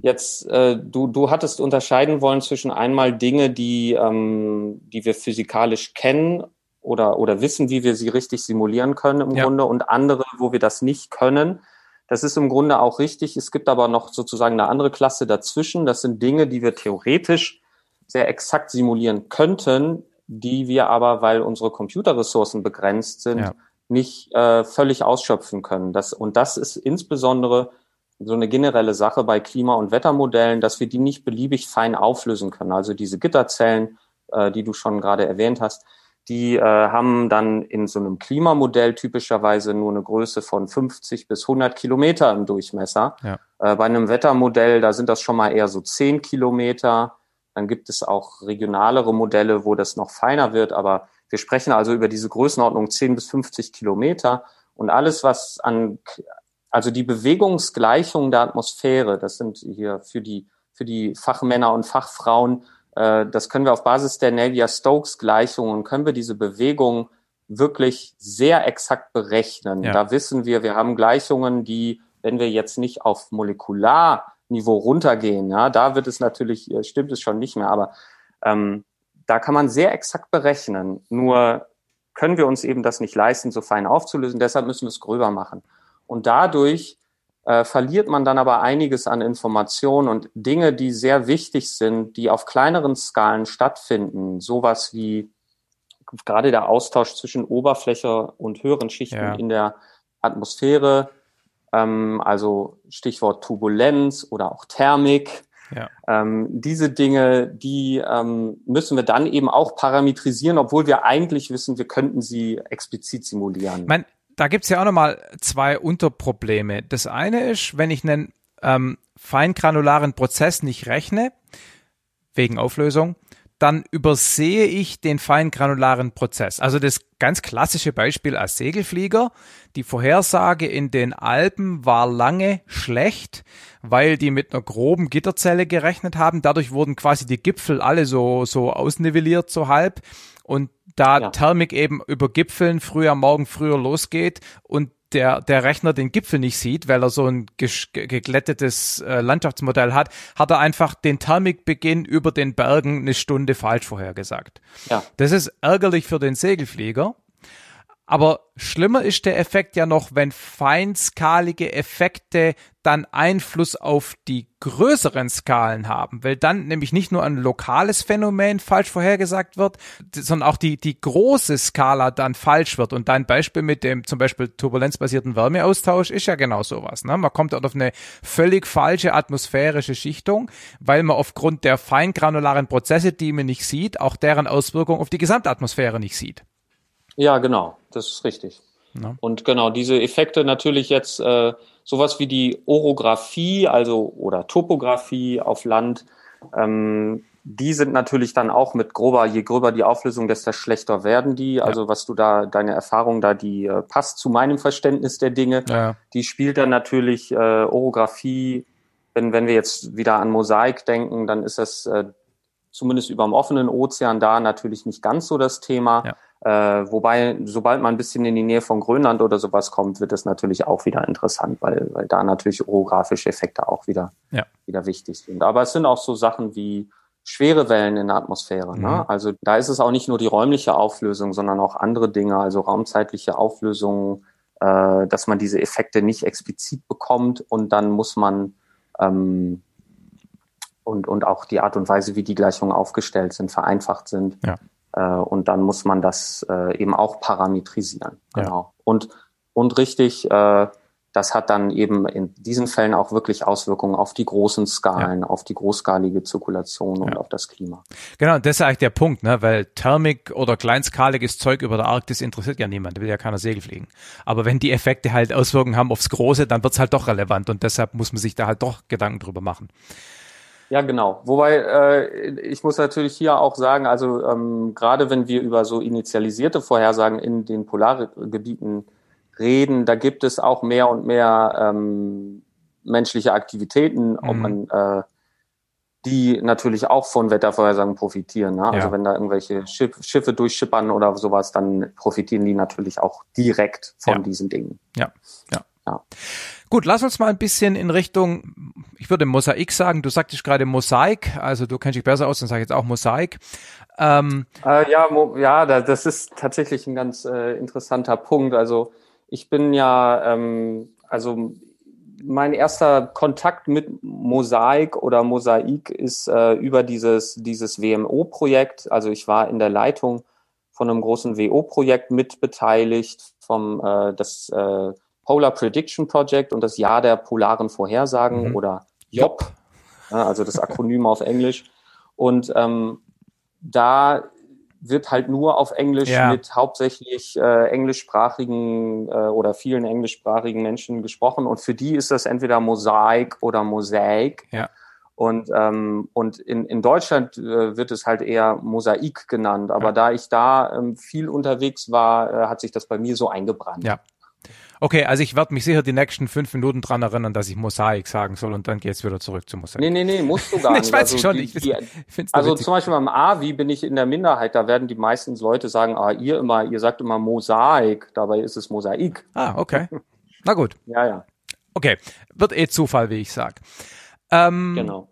Jetzt, äh, du, du hattest unterscheiden wollen zwischen einmal Dinge, die, ähm, die wir physikalisch kennen oder, oder wissen, wie wir sie richtig simulieren können im ja. Grunde und andere, wo wir das nicht können. Das ist im Grunde auch richtig. Es gibt aber noch sozusagen eine andere Klasse dazwischen. Das sind Dinge, die wir theoretisch sehr exakt simulieren könnten, die wir aber, weil unsere Computerressourcen begrenzt sind, ja. nicht äh, völlig ausschöpfen können. Das, und das ist insbesondere so eine generelle Sache bei Klima- und Wettermodellen, dass wir die nicht beliebig fein auflösen können. Also diese Gitterzellen, äh, die du schon gerade erwähnt hast, die äh, haben dann in so einem Klimamodell typischerweise nur eine Größe von 50 bis 100 Kilometer im Durchmesser. Ja. Äh, bei einem Wettermodell, da sind das schon mal eher so 10 Kilometer. Dann gibt es auch regionalere Modelle, wo das noch feiner wird. Aber wir sprechen also über diese Größenordnung 10 bis 50 Kilometer. Und alles, was an also die Bewegungsgleichung der Atmosphäre, das sind hier für die, für die Fachmänner und Fachfrauen, äh, das können wir auf Basis der Navier-Stokes-Gleichungen, können wir diese Bewegung wirklich sehr exakt berechnen. Ja. Da wissen wir, wir haben Gleichungen, die, wenn wir jetzt nicht auf Molekularniveau runtergehen, ja, da wird es natürlich, äh, stimmt es schon nicht mehr, aber ähm, da kann man sehr exakt berechnen. Nur können wir uns eben das nicht leisten, so fein aufzulösen. Deshalb müssen wir es gröber machen. Und dadurch äh, verliert man dann aber einiges an Informationen und Dinge, die sehr wichtig sind, die auf kleineren Skalen stattfinden. Sowas wie gerade der Austausch zwischen Oberfläche und höheren Schichten ja. in der Atmosphäre, also Stichwort Turbulenz oder auch Thermik. Ja. Ähm, diese Dinge, die ähm, müssen wir dann eben auch parametrisieren, obwohl wir eigentlich wissen, wir könnten sie explizit simulieren. Mein, da gibt's ja auch nochmal zwei Unterprobleme. Das eine ist, wenn ich einen ähm, feingranularen Prozess nicht rechne, wegen Auflösung, dann übersehe ich den feingranularen Prozess. Also das ganz klassische Beispiel als Segelflieger. Die Vorhersage in den Alpen war lange schlecht, weil die mit einer groben Gitterzelle gerechnet haben. Dadurch wurden quasi die Gipfel alle so, so ausnivelliert, so halb. Und da ja. Thermik eben über Gipfeln früher morgen früher losgeht und der, der Rechner den Gipfel nicht sieht, weil er so ein geglättetes äh, Landschaftsmodell hat, hat er einfach den Thermikbeginn über den Bergen eine Stunde falsch vorhergesagt. Ja. Das ist ärgerlich für den Segelflieger, aber schlimmer ist der Effekt ja noch, wenn feinskalige Effekte dann Einfluss auf die größeren Skalen haben, weil dann nämlich nicht nur ein lokales Phänomen falsch vorhergesagt wird, sondern auch die, die große Skala dann falsch wird. Und dein Beispiel mit dem zum Beispiel turbulenzbasierten Wärmeaustausch ist ja genau sowas. Ne? Man kommt dort auf eine völlig falsche atmosphärische Schichtung, weil man aufgrund der feingranularen Prozesse, die man nicht sieht, auch deren Auswirkungen auf die Gesamtatmosphäre nicht sieht. Ja, genau, das ist richtig. Ja. Und genau, diese Effekte natürlich jetzt, äh, sowas wie die Orographie, also oder Topographie auf Land, ähm, die sind natürlich dann auch mit grober, je gröber die Auflösung, desto schlechter werden die. Ja. Also was du da, deine Erfahrung da, die äh, passt zu meinem Verständnis der Dinge. Ja. Die spielt dann natürlich äh, Orographie, wenn, wenn wir jetzt wieder an Mosaik denken, dann ist das äh, zumindest über dem offenen Ozean da natürlich nicht ganz so das Thema. Ja. Äh, wobei, sobald man ein bisschen in die Nähe von Grönland oder sowas kommt, wird es natürlich auch wieder interessant, weil, weil da natürlich orografische Effekte auch wieder, ja. wieder wichtig sind. Aber es sind auch so Sachen wie schwere Wellen in der Atmosphäre. Ne? Mhm. Ne? Also da ist es auch nicht nur die räumliche Auflösung, sondern auch andere Dinge, also raumzeitliche Auflösungen, äh, dass man diese Effekte nicht explizit bekommt und dann muss man ähm, und, und auch die Art und Weise, wie die Gleichungen aufgestellt sind, vereinfacht sind. Ja. Äh, und dann muss man das äh, eben auch parametrisieren. Genau. Ja. Und, und richtig, äh, das hat dann eben in diesen Fällen auch wirklich Auswirkungen auf die großen Skalen, ja. auf die großskalige Zirkulation ja. und auf das Klima. Genau, das ist eigentlich der Punkt, ne? weil Thermik oder kleinskaliges Zeug über der Arktis interessiert ja niemand, will ja keiner Segel fliegen. Aber wenn die Effekte halt Auswirkungen haben aufs Große, dann wird's halt doch relevant und deshalb muss man sich da halt doch Gedanken drüber machen. Ja, genau. Wobei äh, ich muss natürlich hier auch sagen, also ähm, gerade wenn wir über so initialisierte Vorhersagen in den Polargebieten reden, da gibt es auch mehr und mehr ähm, menschliche Aktivitäten, ob mhm. man äh, die natürlich auch von Wettervorhersagen profitieren. Ne? Also ja. Also wenn da irgendwelche Schiff, Schiffe durchschippern oder sowas, dann profitieren die natürlich auch direkt von ja. diesen Dingen. Ja, ja. ja. Gut, lass uns mal ein bisschen in Richtung, ich würde Mosaik sagen, du sagtest gerade Mosaik, also du kennst dich besser aus, dann sage ich jetzt auch Mosaik. Ähm, äh, ja, ja, das ist tatsächlich ein ganz äh, interessanter Punkt. Also ich bin ja, ähm, also mein erster Kontakt mit Mosaik oder Mosaik ist äh, über dieses, dieses WMO-Projekt. Also ich war in der Leitung von einem großen WO-Projekt mitbeteiligt, vom äh, das äh, Polar Prediction Project und das Jahr der polaren Vorhersagen mhm. oder JOP, ja, also das Akronym auf Englisch. Und ähm, da wird halt nur auf Englisch ja. mit hauptsächlich äh, englischsprachigen äh, oder vielen englischsprachigen Menschen gesprochen. Und für die ist das entweder Mosaik oder Mosaik. Ja. Und, ähm, und in, in Deutschland äh, wird es halt eher Mosaik genannt. Aber ja. da ich da ähm, viel unterwegs war, äh, hat sich das bei mir so eingebrannt. Ja, Okay, also ich werde mich sicher die nächsten fünf Minuten dran erinnern, dass ich Mosaik sagen soll und dann geht's wieder zurück zu Mosaik. Nee, nee, nee, musst du [LAUGHS] gar nicht. ich weiß also schon. Die, die, also zum Beispiel beim AVI bin ich in der Minderheit, da werden die meisten Leute sagen, ah, ihr immer, ihr sagt immer Mosaik, dabei ist es Mosaik. Ah, okay. Na gut. [LAUGHS] ja, ja. Okay, wird eh Zufall, wie ich sag. Ähm, genau.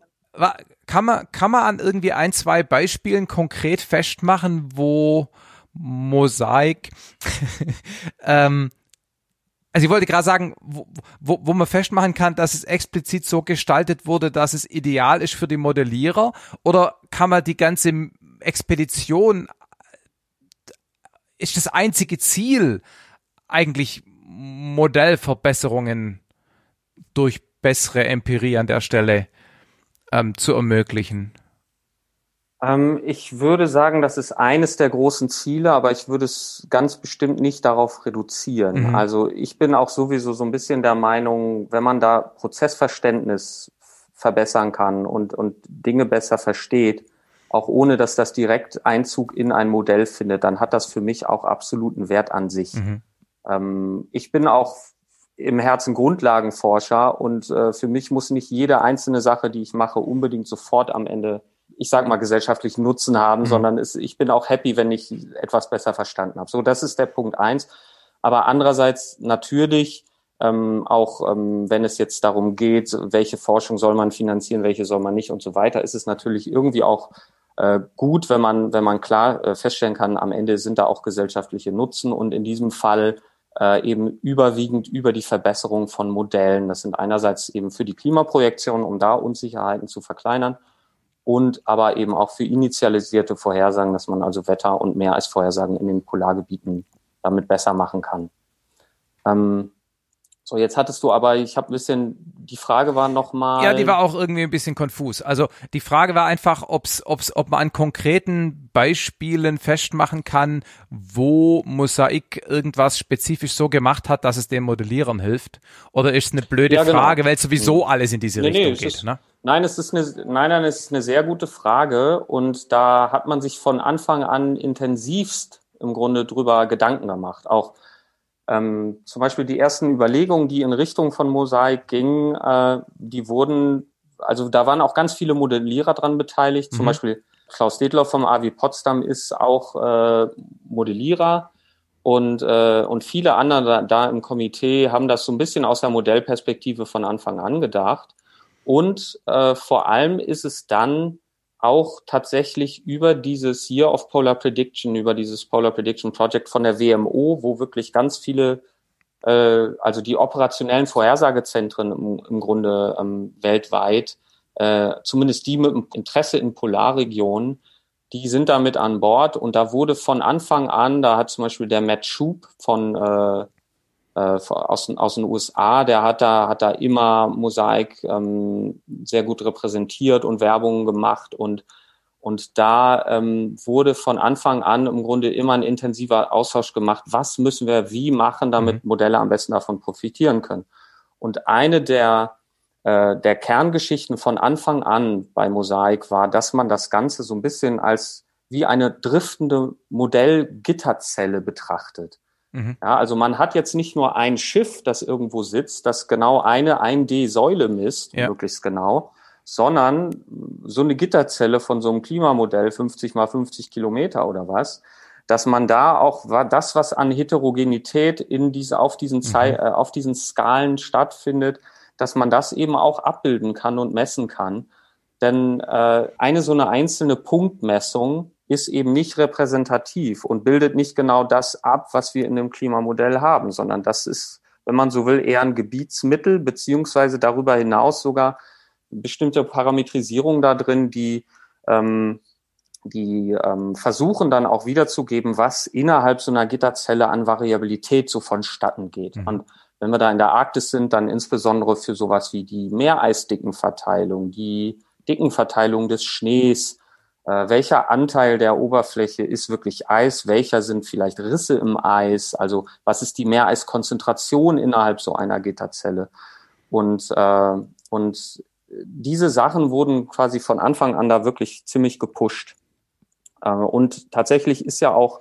Kann man, kann man an irgendwie ein, zwei Beispielen konkret festmachen, wo Mosaik [LAUGHS] ähm, also ich wollte gerade sagen, wo, wo, wo man festmachen kann, dass es explizit so gestaltet wurde, dass es ideal ist für die Modellierer, oder kann man die ganze Expedition, ist das einzige Ziel eigentlich Modellverbesserungen durch bessere Empirie an der Stelle ähm, zu ermöglichen? Ähm, ich würde sagen, das ist eines der großen Ziele, aber ich würde es ganz bestimmt nicht darauf reduzieren. Mhm. Also ich bin auch sowieso so ein bisschen der Meinung, wenn man da Prozessverständnis verbessern kann und, und Dinge besser versteht, auch ohne dass das direkt Einzug in ein Modell findet, dann hat das für mich auch absoluten Wert an sich. Mhm. Ähm, ich bin auch im Herzen Grundlagenforscher und äh, für mich muss nicht jede einzelne Sache, die ich mache, unbedingt sofort am Ende ich sag mal, gesellschaftlichen Nutzen haben, mhm. sondern es, ich bin auch happy, wenn ich etwas besser verstanden habe. So, das ist der Punkt eins. Aber andererseits natürlich, ähm, auch ähm, wenn es jetzt darum geht, welche Forschung soll man finanzieren, welche soll man nicht und so weiter, ist es natürlich irgendwie auch äh, gut, wenn man, wenn man klar äh, feststellen kann, am Ende sind da auch gesellschaftliche Nutzen und in diesem Fall äh, eben überwiegend über die Verbesserung von Modellen. Das sind einerseits eben für die Klimaprojektion, um da Unsicherheiten zu verkleinern und aber eben auch für initialisierte Vorhersagen, dass man also Wetter und mehr als Vorhersagen in den Polargebieten damit besser machen kann. Ähm, so, jetzt hattest du aber, ich habe ein bisschen, die Frage war nochmal. Ja, die war auch irgendwie ein bisschen konfus. Also die Frage war einfach, ob's, ob's, ob man an konkreten Beispielen festmachen kann, wo Mosaik irgendwas spezifisch so gemacht hat, dass es dem Modellieren hilft. Oder ist es eine blöde ja, genau. Frage, weil sowieso hm. alles in diese nee, Richtung nee, geht. Ist, ne? Nein, es ist eine, nein, nein, es ist eine sehr gute Frage und da hat man sich von Anfang an intensivst im Grunde drüber Gedanken gemacht. Auch ähm, zum Beispiel die ersten Überlegungen, die in Richtung von Mosaik gingen, äh, die wurden, also da waren auch ganz viele Modellierer dran beteiligt. Mhm. Zum Beispiel Klaus Dedloff vom AW Potsdam ist auch äh, Modellierer und, äh, und viele andere da, da im Komitee haben das so ein bisschen aus der Modellperspektive von Anfang an gedacht. Und äh, vor allem ist es dann auch tatsächlich über dieses Year of Polar Prediction, über dieses Polar Prediction Project von der WMO, wo wirklich ganz viele, äh, also die operationellen Vorhersagezentren im, im Grunde ähm, weltweit, äh, zumindest die mit Interesse in Polarregionen, die sind damit an Bord. Und da wurde von Anfang an, da hat zum Beispiel der Matt Schub von äh, aus, aus den USA, der hat da, hat da immer Mosaik ähm, sehr gut repräsentiert und Werbung gemacht und und da ähm, wurde von Anfang an im Grunde immer ein intensiver Austausch gemacht, was müssen wir wie machen, damit mhm. Modelle am besten davon profitieren können. Und eine der, äh, der Kerngeschichten von Anfang an bei Mosaik war, dass man das Ganze so ein bisschen als wie eine driftende Modellgitterzelle betrachtet. Mhm. Ja, also man hat jetzt nicht nur ein Schiff, das irgendwo sitzt, das genau eine 1D-Säule misst, ja. möglichst genau, sondern so eine Gitterzelle von so einem Klimamodell, 50 mal 50 Kilometer oder was, dass man da auch das, was an Heterogenität in diese, auf diesen, mhm. äh, auf diesen Skalen stattfindet, dass man das eben auch abbilden kann und messen kann. Denn äh, eine so eine einzelne Punktmessung ist eben nicht repräsentativ und bildet nicht genau das ab, was wir in dem Klimamodell haben, sondern das ist, wenn man so will, eher ein Gebietsmittel, beziehungsweise darüber hinaus sogar bestimmte Parametrisierung da drin, die, ähm, die ähm, versuchen dann auch wiederzugeben, was innerhalb so einer Gitterzelle an Variabilität so vonstatten geht. Mhm. Und wenn wir da in der Arktis sind, dann insbesondere für sowas wie die Meereisdickenverteilung, die Dickenverteilung des Schnees, äh, welcher Anteil der Oberfläche ist wirklich Eis, welcher sind vielleicht Risse im Eis, also was ist die Meereiskonzentration innerhalb so einer Gitterzelle. Und, äh, und diese Sachen wurden quasi von Anfang an da wirklich ziemlich gepusht. Äh, und tatsächlich ist ja auch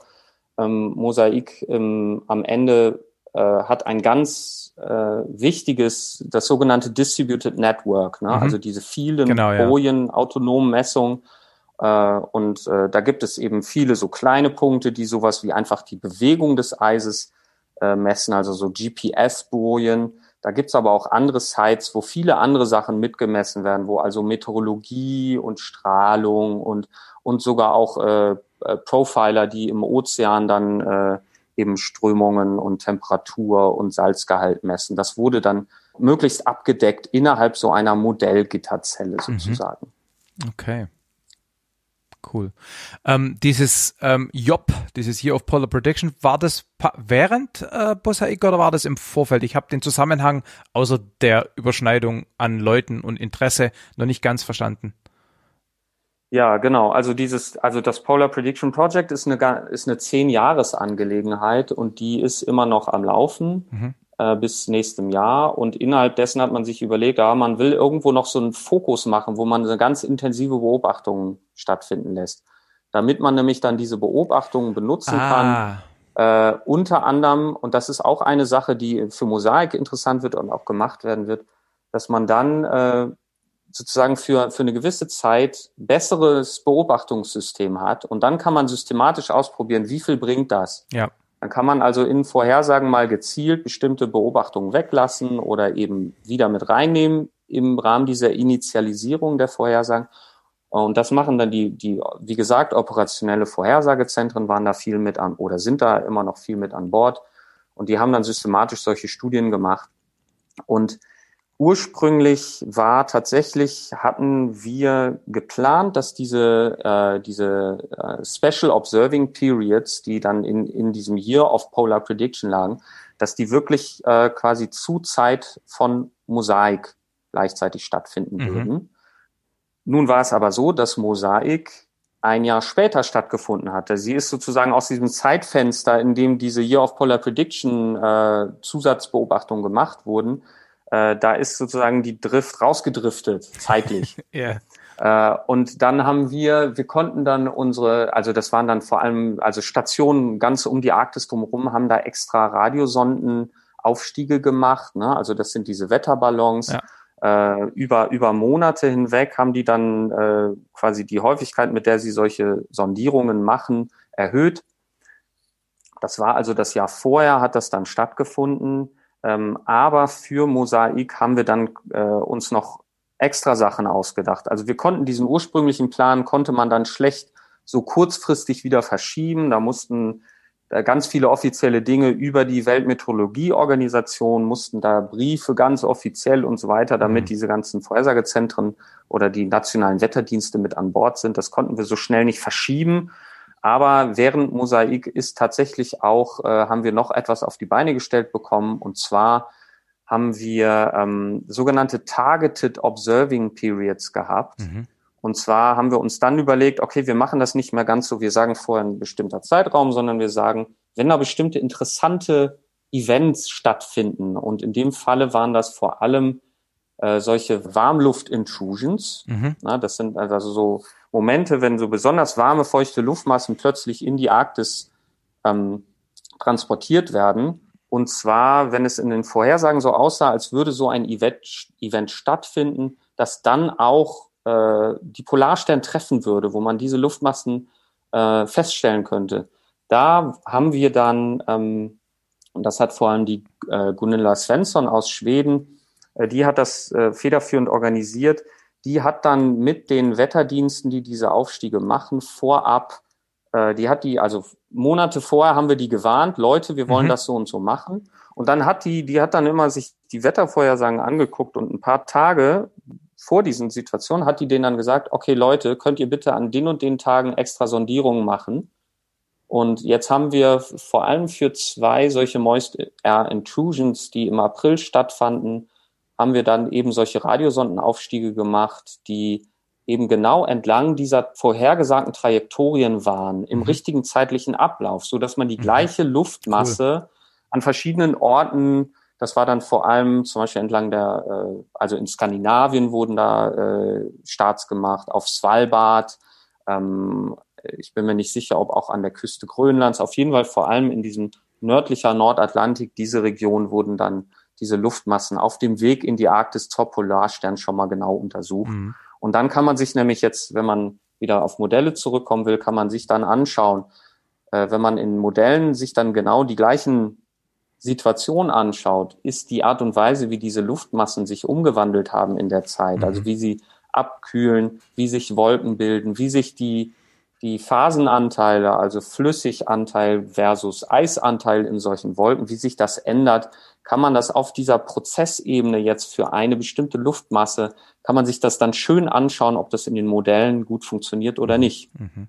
ähm, Mosaik ähm, am Ende äh, hat ein ganz äh, wichtiges, das sogenannte Distributed Network, ne? Mhm. also diese vielen genau, Bojen, ja. autonomen Messungen, und äh, da gibt es eben viele so kleine Punkte, die sowas wie einfach die Bewegung des Eises äh, messen, also so GPS-Bojen. Da gibt's aber auch andere Sites, wo viele andere Sachen mitgemessen werden, wo also Meteorologie und Strahlung und, und sogar auch äh, äh, Profiler, die im Ozean dann äh, eben Strömungen und Temperatur und Salzgehalt messen. Das wurde dann möglichst abgedeckt innerhalb so einer Modellgitterzelle mhm. sozusagen. Okay. Cool. Ähm, dieses ähm, JOP, dieses Year of Polar Prediction, war das während äh, Bosaik oder war das im Vorfeld? Ich habe den Zusammenhang außer der Überschneidung an Leuten und Interesse noch nicht ganz verstanden. Ja, genau. Also dieses, also das Polar Prediction Project ist eine ist eine zehn Jahres Angelegenheit und die ist immer noch am Laufen mhm. Äh, bis nächstem Jahr. Und innerhalb dessen hat man sich überlegt, ja, man will irgendwo noch so einen Fokus machen, wo man eine ganz intensive Beobachtung stattfinden lässt, damit man nämlich dann diese Beobachtungen benutzen ah. kann. Äh, unter anderem, und das ist auch eine Sache, die für Mosaik interessant wird und auch gemacht werden wird, dass man dann äh, sozusagen für, für eine gewisse Zeit besseres Beobachtungssystem hat. Und dann kann man systematisch ausprobieren, wie viel bringt das. Ja. Dann kann man also in Vorhersagen mal gezielt bestimmte Beobachtungen weglassen oder eben wieder mit reinnehmen im Rahmen dieser Initialisierung der Vorhersagen. Und das machen dann die, die, wie gesagt, operationelle Vorhersagezentren waren da viel mit an oder sind da immer noch viel mit an Bord. Und die haben dann systematisch solche Studien gemacht. Und Ursprünglich war tatsächlich, hatten wir geplant, dass diese, äh, diese äh, Special Observing Periods, die dann in, in diesem Year of Polar Prediction lagen, dass die wirklich äh, quasi zu Zeit von Mosaik gleichzeitig stattfinden mhm. würden. Nun war es aber so, dass Mosaik ein Jahr später stattgefunden hatte. Sie ist sozusagen aus diesem Zeitfenster, in dem diese Year of Polar Prediction äh, Zusatzbeobachtungen gemacht wurden, äh, da ist sozusagen die Drift rausgedriftet, zeitlich. [LAUGHS] ja. Äh, und dann haben wir, wir konnten dann unsere, also das waren dann vor allem, also Stationen ganz um die Arktis drumherum, haben da extra Radiosonden Aufstiege gemacht. Ne? Also das sind diese Wetterballons. Ja. Äh, über, über Monate hinweg haben die dann äh, quasi die Häufigkeit, mit der sie solche Sondierungen machen, erhöht. Das war also das Jahr vorher, hat das dann stattgefunden. Ähm, aber für Mosaik haben wir dann äh, uns noch extra Sachen ausgedacht. Also wir konnten diesen ursprünglichen Plan, konnte man dann schlecht so kurzfristig wieder verschieben. Da mussten äh, ganz viele offizielle Dinge über die Weltmeteorologieorganisation, mussten da Briefe ganz offiziell und so weiter, damit mhm. diese ganzen Vorhersagezentren oder die nationalen Wetterdienste mit an Bord sind. Das konnten wir so schnell nicht verschieben. Aber während Mosaik ist tatsächlich auch, äh, haben wir noch etwas auf die Beine gestellt bekommen. Und zwar haben wir ähm, sogenannte Targeted Observing Periods gehabt. Mhm. Und zwar haben wir uns dann überlegt, okay, wir machen das nicht mehr ganz so, wir sagen vorher ein bestimmter Zeitraum, sondern wir sagen, wenn da bestimmte interessante Events stattfinden, und in dem Falle waren das vor allem äh, solche Warmluft-Intrusions, mhm. das sind also so Momente, wenn so besonders warme, feuchte Luftmassen plötzlich in die Arktis ähm, transportiert werden. Und zwar, wenn es in den Vorhersagen so aussah, als würde so ein Event, Event stattfinden, das dann auch äh, die Polarstern treffen würde, wo man diese Luftmassen äh, feststellen könnte. Da haben wir dann, ähm, und das hat vor allem die äh, Gunilla Svensson aus Schweden, äh, die hat das äh, federführend organisiert, die hat dann mit den Wetterdiensten, die diese Aufstiege machen, vorab, äh, die hat die, also Monate vorher haben wir die gewarnt, Leute, wir wollen mhm. das so und so machen. Und dann hat die, die hat dann immer sich die Wettervorhersagen angeguckt und ein paar Tage vor diesen Situationen hat die denen dann gesagt, okay Leute, könnt ihr bitte an den und den Tagen extra Sondierungen machen. Und jetzt haben wir vor allem für zwei solche Moist Air Intrusions, die im April stattfanden, haben wir dann eben solche Radiosondenaufstiege gemacht, die eben genau entlang dieser vorhergesagten Trajektorien waren, im mhm. richtigen zeitlichen Ablauf, so dass man die mhm. gleiche Luftmasse cool. an verschiedenen Orten, das war dann vor allem zum Beispiel entlang der, äh, also in Skandinavien wurden da äh, Starts gemacht, auf Svalbard, ähm, ich bin mir nicht sicher, ob auch an der Küste Grönlands, auf jeden Fall vor allem in diesem nördlicher Nordatlantik, diese Region wurden dann diese Luftmassen auf dem Weg in die Arktis zur Polarstern schon mal genau untersucht. Mhm. Und dann kann man sich nämlich jetzt, wenn man wieder auf Modelle zurückkommen will, kann man sich dann anschauen, äh, wenn man in Modellen sich dann genau die gleichen Situationen anschaut, ist die Art und Weise, wie diese Luftmassen sich umgewandelt haben in der Zeit, also mhm. also wie sie abkühlen, wie sich Wolken bilden, wie sich die die Phasenanteile, also Flüssiganteil versus Eisanteil in solchen Wolken, wie sich das ändert, kann man das auf dieser Prozessebene jetzt für eine bestimmte Luftmasse, kann man sich das dann schön anschauen, ob das in den Modellen gut funktioniert oder nicht. Mhm.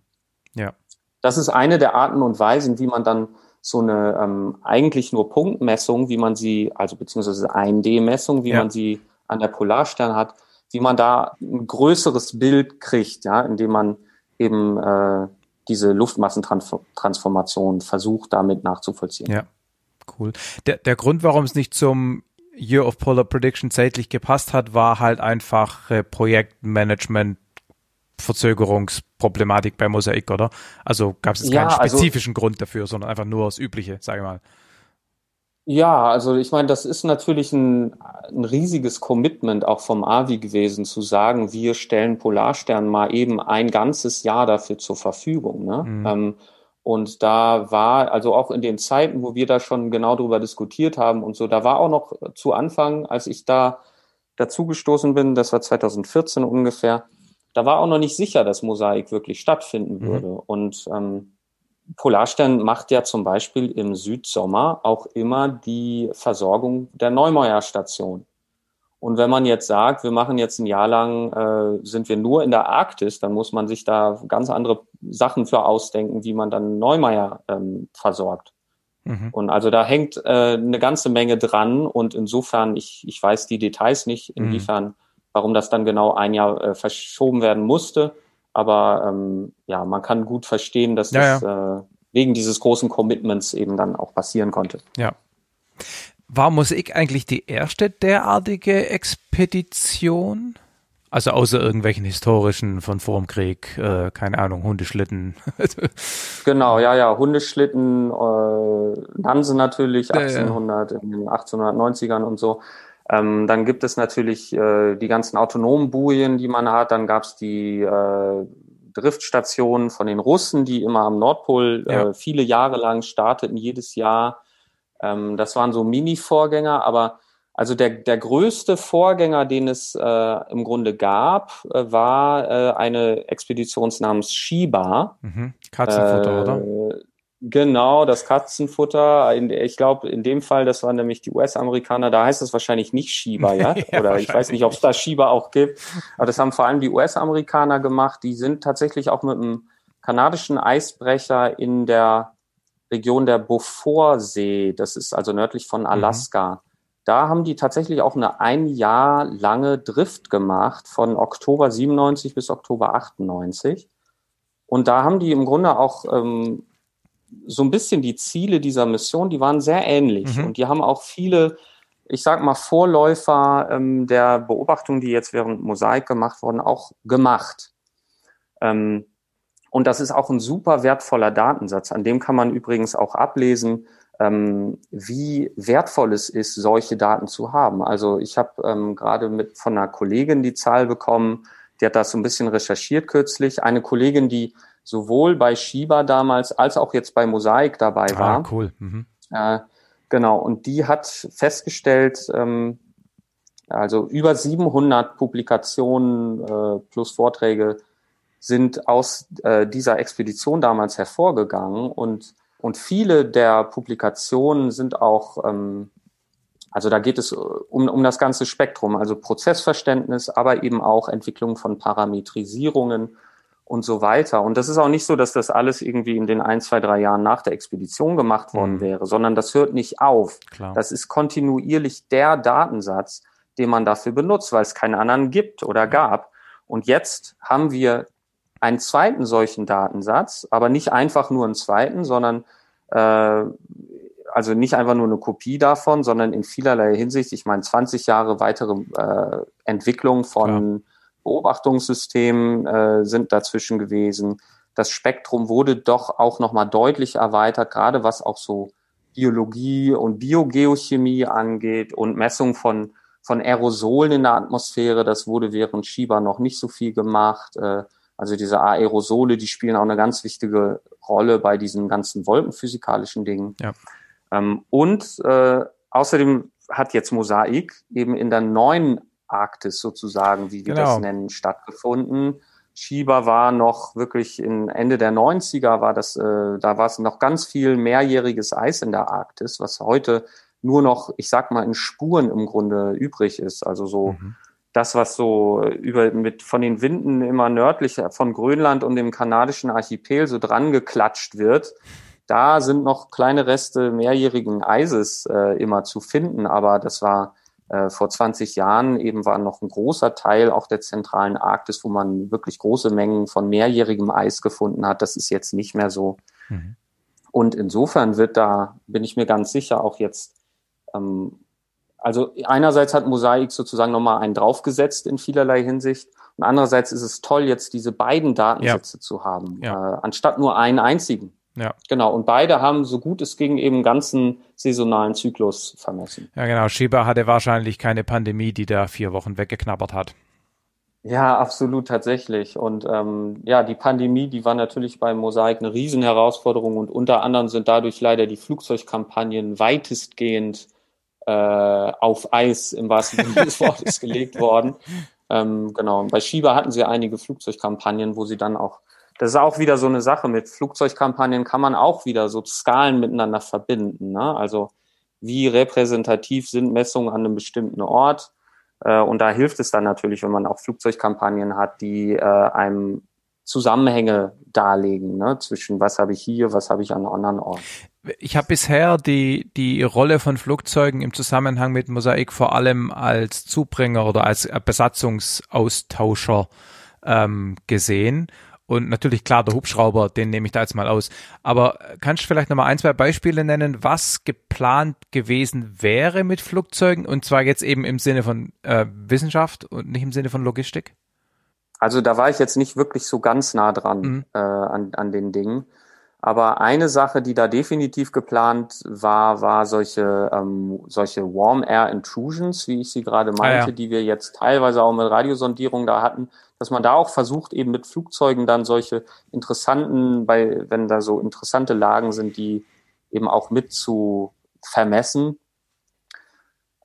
Ja. Das ist eine der Arten und Weisen, wie man dann so eine ähm, eigentlich nur Punktmessung, wie man sie, also beziehungsweise 1D-Messung, wie ja. man sie an der Polarstern hat, wie man da ein größeres Bild kriegt, ja, indem man eben äh, diese Luftmassentransformation versucht, damit nachzuvollziehen. Ja, cool. Der, der Grund, warum es nicht zum Year of Polar Prediction zeitlich gepasst hat, war halt einfach äh, Projektmanagement Verzögerungsproblematik bei Mosaik, oder? Also gab es ja, keinen also spezifischen also, Grund dafür, sondern einfach nur das Übliche, sage ich mal. Ja, also ich meine, das ist natürlich ein, ein riesiges Commitment auch vom AVI gewesen, zu sagen, wir stellen Polarstern mal eben ein ganzes Jahr dafür zur Verfügung. Ne? Mhm. Ähm, und da war, also auch in den Zeiten, wo wir da schon genau darüber diskutiert haben und so, da war auch noch zu Anfang, als ich da dazugestoßen bin, das war 2014 ungefähr, da war auch noch nicht sicher, dass Mosaik wirklich stattfinden mhm. würde. Mhm. Und ähm, Polarstern macht ja zum Beispiel im Südsommer auch immer die Versorgung der Neumeier-Station. Und wenn man jetzt sagt, wir machen jetzt ein Jahr lang, äh, sind wir nur in der Arktis, dann muss man sich da ganz andere Sachen für ausdenken, wie man dann Neumeier ähm, versorgt. Mhm. Und also da hängt äh, eine ganze Menge dran und insofern, ich, ich weiß die Details nicht, mhm. inwiefern, mhm. warum das dann genau ein Jahr äh, verschoben werden musste. Aber ähm, ja, man kann gut verstehen, dass ja, das ja. Äh, wegen dieses großen Commitments eben dann auch passieren konnte. Ja. War Mosaik eigentlich die erste derartige Expedition? Also außer irgendwelchen historischen von vorm Krieg, äh, keine Ahnung, Hundeschlitten. [LAUGHS] genau, ja, ja, Hundeschlitten, äh, Nansen natürlich, 1800, ja, ja. in den 1890ern und so. Ähm, dann gibt es natürlich äh, die ganzen autonomen Bujen, die man hat. Dann gab es die äh, Driftstationen von den Russen, die immer am Nordpol äh, ja. äh, viele Jahre lang starteten, jedes Jahr. Ähm, das waren so Mini-Vorgänger, aber also der, der größte Vorgänger, den es äh, im Grunde gab, äh, war äh, eine Expedition namens Shiba. Mhm. Katzenfutter, oder? Genau, das Katzenfutter. Ich glaube, in dem Fall, das waren nämlich die US-Amerikaner, da heißt es wahrscheinlich nicht Shiba, ja? [LAUGHS] ja Oder ich weiß nicht, ob es da Shiba auch gibt. Aber das haben vor allem die US-Amerikaner gemacht. Die sind tatsächlich auch mit einem kanadischen Eisbrecher in der Region der Beaufortsee, das ist also nördlich von mhm. Alaska. Mhm. Da haben die tatsächlich auch eine ein Jahr lange Drift gemacht von Oktober 97 bis Oktober 98. Und da haben die im Grunde auch ähm, so ein bisschen die Ziele dieser Mission, die waren sehr ähnlich mhm. und die haben auch viele, ich sag mal, Vorläufer ähm, der Beobachtungen, die jetzt während Mosaik gemacht wurden, auch gemacht. Ähm, und das ist auch ein super wertvoller Datensatz. An dem kann man übrigens auch ablesen, ähm, wie wertvoll es ist, solche Daten zu haben. Also ich habe ähm, gerade mit von einer Kollegin die Zahl bekommen, die hat das so ein bisschen recherchiert kürzlich. Eine Kollegin, die sowohl bei Shiba damals als auch jetzt bei Mosaik dabei ah, war. Ah, cool. Mhm. Äh, genau, und die hat festgestellt, ähm, also über 700 Publikationen äh, plus Vorträge sind aus äh, dieser Expedition damals hervorgegangen und und viele der Publikationen sind auch, ähm, also da geht es um, um das ganze Spektrum, also Prozessverständnis, aber eben auch Entwicklung von Parametrisierungen und so weiter. Und das ist auch nicht so, dass das alles irgendwie in den ein, zwei, drei Jahren nach der Expedition gemacht worden mhm. wäre, sondern das hört nicht auf. Klar. Das ist kontinuierlich der Datensatz, den man dafür benutzt, weil es keinen anderen gibt oder gab. Und jetzt haben wir einen zweiten solchen Datensatz, aber nicht einfach nur einen zweiten, sondern äh, also nicht einfach nur eine Kopie davon, sondern in vielerlei Hinsicht, ich meine 20 Jahre weitere äh, Entwicklung von ja. Beobachtungssystemen äh, sind dazwischen gewesen. Das Spektrum wurde doch auch nochmal deutlich erweitert, gerade was auch so Biologie und Biogeochemie angeht und Messung von, von Aerosolen in der Atmosphäre. Das wurde während Shiba noch nicht so viel gemacht. Äh, also diese Aerosole, die spielen auch eine ganz wichtige Rolle bei diesen ganzen wolkenphysikalischen Dingen. Ja. Ähm, und äh, außerdem hat jetzt Mosaik eben in der neuen Arktis sozusagen, wie wir genau. das nennen, stattgefunden. Schieber war noch wirklich in Ende der 90er war das, äh, da war es noch ganz viel mehrjähriges Eis in der Arktis, was heute nur noch, ich sag mal, in Spuren im Grunde übrig ist. Also so mhm. das, was so über mit von den Winden immer nördlich von Grönland und dem kanadischen Archipel so dran geklatscht wird. Da sind noch kleine Reste mehrjährigen Eises äh, immer zu finden, aber das war äh, vor 20 Jahren eben war noch ein großer Teil auch der zentralen Arktis, wo man wirklich große Mengen von mehrjährigem Eis gefunden hat. Das ist jetzt nicht mehr so. Mhm. Und insofern wird da, bin ich mir ganz sicher, auch jetzt, ähm, also einerseits hat Mosaik sozusagen nochmal einen draufgesetzt in vielerlei Hinsicht. Und andererseits ist es toll, jetzt diese beiden Datensätze ja. zu haben, ja. äh, anstatt nur einen einzigen. Ja. Genau. Und beide haben so gut es ging eben ganzen saisonalen Zyklus vermessen. Ja, genau. Shiba hatte wahrscheinlich keine Pandemie, die da vier Wochen weggeknabbert hat. Ja, absolut tatsächlich. Und ähm, ja, die Pandemie, die war natürlich bei Mosaik eine Riesenherausforderung und unter anderem sind dadurch leider die Flugzeugkampagnen weitestgehend äh, auf Eis im wahrsten Sinne des [LAUGHS] Wortes gelegt worden. Ähm, genau. Bei Shiba hatten sie einige Flugzeugkampagnen, wo sie dann auch das ist auch wieder so eine Sache. Mit Flugzeugkampagnen kann man auch wieder so Skalen miteinander verbinden. Ne? Also wie repräsentativ sind Messungen an einem bestimmten Ort? Äh, und da hilft es dann natürlich, wenn man auch Flugzeugkampagnen hat, die äh, einem Zusammenhänge darlegen ne? zwischen was habe ich hier, was habe ich an anderen Orten. Ich habe bisher die, die Rolle von Flugzeugen im Zusammenhang mit Mosaik vor allem als Zubringer oder als Besatzungsaustauscher ähm, gesehen. Und natürlich, klar, der Hubschrauber, den nehme ich da jetzt mal aus. Aber kannst du vielleicht nochmal ein, zwei Beispiele nennen, was geplant gewesen wäre mit Flugzeugen? Und zwar jetzt eben im Sinne von äh, Wissenschaft und nicht im Sinne von Logistik? Also da war ich jetzt nicht wirklich so ganz nah dran mhm. äh, an, an den Dingen. Aber eine Sache, die da definitiv geplant war, war solche, ähm, solche Warm Air Intrusions, wie ich sie gerade meinte, ah, ja. die wir jetzt teilweise auch mit Radiosondierung da hatten dass man da auch versucht, eben mit Flugzeugen dann solche interessanten, bei, wenn da so interessante Lagen sind, die eben auch mit zu vermessen.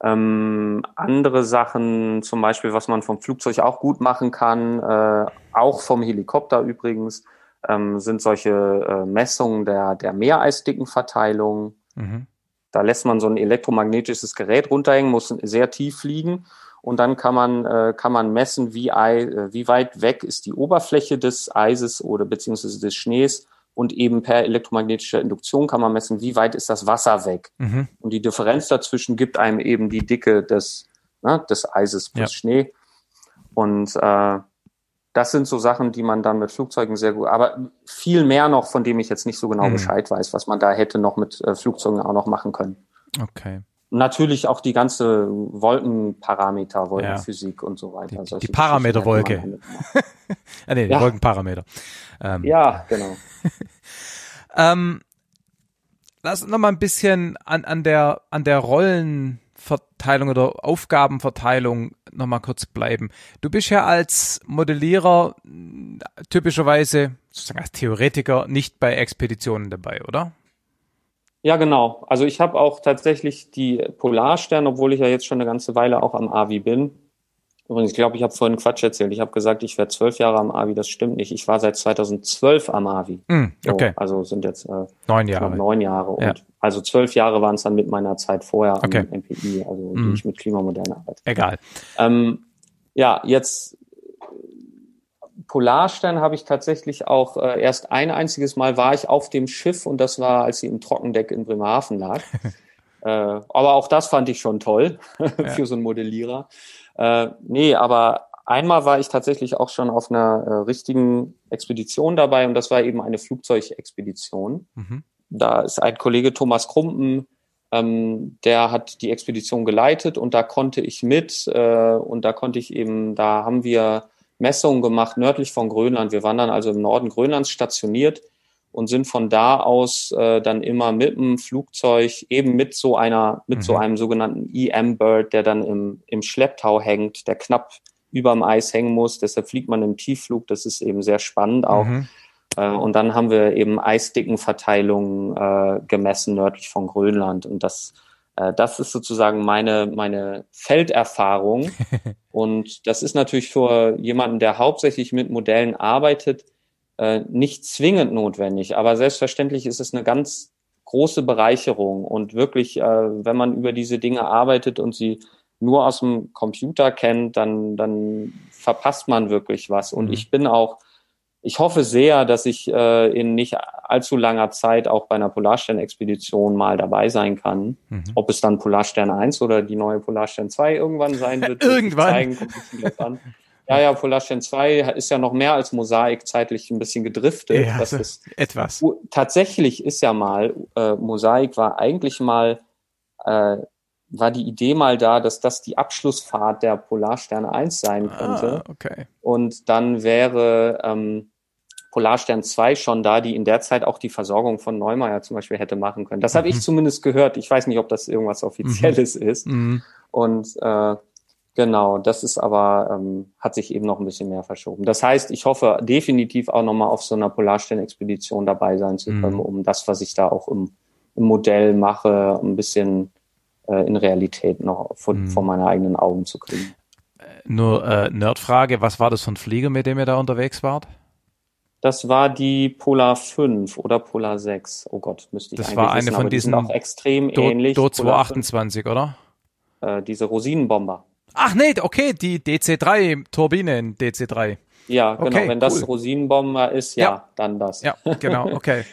Ähm, andere Sachen, zum Beispiel, was man vom Flugzeug auch gut machen kann, äh, auch vom Helikopter übrigens, ähm, sind solche äh, Messungen der, der Meereisdickenverteilung. Mhm. Da lässt man so ein elektromagnetisches Gerät runterhängen, muss sehr tief fliegen und dann kann man, äh, kann man messen, wie, Ei, äh, wie weit weg ist die Oberfläche des Eises oder beziehungsweise des Schnees und eben per elektromagnetischer Induktion kann man messen, wie weit ist das Wasser weg. Mhm. Und die Differenz dazwischen gibt einem eben die Dicke des, ne, des Eises plus ja. Schnee. Und äh, das sind so Sachen, die man dann mit Flugzeugen sehr gut, aber viel mehr noch, von dem ich jetzt nicht so genau mhm. Bescheid weiß, was man da hätte noch mit äh, Flugzeugen auch noch machen können. Okay natürlich auch die ganze Wolkenparameter, Wolkenphysik ja. und so weiter. Die, die Parameterwolke. [LAUGHS] ah, nee, die ja. Wolkenparameter. Ähm. Ja, genau. [LAUGHS] ähm, lass uns noch mal ein bisschen an, an der, an der Rollenverteilung oder Aufgabenverteilung noch mal kurz bleiben. Du bist ja als Modellierer typischerweise, sozusagen als Theoretiker, nicht bei Expeditionen dabei, oder? Ja, genau. Also ich habe auch tatsächlich die Polarstern, obwohl ich ja jetzt schon eine ganze Weile auch am AVI bin. Übrigens, ich glaube, ich habe vorhin Quatsch erzählt. Ich habe gesagt, ich wäre zwölf Jahre am AVI. Das stimmt nicht. Ich war seit 2012 am AVI. Mm, okay. So, also sind jetzt äh, neun Jahre. Neun Jahre. Und ja. also zwölf Jahre waren es dann mit meiner Zeit vorher okay. am MPI, also mm. die ich mit Klimamoderne arbeite. Egal. Ähm, ja, jetzt Polarstern habe ich tatsächlich auch äh, erst ein einziges Mal war ich auf dem Schiff und das war, als sie im Trockendeck in Bremerhaven lag. [LAUGHS] äh, aber auch das fand ich schon toll [LAUGHS] für so einen Modellierer. Äh, nee, aber einmal war ich tatsächlich auch schon auf einer äh, richtigen Expedition dabei und das war eben eine Flugzeugexpedition. Mhm. Da ist ein Kollege Thomas Krumpen, ähm, der hat die Expedition geleitet und da konnte ich mit äh, und da konnte ich eben, da haben wir Messungen gemacht nördlich von Grönland. Wir waren dann also im Norden Grönlands stationiert und sind von da aus äh, dann immer mit dem Flugzeug eben mit so einer, mit mhm. so einem sogenannten EM-Bird, der dann im, im Schlepptau hängt, der knapp über dem Eis hängen muss. Deshalb fliegt man im Tiefflug. Das ist eben sehr spannend auch. Mhm. Äh, und dann haben wir eben Eisdickenverteilungen äh, gemessen nördlich von Grönland. Und das das ist sozusagen meine, meine Felderfahrung. [LAUGHS] und das ist natürlich für jemanden, der hauptsächlich mit Modellen arbeitet, äh, nicht zwingend notwendig. Aber selbstverständlich ist es eine ganz große Bereicherung. Und wirklich, äh, wenn man über diese Dinge arbeitet und sie nur aus dem Computer kennt, dann, dann verpasst man wirklich was. Und mhm. ich bin auch ich hoffe sehr, dass ich äh, in nicht allzu langer Zeit auch bei einer Polarstern-Expedition mal dabei sein kann. Mhm. Ob es dann Polarstern 1 oder die neue Polarstern 2 irgendwann sein wird. irgendwann. Zeigen, ja, ja, Polarstern 2 ist ja noch mehr als Mosaik zeitlich ein bisschen gedriftet. Ja, das ist [LAUGHS] etwas. Tatsächlich ist ja mal, äh, Mosaik war eigentlich mal äh, war die Idee mal da, dass das die Abschlussfahrt der Polarstern 1 sein könnte. Ah, okay. Und dann wäre ähm, Polarstern 2 schon da, die in der Zeit auch die Versorgung von Neumeier zum Beispiel hätte machen können. Das mhm. habe ich zumindest gehört. Ich weiß nicht, ob das irgendwas Offizielles mhm. ist. Mhm. Und äh, genau, das ist aber, ähm, hat sich eben noch ein bisschen mehr verschoben. Das heißt, ich hoffe definitiv auch nochmal auf so einer Polarstern-Expedition dabei sein zu können, mhm. um das, was ich da auch im, im Modell mache, ein bisschen äh, in Realität noch vor, mhm. vor meine eigenen Augen zu kriegen. Nur äh, Nerdfrage, was war das für ein Flieger, mit dem ihr da unterwegs wart? Das war die Polar 5 oder Polar 6. Oh Gott, müsste ich das war eine wissen, von diesen die auch extrem Do, ähnlich. Do 228, oder? Äh, diese Rosinenbomber. Ach nee, okay, die DC3 Turbine in DC3. Ja, genau. Okay, Wenn das Rosinenbomber ist, ja, ja, dann das. Ja, genau, [LAUGHS] okay.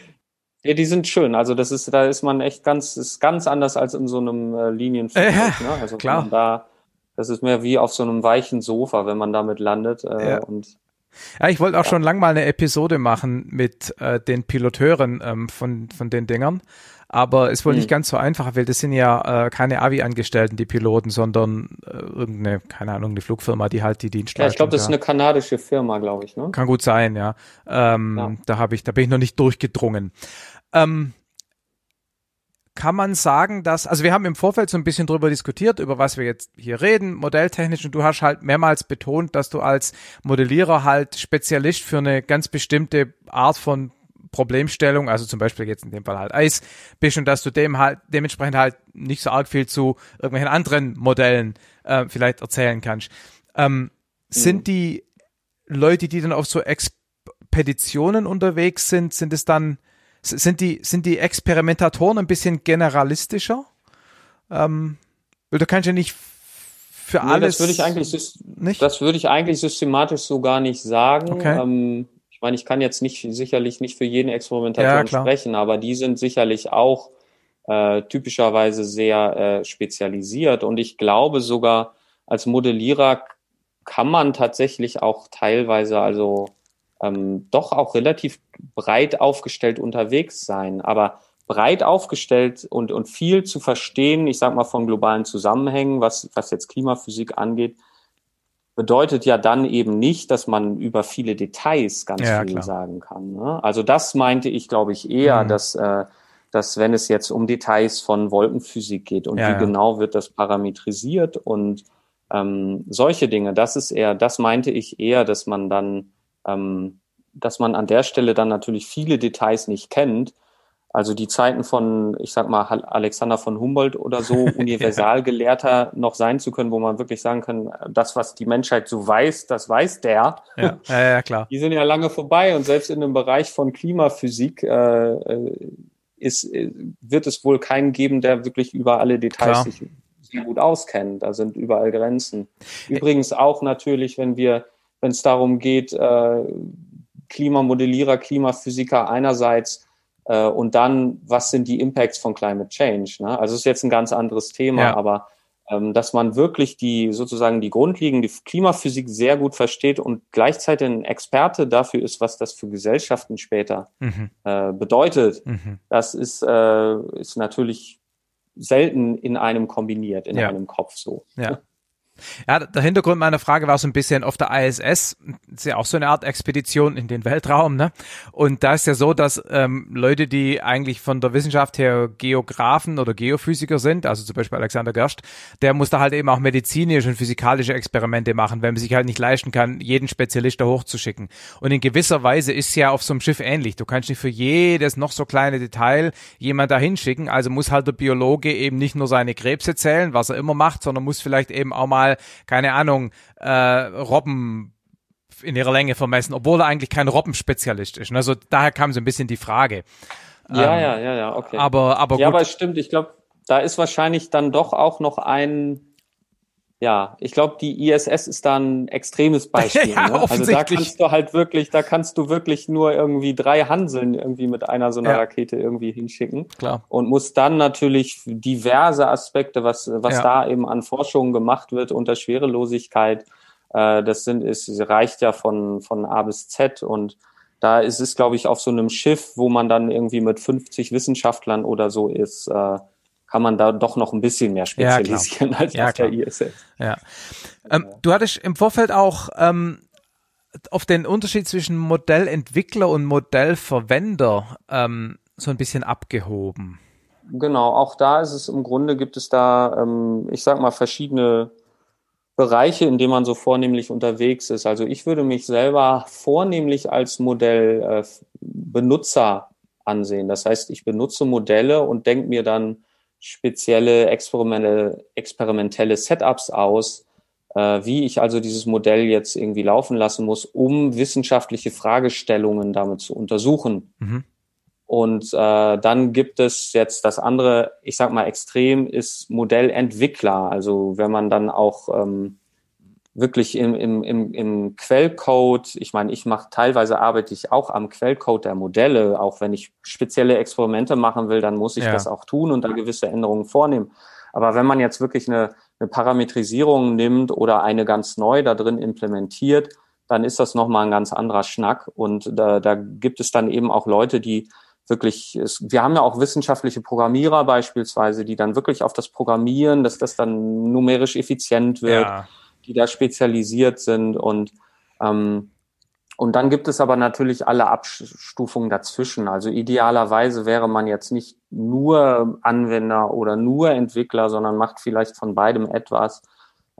ja, die sind schön. Also das ist, da ist man echt ganz, ist ganz anders als in so einem äh, Linienflugzeug. Äh, ne? Also klar. da, das ist mehr wie auf so einem weichen Sofa, wenn man damit landet. Äh, ja. Und ja, ich wollte auch ja. schon lang mal eine Episode machen mit äh, den Piloteuren ähm, von, von den Dingern. Aber es wohl mhm. nicht ganz so einfach, weil das sind ja äh, keine Avi-Angestellten, die Piloten, sondern äh, irgendeine, keine Ahnung, eine Flugfirma, die halt die Dienstleistung. Ja, ich glaube, das ist eine kanadische Firma, glaube ich, ne? Kann gut sein, ja. Ähm, ja. Da habe ich, da bin ich noch nicht durchgedrungen. Ähm, kann man sagen, dass, also wir haben im Vorfeld so ein bisschen drüber diskutiert, über was wir jetzt hier reden, modelltechnisch, und du hast halt mehrmals betont, dass du als Modellierer halt Spezialist für eine ganz bestimmte Art von Problemstellung, also zum Beispiel jetzt in dem Fall halt Eis, bist und dass du dem halt dementsprechend halt nicht so arg viel zu irgendwelchen anderen Modellen äh, vielleicht erzählen kannst. Ähm, mhm. Sind die Leute, die dann auf so Expeditionen unterwegs sind, sind es dann sind die, sind die Experimentatoren ein bisschen generalistischer? Ähm, weil du kannst ja nicht für nee, alles. Das würde ich eigentlich, nicht? das würde ich eigentlich systematisch so gar nicht sagen. Okay. Ähm, ich meine, ich kann jetzt nicht, sicherlich nicht für jeden Experimentation ja, sprechen, aber die sind sicherlich auch äh, typischerweise sehr äh, spezialisiert. Und ich glaube sogar, als Modellierer kann man tatsächlich auch teilweise, also ähm, doch auch relativ breit aufgestellt unterwegs sein. Aber breit aufgestellt und, und viel zu verstehen, ich sag mal von globalen Zusammenhängen, was, was jetzt Klimaphysik angeht, bedeutet ja dann eben nicht, dass man über viele Details ganz ja, viel klar. sagen kann. Ne? Also das meinte ich, glaube ich, eher, mhm. dass, äh, dass wenn es jetzt um Details von Wolkenphysik geht und ja, wie ja. genau wird das parametrisiert und ähm, solche Dinge, das ist eher, das meinte ich eher, dass man dann ähm, dass man an der Stelle dann natürlich viele Details nicht kennt. Also die Zeiten von, ich sag mal, Alexander von Humboldt oder so, [LAUGHS] Universalgelehrter noch sein zu können, wo man wirklich sagen kann, das, was die Menschheit so weiß, das weiß der. Ja, ja, ja klar. Die sind ja lange vorbei und selbst in dem Bereich von Klimaphysik äh, äh ist, äh, wird es wohl keinen geben, der wirklich über alle Details klar. sich sehr gut auskennt. Da sind überall Grenzen. Übrigens auch natürlich, wenn wir wenn es darum geht, äh, Klimamodellierer, Klimaphysiker einerseits äh, und dann, was sind die Impacts von Climate Change? Ne? Also es ist jetzt ein ganz anderes Thema, ja. aber ähm, dass man wirklich die sozusagen die grundlegende Klimaphysik sehr gut versteht und gleichzeitig ein Experte dafür ist, was das für Gesellschaften später mhm. äh, bedeutet. Mhm. Das ist, äh, ist natürlich selten in einem kombiniert, in ja. einem Kopf so. Ja. Ja, der Hintergrund meiner Frage war so ein bisschen auf der ISS, ist ja auch so eine Art Expedition in den Weltraum, ne? Und da ist ja so, dass ähm, Leute, die eigentlich von der Wissenschaft her Geografen oder Geophysiker sind, also zum Beispiel Alexander Gerst, der muss da halt eben auch medizinische und physikalische Experimente machen, wenn man sich halt nicht leisten kann, jeden Spezialist da hochzuschicken. Und in gewisser Weise ist ja auf so einem Schiff ähnlich. Du kannst nicht für jedes noch so kleine Detail jemand da hinschicken, also muss halt der Biologe eben nicht nur seine Krebse zählen, was er immer macht, sondern muss vielleicht eben auch mal, keine Ahnung, äh, Robben in ihrer Länge vermessen, obwohl er eigentlich kein Robbenspezialist ist. Also daher kam so ein bisschen die Frage. Ja, ähm, ja, ja, ja, okay. Aber, aber ja, gut. aber es stimmt. Ich glaube, da ist wahrscheinlich dann doch auch noch ein, ja, ich glaube, die ISS ist da ein extremes [LAUGHS] Beispiel. ja, ne? Also da kannst du halt wirklich, da kannst du wirklich nur irgendwie drei Hanseln irgendwie mit einer so einer ja. Rakete irgendwie hinschicken. Klar. Und muss dann natürlich diverse Aspekte, was, was ja. da eben an Forschungen gemacht wird unter Schwerelosigkeit, äh, das sind, es reicht ja von, von A bis Z und da ist es, glaube ich, auf so einem Schiff, wo man dann irgendwie mit 50 Wissenschaftlern oder so ist, äh, kann man da doch noch ein bisschen mehr spezialisieren ja, [LAUGHS] als ja, auf klar. der ISS. Ja. Ähm, du hattest im Vorfeld auch ähm, auf den Unterschied zwischen Modellentwickler und Modellverwender ähm, so ein bisschen abgehoben. Genau, auch da ist es im Grunde gibt es da, ähm, ich sag mal, verschiedene Bereiche, in denen man so vornehmlich unterwegs ist. Also ich würde mich selber vornehmlich als Modellbenutzer äh, ansehen. Das heißt, ich benutze Modelle und denke mir dann spezielle experimentelle, experimentelle Setups aus, äh, wie ich also dieses Modell jetzt irgendwie laufen lassen muss, um wissenschaftliche Fragestellungen damit zu untersuchen. Mhm. Und äh, dann gibt es jetzt das andere, ich sag mal extrem, ist Modellentwickler. Also wenn man dann auch ähm, wirklich im, im, im, im Quellcode, ich meine, ich mache teilweise arbeite ich auch am Quellcode der Modelle, auch wenn ich spezielle Experimente machen will, dann muss ich ja. das auch tun und da gewisse Änderungen vornehmen. Aber wenn man jetzt wirklich eine, eine Parametrisierung nimmt oder eine ganz neu da drin implementiert, dann ist das nochmal ein ganz anderer Schnack. Und da, da gibt es dann eben auch Leute, die wirklich, wir haben ja auch wissenschaftliche Programmierer beispielsweise, die dann wirklich auf das Programmieren, dass das dann numerisch effizient wird, ja. Die da spezialisiert sind und ähm, und dann gibt es aber natürlich alle Abstufungen dazwischen. Also idealerweise wäre man jetzt nicht nur Anwender oder nur Entwickler, sondern macht vielleicht von beidem etwas.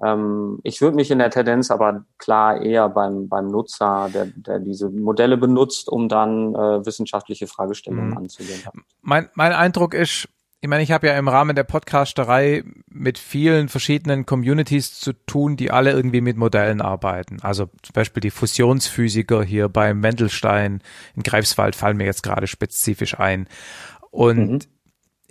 Ähm, ich würde mich in der Tendenz aber klar eher beim, beim Nutzer, der, der diese Modelle benutzt, um dann äh, wissenschaftliche Fragestellungen mhm. anzugehen. Mein, mein Eindruck ist, ich meine, ich habe ja im Rahmen der Podcasterei mit vielen verschiedenen Communities zu tun, die alle irgendwie mit Modellen arbeiten. Also zum Beispiel die Fusionsphysiker hier beim Wendelstein in Greifswald fallen mir jetzt gerade spezifisch ein. Und mhm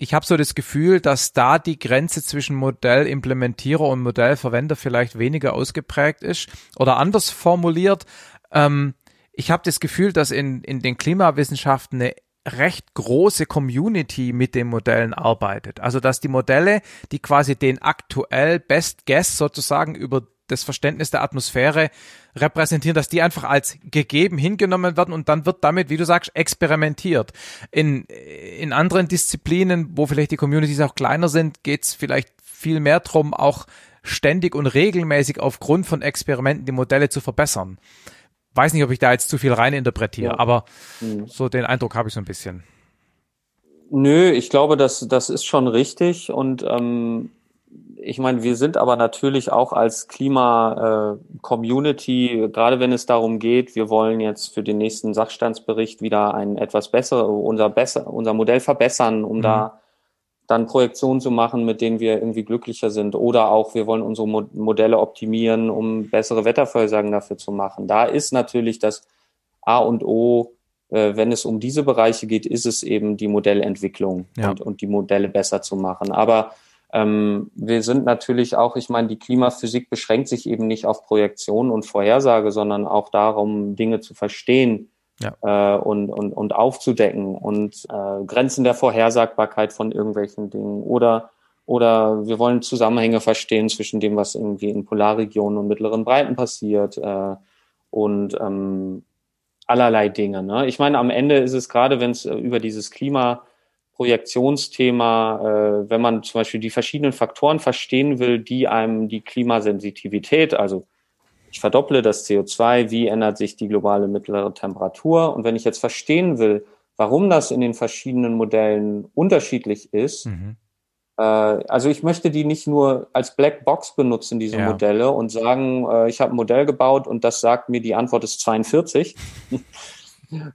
ich habe so das Gefühl, dass da die Grenze zwischen Modellimplementierer und Modellverwender vielleicht weniger ausgeprägt ist. Oder anders formuliert, ähm, ich habe das Gefühl, dass in, in den Klimawissenschaften eine recht große Community mit den Modellen arbeitet. Also dass die Modelle, die quasi den aktuell Best Guess sozusagen über das Verständnis der Atmosphäre repräsentieren, dass die einfach als gegeben hingenommen werden und dann wird damit, wie du sagst, experimentiert. In, in anderen Disziplinen, wo vielleicht die Communities auch kleiner sind, geht es vielleicht viel mehr darum, auch ständig und regelmäßig aufgrund von Experimenten die Modelle zu verbessern. Weiß nicht, ob ich da jetzt zu viel rein interpretiere, ja. aber mhm. so den Eindruck habe ich so ein bisschen. Nö, ich glaube, das, das ist schon richtig und ähm, ich meine, wir sind aber natürlich auch als Klima-Community, äh, gerade wenn es darum geht, wir wollen jetzt für den nächsten Sachstandsbericht wieder ein etwas besser, unser besser, unser Modell verbessern, um mhm. da dann Projektionen zu machen, mit denen wir irgendwie glücklicher sind. Oder auch, wir wollen unsere Mo Modelle optimieren, um bessere Wettervorhersagen dafür zu machen. Da ist natürlich das A und O, äh, wenn es um diese Bereiche geht, ist es eben die Modellentwicklung ja. und, und die Modelle besser zu machen. Aber ähm, wir sind natürlich auch, ich meine, die Klimaphysik beschränkt sich eben nicht auf Projektion und Vorhersage, sondern auch darum, Dinge zu verstehen ja. äh, und, und, und aufzudecken und äh, Grenzen der Vorhersagbarkeit von irgendwelchen Dingen oder oder wir wollen Zusammenhänge verstehen zwischen dem, was irgendwie in Polarregionen und mittleren Breiten passiert äh, und ähm, allerlei Dinge. Ne? Ich meine, am Ende ist es gerade, wenn es über dieses Klima Projektionsthema, äh, wenn man zum Beispiel die verschiedenen Faktoren verstehen will, die einem die Klimasensitivität, also ich verdopple das CO2, wie ändert sich die globale mittlere Temperatur? Und wenn ich jetzt verstehen will, warum das in den verschiedenen Modellen unterschiedlich ist, mhm. äh, also ich möchte die nicht nur als Black Box benutzen, diese ja. Modelle, und sagen, äh, ich habe ein Modell gebaut und das sagt mir, die Antwort ist 42. [LAUGHS]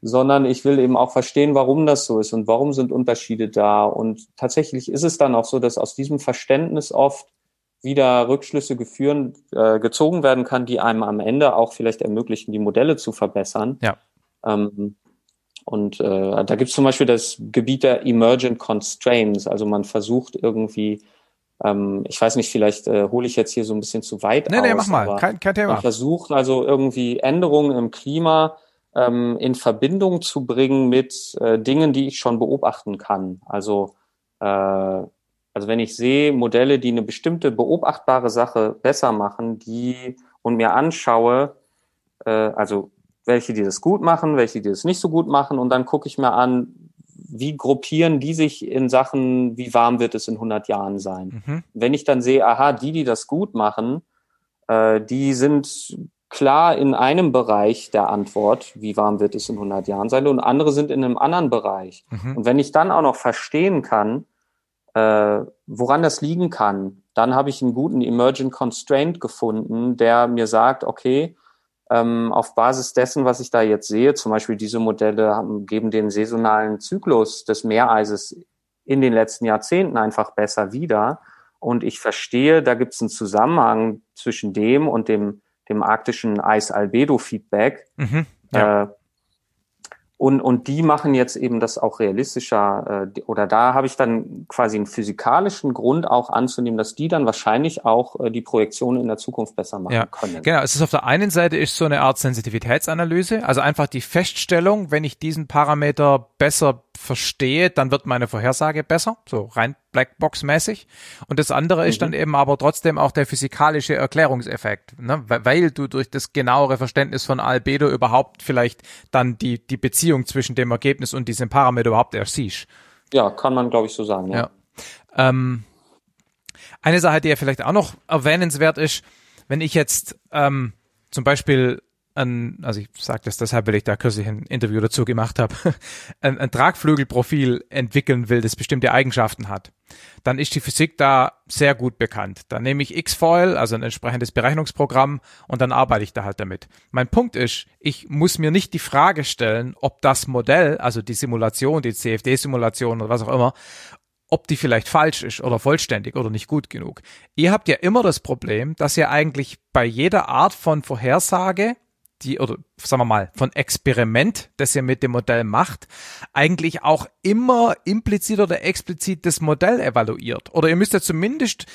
sondern ich will eben auch verstehen, warum das so ist und warum sind Unterschiede da. Und tatsächlich ist es dann auch so, dass aus diesem Verständnis oft wieder Rückschlüsse geführen, äh, gezogen werden kann, die einem am Ende auch vielleicht ermöglichen, die Modelle zu verbessern. Ja. Ähm, und äh, da gibt es zum Beispiel das Gebiet der Emergent Constraints. Also man versucht irgendwie, ähm, ich weiß nicht, vielleicht äh, hole ich jetzt hier so ein bisschen zu weit nee, aus. Nee, mach mal, kein, kein Thema. Man versucht also irgendwie Änderungen im Klima ähm, in Verbindung zu bringen mit äh, Dingen, die ich schon beobachten kann. Also, äh, also wenn ich sehe Modelle, die eine bestimmte beobachtbare Sache besser machen, die und mir anschaue, äh, also welche, die das gut machen, welche, die das nicht so gut machen, und dann gucke ich mir an, wie gruppieren die sich in Sachen, wie warm wird es in 100 Jahren sein. Mhm. Wenn ich dann sehe, aha, die, die das gut machen, äh, die sind klar in einem Bereich der Antwort, wie warm wird es in 100 Jahren sein, und andere sind in einem anderen Bereich. Mhm. Und wenn ich dann auch noch verstehen kann, äh, woran das liegen kann, dann habe ich einen guten Emergent Constraint gefunden, der mir sagt, okay, ähm, auf Basis dessen, was ich da jetzt sehe, zum Beispiel diese Modelle haben, geben den saisonalen Zyklus des Meereises in den letzten Jahrzehnten einfach besser wieder. Und ich verstehe, da gibt es einen Zusammenhang zwischen dem und dem dem arktischen Eis-Albedo-Feedback. Mhm, ja. äh, und, und die machen jetzt eben das auch realistischer, äh, oder da habe ich dann quasi einen physikalischen Grund auch anzunehmen, dass die dann wahrscheinlich auch äh, die Projektion in der Zukunft besser machen ja, können. Genau, es ist auf der einen Seite ist so eine Art Sensitivitätsanalyse, also einfach die Feststellung, wenn ich diesen Parameter besser verstehe, dann wird meine Vorhersage besser, so rein Blackbox-mäßig. Und das andere mhm. ist dann mhm. eben aber trotzdem auch der physikalische Erklärungseffekt, ne? weil du durch das genauere Verständnis von Albedo überhaupt vielleicht dann die, die Beziehung zwischen dem Ergebnis und diesem Parameter überhaupt erst siehst. Ja, kann man glaube ich so sagen, ja. ja. Ähm, eine Sache, die ja vielleicht auch noch erwähnenswert ist, wenn ich jetzt ähm, zum Beispiel ein, also ich sage das deshalb, weil ich da kürzlich ein Interview dazu gemacht habe, [LAUGHS] ein, ein Tragflügelprofil entwickeln will, das bestimmte Eigenschaften hat, dann ist die Physik da sehr gut bekannt. Dann nehme ich X-Foil, also ein entsprechendes Berechnungsprogramm, und dann arbeite ich da halt damit. Mein Punkt ist, ich muss mir nicht die Frage stellen, ob das Modell, also die Simulation, die CFD-Simulation oder was auch immer, ob die vielleicht falsch ist oder vollständig oder nicht gut genug. Ihr habt ja immer das Problem, dass ihr eigentlich bei jeder Art von Vorhersage die, oder sagen wir mal, von Experiment, das ihr mit dem Modell macht, eigentlich auch immer implizit oder explizit das Modell evaluiert. Oder ihr müsst ja zumindest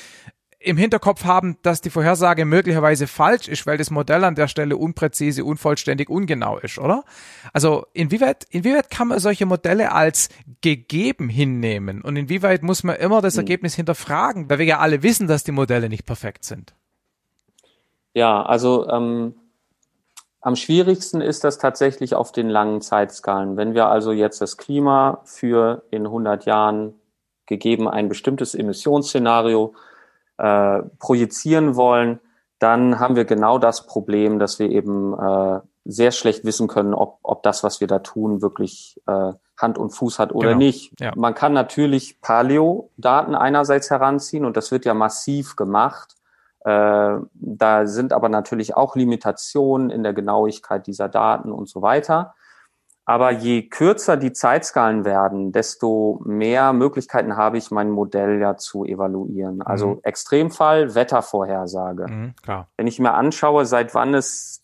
im Hinterkopf haben, dass die Vorhersage möglicherweise falsch ist, weil das Modell an der Stelle unpräzise, unvollständig, ungenau ist, oder? Also inwieweit, inwieweit kann man solche Modelle als gegeben hinnehmen und inwieweit muss man immer das hm. Ergebnis hinterfragen, weil wir ja alle wissen, dass die Modelle nicht perfekt sind? Ja, also ähm, am schwierigsten ist das tatsächlich auf den langen Zeitskalen. Wenn wir also jetzt das Klima für in 100 Jahren gegeben ein bestimmtes Emissionsszenario äh, projizieren wollen, dann haben wir genau das Problem, dass wir eben äh, sehr schlecht wissen können, ob, ob das, was wir da tun, wirklich äh, Hand und Fuß hat oder genau. nicht. Ja. Man kann natürlich Paleo-Daten einerseits heranziehen und das wird ja massiv gemacht. Äh, da sind aber natürlich auch Limitationen in der Genauigkeit dieser Daten und so weiter. Aber je kürzer die Zeitskalen werden, desto mehr Möglichkeiten habe ich, mein Modell ja zu evaluieren. Also mhm. Extremfall, Wettervorhersage. Mhm, Wenn ich mir anschaue, seit wann es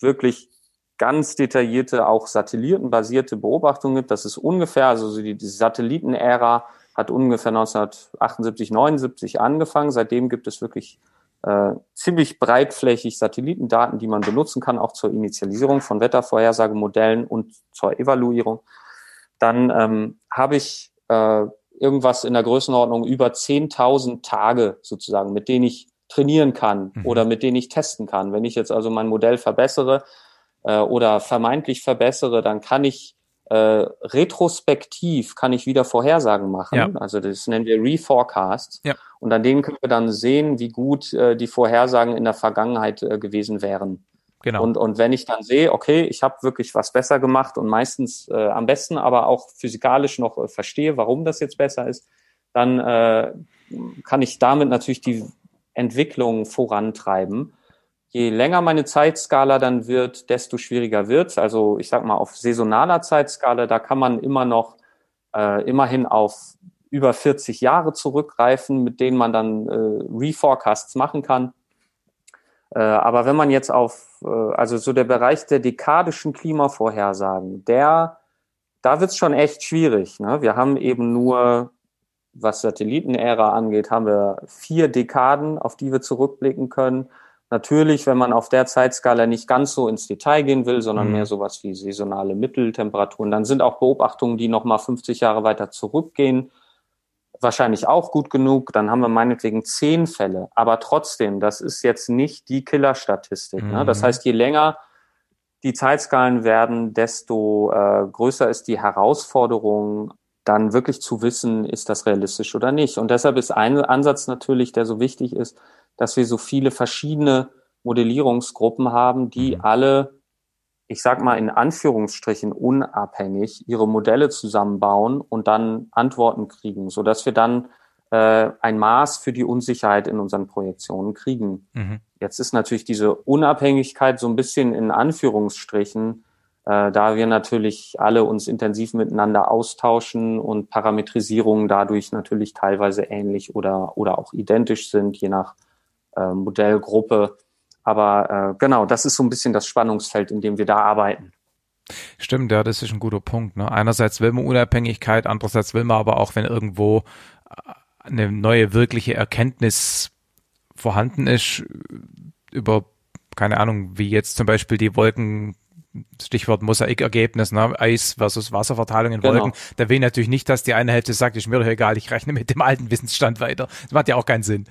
wirklich ganz detaillierte, auch satellitenbasierte Beobachtungen gibt, das ist ungefähr, also die, die Satellitenära hat ungefähr 1978, 79 angefangen. Seitdem gibt es wirklich äh, ziemlich breitflächig Satellitendaten, die man benutzen kann, auch zur Initialisierung von Wettervorhersagemodellen und zur Evaluierung. Dann ähm, habe ich äh, irgendwas in der Größenordnung über 10.000 Tage sozusagen, mit denen ich trainieren kann mhm. oder mit denen ich testen kann. Wenn ich jetzt also mein Modell verbessere äh, oder vermeintlich verbessere, dann kann ich äh, retrospektiv kann ich wieder Vorhersagen machen. Ja. Also das nennen wir Reforecast. Ja. Und an denen können wir dann sehen, wie gut äh, die Vorhersagen in der Vergangenheit äh, gewesen wären. Genau. Und, und wenn ich dann sehe, okay, ich habe wirklich was besser gemacht und meistens äh, am besten aber auch physikalisch noch äh, verstehe, warum das jetzt besser ist, dann äh, kann ich damit natürlich die Entwicklung vorantreiben. Je länger meine Zeitskala dann wird, desto schwieriger wird's. Also ich sag mal, auf saisonaler Zeitskala, da kann man immer noch äh, immerhin auf über 40 Jahre zurückgreifen, mit denen man dann äh, Reforecasts machen kann. Äh, aber wenn man jetzt auf, äh, also so der Bereich der dekadischen Klimavorhersagen, der, da wird's schon echt schwierig. Ne? Wir haben eben nur, was Satellitenära angeht, haben wir vier Dekaden, auf die wir zurückblicken können. Natürlich, wenn man auf der Zeitskala nicht ganz so ins Detail gehen will, sondern mhm. mehr sowas wie saisonale Mitteltemperaturen, dann sind auch Beobachtungen, die nochmal 50 Jahre weiter zurückgehen, wahrscheinlich auch gut genug. Dann haben wir meinetwegen zehn Fälle. Aber trotzdem, das ist jetzt nicht die Killerstatistik. Mhm. Ne? Das mhm. heißt, je länger die Zeitskalen werden, desto äh, größer ist die Herausforderung, dann wirklich zu wissen, ist das realistisch oder nicht. Und deshalb ist ein Ansatz natürlich, der so wichtig ist, dass wir so viele verschiedene Modellierungsgruppen haben, die mhm. alle ich sag mal in Anführungsstrichen unabhängig ihre Modelle zusammenbauen und dann Antworten kriegen, so dass wir dann äh, ein Maß für die Unsicherheit in unseren Projektionen kriegen. Mhm. Jetzt ist natürlich diese Unabhängigkeit so ein bisschen in Anführungsstrichen, äh, da wir natürlich alle uns intensiv miteinander austauschen und Parametrisierungen dadurch natürlich teilweise ähnlich oder, oder auch identisch sind, je nach äh, Modellgruppe aber äh, genau, das ist so ein bisschen das Spannungsfeld, in dem wir da arbeiten. Stimmt, ja, das ist ein guter Punkt. Ne? Einerseits will man Unabhängigkeit, andererseits will man aber auch, wenn irgendwo äh, eine neue wirkliche Erkenntnis vorhanden ist, über, keine Ahnung, wie jetzt zum Beispiel die Wolken, Stichwort Mosaikergebnis, ne? Eis versus Wasserverteilung in genau. Wolken. Da will ich natürlich nicht, dass die eine Hälfte sagt, ist mir doch egal, ich rechne mit dem alten Wissensstand weiter. Das macht ja auch keinen Sinn.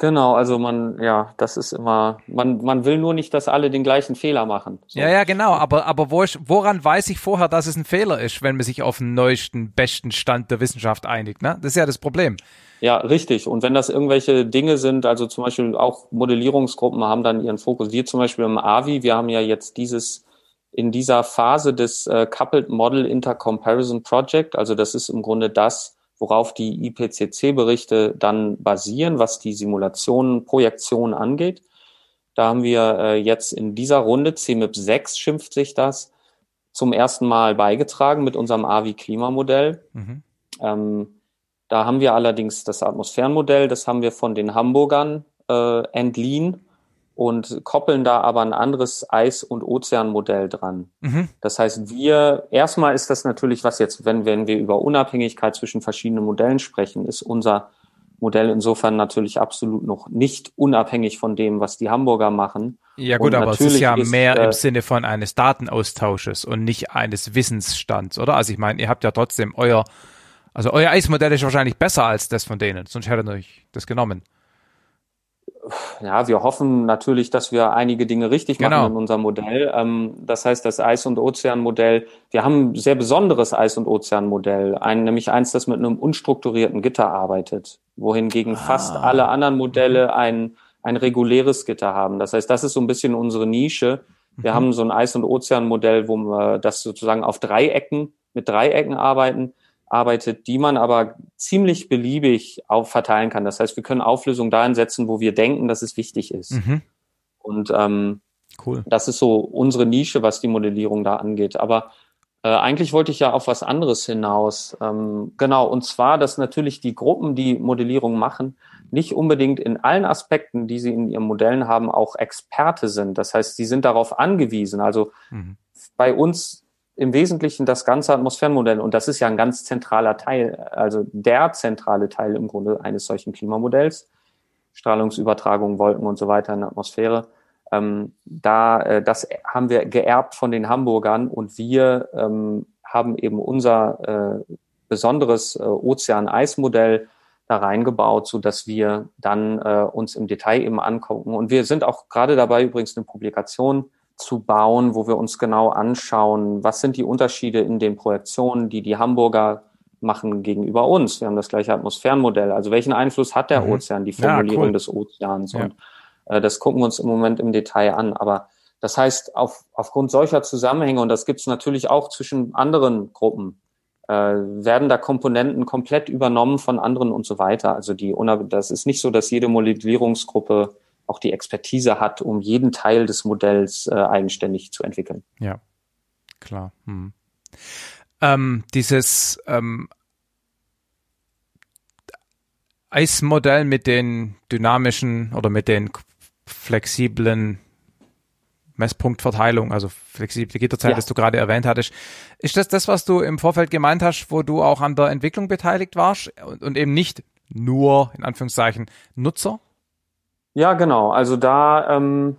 Genau, also man, ja, das ist immer, man, man will nur nicht, dass alle den gleichen Fehler machen. So. Ja, ja, genau, aber, aber wo ich, woran weiß ich vorher, dass es ein Fehler ist, wenn man sich auf den neuesten, besten Stand der Wissenschaft einigt, ne? Das ist ja das Problem. Ja, richtig. Und wenn das irgendwelche Dinge sind, also zum Beispiel auch Modellierungsgruppen haben dann ihren Fokus. Wir zum Beispiel im AVI, wir haben ja jetzt dieses, in dieser Phase des äh, Coupled Model Intercomparison Project, also das ist im Grunde das, worauf die IPCC-Berichte dann basieren, was die Simulationen, Projektionen angeht. Da haben wir äh, jetzt in dieser Runde, CMIP 6 schimpft sich das, zum ersten Mal beigetragen mit unserem AVI-Klimamodell. Mhm. Ähm, da haben wir allerdings das Atmosphärenmodell, das haben wir von den Hamburgern äh, entliehen und koppeln da aber ein anderes Eis- und Ozeanmodell dran. Mhm. Das heißt, wir, erstmal ist das natürlich, was jetzt, wenn, wenn wir über Unabhängigkeit zwischen verschiedenen Modellen sprechen, ist unser Modell insofern natürlich absolut noch nicht unabhängig von dem, was die Hamburger machen. Ja gut, und aber es ist ja ist, mehr äh, im Sinne von eines Datenaustausches und nicht eines Wissensstands, oder? Also ich meine, ihr habt ja trotzdem euer, also euer Eismodell ist wahrscheinlich besser als das von denen, sonst hättet ihr euch das genommen ja, wir hoffen natürlich, dass wir einige Dinge richtig machen genau. in unserem Modell. Ähm, das heißt, das Eis- und Ozeanmodell, wir haben ein sehr besonderes Eis- und Ozeanmodell, ein, nämlich eins, das mit einem unstrukturierten Gitter arbeitet, wohingegen ah. fast alle anderen Modelle ein, ein reguläres Gitter haben. Das heißt, das ist so ein bisschen unsere Nische. Wir mhm. haben so ein Eis- und Ozeanmodell, wo wir das sozusagen auf Dreiecken, mit Dreiecken arbeiten arbeitet, die man aber ziemlich beliebig auf verteilen kann. Das heißt, wir können Auflösungen dahin setzen, wo wir denken, dass es wichtig ist. Mhm. Und ähm, cool. das ist so unsere Nische, was die Modellierung da angeht. Aber äh, eigentlich wollte ich ja auf was anderes hinaus. Ähm, genau, und zwar, dass natürlich die Gruppen, die Modellierung machen, nicht unbedingt in allen Aspekten, die sie in ihren Modellen haben, auch Experte sind. Das heißt, sie sind darauf angewiesen. Also mhm. bei uns im Wesentlichen das ganze Atmosphärenmodell. Und das ist ja ein ganz zentraler Teil, also der zentrale Teil im Grunde eines solchen Klimamodells. Strahlungsübertragung, Wolken und so weiter in der Atmosphäre. Ähm, da, äh, das haben wir geerbt von den Hamburgern und wir ähm, haben eben unser äh, besonderes äh, Ozean-Eis-Modell da reingebaut, so dass wir dann äh, uns im Detail eben angucken. Und wir sind auch gerade dabei, übrigens eine Publikation zu bauen, wo wir uns genau anschauen, was sind die Unterschiede in den Projektionen, die die Hamburger machen gegenüber uns. Wir haben das gleiche Atmosphärenmodell. Also welchen Einfluss hat der mhm. Ozean, die Formulierung ja, cool. des Ozeans? Und ja. äh, das gucken wir uns im Moment im Detail an. Aber das heißt, auf, aufgrund solcher Zusammenhänge, und das gibt es natürlich auch zwischen anderen Gruppen, äh, werden da Komponenten komplett übernommen von anderen und so weiter. Also die, das ist nicht so, dass jede Modellierungsgruppe auch die Expertise hat, um jeden Teil des Modells äh, eigenständig zu entwickeln. Ja, klar. Hm. Ähm, dieses ähm, Eismodell mit den dynamischen oder mit den flexiblen Messpunktverteilung, also flexible Gitterzeit, ja. das du gerade erwähnt hattest. Ist das das, was du im Vorfeld gemeint hast, wo du auch an der Entwicklung beteiligt warst und, und eben nicht nur, in Anführungszeichen, Nutzer? Ja, genau. Also da, ähm,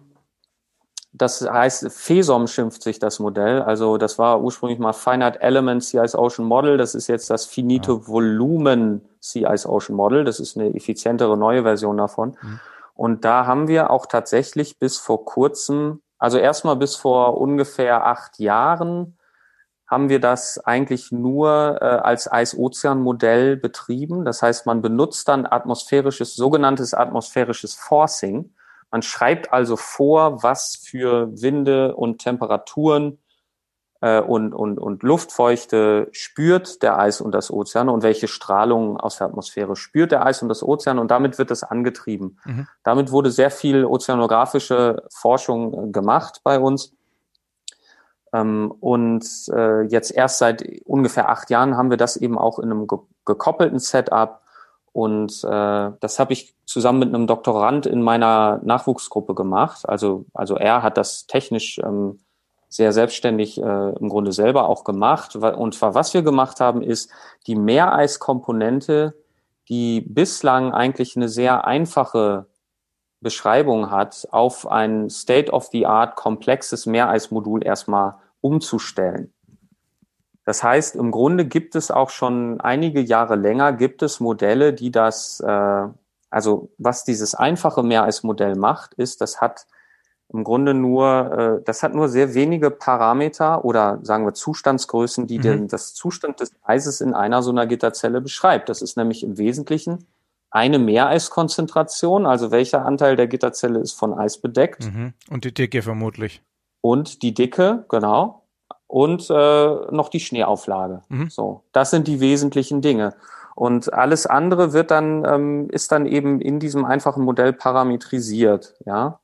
das heißt, FESOM schimpft sich das Modell. Also das war ursprünglich mal Finite Element Ice Ocean Model. Das ist jetzt das Finite ja. Volumen Ice Ocean Model. Das ist eine effizientere neue Version davon. Mhm. Und da haben wir auch tatsächlich bis vor kurzem, also erstmal bis vor ungefähr acht Jahren, haben wir das eigentlich nur äh, als Eis-Ozean-Modell betrieben. Das heißt, man benutzt dann atmosphärisches, sogenanntes atmosphärisches Forcing. Man schreibt also vor, was für Winde und Temperaturen äh, und, und, und Luftfeuchte spürt der Eis und das Ozean und welche Strahlung aus der Atmosphäre spürt der Eis und das Ozean und damit wird es angetrieben. Mhm. Damit wurde sehr viel ozeanografische Forschung äh, gemacht bei uns. Ähm, und äh, jetzt erst seit ungefähr acht Jahren haben wir das eben auch in einem ge gekoppelten Setup. Und äh, das habe ich zusammen mit einem Doktorand in meiner Nachwuchsgruppe gemacht. Also, also er hat das technisch ähm, sehr selbstständig äh, im Grunde selber auch gemacht. Und zwar, was wir gemacht haben, ist die Meereiskomponente, die bislang eigentlich eine sehr einfache Beschreibung hat, auf ein State-of-the-Art komplexes Meereismodul erstmal umzustellen. Das heißt, im Grunde gibt es auch schon einige Jahre länger, gibt es Modelle, die das, äh, also was dieses einfache Meereismodell macht, ist, das hat im Grunde nur, äh, das hat nur sehr wenige Parameter oder sagen wir Zustandsgrößen, die mhm. den, das Zustand des Eises in einer so einer Gitterzelle beschreibt. Das ist nämlich im Wesentlichen eine Meereiskonzentration, also welcher Anteil der Gitterzelle ist von Eis bedeckt. Mhm. Und die Dicke vermutlich. Und die Dicke, genau. Und äh, noch die Schneeauflage. Mhm. So, das sind die wesentlichen Dinge. Und alles andere wird dann, ähm, ist dann eben in diesem einfachen Modell parametrisiert, ja.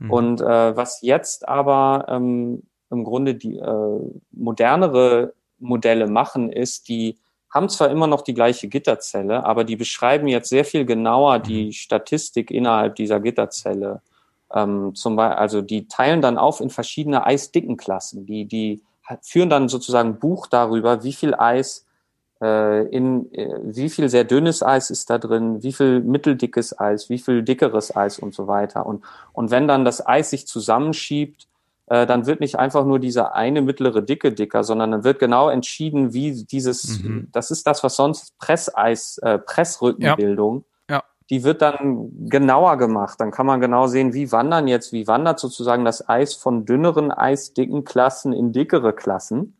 Mhm. Und äh, was jetzt aber ähm, im Grunde die äh, modernere Modelle machen, ist, die haben zwar immer noch die gleiche Gitterzelle, aber die beschreiben jetzt sehr viel genauer die mhm. Statistik innerhalb dieser Gitterzelle. Ähm, zum Beispiel, also die teilen dann auf in verschiedene Eisdickenklassen. Die, die führen dann sozusagen Buch darüber, wie viel Eis äh, in äh, wie viel sehr dünnes Eis ist da drin, wie viel mitteldickes Eis, wie viel dickeres Eis und so weiter. Und, und wenn dann das Eis sich zusammenschiebt, äh, dann wird nicht einfach nur diese eine mittlere Dicke dicker, sondern dann wird genau entschieden, wie dieses, mhm. das ist das, was sonst Presseis, äh, Pressrückenbildung, ja. Die wird dann genauer gemacht. Dann kann man genau sehen, wie wandern jetzt, wie wandert sozusagen das Eis von dünneren eisdicken Klassen in dickere Klassen.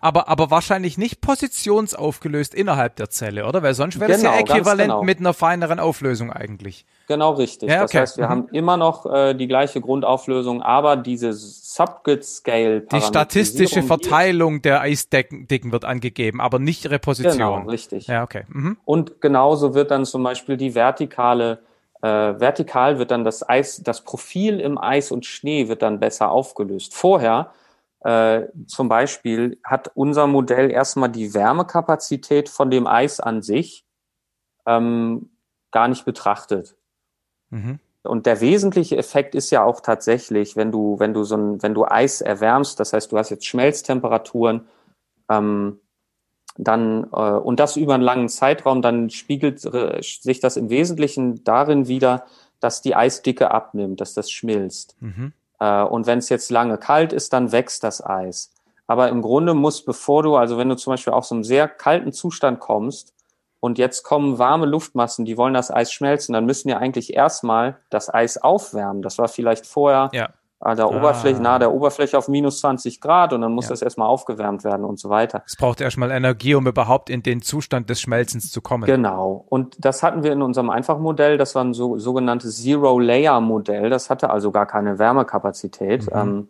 Aber, aber wahrscheinlich nicht positionsaufgelöst innerhalb der Zelle, oder? Weil sonst wäre genau, das ja äquivalent genau. mit einer feineren Auflösung eigentlich. Genau richtig. Ja, okay. Das heißt, wir mhm. haben immer noch äh, die gleiche Grundauflösung, aber diese Subgrid Scale Die statistische Verteilung der Eisdicken wird angegeben, aber nicht Reposition. Genau, richtig. Ja, okay. Mhm. Und genauso wird dann zum Beispiel die vertikale äh, vertikal wird dann das Eis, das Profil im Eis und Schnee wird dann besser aufgelöst. Vorher äh, zum Beispiel hat unser Modell erstmal die Wärmekapazität von dem Eis an sich ähm, gar nicht betrachtet. Mhm. Und der wesentliche Effekt ist ja auch tatsächlich, wenn du, wenn du so ein, wenn du Eis erwärmst, das heißt, du hast jetzt Schmelztemperaturen, ähm, dann äh, und das über einen langen Zeitraum, dann spiegelt äh, sich das im Wesentlichen darin wieder, dass die Eisdicke abnimmt, dass das schmilzt. Mhm. Äh, und wenn es jetzt lange kalt ist, dann wächst das Eis. Aber im Grunde muss, bevor du, also wenn du zum Beispiel aus einem sehr kalten Zustand kommst und jetzt kommen warme Luftmassen, die wollen das Eis schmelzen, dann müssen ja eigentlich erstmal das Eis aufwärmen. Das war vielleicht vorher ja. Äh, der ah. Oberfläche, nahe der Oberfläche auf minus 20 Grad und dann muss ja. das erstmal aufgewärmt werden und so weiter. Es braucht erstmal Energie, um überhaupt in den Zustand des Schmelzens zu kommen. Genau. Und das hatten wir in unserem Einfachmodell, das war ein so, sogenanntes Zero-Layer-Modell, das hatte also gar keine Wärmekapazität. Mhm. Ähm,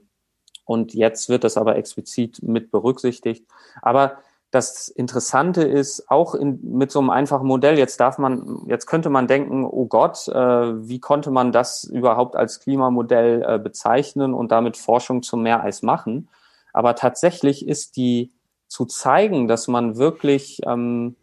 und jetzt wird das aber explizit mit berücksichtigt. Aber das Interessante ist, auch in, mit so einem einfachen Modell, jetzt darf man, jetzt könnte man denken, oh Gott, äh, wie konnte man das überhaupt als Klimamodell äh, bezeichnen und damit Forschung zum Meereis machen? Aber tatsächlich ist die zu zeigen, dass man wirklich ähm,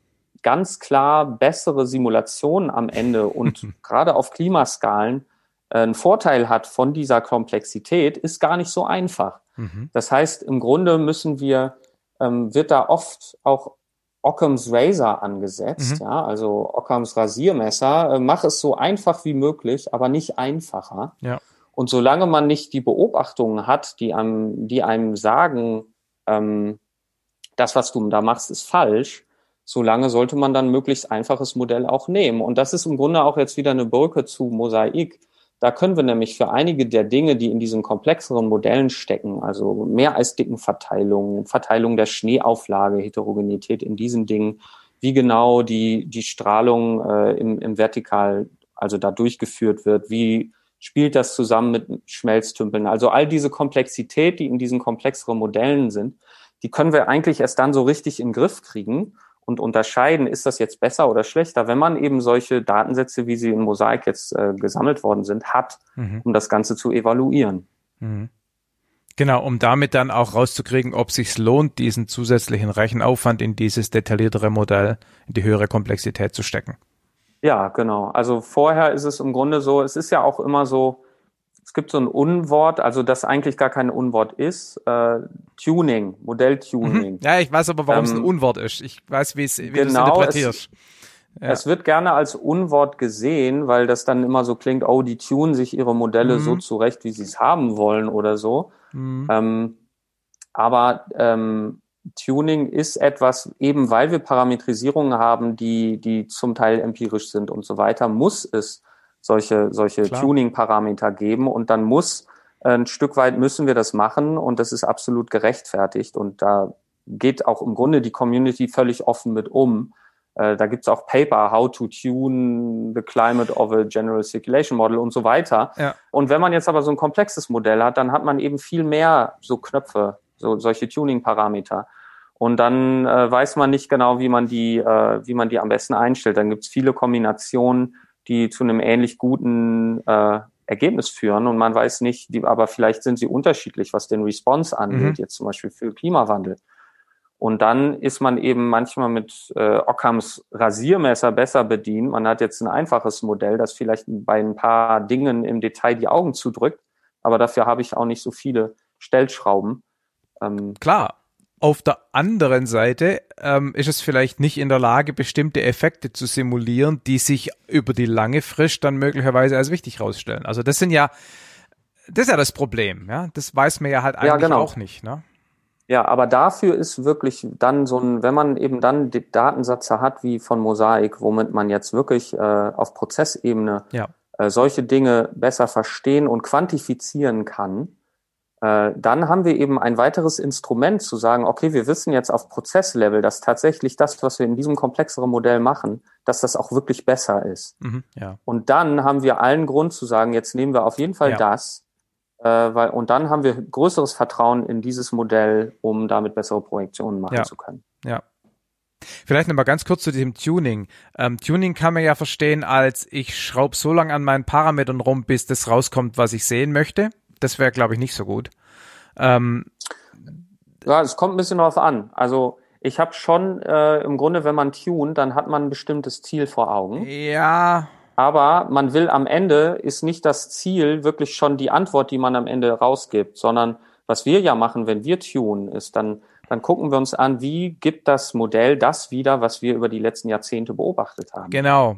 ganz klar bessere Simulationen am Ende und [LAUGHS] gerade auf Klimaskalen äh, einen Vorteil hat von dieser Komplexität, ist gar nicht so einfach. Mhm. Das heißt, im Grunde müssen wir ähm, wird da oft auch Occams Razor angesetzt, mhm. ja, also Occams Rasiermesser. Äh, mach es so einfach wie möglich, aber nicht einfacher. Ja. Und solange man nicht die Beobachtungen hat, die einem, die einem sagen, ähm, das, was du da machst, ist falsch, solange sollte man dann möglichst einfaches Modell auch nehmen. Und das ist im Grunde auch jetzt wieder eine Brücke zu Mosaik. Da können wir nämlich für einige der Dinge, die in diesen komplexeren Modellen stecken, also mehr als dicken Verteilung, Verteilung der Schneeauflage, Heterogenität in diesen Dingen, wie genau die, die Strahlung äh, im, im Vertikal, also da durchgeführt wird, wie spielt das zusammen mit Schmelztümpeln. Also all diese Komplexität, die in diesen komplexeren Modellen sind, die können wir eigentlich erst dann so richtig in den Griff kriegen und unterscheiden, ist das jetzt besser oder schlechter, wenn man eben solche Datensätze, wie sie in Mosaik jetzt äh, gesammelt worden sind, hat, mhm. um das Ganze zu evaluieren. Mhm. Genau, um damit dann auch rauszukriegen, ob sich lohnt, diesen zusätzlichen Rechenaufwand in dieses detailliertere Modell, in die höhere Komplexität zu stecken. Ja, genau. Also vorher ist es im Grunde so, es ist ja auch immer so, es gibt so ein Unwort, also das eigentlich gar kein Unwort ist, äh, Tuning, Modelltuning. Mhm. Ja, ich weiß aber, warum ähm, es ein ähm, Unwort ist. Ich weiß, wie, es, wie genau, du es interpretierst. Ja. es wird gerne als Unwort gesehen, weil das dann immer so klingt, oh, die tunen sich ihre Modelle mhm. so zurecht, wie sie es haben wollen oder so. Mhm. Ähm, aber ähm, Tuning ist etwas, eben weil wir Parametrisierungen haben, die, die zum Teil empirisch sind und so weiter, muss es solche, solche Tuning-Parameter geben und dann muss äh, ein Stück weit müssen wir das machen und das ist absolut gerechtfertigt und da geht auch im Grunde die Community völlig offen mit um. Äh, da gibt's auch Paper, How to Tune the Climate of a General Circulation Model und so weiter. Ja. Und wenn man jetzt aber so ein komplexes Modell hat, dann hat man eben viel mehr so Knöpfe, so solche Tuning-Parameter. Und dann äh, weiß man nicht genau, wie man die, äh, wie man die am besten einstellt. Dann gibt's viele Kombinationen, die zu einem ähnlich guten äh, Ergebnis führen und man weiß nicht, die, aber vielleicht sind sie unterschiedlich, was den Response angeht, mhm. jetzt zum Beispiel für Klimawandel. Und dann ist man eben manchmal mit äh, Ockhams Rasiermesser besser bedient. Man hat jetzt ein einfaches Modell, das vielleicht bei ein paar Dingen im Detail die Augen zudrückt, aber dafür habe ich auch nicht so viele Stellschrauben. Ähm, Klar, auf der anderen Seite ähm, ist es vielleicht nicht in der Lage, bestimmte Effekte zu simulieren, die sich über die lange Frist dann möglicherweise als wichtig herausstellen. Also das sind ja, das ist ja das Problem, ja. Das weiß man ja halt eigentlich ja, genau. auch nicht, ne? Ja, aber dafür ist wirklich dann so ein, wenn man eben dann die Datensätze hat wie von Mosaik, womit man jetzt wirklich äh, auf Prozessebene ja. äh, solche Dinge besser verstehen und quantifizieren kann, dann haben wir eben ein weiteres Instrument zu sagen, okay, wir wissen jetzt auf Prozesslevel, dass tatsächlich das, was wir in diesem komplexeren Modell machen, dass das auch wirklich besser ist. Mhm, ja. Und dann haben wir allen Grund zu sagen, jetzt nehmen wir auf jeden Fall ja. das, äh, weil, und dann haben wir größeres Vertrauen in dieses Modell, um damit bessere Projektionen machen ja. zu können. Ja. Vielleicht nochmal ganz kurz zu diesem Tuning. Ähm, Tuning kann man ja verstehen als, ich schraube so lange an meinen Parametern rum, bis das rauskommt, was ich sehen möchte das wäre, glaube ich, nicht so gut. Ähm, ja, es kommt ein bisschen darauf an. Also ich habe schon äh, im Grunde, wenn man tun, dann hat man ein bestimmtes Ziel vor Augen. Ja. Aber man will am Ende ist nicht das Ziel wirklich schon die Antwort, die man am Ende rausgibt, sondern was wir ja machen, wenn wir tun, ist dann dann gucken wir uns an, wie gibt das Modell das wieder, was wir über die letzten Jahrzehnte beobachtet haben. Genau.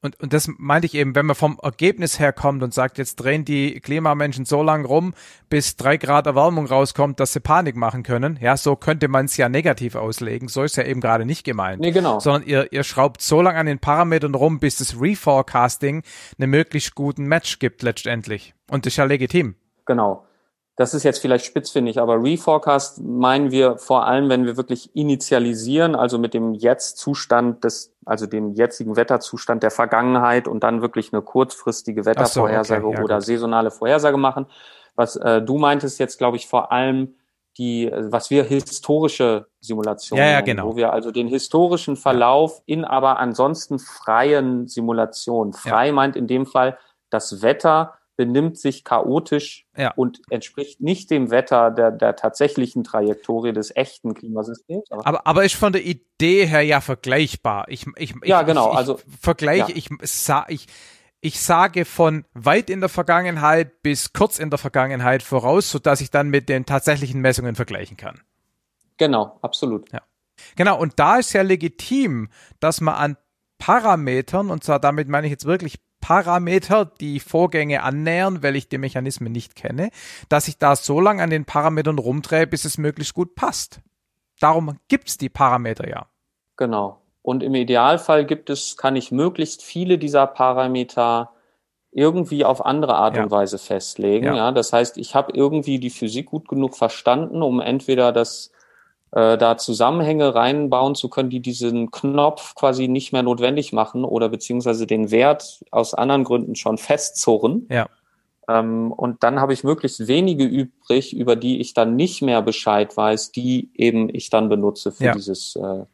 Und, und das meinte ich eben, wenn man vom Ergebnis her kommt und sagt, jetzt drehen die Klimamenschen so lang rum, bis drei Grad Erwärmung rauskommt, dass sie Panik machen können. Ja, so könnte man es ja negativ auslegen. So ist ja eben gerade nicht gemeint. Nee, genau. Sondern ihr, ihr schraubt so lange an den Parametern rum, bis das Reforecasting einen möglichst guten Match gibt letztendlich. Und das ist ja legitim. genau. Das ist jetzt vielleicht spitzfindig, aber Reforecast meinen wir vor allem, wenn wir wirklich initialisieren, also mit dem Jetzt-Zustand des, also dem jetzigen Wetterzustand der Vergangenheit und dann wirklich eine kurzfristige Wettervorhersage so, okay, ja, oder gut. saisonale Vorhersage machen. Was äh, du meintest jetzt, glaube ich, vor allem die, was wir historische Simulationen, ja, ja, genau. wo wir also den historischen Verlauf in aber ansonsten freien Simulationen. Frei meint in dem Fall das Wetter benimmt sich chaotisch ja. und entspricht nicht dem Wetter der, der tatsächlichen Trajektorie des echten Klimasystems. Aber, aber, aber ist von der Idee her ja vergleichbar. Ich, ich, ja, genau. Ich, ich also vergleiche, ja. ich, ich, ich sage von weit in der Vergangenheit bis kurz in der Vergangenheit voraus, so dass ich dann mit den tatsächlichen Messungen vergleichen kann. Genau, absolut. Ja. Genau, und da ist ja legitim, dass man an Parametern, und zwar damit meine ich jetzt wirklich Parameter die Vorgänge annähern, weil ich die Mechanismen nicht kenne, dass ich da so lange an den Parametern rumdrehe, bis es möglichst gut passt. Darum gibt's die Parameter ja. Genau. Und im Idealfall gibt es, kann ich möglichst viele dieser Parameter irgendwie auf andere Art ja. und Weise festlegen. Ja. ja. das heißt, ich habe irgendwie die Physik gut genug verstanden, um entweder das äh, da Zusammenhänge reinbauen zu können, die diesen Knopf quasi nicht mehr notwendig machen oder beziehungsweise den Wert aus anderen Gründen schon festzurren. Ja. Ähm, und dann habe ich möglichst wenige übrig, über die ich dann nicht mehr Bescheid weiß, die eben ich dann benutze für ja. dieses äh,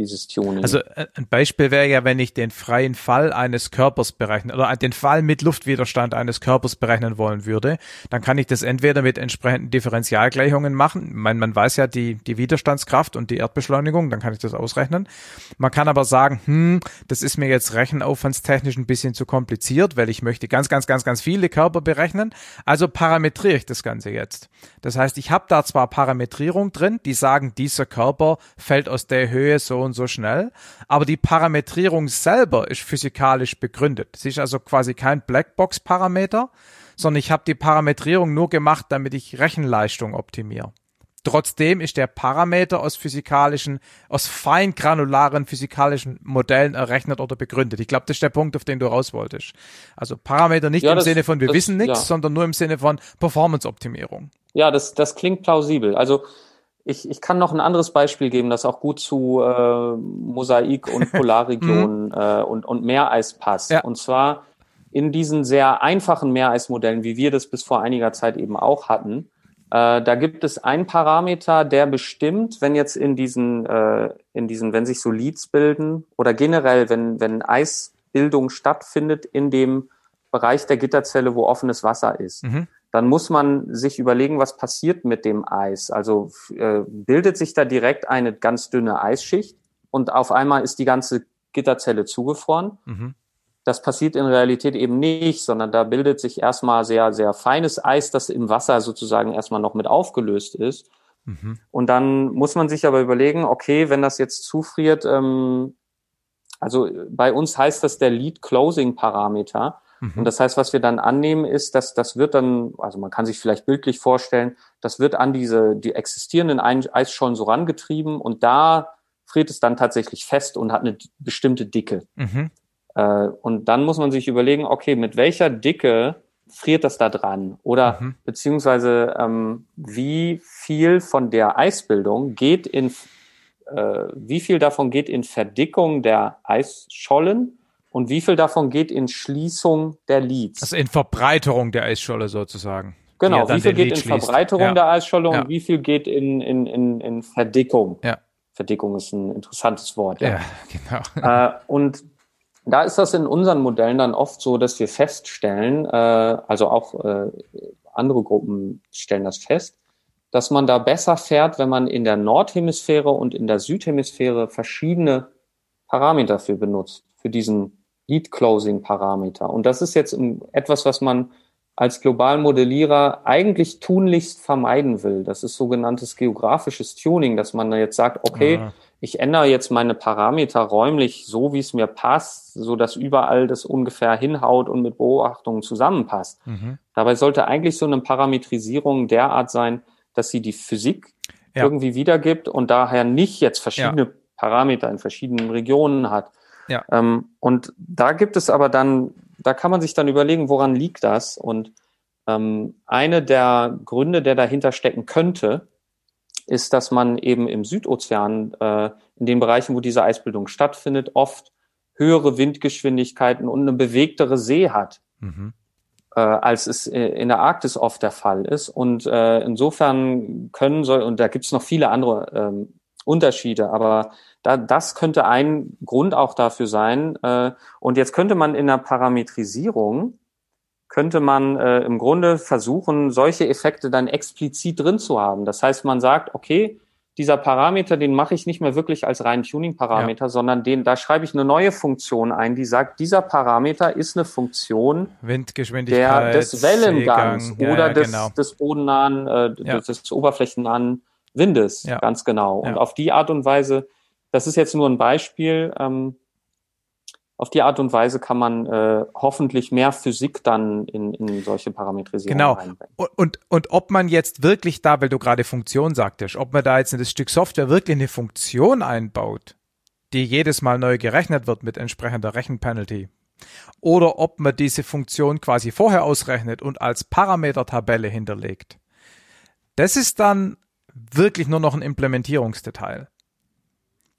dieses Tuning. Also äh, ein Beispiel wäre ja, wenn ich den freien Fall eines Körpers berechnen oder den Fall mit Luftwiderstand eines Körpers berechnen wollen würde, dann kann ich das entweder mit entsprechenden Differentialgleichungen machen. Man, man weiß ja die, die Widerstandskraft und die Erdbeschleunigung, dann kann ich das ausrechnen. Man kann aber sagen, hm, das ist mir jetzt rechenaufwandstechnisch ein bisschen zu kompliziert, weil ich möchte ganz, ganz, ganz, ganz viele Körper berechnen. Also parametriere ich das Ganze jetzt. Das heißt, ich habe da zwar Parametrierung drin, die sagen, dieser Körper fällt aus der Höhe so und so schnell, aber die Parametrierung selber ist physikalisch begründet. Sie ist also quasi kein Blackbox-Parameter, sondern ich habe die Parametrierung nur gemacht, damit ich Rechenleistung optimiere. Trotzdem ist der Parameter aus physikalischen, aus feingranularen physikalischen Modellen errechnet oder begründet. Ich glaube, das ist der Punkt, auf den du raus wolltest. Also Parameter nicht ja, im das, Sinne von wir das, wissen nichts, ja. sondern nur im Sinne von Performance-Optimierung. Ja, das, das klingt plausibel. Also ich, ich kann noch ein anderes Beispiel geben, das auch gut zu äh, Mosaik und [LAUGHS] Polarregionen mhm. äh, und, und Meereis passt. Ja. Und zwar in diesen sehr einfachen Meereismodellen, wie wir das bis vor einiger Zeit eben auch hatten, äh, da gibt es einen Parameter, der bestimmt, wenn jetzt in diesen, äh, in diesen, wenn sich so Leads bilden oder generell, wenn, wenn Eisbildung stattfindet in dem Bereich der Gitterzelle, wo offenes Wasser ist. Mhm dann muss man sich überlegen, was passiert mit dem Eis. Also äh, bildet sich da direkt eine ganz dünne Eisschicht und auf einmal ist die ganze Gitterzelle zugefroren. Mhm. Das passiert in Realität eben nicht, sondern da bildet sich erstmal sehr, sehr feines Eis, das im Wasser sozusagen erstmal noch mit aufgelöst ist. Mhm. Und dann muss man sich aber überlegen, okay, wenn das jetzt zufriert, ähm, also bei uns heißt das der Lead Closing Parameter. Mhm. Und das heißt, was wir dann annehmen, ist, dass das wird dann, also man kann sich vielleicht bildlich vorstellen, das wird an diese, die existierenden Eisschollen so rangetrieben und da friert es dann tatsächlich fest und hat eine bestimmte Dicke. Mhm. Äh, und dann muss man sich überlegen, okay, mit welcher Dicke friert das da dran? Oder mhm. beziehungsweise ähm, wie viel von der Eisbildung geht in, äh, wie viel davon geht in Verdickung der Eisschollen und wie viel davon geht in Schließung der Leads? Also in Verbreiterung der Eisscholle sozusagen. Genau, wie viel geht in Verbreiterung ja. der Eisscholle ja. und wie viel geht in, in, in, in Verdickung? Ja. Verdickung ist ein interessantes Wort. Ja, ja [LAUGHS] genau. Äh, und da ist das in unseren Modellen dann oft so, dass wir feststellen, äh, also auch äh, andere Gruppen stellen das fest, dass man da besser fährt, wenn man in der Nordhemisphäre und in der Südhemisphäre verschiedene Parameter für benutzt, für diesen Lead-Closing-Parameter. Und das ist jetzt etwas, was man als Globalmodellierer eigentlich tunlichst vermeiden will. Das ist sogenanntes geografisches Tuning, dass man jetzt sagt, okay, ja. ich ändere jetzt meine Parameter räumlich so, wie es mir passt, so dass überall das ungefähr hinhaut und mit Beobachtungen zusammenpasst. Mhm. Dabei sollte eigentlich so eine Parametrisierung derart sein, dass sie die Physik ja. irgendwie wiedergibt und daher nicht jetzt verschiedene ja. Parameter in verschiedenen Regionen hat, ja. Ähm, und da gibt es aber dann, da kann man sich dann überlegen, woran liegt das? Und Ähm, eine der Gründe, der dahinter stecken könnte, ist, dass man eben im Südozean, äh, in den Bereichen, wo diese Eisbildung stattfindet, oft höhere Windgeschwindigkeiten und eine bewegtere See hat, mhm. äh, als es in der Arktis oft der Fall ist. Und äh, insofern können soll, und da gibt es noch viele andere ähm, Unterschiede, aber da, das könnte ein Grund auch dafür sein. Äh, und jetzt könnte man in der Parametrisierung könnte man äh, im Grunde versuchen, solche Effekte dann explizit drin zu haben. Das heißt, man sagt, okay, dieser Parameter, den mache ich nicht mehr wirklich als reinen Tuning-Parameter, ja. sondern den, da schreibe ich eine neue Funktion ein, die sagt, dieser Parameter ist eine Funktion Windgeschwindigkeit, der, des Wellengangs Seegang, oder ja, des, genau. des bodennahen, äh, ja. des, des oberflächennahen Windes, ganz genau. Und auf die Art und Weise, das ist jetzt nur ein Beispiel, ähm, auf die Art und Weise kann man äh, hoffentlich mehr Physik dann in, in solche Parametrisierungen genau. reinbringen. Und, und, und ob man jetzt wirklich da, weil du gerade Funktion sagtest, ob man da jetzt in das Stück Software wirklich eine Funktion einbaut, die jedes Mal neu gerechnet wird mit entsprechender Rechenpenalty, oder ob man diese Funktion quasi vorher ausrechnet und als Parametertabelle hinterlegt. Das ist dann wirklich nur noch ein Implementierungsdetail.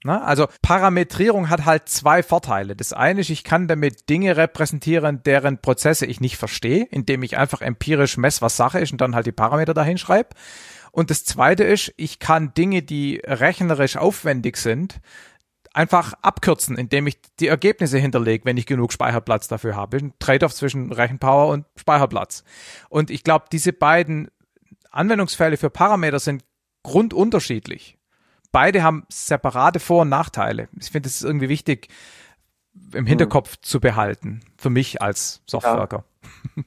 Na, also Parametrierung hat halt zwei Vorteile. Das eine ist, ich kann damit Dinge repräsentieren, deren Prozesse ich nicht verstehe, indem ich einfach empirisch messe, was Sache ist und dann halt die Parameter dahin schreibe. Und das zweite ist, ich kann Dinge, die rechnerisch aufwendig sind, einfach abkürzen, indem ich die Ergebnisse hinterlege, wenn ich genug Speicherplatz dafür habe. Ein Trade-off zwischen Rechenpower und Speicherplatz. Und ich glaube, diese beiden Anwendungsfälle für Parameter sind grundunterschiedlich beide haben separate Vor- und Nachteile. Ich finde, es ist irgendwie wichtig, im Hinterkopf hm. zu behalten, für mich als Softworker. Ja.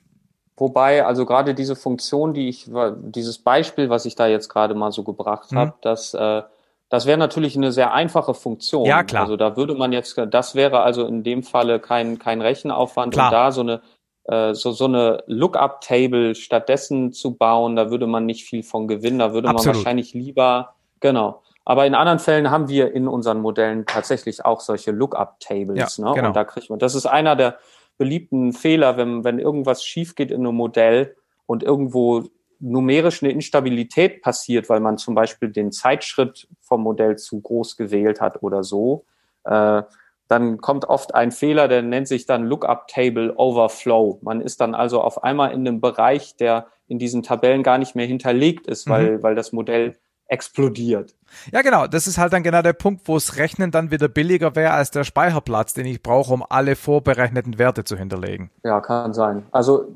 Wobei, also gerade diese Funktion, die ich, dieses Beispiel, was ich da jetzt gerade mal so gebracht mhm. habe, das, äh, das wäre natürlich eine sehr einfache Funktion. Ja, klar. Also da würde man jetzt, das wäre also in dem Falle kein, kein Rechenaufwand klar. und da so eine, so, so eine Lookup-Table stattdessen zu bauen, da würde man nicht viel von gewinnen, da würde Absolut. man wahrscheinlich lieber, genau, aber in anderen Fällen haben wir in unseren Modellen tatsächlich auch solche Lookup-Tables. Ja, ne? genau. Und da kriegt man, das ist einer der beliebten Fehler, wenn, wenn irgendwas schief geht in einem Modell und irgendwo numerisch eine Instabilität passiert, weil man zum Beispiel den Zeitschritt vom Modell zu groß gewählt hat oder so, äh, dann kommt oft ein Fehler, der nennt sich dann Lookup Table Overflow. Man ist dann also auf einmal in einem Bereich, der in diesen Tabellen gar nicht mehr hinterlegt ist, weil, mhm. weil das Modell explodiert. Ja, genau. Das ist halt dann genau der Punkt, wo es Rechnen dann wieder billiger wäre als der Speicherplatz, den ich brauche, um alle vorberechneten Werte zu hinterlegen. Ja, kann sein. Also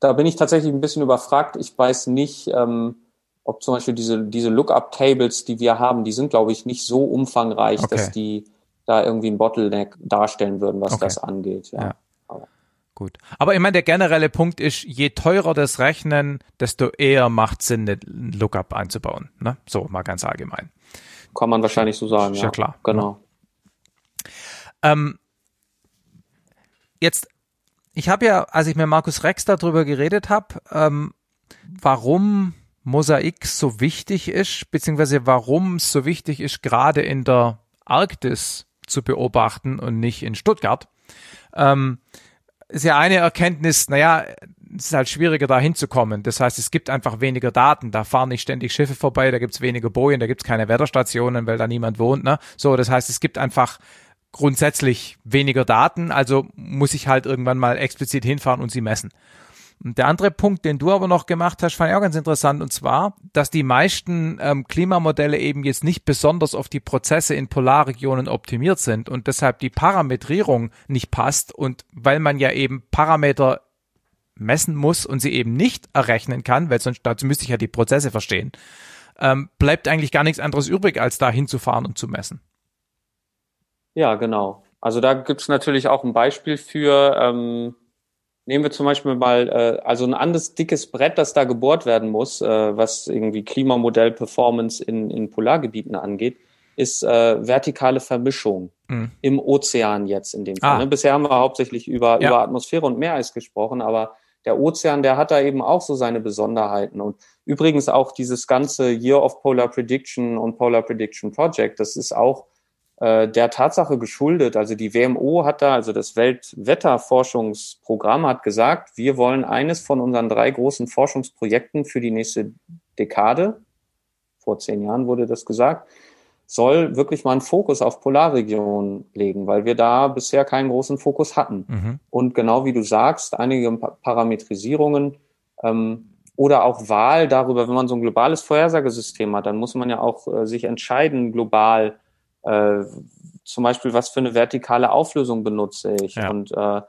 da bin ich tatsächlich ein bisschen überfragt. Ich weiß nicht, ähm, ob zum Beispiel diese, diese Lookup-Tables, die wir haben, die sind, glaube ich, nicht so umfangreich, okay. dass die da irgendwie ein Bottleneck darstellen würden, was okay. das angeht. Ja. ja. Gut. Aber ich meine, der generelle Punkt ist, je teurer das Rechnen, desto eher macht Sinn, einen Lookup einzubauen. Ne? So, mal ganz allgemein. Kann man wahrscheinlich so sagen. Ja, ja klar. Genau. Ähm, jetzt, ich habe ja, als ich mit Markus Rex darüber geredet habe, ähm, warum Mosaik so wichtig ist, beziehungsweise warum es so wichtig ist, gerade in der Arktis zu beobachten und nicht in Stuttgart. Ähm, ist ja eine Erkenntnis, naja, es ist halt schwieriger da hinzukommen. Das heißt, es gibt einfach weniger Daten. Da fahren nicht ständig Schiffe vorbei, da gibt's weniger Bojen, da gibt's keine Wetterstationen, weil da niemand wohnt. Ne? So, das heißt, es gibt einfach grundsätzlich weniger Daten, also muss ich halt irgendwann mal explizit hinfahren und sie messen. Und der andere Punkt, den du aber noch gemacht hast, fand ich auch ganz interessant, und zwar, dass die meisten ähm, Klimamodelle eben jetzt nicht besonders auf die Prozesse in Polarregionen optimiert sind und deshalb die Parametrierung nicht passt und weil man ja eben Parameter messen muss und sie eben nicht errechnen kann, weil sonst dazu müsste ich ja die Prozesse verstehen, ähm, bleibt eigentlich gar nichts anderes übrig, als da hinzufahren und zu messen. Ja, genau. Also da gibt's natürlich auch ein Beispiel für, ähm, Nehmen wir zum Beispiel mal äh, also ein anderes dickes Brett, das da gebohrt werden muss, äh, was irgendwie Klimamodell-Performance in, in Polargebieten angeht, ist äh, vertikale Vermischung mhm. im Ozean jetzt in dem Fall. Ah. Ne? Bisher haben wir hauptsächlich über, ja. über Atmosphäre und Meereis gesprochen, aber der Ozean, der hat da eben auch so seine Besonderheiten. Und übrigens auch dieses ganze Year of Polar Prediction und Polar Prediction Project, das ist auch äh, der Tatsache geschuldet, also die WMO hat da, also das Weltwetterforschungsprogramm hat gesagt, wir wollen eines von unseren drei großen Forschungsprojekten für die nächste Dekade, vor zehn Jahren wurde das gesagt, soll wirklich mal einen Fokus auf Polarregionen legen, weil wir da bisher keinen großen Fokus hatten. Mhm. Und genau wie du sagst, einige Parametrisierungen ähm, oder auch Wahl darüber, wenn man so ein globales Vorhersagesystem hat, dann muss man ja auch äh, sich entscheiden, global, äh, zum Beispiel, was für eine vertikale Auflösung benutze ich. Ja. Und äh,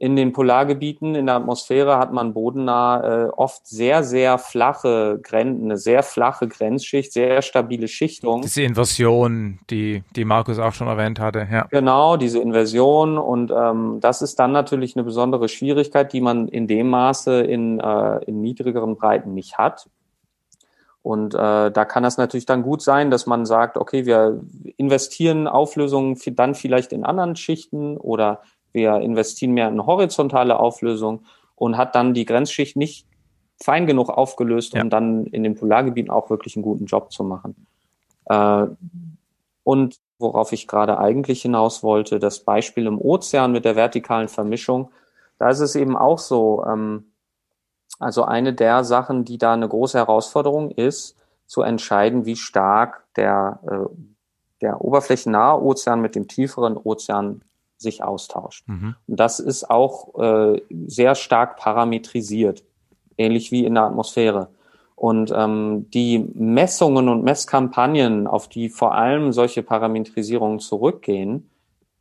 in den Polargebieten, in der Atmosphäre hat man bodennah äh, oft sehr, sehr flache Grenzen, eine sehr flache Grenzschicht, sehr stabile Schichtung. Diese Inversion, die, die Markus auch schon erwähnt hatte, ja. Genau, diese Inversion und ähm, das ist dann natürlich eine besondere Schwierigkeit, die man in dem Maße in, äh, in niedrigeren Breiten nicht hat. Und äh, da kann das natürlich dann gut sein, dass man sagt, okay, wir investieren Auflösungen dann vielleicht in anderen Schichten oder wir investieren mehr in horizontale Auflösung und hat dann die Grenzschicht nicht fein genug aufgelöst, um ja. dann in den Polargebieten auch wirklich einen guten Job zu machen. Äh, und worauf ich gerade eigentlich hinaus wollte, das Beispiel im Ozean mit der vertikalen Vermischung, da ist es eben auch so, ähm, also eine der Sachen, die da eine große Herausforderung ist, zu entscheiden, wie stark der, äh, der oberflächennahe Ozean mit dem tieferen Ozean sich austauscht. Mhm. Und das ist auch äh, sehr stark parametrisiert, ähnlich wie in der Atmosphäre. Und ähm, die Messungen und Messkampagnen, auf die vor allem solche Parametrisierungen zurückgehen,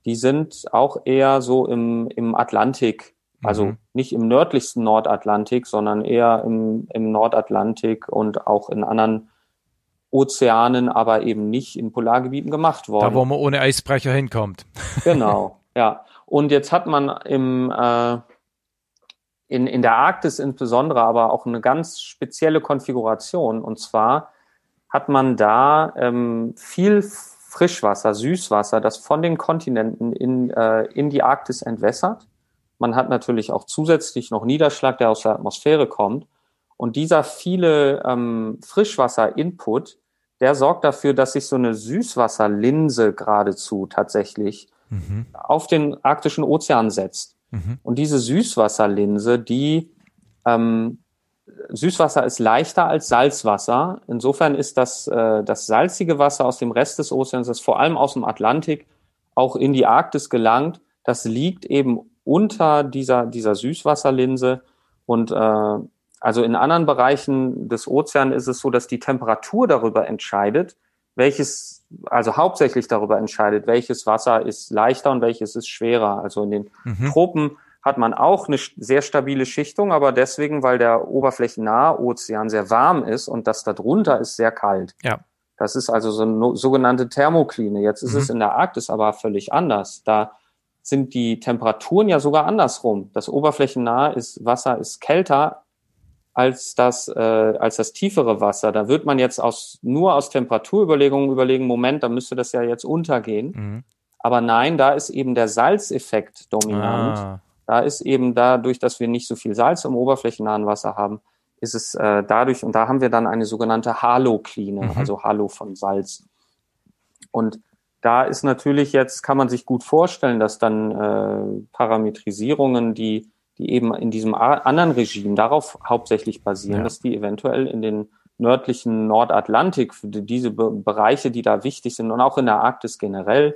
die sind auch eher so im, im Atlantik, also mhm. nicht im nördlichsten Nordatlantik, sondern eher im, im Nordatlantik und auch in anderen Ozeanen, aber eben nicht in Polargebieten gemacht worden. Da, wo man ohne Eisbrecher hinkommt. [LAUGHS] Genau. Ja, und jetzt hat man im, äh, in, in der Arktis insbesondere aber auch eine ganz spezielle Konfiguration. Und zwar hat man da ähm, viel Frischwasser, Süßwasser, das von den Kontinenten in, äh, in die Arktis entwässert. Man hat natürlich auch zusätzlich noch Niederschlag, der aus der Atmosphäre kommt. Und dieser viele ähm, Frischwasser-Input, der sorgt dafür, dass sich so eine Süßwasserlinse geradezu tatsächlich mhm. auf den arktischen Ozean setzt. Mhm. Und diese Süßwasserlinse, die ähm, Süßwasser ist leichter als Salzwasser. Insofern ist das, äh, das salzige Wasser aus dem Rest des Ozeans, das vor allem aus dem Atlantik auch in die Arktis gelangt, das liegt eben unter dieser, dieser Süßwasserlinse. Und äh, also in anderen Bereichen des Ozeans ist es so, dass die Temperatur darüber entscheidet, welches also hauptsächlich darüber entscheidet, welches Wasser ist leichter und welches ist schwerer. Also in den mhm. Tropen hat man auch eine sehr stabile Schichtung, aber deswegen, weil der oberflächennahe Ozean sehr warm ist und das darunter ist sehr kalt. Ja. Das ist also so eine sogenannte Thermokline. Jetzt ist mhm. es in der Arktis aber völlig anders. Da sind die Temperaturen ja sogar andersrum. Das oberflächennahe ist, Wasser ist kälter als das, äh, als das tiefere Wasser. Da wird man jetzt aus, nur aus Temperaturüberlegungen überlegen, Moment, da müsste das ja jetzt untergehen. Mhm. Aber nein, da ist eben der Salzeffekt dominant. Ah. Da ist eben dadurch, dass wir nicht so viel Salz im oberflächennahen Wasser haben, ist es äh, dadurch, und da haben wir dann eine sogenannte Halokline, mhm. also Halo von Salz. Und da ist natürlich jetzt, kann man sich gut vorstellen, dass dann äh, Parametrisierungen, die die eben in diesem anderen Regime darauf hauptsächlich basieren, ja. dass die eventuell in den nördlichen Nordatlantik, für diese Be Bereiche, die da wichtig sind und auch in der Arktis generell,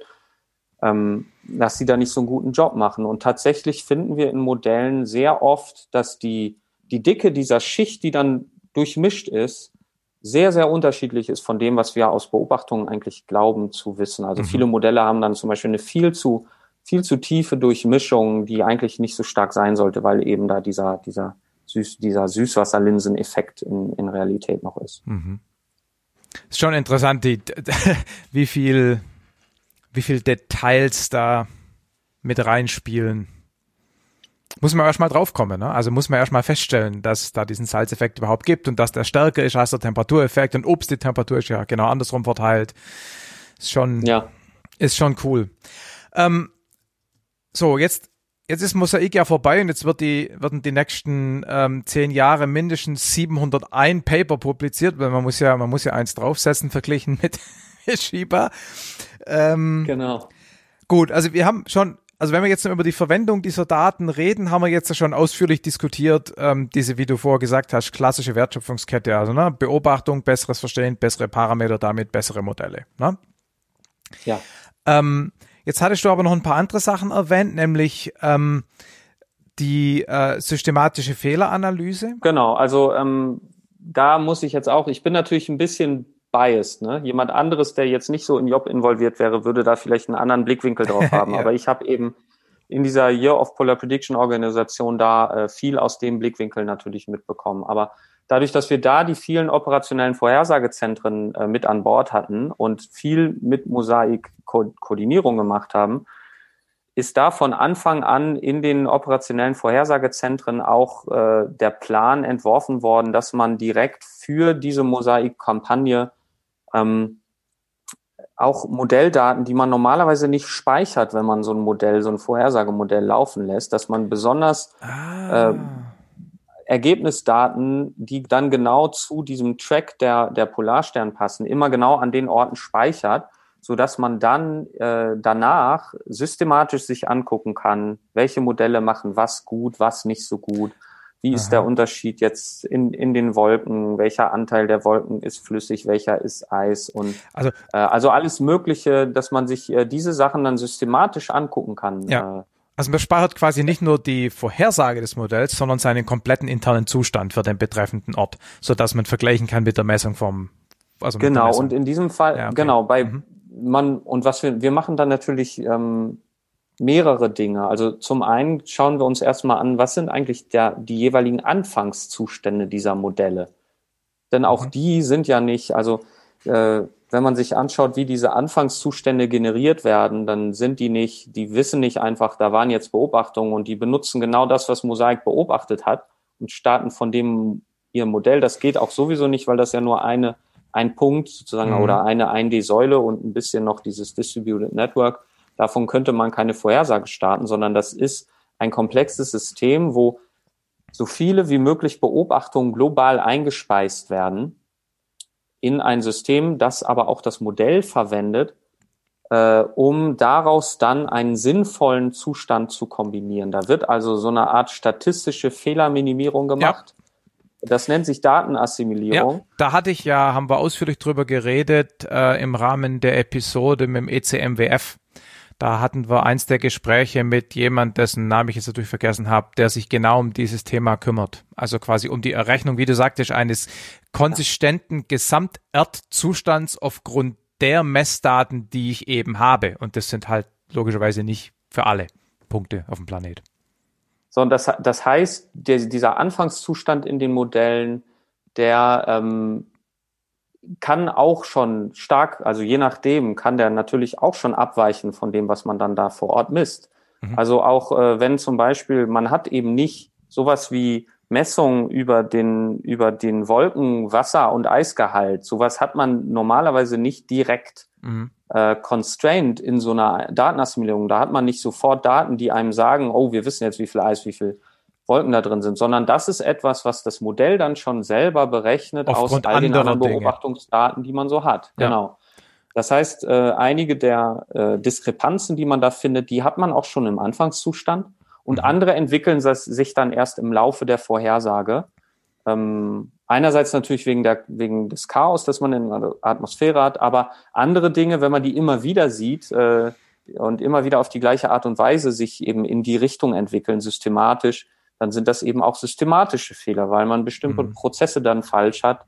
ähm, dass sie da nicht so einen guten Job machen. Und tatsächlich finden wir in Modellen sehr oft, dass die, die Dicke dieser Schicht, die dann durchmischt ist, sehr, sehr unterschiedlich ist von dem, was wir aus Beobachtungen eigentlich glauben zu wissen. Also mhm. viele Modelle haben dann zum Beispiel eine viel zu viel zu tiefe Durchmischung, die eigentlich nicht so stark sein sollte, weil eben da dieser, dieser, Süß, dieser Süßwasserlinseneffekt in, in Realität noch ist. Mhm. Ist schon interessant, die, [LAUGHS] wie viel, wie viel Details da mit reinspielen. Muss man erstmal draufkommen, ne? Also muss man erstmal feststellen, dass es da diesen Salzeffekt überhaupt gibt und dass der stärker ist als der Temperatureffekt und Obst die Temperatur ist ja genau andersrum verteilt. Ist schon, ja. ist schon cool. Ähm, so, jetzt, jetzt ist Mosaik ja vorbei und jetzt wird die, werden die nächsten ähm, zehn Jahre mindestens 701 Paper publiziert, weil man muss ja, man muss ja eins draufsetzen verglichen [LAUGHS] mit, Shiba. Ähm, genau. Gut, also wir haben schon also wenn wir jetzt über die Verwendung dieser Daten reden, haben wir jetzt schon ausführlich diskutiert, ähm, diese, wie du vorher gesagt hast, klassische Wertschöpfungskette, also ne, Beobachtung, besseres Verstehen, bessere Parameter, damit bessere Modelle. Ne? Ja. Ähm, jetzt hattest du aber noch ein paar andere Sachen erwähnt, nämlich ähm, die äh, systematische Fehleranalyse. Genau, also ähm, da muss ich jetzt auch, ich bin natürlich ein bisschen biased. Ne? Jemand anderes, der jetzt nicht so im Job involviert wäre, würde da vielleicht einen anderen Blickwinkel drauf [LAUGHS] haben. ja. Aber ich habe eben in dieser Year of Polar Prediction Organisation da äh, viel aus dem Blickwinkel natürlich mitbekommen. Aber dadurch, dass wir da die vielen operationellen Vorhersagezentren äh, mit an Bord hatten und viel mit Mosaik-Koordinierung gemacht haben, ist da von Anfang an in den operationellen Vorhersagezentren auch äh, der Plan entworfen worden, dass man direkt für diese Mosaik-Kampagne ähm, auch Modelldaten, die man normalerweise nicht speichert, wenn man so ein Modell, so ein Vorhersagemodell laufen lässt, dass man besonders ah. äh, Ergebnisdaten, die dann genau zu diesem Track der, der Polarstern passen, immer genau an den Orten speichert, so dass man dann äh, danach systematisch sich angucken kann, welche Modelle machen was gut, was nicht so gut wie ist Aha. der Unterschied jetzt in, in den Wolken? Welcher Anteil der Wolken ist flüssig? Welcher ist Eis? Und also, äh, also alles Mögliche, dass man sich äh, diese Sachen dann systematisch angucken kann. Ja. Äh, also man speichert quasi nicht nur die Vorhersage des Modells, sondern seinen kompletten internen Zustand für den betreffenden Ort, so dass man vergleichen kann mit der Messung vom. Also genau. Und in diesem Fall, ja, okay. genau, bei mhm. man und was wir wir machen dann natürlich ähm, mehrere Dinge. Also zum einen schauen wir uns erstmal an, was sind eigentlich der, die jeweiligen Anfangszustände dieser Modelle. Denn auch mhm. die sind ja nicht, also äh, wenn man sich anschaut, wie diese Anfangszustände generiert werden, dann sind die nicht, die wissen nicht einfach, da waren jetzt Beobachtungen und die benutzen genau das, was Mosaik beobachtet hat und starten von dem ihr Modell. Das geht auch sowieso nicht, weil das ja nur eine, ein Punkt sozusagen mhm. oder eine 1D-Säule und ein bisschen noch dieses Distributed Network Davon könnte man keine Vorhersage starten, sondern das ist ein komplexes System, wo so viele wie möglich Beobachtungen global eingespeist werden in ein System, das aber auch das Modell verwendet, äh, um daraus dann einen sinnvollen Zustand zu kombinieren. Da wird also so eine Art statistische Fehlerminimierung gemacht. Ja. Das nennt sich Datenassimilierung. Ja, da hatte ich ja, haben wir ausführlich drüber geredet äh, im Rahmen der Episode mit dem ECMWF. Da hatten wir eins der Gespräche mit jemand, dessen Namen ich jetzt natürlich vergessen habe, der sich genau um dieses Thema kümmert. Also quasi um die Errechnung, wie du sagtest, eines konsistenten Gesamterdzustands aufgrund der Messdaten, die ich eben habe. Und das sind halt logischerweise nicht für alle Punkte auf dem Planet. So, und das, das heißt, der, dieser Anfangszustand in den Modellen, der ähm, kann auch schon stark, also je nachdem, kann der natürlich auch schon abweichen von dem, was man dann da vor Ort misst. Mhm. Also auch äh, wenn zum Beispiel man hat eben nicht sowas wie Messungen über den, über den Wolken, Wasser und Eisgehalt. Sowas hat man normalerweise nicht direkt mhm. äh, constrained in so einer Datenassimilierung. Da hat man nicht sofort Daten, die einem sagen, oh, wir wissen jetzt, wie viel Eis, wie viel Wolken da drin sind, sondern das ist etwas, was das Modell dann schon selber berechnet Aufgrund aus all den anderen Beobachtungsdaten, die man so hat. Ja. Genau. Das heißt, äh, einige der äh, Diskrepanzen, die man da findet, die hat man auch schon im Anfangszustand und mhm. andere entwickeln sich dann erst im Laufe der Vorhersage. Ähm, einerseits natürlich wegen, der, wegen des Chaos, das man in der Atmosphäre hat, aber andere Dinge, wenn man die immer wieder sieht äh, und immer wieder auf die gleiche Art und Weise sich eben in die Richtung entwickeln, systematisch, dann sind das eben auch systematische Fehler, weil man bestimmte mhm. Prozesse dann falsch hat.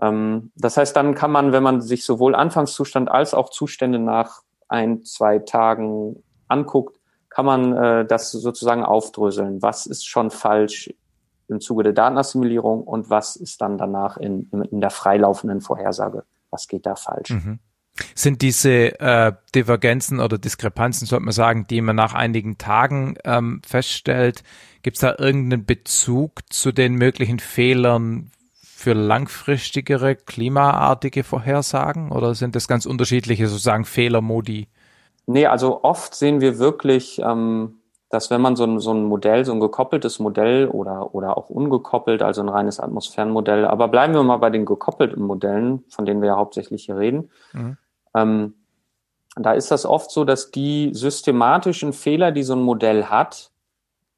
Ähm, das heißt, dann kann man, wenn man sich sowohl Anfangszustand als auch Zustände nach ein, zwei Tagen anguckt, kann man äh, das sozusagen aufdröseln. Was ist schon falsch im Zuge der Datenassimilierung und was ist dann danach in, in der freilaufenden Vorhersage? Was geht da falsch? Mhm. Sind diese äh, Divergenzen oder Diskrepanzen, sollte man sagen, die man nach einigen Tagen ähm, feststellt, gibt es da irgendeinen Bezug zu den möglichen Fehlern für langfristigere klimaartige Vorhersagen oder sind das ganz unterschiedliche sozusagen Fehlermodi? Nee, also oft sehen wir wirklich, ähm, dass wenn man so ein, so ein Modell, so ein gekoppeltes Modell oder, oder auch ungekoppelt, also ein reines Atmosphärenmodell, aber bleiben wir mal bei den gekoppelten Modellen, von denen wir ja hauptsächlich hier reden, mhm Ähm, da ist das oft so, dass die systematischen Fehler, die so ein Modell hat,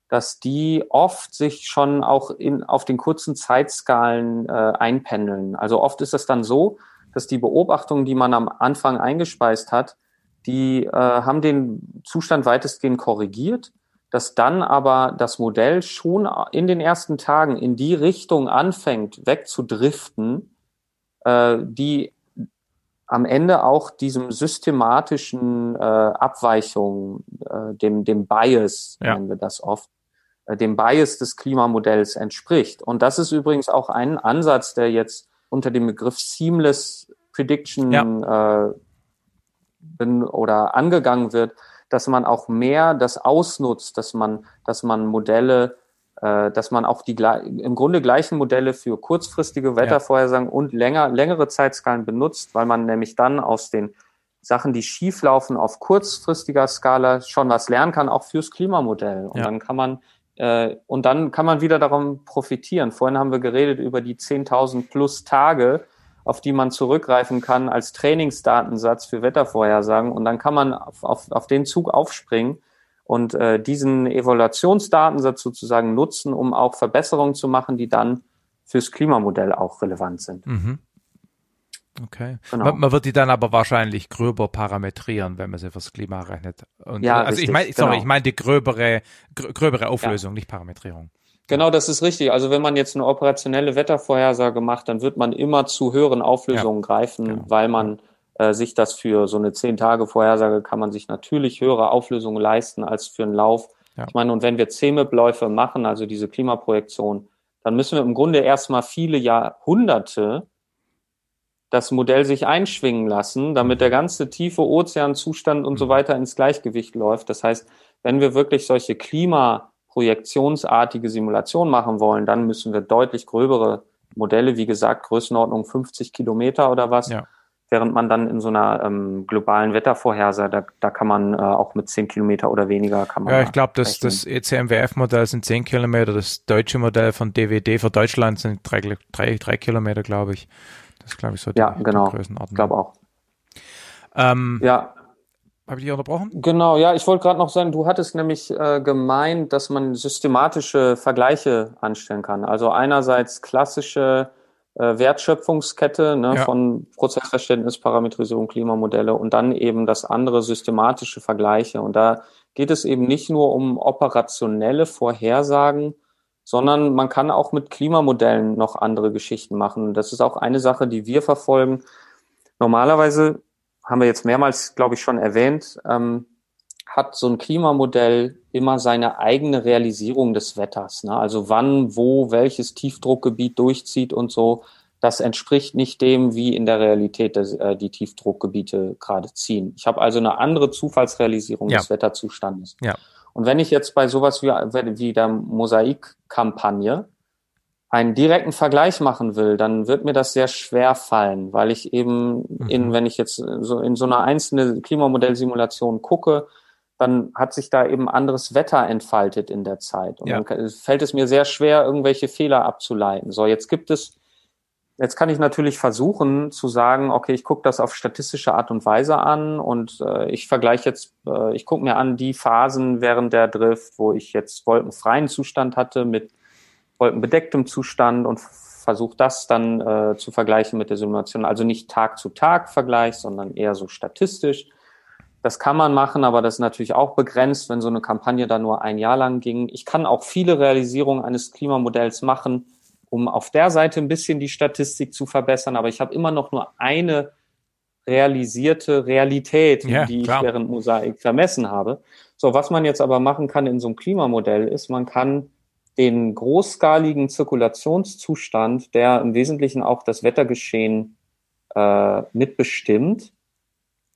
dass die oft sich schon auch in, auf den kurzen Zeitskalen äh, einpendeln. Also oft ist es dann so, dass die Beobachtungen, die man am Anfang eingespeist hat, die äh, haben den Zustand weitestgehend korrigiert, dass dann aber das Modell schon in den ersten Tagen in die Richtung anfängt, wegzudriften, äh, die am Ende auch diesem systematischen äh, Abweichung, äh, dem, dem Bias, ja. nennen wir das oft, äh, dem Bias des Klimamodells entspricht. Und das ist übrigens auch ein Ansatz, der jetzt unter dem Begriff Seamless Prediction ja. äh, bin, oder angegangen wird, dass man auch mehr das ausnutzt, dass man, dass man Modelle äh, dass man auch die im Grunde gleichen Modelle für kurzfristige Wettervorhersagen ja. und länger, längere Zeitskalen benutzt, weil man nämlich dann aus den Sachen, die schieflaufen, auf kurzfristiger Skala schon was lernen kann, auch fürs Klimamodell. Und ja. dann kann man äh, und dann kann man wieder darum profitieren. Vorhin haben wir geredet über die 10.000 plus Tage, auf die man zurückgreifen kann als Trainingsdatensatz für Wettervorhersagen. Und dann kann man auf, auf, auf den Zug aufspringen und äh, diesen Evaluationsdatensatz sozusagen nutzen, um auch Verbesserungen zu machen, die dann fürs Klimamodell auch relevant sind. Mhm. Okay. Genau. Man, man, wird die dann aber wahrscheinlich gröber parametrieren, wenn man sie fürs Klima rechnet. Und, ja, also richtig, ich meine, sorry, genau. ich meine die gröbere, gröbere Auflösung, ja. nicht Parametrierung. Genau, das ist richtig. Also wenn man jetzt eine operationelle Wettervorhersage macht, dann wird man immer zu höheren Auflösungen ja. greifen, genau. weil man äh, sich das für so eine zehn Tage Vorhersage kann man sich natürlich höhere Auflösungen leisten als für einen Lauf. Ja. Ich meine, und wenn wir CMIP-Läufe machen, also diese Klimaprojektion, dann müssen wir im Grunde erstmal viele Jahrhunderte das Modell sich einschwingen lassen, damit der ganze tiefe Ozeanzustand und so mhm. weiter ins Gleichgewicht läuft. Das heißt, wenn wir wirklich solche klimaprojektionsartige Simulationen machen wollen, dann müssen wir deutlich gröbere Modelle, wie gesagt, Größenordnung 50 Kilometer oder was, ja während man dann in so einer ähm, globalen Wettervorhersage, da, da kann man äh, auch mit 10 Kilometer oder weniger kann man. Ja, ich glaube, das, das ECMWF-Modell sind 10 Kilometer, das deutsche Modell von DWD für Deutschland sind drei, drei, drei Kilometer, glaube ich. Das glaube ich, so die, ja, genau. die Größenordnung. Ich glaube auch. Ähm, ja. Habe ich dich unterbrochen? Genau, ja, ich wollte gerade noch sagen, du hattest nämlich äh, gemeint, dass man systematische Vergleiche anstellen kann. Also einerseits klassische äh, Wertschöpfungskette ne, ja. von Prozessverständnis, Parametrisierung, Klimamodelle und dann eben das andere systematische Vergleiche. Und da geht es eben nicht nur um operationelle Vorhersagen, sondern man kann auch mit Klimamodellen noch andere Geschichten machen. Das ist auch eine Sache, die wir verfolgen. Normalerweise haben wir jetzt mehrmals, glaube ich, schon erwähnt, ähm, hat so ein Klimamodell immer seine eigene Realisierung des Wetters. Ne? Also wann, wo, welches Tiefdruckgebiet durchzieht und so. Das entspricht nicht dem, wie in der Realität das, äh, die Tiefdruckgebiete gerade ziehen. Ich habe also eine andere Zufallsrealisierung ja. des Wetterzustandes. Ja. Und wenn ich jetzt bei sowas wie, wie der Mosaik-Kampagne einen direkten Vergleich machen will, dann wird mir das sehr schwer fallen, weil ich eben in, mhm. wenn ich jetzt so in so einer einzelnen Klimamodellsimulation gucke, dann hat sich da eben anderes Wetter entfaltet in der Zeit. Und ja. dann fällt es mir sehr schwer, irgendwelche Fehler abzuleiten. So, jetzt gibt es, jetzt kann ich natürlich versuchen zu sagen, okay, ich gucke das auf statistische Art und Weise an und äh, ich vergleiche jetzt, äh, ich gucke mir an die Phasen während der Drift, wo ich jetzt wolkenfreien Zustand hatte mit wolkenbedecktem Zustand und versuche das dann äh, zu vergleichen mit der Simulation. Also nicht Tag zu Tag Vergleich, sondern eher so statistisch. Das kann man machen, aber das ist natürlich auch begrenzt, wenn so eine Kampagne da nur ein Jahr lang ging. Ich kann auch viele Realisierungen eines Klimamodells machen, um auf der Seite ein bisschen die Statistik zu verbessern, aber ich habe immer noch nur eine realisierte Realität, ja, die klar. ich während Mosaik vermessen habe. So, was man jetzt aber machen kann in so einem Klimamodell ist, man kann den großskaligen Zirkulationszustand, der im Wesentlichen auch das Wettergeschehen äh, mitbestimmt,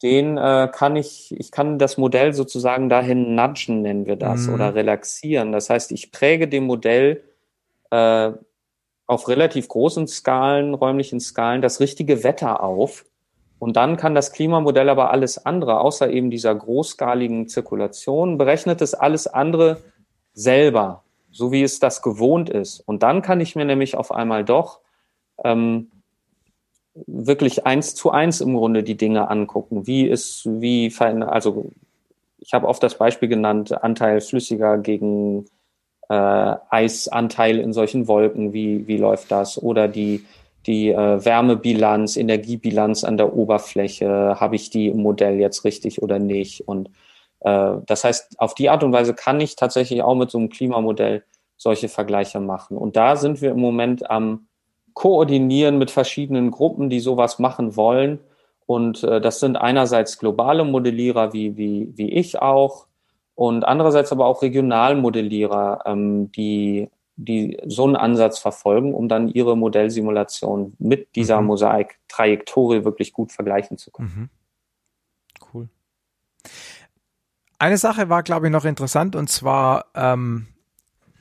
den äh, kann ich, ich kann das Modell sozusagen dahin nudgen, nennen wir das, mhm. oder relaxieren. Das heißt, ich präge dem Modell äh, auf relativ großen Skalen, räumlichen Skalen, das richtige Wetter auf. Und dann kann das Klimamodell aber alles andere, außer eben dieser großskaligen Zirkulation, berechnet es alles andere selber, so wie es das gewohnt ist. Und dann kann ich mir nämlich auf einmal doch ähm, wirklich eins zu eins im Grunde die Dinge angucken. Wie ist, wie also ich habe oft das Beispiel genannt, Anteil flüssiger gegen äh, Eisanteil in solchen Wolken, wie, wie läuft das? Oder die, die äh, Wärmebilanz, Energiebilanz an der Oberfläche, habe ich die im Modell jetzt richtig oder nicht? Und das heißt, auf die Art und Weise kann ich tatsächlich auch mit so einem Klimamodell solche Vergleiche machen. Und da sind wir im Moment am Koordinieren mit verschiedenen Gruppen, die sowas machen wollen. Und äh, das sind einerseits globale Modellierer wie, wie, wie ich auch und andererseits aber auch Regionalmodellierer, ähm, die, die so einen Ansatz verfolgen, um dann ihre Modellsimulation mit dieser mhm. Mosaik-Trajektorie wirklich gut vergleichen zu können. Mhm. Cool. Eine Sache war, glaube ich, noch interessant und zwar ähm,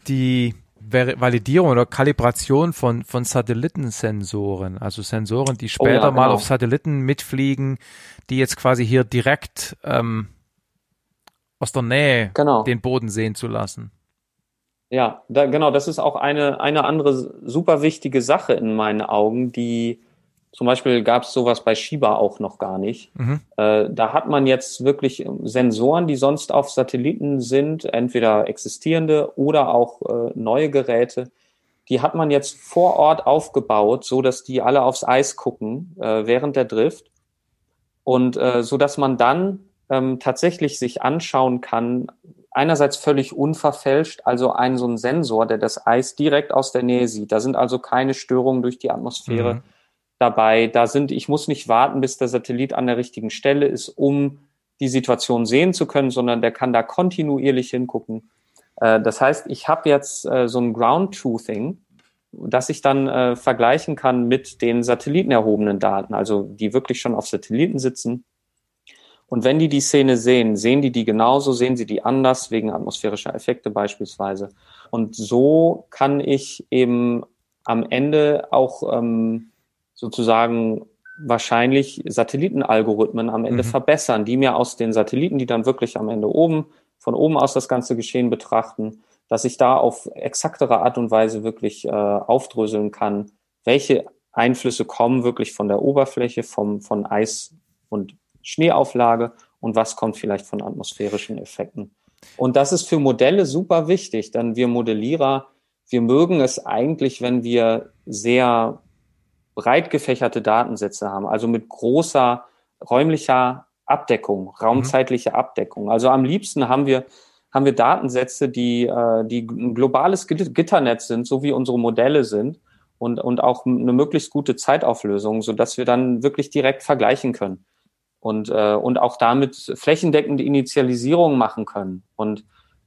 die Validierung oder Kalibration von, von Satellitensensoren, also Sensoren, die später oh ja, genau. mal auf Satelliten mitfliegen, die jetzt quasi hier direkt ähm, aus der Nähe genau. den Boden sehen zu lassen. Ja, da, genau, das ist auch eine, eine andere super wichtige Sache in meinen Augen, die zum Beispiel gab es sowas bei Shiba auch noch gar nicht. Mhm. Äh, da hat man jetzt wirklich Sensoren, die sonst auf Satelliten sind, entweder existierende oder auch äh, neue Geräte. Die hat man jetzt vor Ort aufgebaut, so dass die alle aufs Eis gucken äh, während der Drift und äh, so dass man dann ähm, tatsächlich sich anschauen kann, einerseits völlig unverfälscht, also ein so ein Sensor, der das Eis direkt aus der Nähe sieht. Da sind also keine Störungen durch die Atmosphäre. Mhm dabei. Da sind, ich muss nicht warten, bis der Satellit an der richtigen Stelle ist, um die Situation sehen zu können, sondern der kann da kontinuierlich hingucken. Äh, das heißt, ich habe jetzt äh, so ein Ground Truthing, dass ich dann äh, vergleichen kann mit den Satelliten erhobenen Daten, also die wirklich schon auf Satelliten sitzen. Und wenn die die Szene sehen, sehen die die genauso, sehen sie die anders, wegen atmosphärischer Effekte beispielsweise. Und so kann ich eben am Ende auch ähm, sozusagen wahrscheinlich Satellitenalgorithmen am Ende mhm. verbessern, die mir aus den Satelliten, die dann wirklich am Ende oben, von oben aus das ganze Geschehen betrachten, dass ich da auf exaktere Art und Weise wirklich äh, aufdröseln kann, welche Einflüsse kommen wirklich von der Oberfläche, vom, von Eis und Schneeauflage und was kommt vielleicht von atmosphärischen Effekten. Und das ist für Modelle super wichtig, denn wir Modellierer, wir mögen es eigentlich, wenn wir sehr breit gefächerte Datensätze haben, also mit großer räumlicher Abdeckung, raumzeitliche mhm. Abdeckung. Also am liebsten haben wir haben wir Datensätze, die äh, die ein globales Gitternetz sind, so wie unsere Modelle sind und und auch eine möglichst gute Zeitauflösung, so dass wir dann wirklich direkt vergleichen können und äh, und auch damit flächendeckende Initialisierung machen können und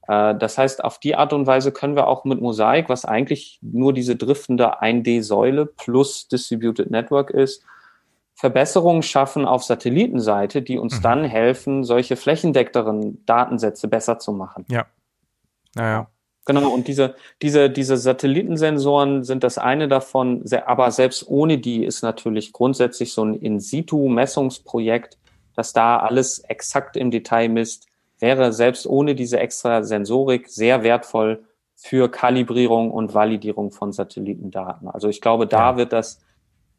das heißt, auf die Art und Weise können wir auch mit Mosaik, was eigentlich nur diese driftende 1D-Säule plus Distributed Network ist, Verbesserungen schaffen auf Satellitenseite, die uns mhm. dann helfen, solche flächendeckteren Datensätze besser zu machen. Ja. Naja. Genau, und diese, diese, diese Satellitensensoren sind das eine davon, aber selbst ohne die ist natürlich grundsätzlich so ein In-situ-Messungsprojekt, das da alles exakt im Detail misst, wäre selbst ohne diese extra Sensorik sehr wertvoll für Kalibrierung und Validierung von Satellitendaten. Also ich glaube, da ja. wird das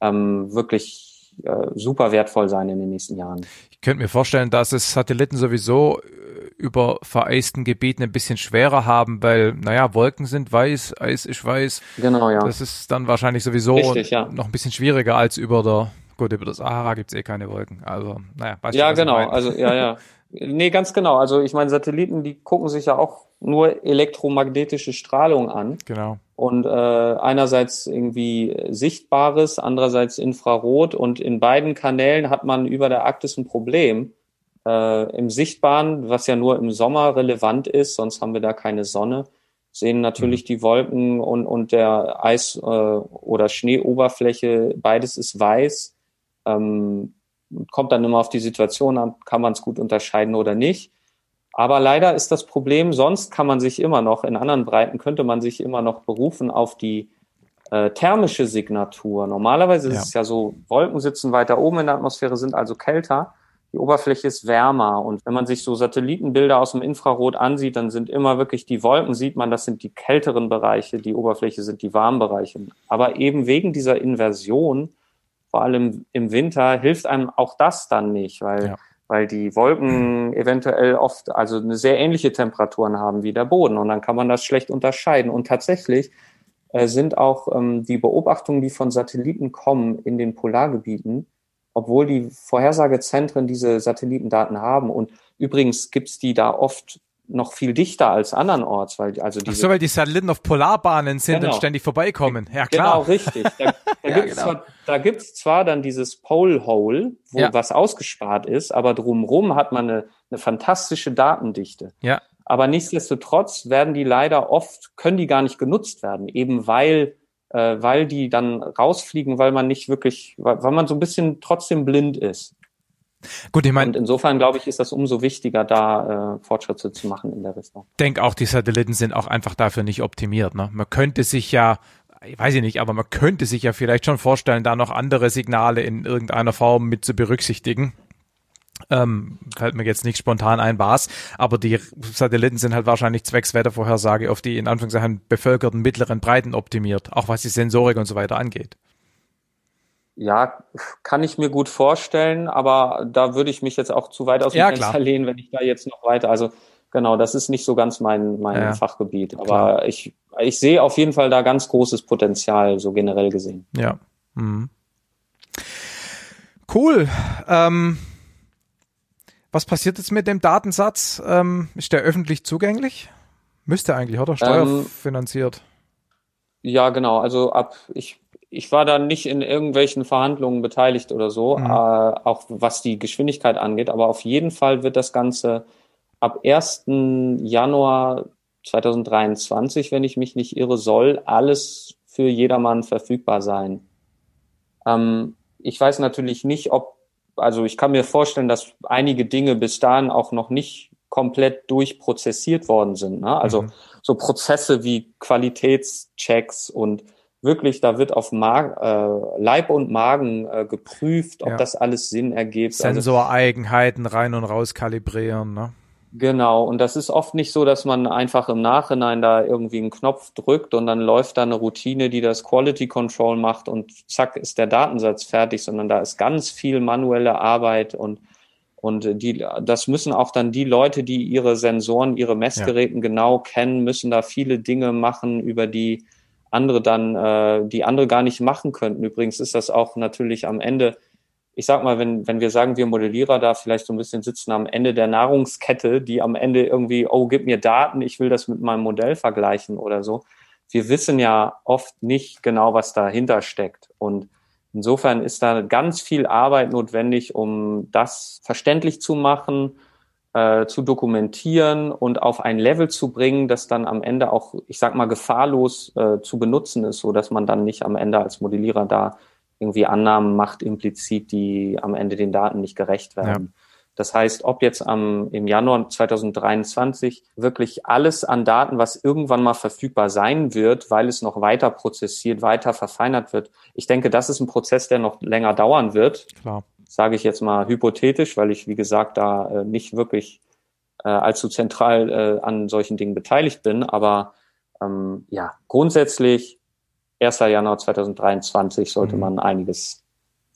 ähm, wirklich äh, super wertvoll sein in den nächsten Jahren. Ich könnte mir vorstellen, dass es Satelliten sowieso äh, über vereisten Gebieten ein bisschen schwerer haben, weil, naja, Wolken sind weiß, Eis ist weiß. Genau, ja. Das ist dann wahrscheinlich sowieso Richtig, ja. noch ein bisschen schwieriger als über der, gut, über der Sahara gibt's eh keine Wolken. Also, naja, weißt Ja, du, genau, also, ja, ja. [LAUGHS] Nee, ganz genau. Also ich meine, Satelliten, die gucken sich ja auch nur elektromagnetische Strahlung an. Genau. Und äh, einerseits irgendwie Sichtbares, andererseits Infrarot. Und in beiden Kanälen hat man über der Arktis ein Problem. Äh, Im Sichtbaren, was ja nur im Sommer relevant ist, sonst haben wir da keine Sonne, sehen natürlich mhm. die Wolken und, und der Eis- äh, oder Schneeoberfläche, beides ist weiß. Ähm, kommt dann immer auf die Situation an, kann man es gut unterscheiden oder nicht. Aber leider ist das Problem, sonst kann man sich immer noch, in anderen Breiten könnte man sich immer noch berufen auf die äh, thermische Signatur. Normalerweise ja. ist es ja so, Wolken sitzen weiter oben in der Atmosphäre, sind also kälter. Die Oberfläche ist wärmer. Und wenn man sich so Satellitenbilder aus dem Infrarot ansieht, dann sind immer wirklich die Wolken, sieht man, das sind die kälteren Bereiche, die Oberfläche sind die warmen Bereiche. Aber eben wegen dieser Inversion vor allem im Winter, hilft einem auch das dann nicht, weil, ja. weil die Wolken eventuell oft also eine sehr ähnliche Temperaturen haben wie der Boden und dann kann man das schlecht unterscheiden. Und tatsächlich äh, sind auch ähm, die Beobachtungen, die von Satelliten kommen in den Polargebieten, obwohl die Vorhersagezentren diese Satellitendaten haben. Und übrigens gibt's die da oft noch viel dichter als andernorts, weil also diese, Ach so, weil die Satelliten auf Polarbahnen sind genau. und ständig vorbeikommen. Ja klar. Genau, richtig. Da, [LAUGHS] da ja, gibt's genau. zwar, da gibt's zwar dann dieses Pole Hole, wo ja. was ausgespart ist, aber drumrum hat man eine, eine fantastische Datendichte. Ja. Aber nichtsdestotrotz werden die leider oft, können die gar nicht genutzt werden, eben weil, äh, weil die dann rausfliegen, weil man nicht wirklich, weil, weil man so ein bisschen trotzdem blind ist. Gut, ich meine. Und insofern glaube ich, ist das umso wichtiger, da äh, Fortschritte zu machen in der Richtung. Ich denke auch, die Satelliten sind auch einfach dafür nicht optimiert. Ne? Man könnte sich ja, ich weiß ich nicht, aber man könnte sich ja vielleicht schon vorstellen, da noch andere Signale in irgendeiner Form mit zu berücksichtigen. Ähm, fällt mir jetzt nicht spontan ein, was, aber die Satelliten sind halt wahrscheinlich zwecks Wettervorhersage auf die in Anführungszeichen bevölkerten mittleren Breiten optimiert, auch was die Sensorik und so weiter angeht. Ja, kann ich mir gut vorstellen, aber da würde ich mich jetzt auch zu weit aus dem ja, Fenster lehnen, wenn ich da jetzt noch weiter, also genau, das ist nicht so ganz mein, mein ja, Fachgebiet, aber klar. ich, ich sehe auf jeden Fall da ganz großes Potenzial, so generell gesehen. Ja. Mhm. Cool. Ähm, was passiert jetzt mit dem Datensatz? Ähm, ist der öffentlich zugänglich? Müsste eigentlich, oder? Steuerfinanziert. Ähm, ja, genau. Also ab, ich, ich war da nicht in irgendwelchen Verhandlungen beteiligt oder so, mhm. äh, auch was die Geschwindigkeit angeht, aber auf jeden Fall wird das Ganze ab 1. Januar 2023, wenn ich mich nicht irre, soll alles für jedermann verfügbar sein. Ähm, ich weiß natürlich nicht, ob also ich kann mir vorstellen, dass einige Dinge bis dahin auch noch nicht komplett durchprozessiert worden sind. Ne? Also mhm. so Prozesse wie Qualitätschecks und wirklich, da wird auf Mag äh, Leib und Magen äh, geprüft, ob ja. das alles Sinn ergibt. Also Sensoreigenheiten rein und raus kalibrieren. Ne? Genau, und das ist oft nicht so, dass man einfach im Nachhinein da irgendwie einen Knopf drückt und dann läuft da eine Routine, die das Quality Control macht und zack ist der Datensatz fertig, sondern da ist ganz viel manuelle Arbeit und und die, das müssen auch dann die Leute, die ihre Sensoren, ihre Messgeräten ja. genau kennen, müssen da viele Dinge machen, über die andere dann, äh, die andere gar nicht machen könnten. Übrigens ist das auch natürlich am Ende ich sag mal, wenn, wenn wir sagen, wir Modellierer da vielleicht so ein bisschen sitzen am Ende der Nahrungskette, die am Ende irgendwie, oh, gib mir Daten, ich will das mit meinem Modell vergleichen oder so. Wir wissen ja oft nicht genau, was dahinter steckt. Und insofern ist da ganz viel Arbeit notwendig, um das verständlich zu machen, äh, zu dokumentieren und auf ein Level zu bringen, das dann am Ende auch, ich sag mal, gefahrlos äh, zu benutzen ist, so dass man dann nicht am Ende als Modellierer da irgendwie Annahmen macht implizit, die am Ende den Daten nicht gerecht werden. Ja. Das heißt, ob jetzt am, im Januar 2023 wirklich alles an Daten, was irgendwann mal verfügbar sein wird, weil es noch weiter prozessiert, weiter verfeinert wird. Ich denke, das ist ein Prozess, der noch länger dauern wird. Klar. Sage ich jetzt mal hypothetisch, weil ich, wie gesagt, da äh, nicht wirklich äh, allzu zentral äh, an solchen Dingen beteiligt bin. Aber ähm, ja, grundsätzlich 1. Januar 2023 sollte mhm. man einiges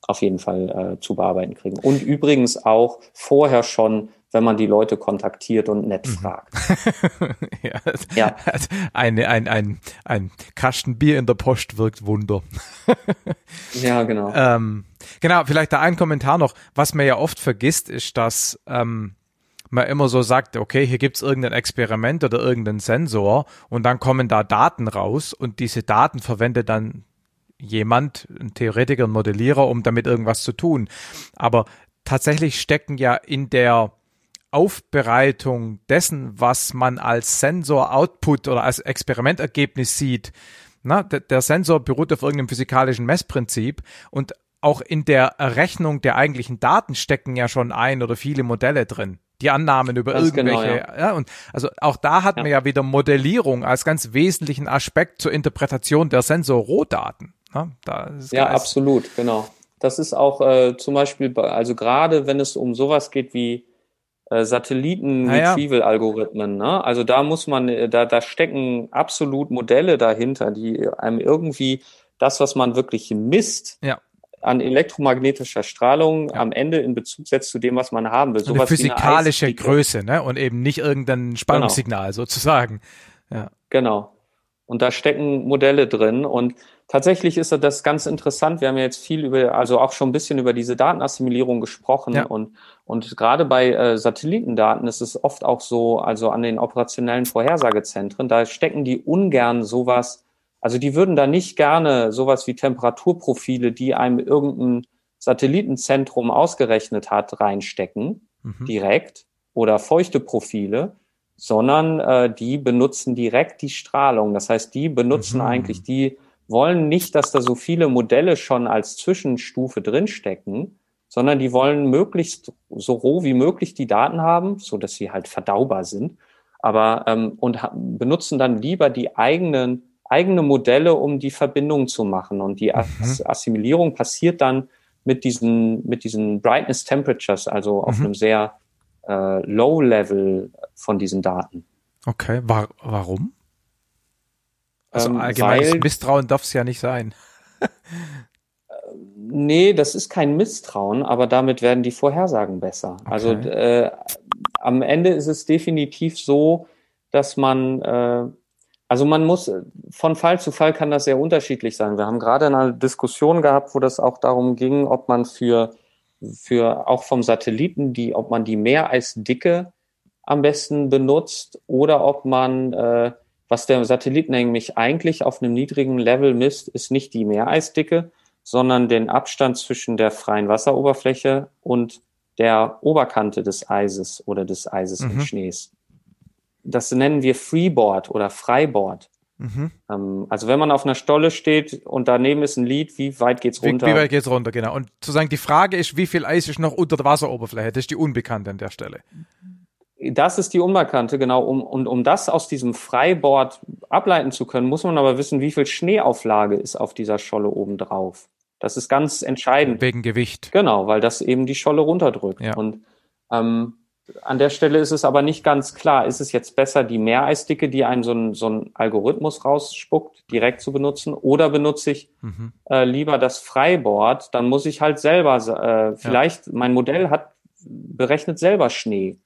auf jeden Fall äh, zu bearbeiten kriegen. Und übrigens auch vorher schon, wenn man die Leute kontaktiert und nett mhm. fragt. [LAUGHS] ja, ja. Ein, ein, ein, ein Kasten Bier in der Post wirkt Wunder. [LAUGHS] ja, genau. Ähm, genau, vielleicht da ein Kommentar noch. Was man ja oft vergisst, ist, dass ähm, man immer so sagt, okay, hier gibt's irgendein Experiment oder irgendeinen Sensor und dann kommen da Daten raus und diese Daten verwendet dann jemand, ein Theoretiker, ein Modellierer, um damit irgendwas zu tun. Aber tatsächlich stecken ja in der Aufbereitung dessen, was man als Sensor-Output oder als Experimentergebnis sieht, na, der Sensor beruht auf irgendeinem physikalischen Messprinzip und auch in der Errechnung der eigentlichen Daten stecken ja schon ein oder viele Modelle drin die Annahmen über ganz genau, irgendwelche, genau, ja. ja. und also auch da hat ja. man ja wieder Modellierung als ganz wesentlichen Aspekt zur Interpretation der Sensorrohdaten. Ja, ja absolut, genau. Das ist auch äh, zum Beispiel, also gerade wenn es um sowas geht wie äh, Satelliten-Retrieval-Algorithmen, ne? also da muss man, äh, da, da stecken absolut Modelle dahinter, die einem irgendwie das, was man wirklich misst, ja an elektromagnetischer Strahlung ja. am Ende in Bezug setzt zu dem, was man haben will. So eine physikalische eine Größe, ne? Und eben nicht irgendein Spannungssignal genau. sozusagen. Ja. Genau. Und da stecken Modelle drin. Und tatsächlich ist das ganz interessant. Wir haben ja jetzt viel über, also auch schon ein bisschen über diese Datenassimilierung gesprochen. Ja. Und, und gerade bei äh, Satellitendaten ist es oft auch so, also an den operationellen Vorhersagezentren, da stecken die ungern sowas, also die würden da nicht gerne sowas wie Temperaturprofile, die einem irgendein Satellitenzentrum ausgerechnet hat, reinstecken, mhm. direkt, oder feuchte Profile, sondern äh, die benutzen direkt die Strahlung. Das heißt, die benutzen mhm. eigentlich, die wollen nicht, dass da so viele Modelle schon als Zwischenstufe drinstecken, sondern die wollen möglichst so roh wie möglich die Daten haben, so dass sie halt verdaubar sind, aber ähm, und benutzen dann lieber die eigenen eigene Modelle, um die Verbindung zu machen. Und die mhm. Assimilierung passiert dann mit diesen mit diesen Brightness Temperatures, also auf mhm. einem sehr äh, Low-Level von diesen Daten. Okay, War, warum? Also ähm, allgemeines weil, Misstrauen darf es ja nicht sein. [LAUGHS] nee, das ist kein Misstrauen, aber damit werden die Vorhersagen besser. Okay. Also äh, am Ende ist es definitiv so, dass man äh, also man muss, von Fall zu Fall kann das sehr unterschiedlich sein. Wir haben gerade eine Diskussion gehabt, wo das auch darum ging, ob man für für auch vom Satelliten, die, ob man die Meereisdicke am besten benutzt oder ob man, äh, was der Satellit nämlich eigentlich auf einem niedrigen Level misst, ist nicht die Meereisdicke, sondern den Abstand zwischen der freien Wasseroberfläche und der Oberkante des Eises oder des Eises mhm. und Schnees. Das nennen wir Freeboard oder Freiboard. Mhm. Ähm, also wenn man auf einer Stolle steht und daneben ist ein Lied, wie weit geht's runter? Wie, wie weit geht's runter, genau. Und sozusagen die Frage ist, wie viel Eis ist noch unter der Wasseroberfläche? Das ist die Unbekannte an der Stelle. Das ist die Unbekannte, genau. Um, und um das aus diesem Freibord ableiten zu können, muss man aber wissen, wie viel Schneeauflage ist auf dieser Scholle oben drauf. Das ist ganz entscheidend. Wegen Gewicht. Genau, weil das eben die Scholle runterdrückt. Ja. Und ähm, an der Stelle ist es aber nicht ganz klar. Ist es jetzt besser, die Meereisdicke, die einem so ein, so ein Algorithmus rausspuckt, direkt zu benutzen? Oder benutze ich mhm. äh, lieber das Freiboard? Dann muss ich halt selber, äh, vielleicht, ja. mein Modell hat, berechnet selber Schnee.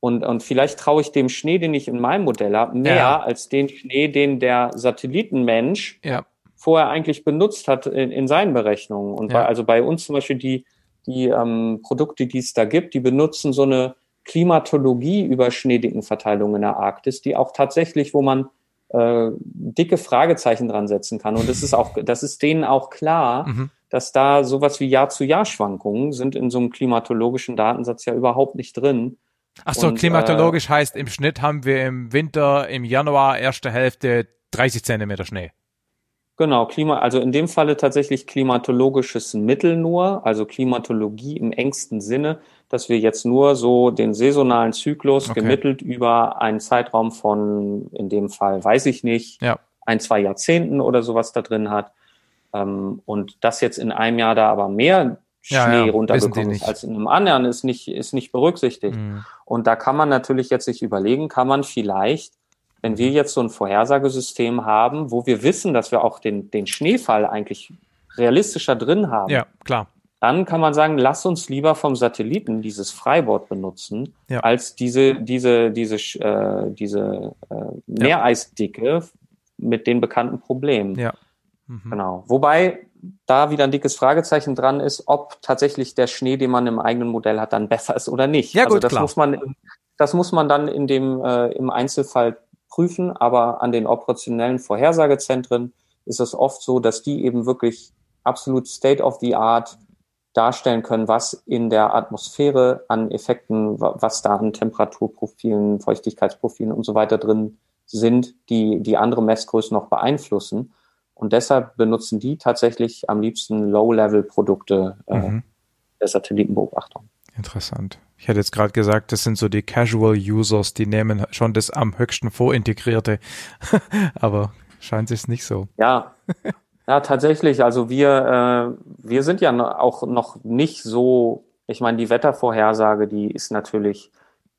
Und, und vielleicht traue ich dem Schnee, den ich in meinem Modell habe, mehr ja. als den Schnee, den der Satellitenmensch ja. vorher eigentlich benutzt hat in, in seinen Berechnungen. Und bei, also bei uns zum Beispiel die, die ähm, Produkte, die es da gibt, die benutzen so eine Klimatologie über Schneedickenverteilung in der Arktis, die auch tatsächlich, wo man äh, dicke Fragezeichen dran setzen kann. Und das ist auch, das ist denen auch klar, mhm. dass da sowas wie Jahr-zu-Jahr-Schwankungen sind in so einem klimatologischen Datensatz ja überhaupt nicht drin. Ach so, Und, klimatologisch äh, heißt, im Schnitt haben wir im Winter, im Januar, erste Hälfte 30 Zentimeter Schnee. Genau, Klima, also in dem Falle tatsächlich klimatologisches Mittel nur, also Klimatologie im engsten Sinne, dass wir jetzt nur so den saisonalen Zyklus okay. gemittelt über einen Zeitraum von, in dem Fall weiß ich nicht, ja. ein, zwei Jahrzehnten oder sowas da drin hat. Ähm, und das jetzt in einem Jahr da aber mehr Schnee ja, ja, runtergekommen ist als in einem anderen, ist nicht, ist nicht berücksichtigt. Mhm. Und da kann man natürlich jetzt sich überlegen, kann man vielleicht wenn wir jetzt so ein Vorhersagesystem haben, wo wir wissen, dass wir auch den, den Schneefall eigentlich realistischer drin haben, ja, klar. dann kann man sagen, lass uns lieber vom Satelliten dieses Freiboard benutzen, ja. als diese, diese, diese, äh, diese äh, Meereisdicke mit den bekannten Problemen. Ja. Mhm. Genau. Wobei da wieder ein dickes Fragezeichen dran ist, ob tatsächlich der Schnee, den man im eigenen Modell hat, dann besser ist oder nicht. Ja, also gut, das klar. muss man, das muss man dann in dem äh, im Einzelfall prüfen, aber an den operationellen Vorhersagezentren ist es oft so, dass die eben wirklich absolut State of the Art darstellen können, was in der Atmosphäre an Effekten, was da an Temperaturprofilen, Feuchtigkeitsprofilen und so weiter drin sind, die die andere Messgrößen noch beeinflussen. Und deshalb benutzen die tatsächlich am liebsten Low-Level-Produkte äh, mhm. der Satellitenbeobachtung. Interessant. Ich hätte jetzt gerade gesagt, das sind so die Casual Users, die nehmen schon das am höchsten vorintegrierte, [LAUGHS] aber scheint es nicht so. Ja, ja, tatsächlich. Also wir, äh, wir sind ja auch noch nicht so, ich meine, die Wettervorhersage, die ist natürlich,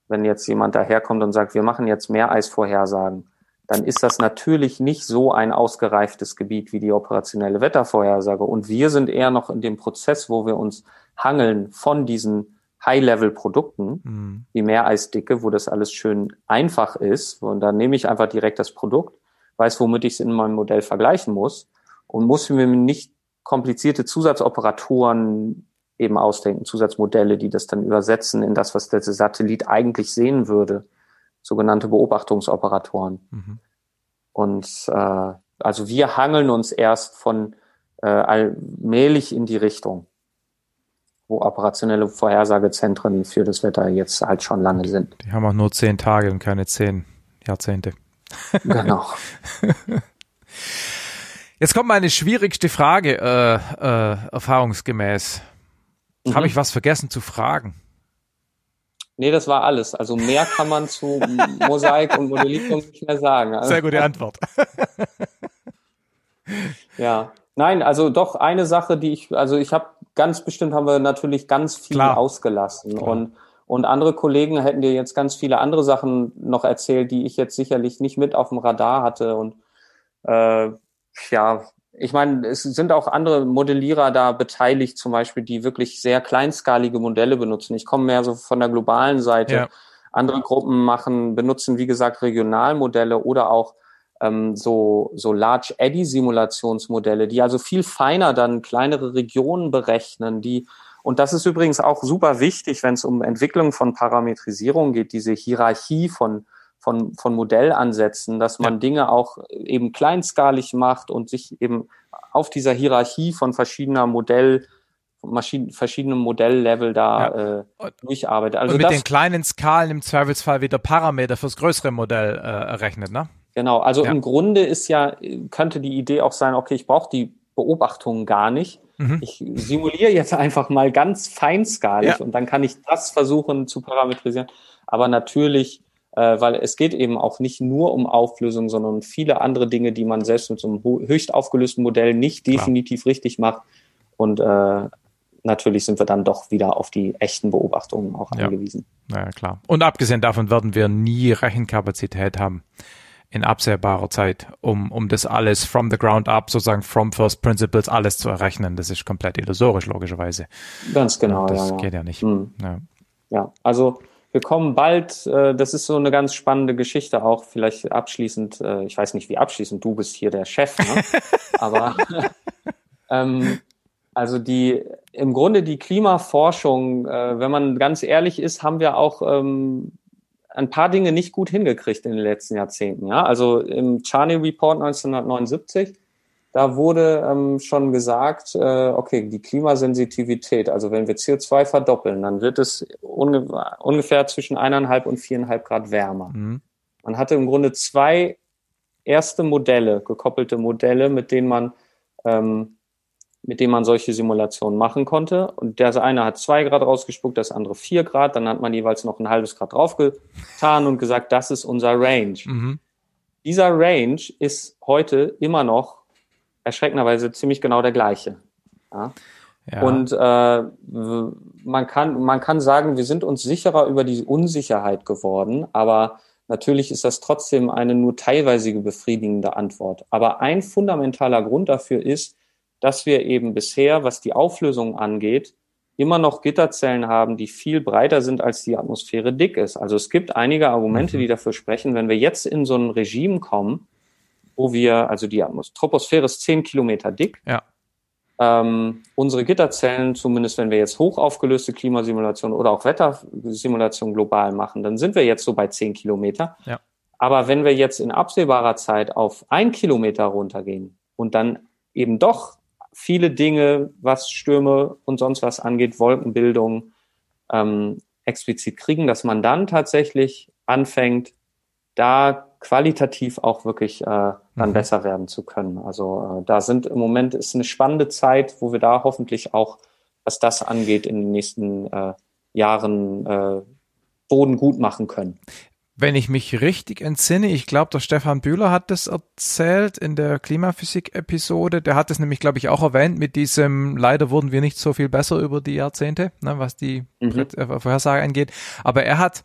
wenn jetzt jemand daherkommt und sagt, wir machen jetzt mehr Eisvorhersagen, dann ist das natürlich nicht so ein ausgereiftes Gebiet wie die operationelle Wettervorhersage. Und wir sind eher noch in dem Prozess, wo wir uns hangeln von diesen High-Level-Produkten, mhm. wie Meereisdicke, wo das alles schön einfach ist. Und dann nehme ich einfach direkt das Produkt, weiß, womit ich es in meinem Modell vergleichen muss und muss mir nicht komplizierte Zusatzoperatoren eben ausdenken, Zusatzmodelle, die das dann übersetzen in das, was der Satellit eigentlich sehen würde sogenannte Beobachtungsoperatoren. Mhm. Und äh, also wir hangeln uns erst von äh, allmählich in die Richtung, wo operationelle Vorhersagezentren für das Wetter jetzt halt schon lange sind. Die haben auch nur zehn Tage und keine zehn Jahrzehnte. [LAUGHS] Genau. Jetzt kommt meine schwierigste Frage, äh, äh, erfahrungsgemäß. Mhm. Habe ich was vergessen zu fragen? Nee, das war alles. Also mehr kann man zu Mosaik und Modellierung nicht mehr sagen. Also, Sehr gute Antwort. [LAUGHS] ja. Nein, also doch eine Sache, die ich, also ich habe ganz bestimmt haben wir natürlich ganz viel Klar. ausgelassen Klar. und und andere Kollegen hätten dir jetzt ganz viele andere Sachen noch erzählt, die ich jetzt sicherlich nicht mit auf dem Radar hatte und äh, ja, ich meine, es sind auch andere Modellierer da beteiligt, zum Beispiel, die wirklich sehr kleinskalige Modelle benutzen. Ich komme mehr so von der globalen Seite. Ja. Andere Gruppen machen, benutzen, wie gesagt, Regionalmodelle oder auch ähm, so, so Large Eddy Simulationsmodelle, die also viel feiner dann kleinere Regionen berechnen, die und das ist übrigens auch super wichtig, wenn es um Entwicklung von Parametrisierung geht, diese Hierarchie von von, von Modellansätzen, dass man ja. Dinge auch eben kleinskalig macht und sich eben auf dieser Hierarchie von verschiedener Modell, Maschinen, verschiedenen Modelllevel da ja. äh, durcharbeitet. Also und mit den kleinen Skalen im Zweifelsfall wieder Parameter fürs größere Modell äh, errechnet, ne? Genau, also ja. im Grunde ist ja, könnte die Idee auch sein, okay, ich brauche die Beobachtungen gar nicht. Mhm. Ich simuliere jetzt einfach mal ganz feinskalig ja. und dann kann ich das versuchen zu parametrisieren. Aber natürlich weil es geht eben auch nicht nur um Auflösung, sondern um viele andere Dinge, die man selbst mit so einem höchst aufgelösten Modell nicht definitiv Klar. richtig macht. Und äh, natürlich sind wir dann doch wieder auf die echten Beobachtungen auch ja. angewiesen. Naja, klar. Und abgesehen davon werden wir nie Rechenkapazität haben in absehbarer Zeit, um, um das alles from the ground up, sozusagen from first principles, alles zu errechnen. Das ist komplett illusorisch, logischerweise. Ganz genau, das ja. Geht ja nicht. Mhm. Ja. ja, also wir kommen bald, äh, das ist so eine ganz spannende Geschichte auch, vielleicht abschließend, äh, ich weiß nicht, wie abschließend, du bist hier der Chef, ne? [LAUGHS] aber ähm, also die im Grunde die Klimaforschung, äh, wenn man ganz ehrlich ist, haben wir auch ähm, ein paar Dinge nicht gut hingekriegt in den letzten Jahrzehnten. Ja? Also im Charney Report 1979 da wurde ähm, schon gesagt, äh, okay, die Klimasensitivität, also wenn wir CO2 verdoppeln, dann wird es unge ungefähr zwischen eineinhalb und viereinhalb Grad wärmer. Mhm. Man hatte im Grunde zwei erste Modelle, gekoppelte Modelle, mit denen man ähm, mit denen man solche Simulationen machen konnte. Und der eine hat zwei Grad rausgespuckt, das andere vier Grad. Dann hat man jeweils noch ein halbes Grad draufgetan und gesagt, das ist unser Range. Mhm. Dieser Range ist heute immer noch erschreckenderweise ziemlich genau der gleiche. Ja? Ja. Und äh, man kann man kann sagen, wir sind uns sicherer über die Unsicherheit geworden, aber natürlich ist das trotzdem eine nur teilweise befriedigende Antwort. Aber ein fundamentaler Grund dafür ist, dass wir eben bisher, was die Auflösung angeht, immer noch Gitterzellen haben, die viel breiter sind, als die Atmosphäre dick ist. Also es gibt einige Argumente, mhm. die dafür sprechen, wenn wir jetzt in so ein Regime kommen, wo wir, also die Troposphäre ist zehn Kilometer dick. Ja. Ähm, unsere Gitterzellen, zumindest wenn wir jetzt hoch aufgelöste Klimasimulationen oder auch Wettersimulationen global machen, dann sind wir jetzt so bei zehn Kilometer. Ja. Aber wenn wir jetzt in absehbarer Zeit auf ein Kilometer runtergehen und dann eben doch viele Dinge, was Stürme und sonst was angeht, Wolkenbildung, ähm, explizit kriegen, dass man dann tatsächlich anfängt, da qualitativ auch wirklich äh, dann mhm. besser werden zu können. Also äh, da sind im Moment ist eine spannende Zeit, wo wir da hoffentlich auch, was das angeht, in den nächsten äh, Jahren äh, Boden gut machen können. Wenn ich mich richtig entsinne, ich glaube, der Stefan Bühler hat das erzählt in der Klimaphysik-Episode. Der hat es nämlich, glaube ich, auch erwähnt mit diesem, leider wurden wir nicht so viel besser über die Jahrzehnte, ne, was die mhm. Vorhersage angeht. Aber er hat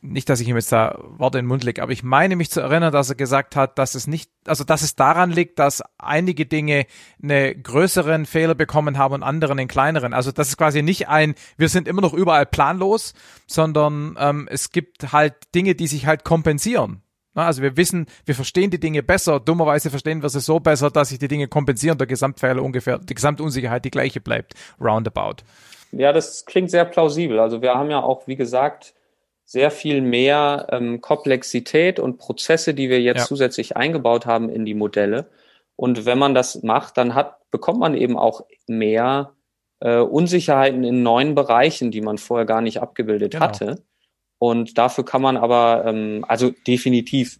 nicht, dass ich ihm jetzt da Worte in den Mund lege, aber ich meine mich zu erinnern, dass er gesagt hat, dass es nicht, also dass es daran liegt, dass einige Dinge eine größeren Fehler bekommen haben und andere einen kleineren. Also das ist quasi nicht ein, wir sind immer noch überall planlos, sondern ähm, es gibt halt Dinge, die sich halt kompensieren. Also wir wissen, wir verstehen die Dinge besser. Dummerweise verstehen wir sie so besser, dass sich die Dinge kompensieren, der Gesamtfehler ungefähr, die Gesamtunsicherheit die gleiche bleibt. Roundabout. Ja, das klingt sehr plausibel. Also wir haben ja auch, wie gesagt, sehr viel mehr ähm, Komplexität und Prozesse, die wir jetzt ja. zusätzlich eingebaut haben in die Modelle. Und wenn man das macht, dann hat, bekommt man eben auch mehr äh, Unsicherheiten in neuen Bereichen, die man vorher gar nicht abgebildet genau. hatte. Und dafür kann man aber, ähm, also definitiv,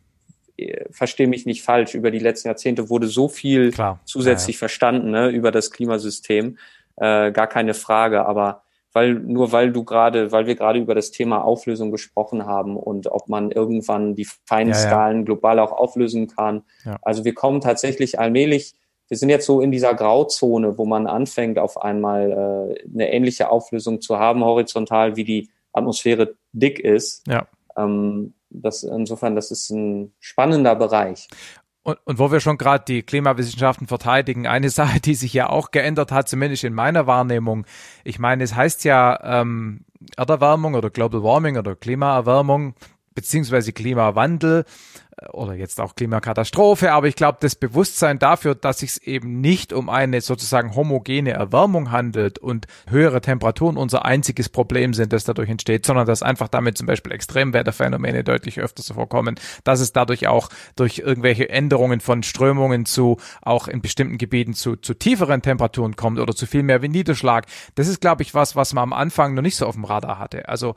äh, verstehe mich nicht falsch, über die letzten Jahrzehnte wurde so viel Klar. zusätzlich ja, ja. verstanden ne, über das Klimasystem, äh, gar keine Frage. Aber weil nur weil du gerade, weil wir gerade über das Thema Auflösung gesprochen haben und ob man irgendwann die feinen ja, Skalen ja. global auch auflösen kann. Ja. Also wir kommen tatsächlich allmählich, wir sind jetzt so in dieser Grauzone, wo man anfängt, auf einmal äh, eine ähnliche Auflösung zu haben, horizontal, wie die Atmosphäre dick ist. Ja. Ähm, das, insofern, das ist ein spannender Bereich. Und, und wo wir schon gerade die Klimawissenschaften verteidigen, eine [LAUGHS] Sache, die sich ja auch geändert hat, zumindest in meiner Wahrnehmung. Ich meine, es heißt ja ähm, Erderwärmung oder Global Warming oder Klimaerwärmung beziehungsweise Klimawandel oder jetzt auch Klimakatastrophe, aber ich glaube, das Bewusstsein dafür, dass sich eben nicht um eine sozusagen homogene Erwärmung handelt und höhere Temperaturen unser einziges Problem sind, das dadurch entsteht, sondern dass einfach damit zum Beispiel Extremwetterphänomene deutlich öfter so vorkommen, dass es dadurch auch durch irgendwelche Änderungen von Strömungen zu auch in bestimmten Gebieten zu, zu tieferen Temperaturen kommt oder zu viel mehr Niederschlag. Das ist, glaube ich, was, was man am Anfang noch nicht so auf dem Radar hatte. Also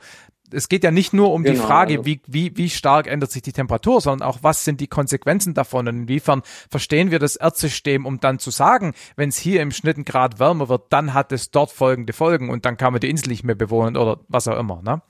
es geht ja nicht nur um genau, die Frage, also. wie, wie, wie stark ändert sich die Temperatur, sondern auch, was sind die Konsequenzen davon und inwiefern verstehen wir das Erdsystem, um dann zu sagen, wenn es hier im Schnitt ein Grad wärmer wird, dann hat es dort folgende Folgen und dann kann man die Insel nicht mehr bewohnen oder was auch immer. Ne?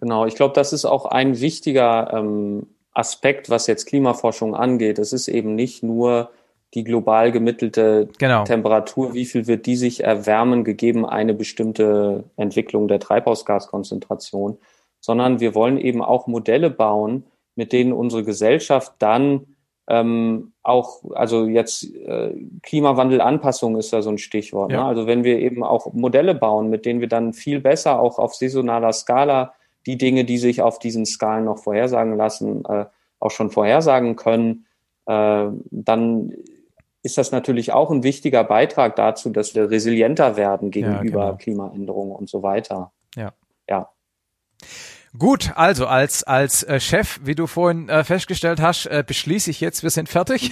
Genau, ich glaube, das ist auch ein wichtiger ähm, Aspekt, was jetzt Klimaforschung angeht. Es ist eben nicht nur die global gemittelte genau. Temperatur, wie viel wird die sich erwärmen, gegeben eine bestimmte Entwicklung der Treibhausgaskonzentration, sondern wir wollen eben auch Modelle bauen, mit denen unsere Gesellschaft dann ähm, auch, also jetzt äh, Klimawandelanpassung ist da so ein Stichwort. Ne? Ja. Ne? Also wenn wir eben auch Modelle bauen, mit denen wir dann viel besser auch auf saisonaler Skala die Dinge, die sich auf diesen Skalen noch vorhersagen lassen, äh, auch schon vorhersagen können, äh, dann ist das natürlich auch ein wichtiger Beitrag dazu, dass wir resilienter werden gegenüber ja, genau. Klimaänderungen und so weiter. Ja. Ja. Gut, also als als äh, Chef, wie du vorhin äh, festgestellt hast, äh, beschließe ich jetzt, wir sind fertig.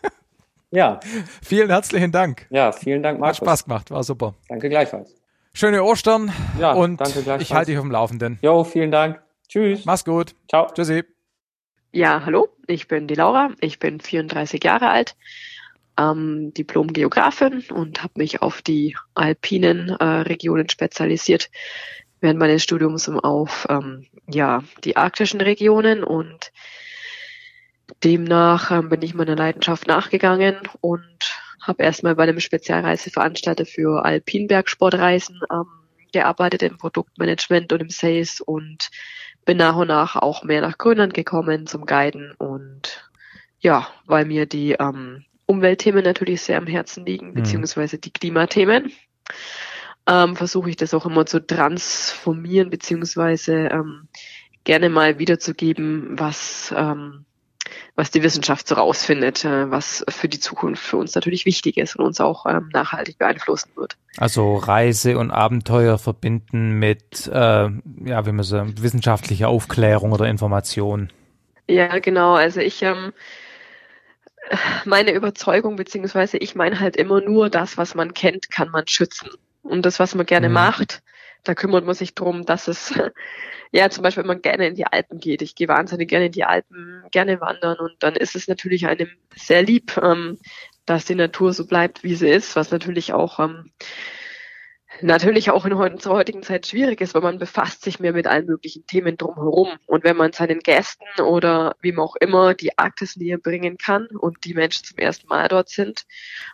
[LAUGHS] ja. [LAUGHS] Vielen herzlichen Dank. Ja, vielen Dank, Markus. Hat Spaß gemacht, war super. Danke gleichfalls. Schöne Ostern. Ja, und danke gleichfalls. ich halte dich auf dem Laufenden. Jo, vielen Dank. Tschüss. Mach's gut. Ciao. Tschüssi. Ja, hallo, ich bin die Laura, ich bin 34 Jahre alt, ähm, Diplom-Geografin und habe mich auf die alpinen äh, Regionen spezialisiert während meines Studiums auf ähm, ja, die arktischen Regionen und demnach ähm, bin ich meiner Leidenschaft nachgegangen und habe erstmal bei einem Spezialreiseveranstalter für Alpinbergsportreisen ähm, gearbeitet im Produktmanagement und im Sales und bin nach und nach auch mehr nach Grönland gekommen zum Guiden und ja, weil mir die ähm, Umweltthemen natürlich sehr am Herzen liegen, mhm. beziehungsweise die Klimathemen ähm, versuche ich das auch immer zu transformieren, beziehungsweise ähm, gerne mal wiederzugeben, was, ähm, was die Wissenschaft so rausfindet, äh, was für die Zukunft für uns natürlich wichtig ist und uns auch ähm, nachhaltig beeinflussen wird. Also Reise und Abenteuer verbinden mit, äh, ja, wie man so, wissenschaftlicher Aufklärung oder Information. Ja, genau. Also ich ähm, meine Überzeugung, beziehungsweise ich meine halt immer nur, das, was man kennt, kann man schützen. Und das, was man gerne mhm. macht, da kümmert man sich drum, dass es, [LAUGHS] ja, zum Beispiel, wenn man gerne in die Alpen geht. Ich gehe wahnsinnig gerne in die Alpen, gerne wandern und dann ist es natürlich einem sehr lieb, ähm, dass die Natur so bleibt, wie sie ist, was natürlich auch ähm, natürlich auch in unserer heutigen Zeit schwierig ist, weil man befasst sich mehr mit allen möglichen Themen drumherum. Und wenn man seinen Gästen oder wem auch immer die Arktis näher bringen kann und die Menschen zum ersten Mal dort sind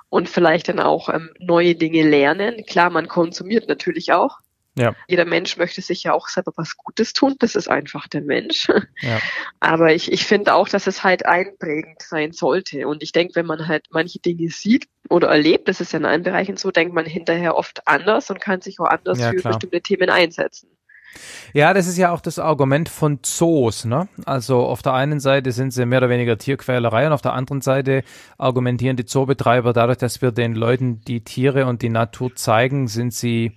und vielleicht dann auch ähm, neue Dinge lernen. Klar, man konsumiert natürlich auch. Ja. Jeder Mensch möchte sich ja auch selber was Gutes tun. Das ist einfach der Mensch. Ja. Aber ich, ich finde auch, dass es halt einprägend sein sollte. Und ich denke, wenn man halt manche Dinge sieht oder erlebt, das ist ja in allen Bereichen so, denkt man hinterher oft anders und kann sich auch anders ja, für klar. bestimmte Themen einsetzen. Ja, das ist ja auch das Argument von Zoos. Ne? Also auf der einen Seite sind sie mehr oder weniger Tierquälerei und auf der anderen Seite argumentieren die Zoobetreiber dadurch, dass wir den Leuten die Tiere und die Natur zeigen, sind sie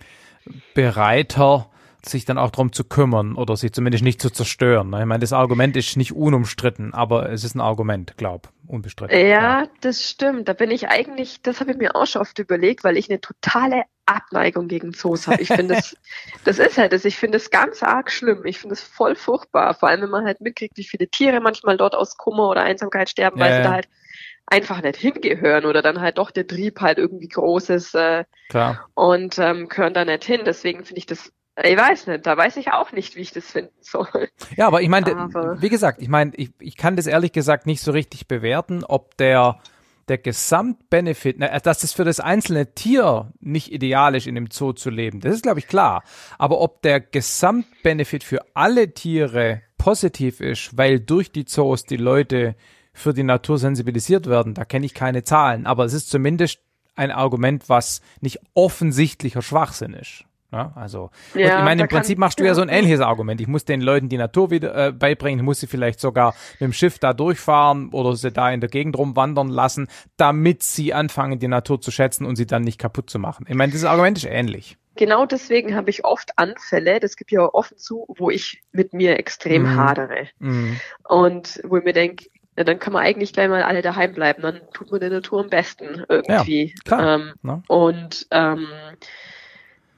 bereiter, sich dann auch darum zu kümmern oder sich zumindest nicht zu zerstören. Ne? Ich meine, das Argument ist nicht unumstritten, aber es ist ein Argument, glaub, unbestritten. Ja, ja, das stimmt. Da bin ich eigentlich, das habe ich mir auch schon oft überlegt, weil ich eine totale Abneigung gegen Zoos habe. Ich finde das, [LAUGHS] das ist halt das. Ich finde es ganz arg schlimm. Ich finde es voll furchtbar. Vor allem, wenn man halt mitkriegt, wie viele Tiere manchmal dort aus Kummer oder Einsamkeit sterben, weil ja, sie da halt einfach nicht hingehören oder dann halt doch der Trieb halt irgendwie groß ist äh, Klar. und ähm, gehören da nicht hin. Deswegen finde ich das ich weiß nicht, da weiß ich auch nicht, wie ich das finden soll. Ja, aber ich meine, wie gesagt, ich meine, ich, ich kann das ehrlich gesagt nicht so richtig bewerten, ob der der Gesamtbenefit, na, dass das für das einzelne Tier nicht ideal ist, in dem Zoo zu leben, das ist, glaube ich, klar. Aber ob der Gesamtbenefit für alle Tiere positiv ist, weil durch die Zoos die Leute für die Natur sensibilisiert werden, da kenne ich keine Zahlen. Aber es ist zumindest ein Argument, was nicht offensichtlicher Schwachsinn ist. Ja, also, ja, ich meine, im Prinzip machst du ja so ein ähnliches Argument. Ich muss den Leuten die Natur wieder äh, beibringen, ich muss sie vielleicht sogar mit dem Schiff da durchfahren oder sie da in der Gegend rumwandern lassen, damit sie anfangen, die Natur zu schätzen und sie dann nicht kaputt zu machen. Ich meine, dieses Argument ist ähnlich. Genau deswegen habe ich oft Anfälle, das gibt ja offen zu, wo ich mit mir extrem mm. hadere. Mm. Und wo ich mir denke, ja, dann kann man eigentlich gleich mal alle daheim bleiben. Dann tut man der Natur am besten irgendwie. Ja, klar. Ähm, ne? Und ähm,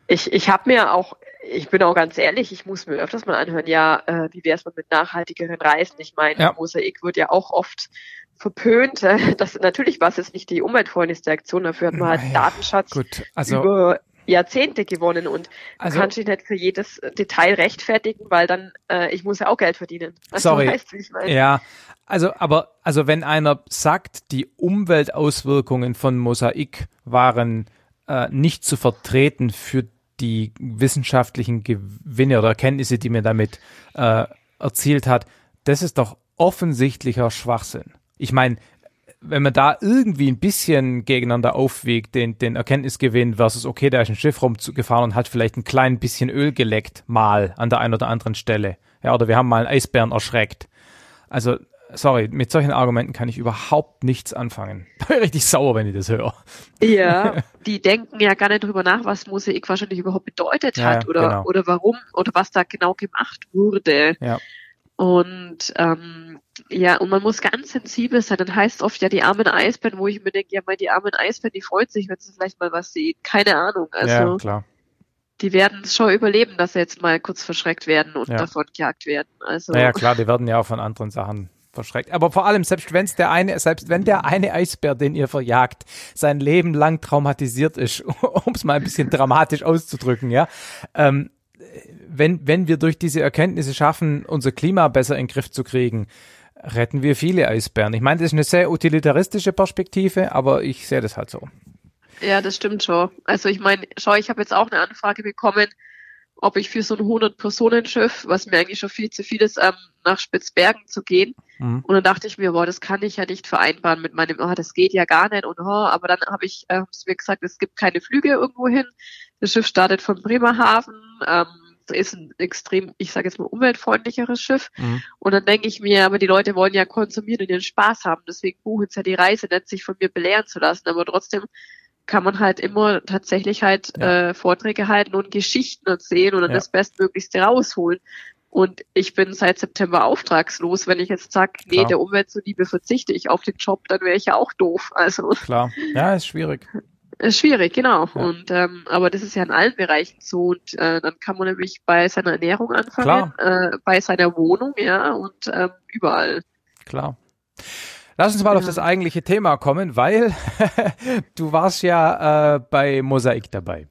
ich, ich habe mir auch, ich bin auch ganz ehrlich, ich muss mir öfters mal anhören, ja, äh, wie wäre es mit nachhaltigeren Reisen? Ich meine, ja. Mosaik wird ja auch oft verpönt. Äh, das natürlich war es jetzt nicht die umweltfreundlichste Aktion, dafür hat man halt naja, Datenschatz gut. Also, über Jahrzehnte gewonnen und also, kann sich nicht für jedes Detail rechtfertigen, weil dann äh, ich muss ja auch Geld verdienen. Also, sorry. Weißt. Ja, also aber also wenn einer sagt, die Umweltauswirkungen von Mosaik waren äh, nicht zu vertreten für die wissenschaftlichen Gewinne oder Erkenntnisse, die man damit äh, erzielt hat, das ist doch offensichtlicher Schwachsinn. Ich meine, wenn man da irgendwie ein bisschen gegeneinander aufwiegt, den, den Erkenntnisgewinn versus, okay, da ist ein Schiff rumgefahren und hat vielleicht ein klein bisschen Öl geleckt, mal an der einen oder anderen Stelle. Ja, oder wir haben mal einen Eisbären erschreckt. Also sorry, mit solchen Argumenten kann ich überhaupt nichts anfangen. [LAUGHS] Da bin ich richtig sauer, wenn ich das höre. Ja, [LAUGHS] die denken ja gar nicht drüber nach, was Mosaik wahrscheinlich überhaupt bedeutet ja, hat oder, genau. oder warum oder was da genau gemacht wurde. Ja. Und ähm, ja, und man muss ganz sensibel sein. Dann heißt oft ja die armen Eisbären, wo ich mir denke, ja, mal die armen Eisbären, die freuen sich, wenn sie vielleicht mal was sehen. Keine Ahnung. Also ja, klar. die werden es schon überleben, dass sie jetzt mal kurz verschreckt werden und ja. davon gejagt werden. Also. Naja, klar, die werden ja auch von anderen Sachen verschreckt. Aber vor allem, selbst wenn der eine, selbst wenn der eine Eisbär, den ihr verjagt, sein Leben lang traumatisiert ist, [LAUGHS] um es mal ein bisschen dramatisch auszudrücken, ja, ähm, wenn, wenn wir durch diese Erkenntnisse schaffen, unser Klima besser in den Griff zu kriegen, retten wir viele Eisbären. Ich meine, das ist eine sehr utilitaristische Perspektive, aber ich sehe das halt so. Ja, das stimmt schon. Also ich meine, schau, ich habe jetzt auch eine Anfrage bekommen, ob ich für so ein 100-Personen-Schiff, was mir eigentlich schon viel zu viel ist, ähm, nach Spitzbergen zu gehen. Mhm. Und dann dachte ich mir, boah, das kann ich ja nicht vereinbaren mit meinem, oh, das geht ja gar nicht und oh, aber dann habe ich äh, mir gesagt, es gibt keine Flüge irgendwo hin. Das Schiff startet von Bremerhaven, ähm, ist ein extrem, ich sage jetzt mal, umweltfreundlicheres Schiff. Mhm. Und dann denke ich mir, aber die Leute wollen ja konsumieren und ihren Spaß haben. Deswegen buchen sie ja die Reise, nicht sich von mir belehren zu lassen. Aber trotzdem kann man halt immer tatsächlich halt ja. äh, Vorträge halten und Geschichten erzählen und dann ja. das Bestmöglichste rausholen. Und ich bin seit September auftragslos. Wenn ich jetzt sage, nee, Klar. der Umwelt zuliebe verzichte ich auf den Job, dann wäre ich ja auch doof. Also Klar, ja, ist schwierig. Ist schwierig, genau. Ja. Und ähm, aber das ist ja in allen Bereichen so. Und äh, dann kann man nämlich bei seiner Ernährung anfangen, äh, bei seiner Wohnung, ja, und ähm, überall. Klar. Lass uns mal ja. auf das eigentliche Thema kommen, weil [LAUGHS] du warst ja äh, bei Mosaik dabei.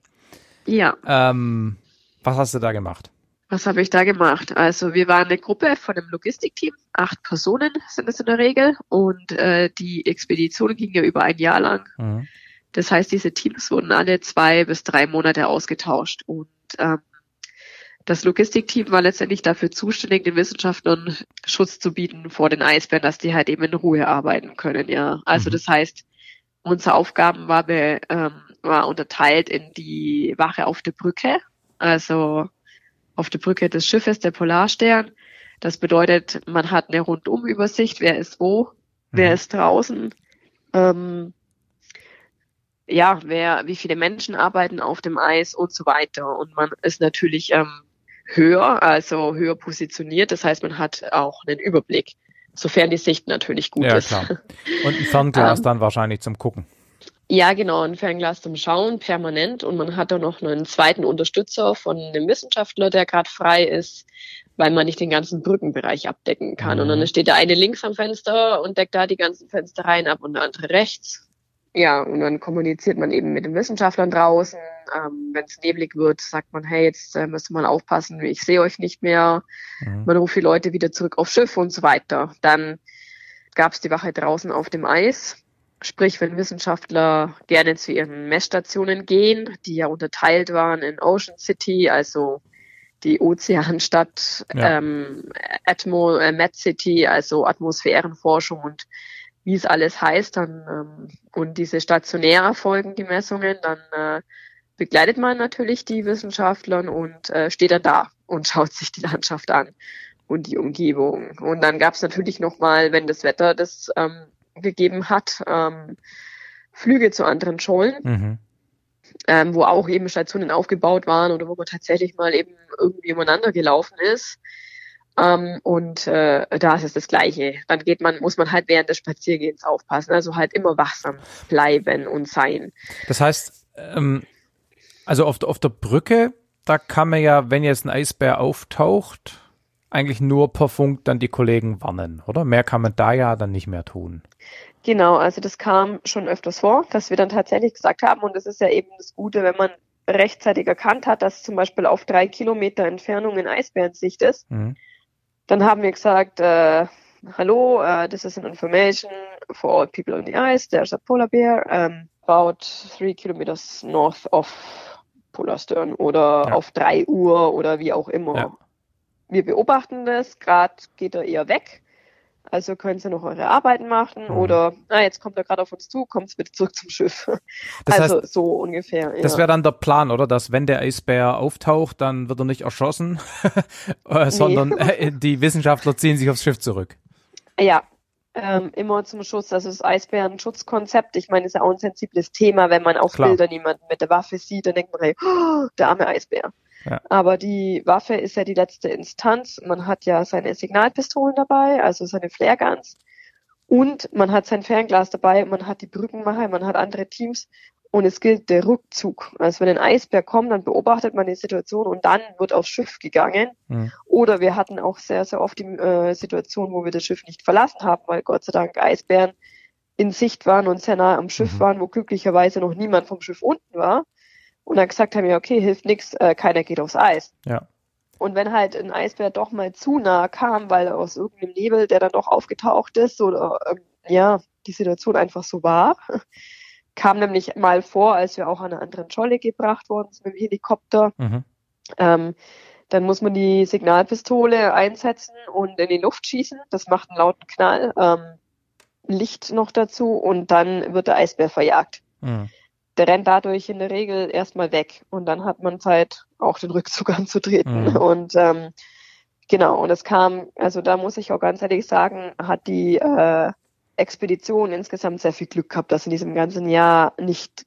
Ja. Ähm, was hast du da gemacht? Was habe ich da gemacht? Also wir waren eine Gruppe von einem Logistikteam, acht Personen sind es in der Regel und äh, die Expedition ging ja über ein Jahr lang. Mhm. Das heißt, diese Teams wurden alle zwei bis drei Monate ausgetauscht und ähm, das Logistikteam war letztendlich dafür zuständig, den Wissenschaftlern Schutz zu bieten vor den Eisbären, dass die halt eben in Ruhe arbeiten können, ja. Also mhm. das heißt, unsere Aufgaben war, be, ähm, war unterteilt in die Wache auf der Brücke, also auf der Brücke des Schiffes, der Polarstern. Das bedeutet, man hat eine Rundumübersicht, wer ist wo, mhm. wer ist draußen, ähm, ja, wer, wie viele Menschen arbeiten auf dem Eis und so weiter. Und man ist natürlich ähm, höher, also höher positioniert. Das heißt, man hat auch einen Überblick, sofern die Sicht natürlich gut ja, ist. Klar. [LAUGHS] Und ein Fernglas ähm, dann wahrscheinlich zum Gucken. Ja, genau, ein Fernglas zum Schauen permanent. Und man hat da noch einen zweiten Unterstützer von einem Wissenschaftler, der gerade frei ist, weil man nicht den ganzen Brückenbereich abdecken kann. Mhm. Und dann mhm. steht der eine links am Fenster und deckt da die ganzen Fenstereien ab und der andere rechts. Ja, und dann kommuniziert man eben mit den Wissenschaftlern draußen. Ähm, Wenn es neblig wird, sagt man, hey, jetzt äh, müsst ihr mal aufpassen, ich sehe euch nicht mehr. Mhm. Man ruft die Leute wieder zurück aufs Schiff und so weiter. Dann gab es die Wache draußen auf dem Eis. Sprich, wenn Wissenschaftler gerne zu ihren Messstationen gehen, die ja unterteilt waren in Ocean City, also die Ozeanstadt, ja. ähm, Atmo, äh, Med City, also Atmosphärenforschung und wie es alles heißt, dann ähm, und diese stationär erfolgen die Messungen, dann äh, begleitet man natürlich die Wissenschaftler und äh, steht dann da und [LAUGHS] schaut sich die Landschaft an und die Umgebung. Und dann gab es natürlich nochmal, wenn das Wetter das ähm, gegeben hat, ähm, Flüge zu anderen Schollen, mhm. ähm, wo auch eben Stationen aufgebaut waren oder wo man tatsächlich mal eben irgendwie umeinander gelaufen ist. Ähm, und äh, da ist es das Gleiche. Dann geht man, muss man halt während des Spaziergehens aufpassen. Also halt immer wachsam bleiben und sein. Das heißt, ähm, also auf, auf der Brücke, da kann man ja, wenn jetzt ein Eisbär auftaucht, eigentlich nur per Funk dann die Kollegen warnen, oder? Mehr kann man da ja dann nicht mehr tun. Genau, also das kam schon öfters vor, dass wir dann tatsächlich gesagt haben, und das ist ja eben das Gute, wenn man rechtzeitig erkannt hat, dass zum Beispiel auf drei Kilometer Entfernung ein Eisbärensicht ist, mhm dann haben wir gesagt, äh, hello, uh, this is an information for all people on the ice. There's a polar bear um, about three kilometers north of Polarstern oder ja. auf drei Uhr oder wie auch immer. Ja. Wir beobachten das, gerade geht er eher weg. Also können Sie noch eure Arbeiten machen mhm. oder, na, jetzt kommt er gerade auf uns zu, kommt bitte zurück zum Schiff. [LAUGHS] Das also heißt, so ungefähr. Das wäre dann der Plan, oder? Dass wenn der Eisbär auftaucht, dann wird er nicht erschossen, [LAUGHS] äh, sondern nee. [LAUGHS] Äh, die Wissenschaftler ziehen sich aufs Schiff zurück. Ja, ähm, immer zum Schutz. Also das Eisbärenschutzkonzept, ich meine, ist ja auch ein sensibles Thema, wenn man auf Klar. Bildern jemanden mit der Waffe sieht, dann denkt man, hey, oh, [GASPS] der arme Eisbär. Aber die Waffe ist ja die letzte Instanz. Man hat ja seine Signalpistolen dabei, also seine Flareguns. Und man hat sein Fernglas dabei, man hat die Brückenmacher, man hat andere Teams und es gilt der Rückzug. Also wenn ein Eisbär kommt, dann beobachtet man die Situation und dann wird aufs Schiff gegangen. Mhm. Oder wir hatten auch sehr, sehr oft die äh, Situation, wo wir das Schiff nicht verlassen haben, weil Gott sei Dank Eisbären in Sicht waren und sehr nah am Schiff mhm. waren, wo glücklicherweise noch niemand vom Schiff unten war und dann gesagt haben, ja, okay, hilft nichts, äh, keiner geht aufs Eis. Ja. Und wenn halt ein Eisbär doch mal zu nah kam, weil aus irgendeinem Nebel, der dann doch aufgetaucht ist oder äh, ja, die Situation einfach so war, [LAUGHS] kam nämlich mal vor, als wir auch an einer anderen Scholle gebracht worden sind mit dem Helikopter. Mhm. Ähm, dann muss man die Signalpistole einsetzen und in die Luft schießen. Das macht einen lauten Knall. Ähm, Licht noch dazu und dann wird der Eisbär verjagt. Mhm der rennt dadurch in der Regel erstmal weg und dann hat man Zeit, auch den Rückzug [LAUGHS] anzutreten. Mhm. Und ähm, genau, und es kam, also da muss ich auch ganz ehrlich sagen, hat die äh, Expedition insgesamt sehr viel Glück gehabt, dass in diesem ganzen Jahr nicht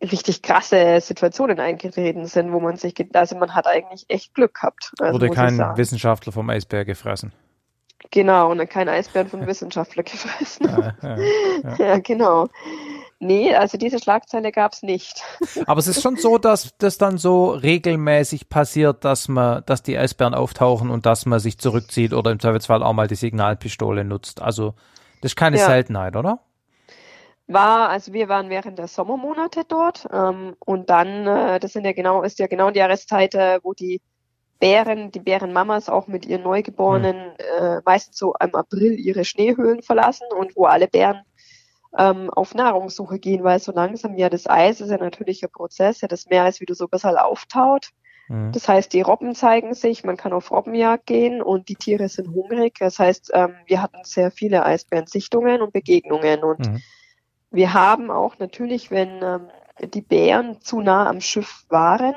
richtig krasse Situationen eingetreten sind, wo man sich, also man hat eigentlich echt Glück gehabt. Also Wurde kein Wissenschaftler vom Eisbär gefressen. Genau, und kein Eisbären von Wissenschaftler [LAUGHS] gefressen. Ja, ja, ja. ja, genau. Nee, also diese Schlagzeile gab es nicht. [LAUGHS] Aber es ist schon so, dass das dann so regelmäßig passiert, dass man, dass die Eisbären auftauchen und dass man sich zurückzieht oder im Zweifelsfall auch mal die Signalpistole nutzt. Also das ist keine ja. Seltenheit, oder? War, also wir waren während der Sommermonate dort ähm, und dann, äh, das sind ja genau, ist ja genau die Jahreszeit, äh, wo die Bären, die Bärenmamas auch mit ihren Neugeborenen hm. äh, meistens so im April ihre Schneehöhlen verlassen und wo alle Bären ähm, auf Nahrungssuche gehen, weil so langsam ja das Eis ist ja natürlicher Prozess, ja das Meer ist, wie du so besser auftaut. Mhm. Das heißt, die Robben zeigen sich, man kann auf Robbenjagd gehen und die Tiere sind hungrig. Das heißt, ähm, wir hatten sehr viele Eisbärensichtungen und Begegnungen und mhm. wir haben auch natürlich, wenn ähm, die Bären zu nah am Schiff waren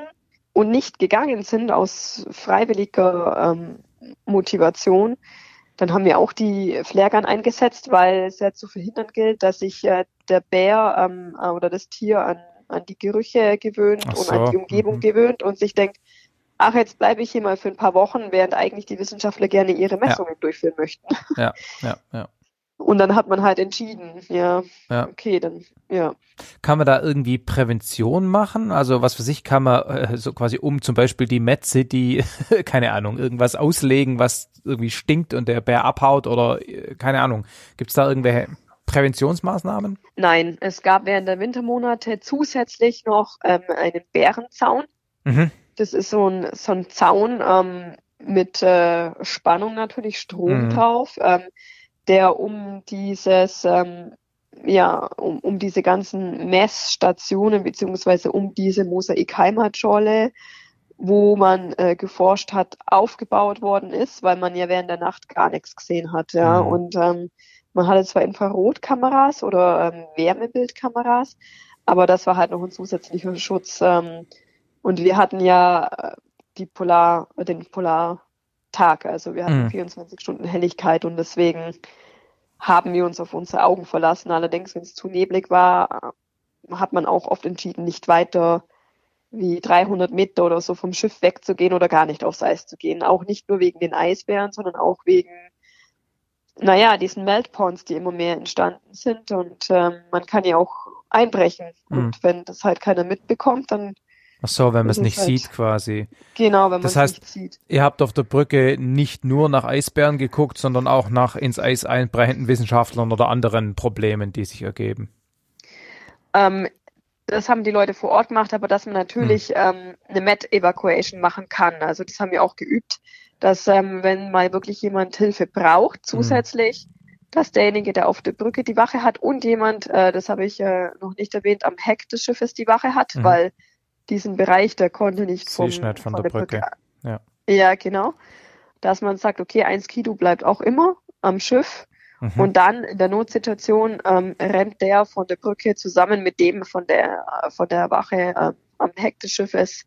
und nicht gegangen sind aus freiwilliger ähm, Motivation, dann haben wir auch die Flairgun eingesetzt, weil es ja zu verhindern gilt, dass sich äh, der Bär ähm, oder das Tier an an die Gerüche gewöhnt so. und an die Umgebung mhm. gewöhnt und sich denkt, ach, jetzt bleibe ich hier mal für ein paar Wochen, während eigentlich die Wissenschaftler gerne ihre Messungen ja. durchführen möchten. Ja, ja, ja. Und dann hat man halt entschieden, ja, ja, okay, dann, ja. Kann man da irgendwie Prävention machen? Also was für sich kann man äh, so quasi um zum Beispiel die Met City, [LAUGHS] keine Ahnung, irgendwas auslegen, was irgendwie stinkt und der Bär abhaut oder äh, keine Ahnung. Gibt es da irgendwelche Präventionsmaßnahmen? Nein, es gab während der Wintermonate zusätzlich noch ähm, einen Bärenzaun. Mhm. Das ist so ein, so ein Zaun ähm, mit äh, Spannung natürlich, Strom mhm. drauf, ähm, der um dieses, ähm, ja, um, um diese ganzen Messstationen beziehungsweise um diese Mosaik-Heimatscholle, wo man äh, geforscht hat, aufgebaut worden ist, weil man ja während der Nacht gar nichts gesehen hat, ja. Mhm. Und ähm, man hatte zwar Infrarotkameras oder ähm, Wärmebildkameras, aber das war halt noch ein zusätzlicher Schutz. Ähm, und wir hatten ja äh, die Polar, den Polartag, also wir hatten mhm. 24 Stunden Helligkeit und deswegen haben wir uns auf unsere Augen verlassen. Allerdings, wenn es zu neblig war, hat man auch oft entschieden, nicht weiter wie 300 Meter oder so vom Schiff wegzugehen oder gar nicht aufs Eis zu gehen. Auch nicht nur wegen den Eisbären, sondern auch wegen naja, diesen Meltponds, die immer mehr entstanden sind und ähm, man kann ja auch einbrechen. Mhm. Und wenn das halt keiner mitbekommt, dann Ach so, wenn man es nicht halt, sieht quasi. Genau, wenn man es nicht sieht. Ihr habt auf der Brücke nicht nur nach Eisbären geguckt, sondern auch nach ins Eis einbrechenden Wissenschaftlern oder anderen Problemen, die sich ergeben. Ähm, das haben die Leute vor Ort gemacht, aber dass man natürlich hm. ähm, eine Met-Evacuation machen kann. Also das haben wir auch geübt dass ähm, wenn mal wirklich jemand Hilfe braucht, mhm. zusätzlich, mhm. dass derjenige, der auf der Brücke die Wache hat und jemand, äh, das habe ich äh, noch nicht erwähnt, am Heck des Schiffes die Wache hat, mhm. weil diesen Bereich, der konnte nicht vom, von, von der, der Brücke. Brücke. Ja. ja, genau. Dass man sagt, okay, eins Kilo bleibt auch immer am Schiff. Mhm. Und dann in der Notsituation ähm, rennt der von der Brücke zusammen mit dem von der von der Wache äh, am Heck des Schiffes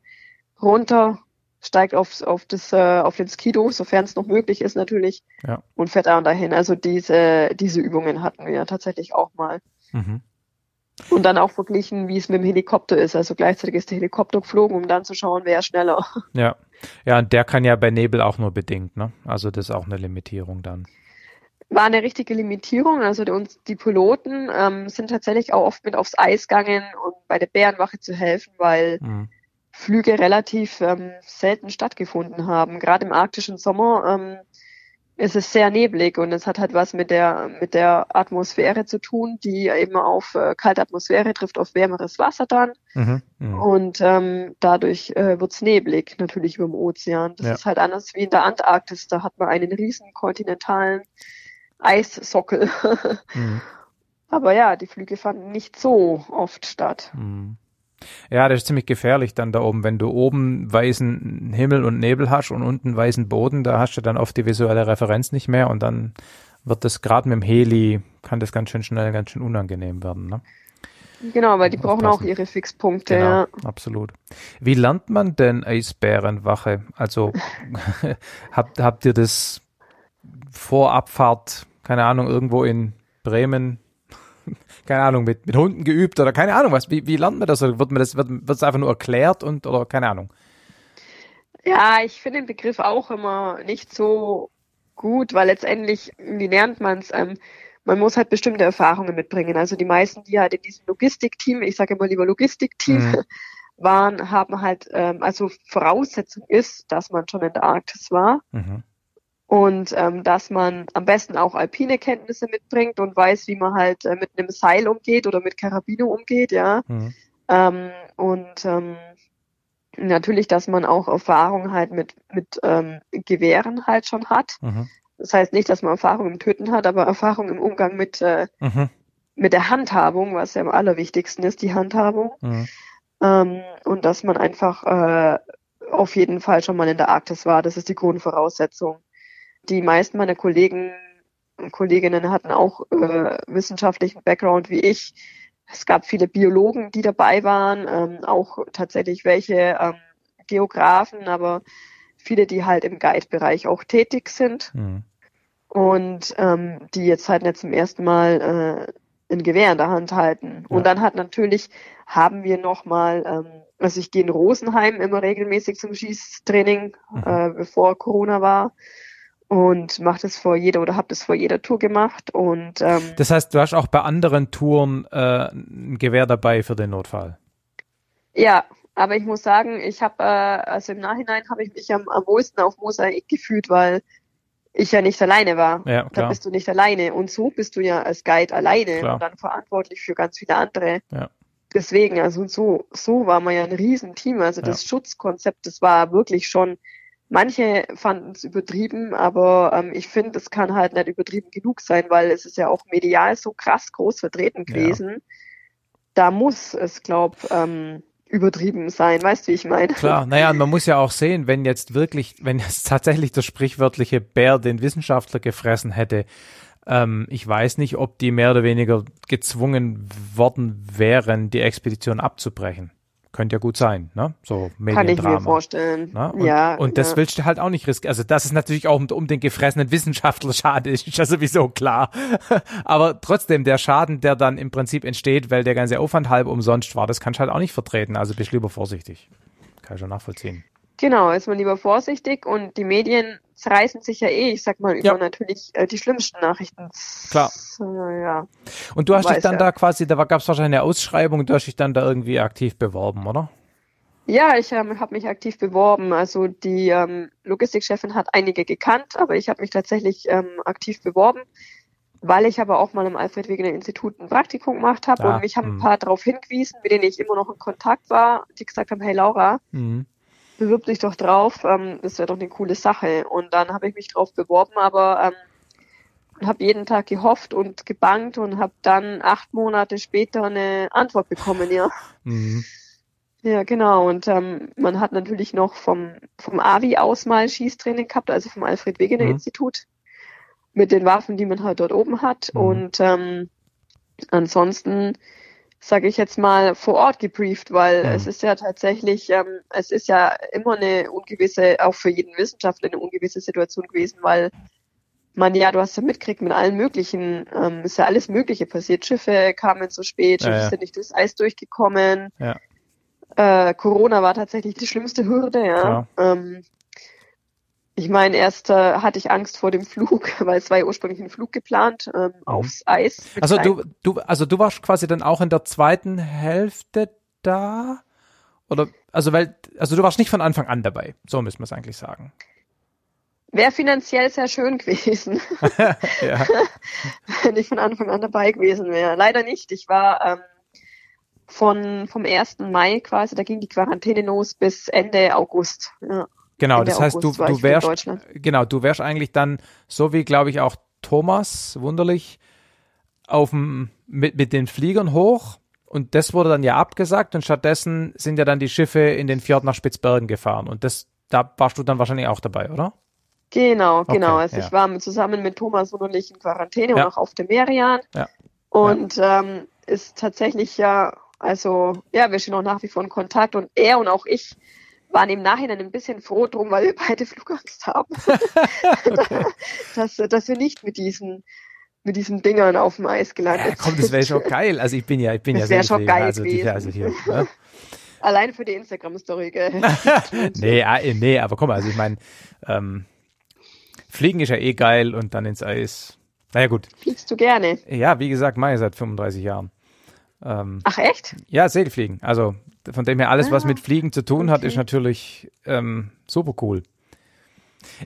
runter steigt auf, auf, das, äh, auf den Skido, sofern es noch möglich ist natürlich, ja. und fährt dann dahin. Also diese, diese Übungen hatten wir ja tatsächlich auch mal. Mhm. Und dann auch verglichen, wie es mit dem Helikopter ist. Also gleichzeitig ist der Helikopter geflogen, um dann zu schauen, wer schneller. [LAUGHS] Ja. Ja, und der kann ja bei Nebel auch nur bedingt, ne? Also das ist auch eine Limitierung dann. War eine richtige Limitierung. Also die, uns, die Piloten ähm, sind tatsächlich auch oft mit aufs Eis gegangen, um bei der Bärenwache zu helfen, weil mhm Flüge relativ ähm, selten stattgefunden haben. Gerade im arktischen Sommer ähm, ist es sehr neblig und es hat halt was mit der mit der Atmosphäre zu tun, die eben auf äh, kalte Atmosphäre trifft auf wärmeres Wasser dann mhm, mh. und ähm, dadurch äh, wird's neblig natürlich über dem Ozean. Das ja. ist halt anders wie in der Antarktis. Da hat man einen riesen kontinentalen Eissockel. [LAUGHS] mhm. Aber ja, die Flüge fanden nicht so oft statt. Mhm. Ja, das ist ziemlich gefährlich dann da oben. Wenn du oben weißen Himmel und Nebel hast und unten weißen Boden, da hast du dann oft die visuelle Referenz nicht mehr und dann wird das gerade mit dem Heli, kann das ganz schön schnell, ganz schön unangenehm werden. Ne? Genau, weil die brauchen auch ihre Fixpunkte. Genau, ja. absolut. Wie lernt man denn Eisbärenwache? Also [LAUGHS] habt, habt ihr das vor Abfahrt, keine Ahnung, irgendwo in Bremen keine Ahnung, mit, mit Hunden geübt oder keine Ahnung was. Wie, wie lernt man das? Oder wird man das, wird es einfach nur erklärt und oder keine Ahnung? Ja, ich finde den Begriff auch immer nicht so gut, weil letztendlich, wie lernt man es? Ähm, man muss halt bestimmte Erfahrungen mitbringen. Also die meisten, die halt in diesem Logistikteam, ich sage immer lieber Logistikteam, mhm. waren, haben halt, ähm, also Voraussetzung ist, dass man schon in der Arktis war. Mhm und ähm, dass man am besten auch alpine Kenntnisse mitbringt und weiß, wie man halt äh, mit einem Seil umgeht oder mit Karabiner umgeht, ja. Mhm. Ähm, und ähm, natürlich, dass man auch Erfahrung halt mit mit ähm, Gewehren halt schon hat. Mhm. Das heißt nicht, dass man Erfahrung im Töten hat, aber Erfahrung im Umgang mit äh, mhm. mit der Handhabung, was ja am allerwichtigsten ist, die Handhabung. Mhm. Ähm, und dass man einfach äh, auf jeden Fall schon mal in der Arktis war. Das ist die Grundvoraussetzung. Die meisten meiner Kollegen und Kolleginnen hatten auch äh, wissenschaftlichen Background wie ich. Es gab viele Biologen, die dabei waren, ähm, auch tatsächlich welche ähm, Geografen, aber viele, die halt im Guide-Bereich auch tätig sind mhm. und ähm, die jetzt halt nicht zum ersten Mal äh, ein Gewehr in der Hand halten. Ja. Und dann hat natürlich, haben wir nochmal, ähm, also ich gehe in Rosenheim immer regelmäßig zum Schießtraining, mhm. äh, bevor Corona war und mache das vor jeder oder habe das vor jeder Tour gemacht und ähm, das heißt, du hast auch bei anderen Touren äh, ein Gewehr dabei für den Notfall. Ja, aber ich muss sagen, ich habe, äh, also im Nachhinein habe ich mich am, am wohlsten auf Mosaik gefühlt, weil ich ja nicht alleine war. Ja, klar. Da bist du nicht alleine. Und so bist du ja als Guide alleine klar. und dann verantwortlich für ganz viele andere. Ja. Deswegen, also so, so war man ja ein Riesenteam. Also das ja. Schutzkonzept, das war wirklich schon, manche fanden es übertrieben, aber ähm, ich finde, es kann halt nicht übertrieben genug sein, weil es ist ja auch medial so krass groß vertreten gewesen. Ja. Da muss es, glaub, ähm, übertrieben sein, weißt du, wie ich meine? Klar, naja, und man [LAUGHS] muss ja auch sehen, wenn jetzt wirklich, wenn jetzt tatsächlich der sprichwörtliche Bär den Wissenschaftler gefressen hätte, ähm, ich weiß nicht, ob die mehr oder weniger gezwungen worden wären, die Expedition abzubrechen. Könnte ja gut sein, ne? So Mediendrama. Kann ich mir vorstellen. Ne? Und, ja. Und das ja. willst du halt auch nicht riskieren. Also das ist natürlich auch um, um den gefressenen Wissenschaftler [LAUGHS] schade, ist ja sowieso klar. [LAUGHS] Aber trotzdem, der Schaden, der dann im Prinzip entsteht, weil der ganze Aufwand halb umsonst war, das kannst du halt auch nicht vertreten. Also bist lieber vorsichtig. Kann ich schon nachvollziehen. Genau, ist man lieber vorsichtig und die Medien zerreißen sich ja eh, ich sag mal, über ja. natürlich äh, die schlimmsten Nachrichten. Klar. Äh, ja. Und du hast Weiß dich dann ja. da quasi, da gab es wahrscheinlich eine Ausschreibung, du hast dich dann da irgendwie aktiv beworben, oder? Ja, ich ähm, habe mich aktiv beworben. Also die ähm, Logistikchefin hat einige gekannt, aber ich habe mich tatsächlich ähm, aktiv beworben, weil ich aber auch mal im Alfred Wegener Institut ein Praktikum gemacht habe ja, und mich haben ein hm. paar darauf hingewiesen, mit denen ich immer noch in Kontakt war, die gesagt haben, hey Laura, mhm bewirb dich doch drauf, ähm, das wäre doch eine coole Sache. Und dann habe ich mich drauf beworben, aber ähm, habe jeden Tag gehofft und gebangt und habe dann acht Monate später eine Antwort bekommen, ja. Mhm. Ja, genau. Und ähm, man hat natürlich noch vom, vom AVI aus mal Schießtraining gehabt, also vom Alfred Wegener mhm. Institut, mit den Waffen, die man halt dort oben hat. Mhm. Und ähm, ansonsten sage ich jetzt mal, vor Ort gebrieft, weil mhm. es ist ja tatsächlich, ähm, es ist ja immer eine ungewisse, auch für jeden Wissenschaftler eine ungewisse Situation gewesen, weil man ja, du hast ja mitgekriegt mit allen möglichen, ähm, ist ja alles Mögliche passiert. Schiffe kamen zu spät, Schiffe ja, ja. sind nicht durchs Eis durchgekommen. Ja. Äh, Corona war tatsächlich die schlimmste Hürde, ja. Ähm, ich meine, erst äh, hatte ich Angst vor dem Flug, [LAUGHS] weil es war ja ursprünglich ein Flug geplant ähm, mhm. aufs Eis. Also du, du, also du warst quasi dann auch in der zweiten Hälfte da? Oder, also weil, also du warst nicht von Anfang an dabei, so müssen wir es eigentlich sagen. Wäre finanziell sehr schön gewesen, [LAUGHS] [LAUGHS] wenn ich von Anfang an dabei gewesen wäre. Leider nicht. Ich war ähm, von vom 1. Mai quasi, da ging die Quarantäne los bis Ende August. Ja. Genau, das heißt, du, du wärst, genau, du wärst eigentlich dann, so wie, glaube ich, auch Thomas, wunderlich, auf dem, mit, mit den Fliegern hoch und das wurde dann ja abgesagt und stattdessen sind ja dann die Schiffe in den Fjord nach Spitzbergen gefahren und das, da warst du dann wahrscheinlich auch dabei, oder? Genau, genau. Okay, also ja. ich war mit, zusammen mit Thomas wunderlich in Quarantäne ja. und auch auf dem Merian. Ja. Und ähm, ist tatsächlich ja, also ja, wir stehen auch nach wie vor in Kontakt und er und auch ich waren im Nachhinein ein bisschen froh drum, weil wir beide Flugangst haben. [LAUGHS] dass, dass wir nicht mit diesen mit diesen Dingern auf dem Eis gelandet ja, komm, das wäre schon geil. Also ich bin ja, ich bin das ja schon geil also, die, also hier, ne? [LAUGHS] Allein für die Instagram-Story, gell? [LAUGHS] nee, ah, nee, aber komm, also ich meine, ähm, Fliegen ist ja eh geil und dann ins Eis. Naja, gut. Fliegst du gerne? Ja, wie gesagt, ich seit 35 Jahren. Ähm, Ach echt? Ja, Segelfliegen. Also von dem her alles, was mit ah, Fliegen zu tun okay. hat, ist natürlich ähm, super cool.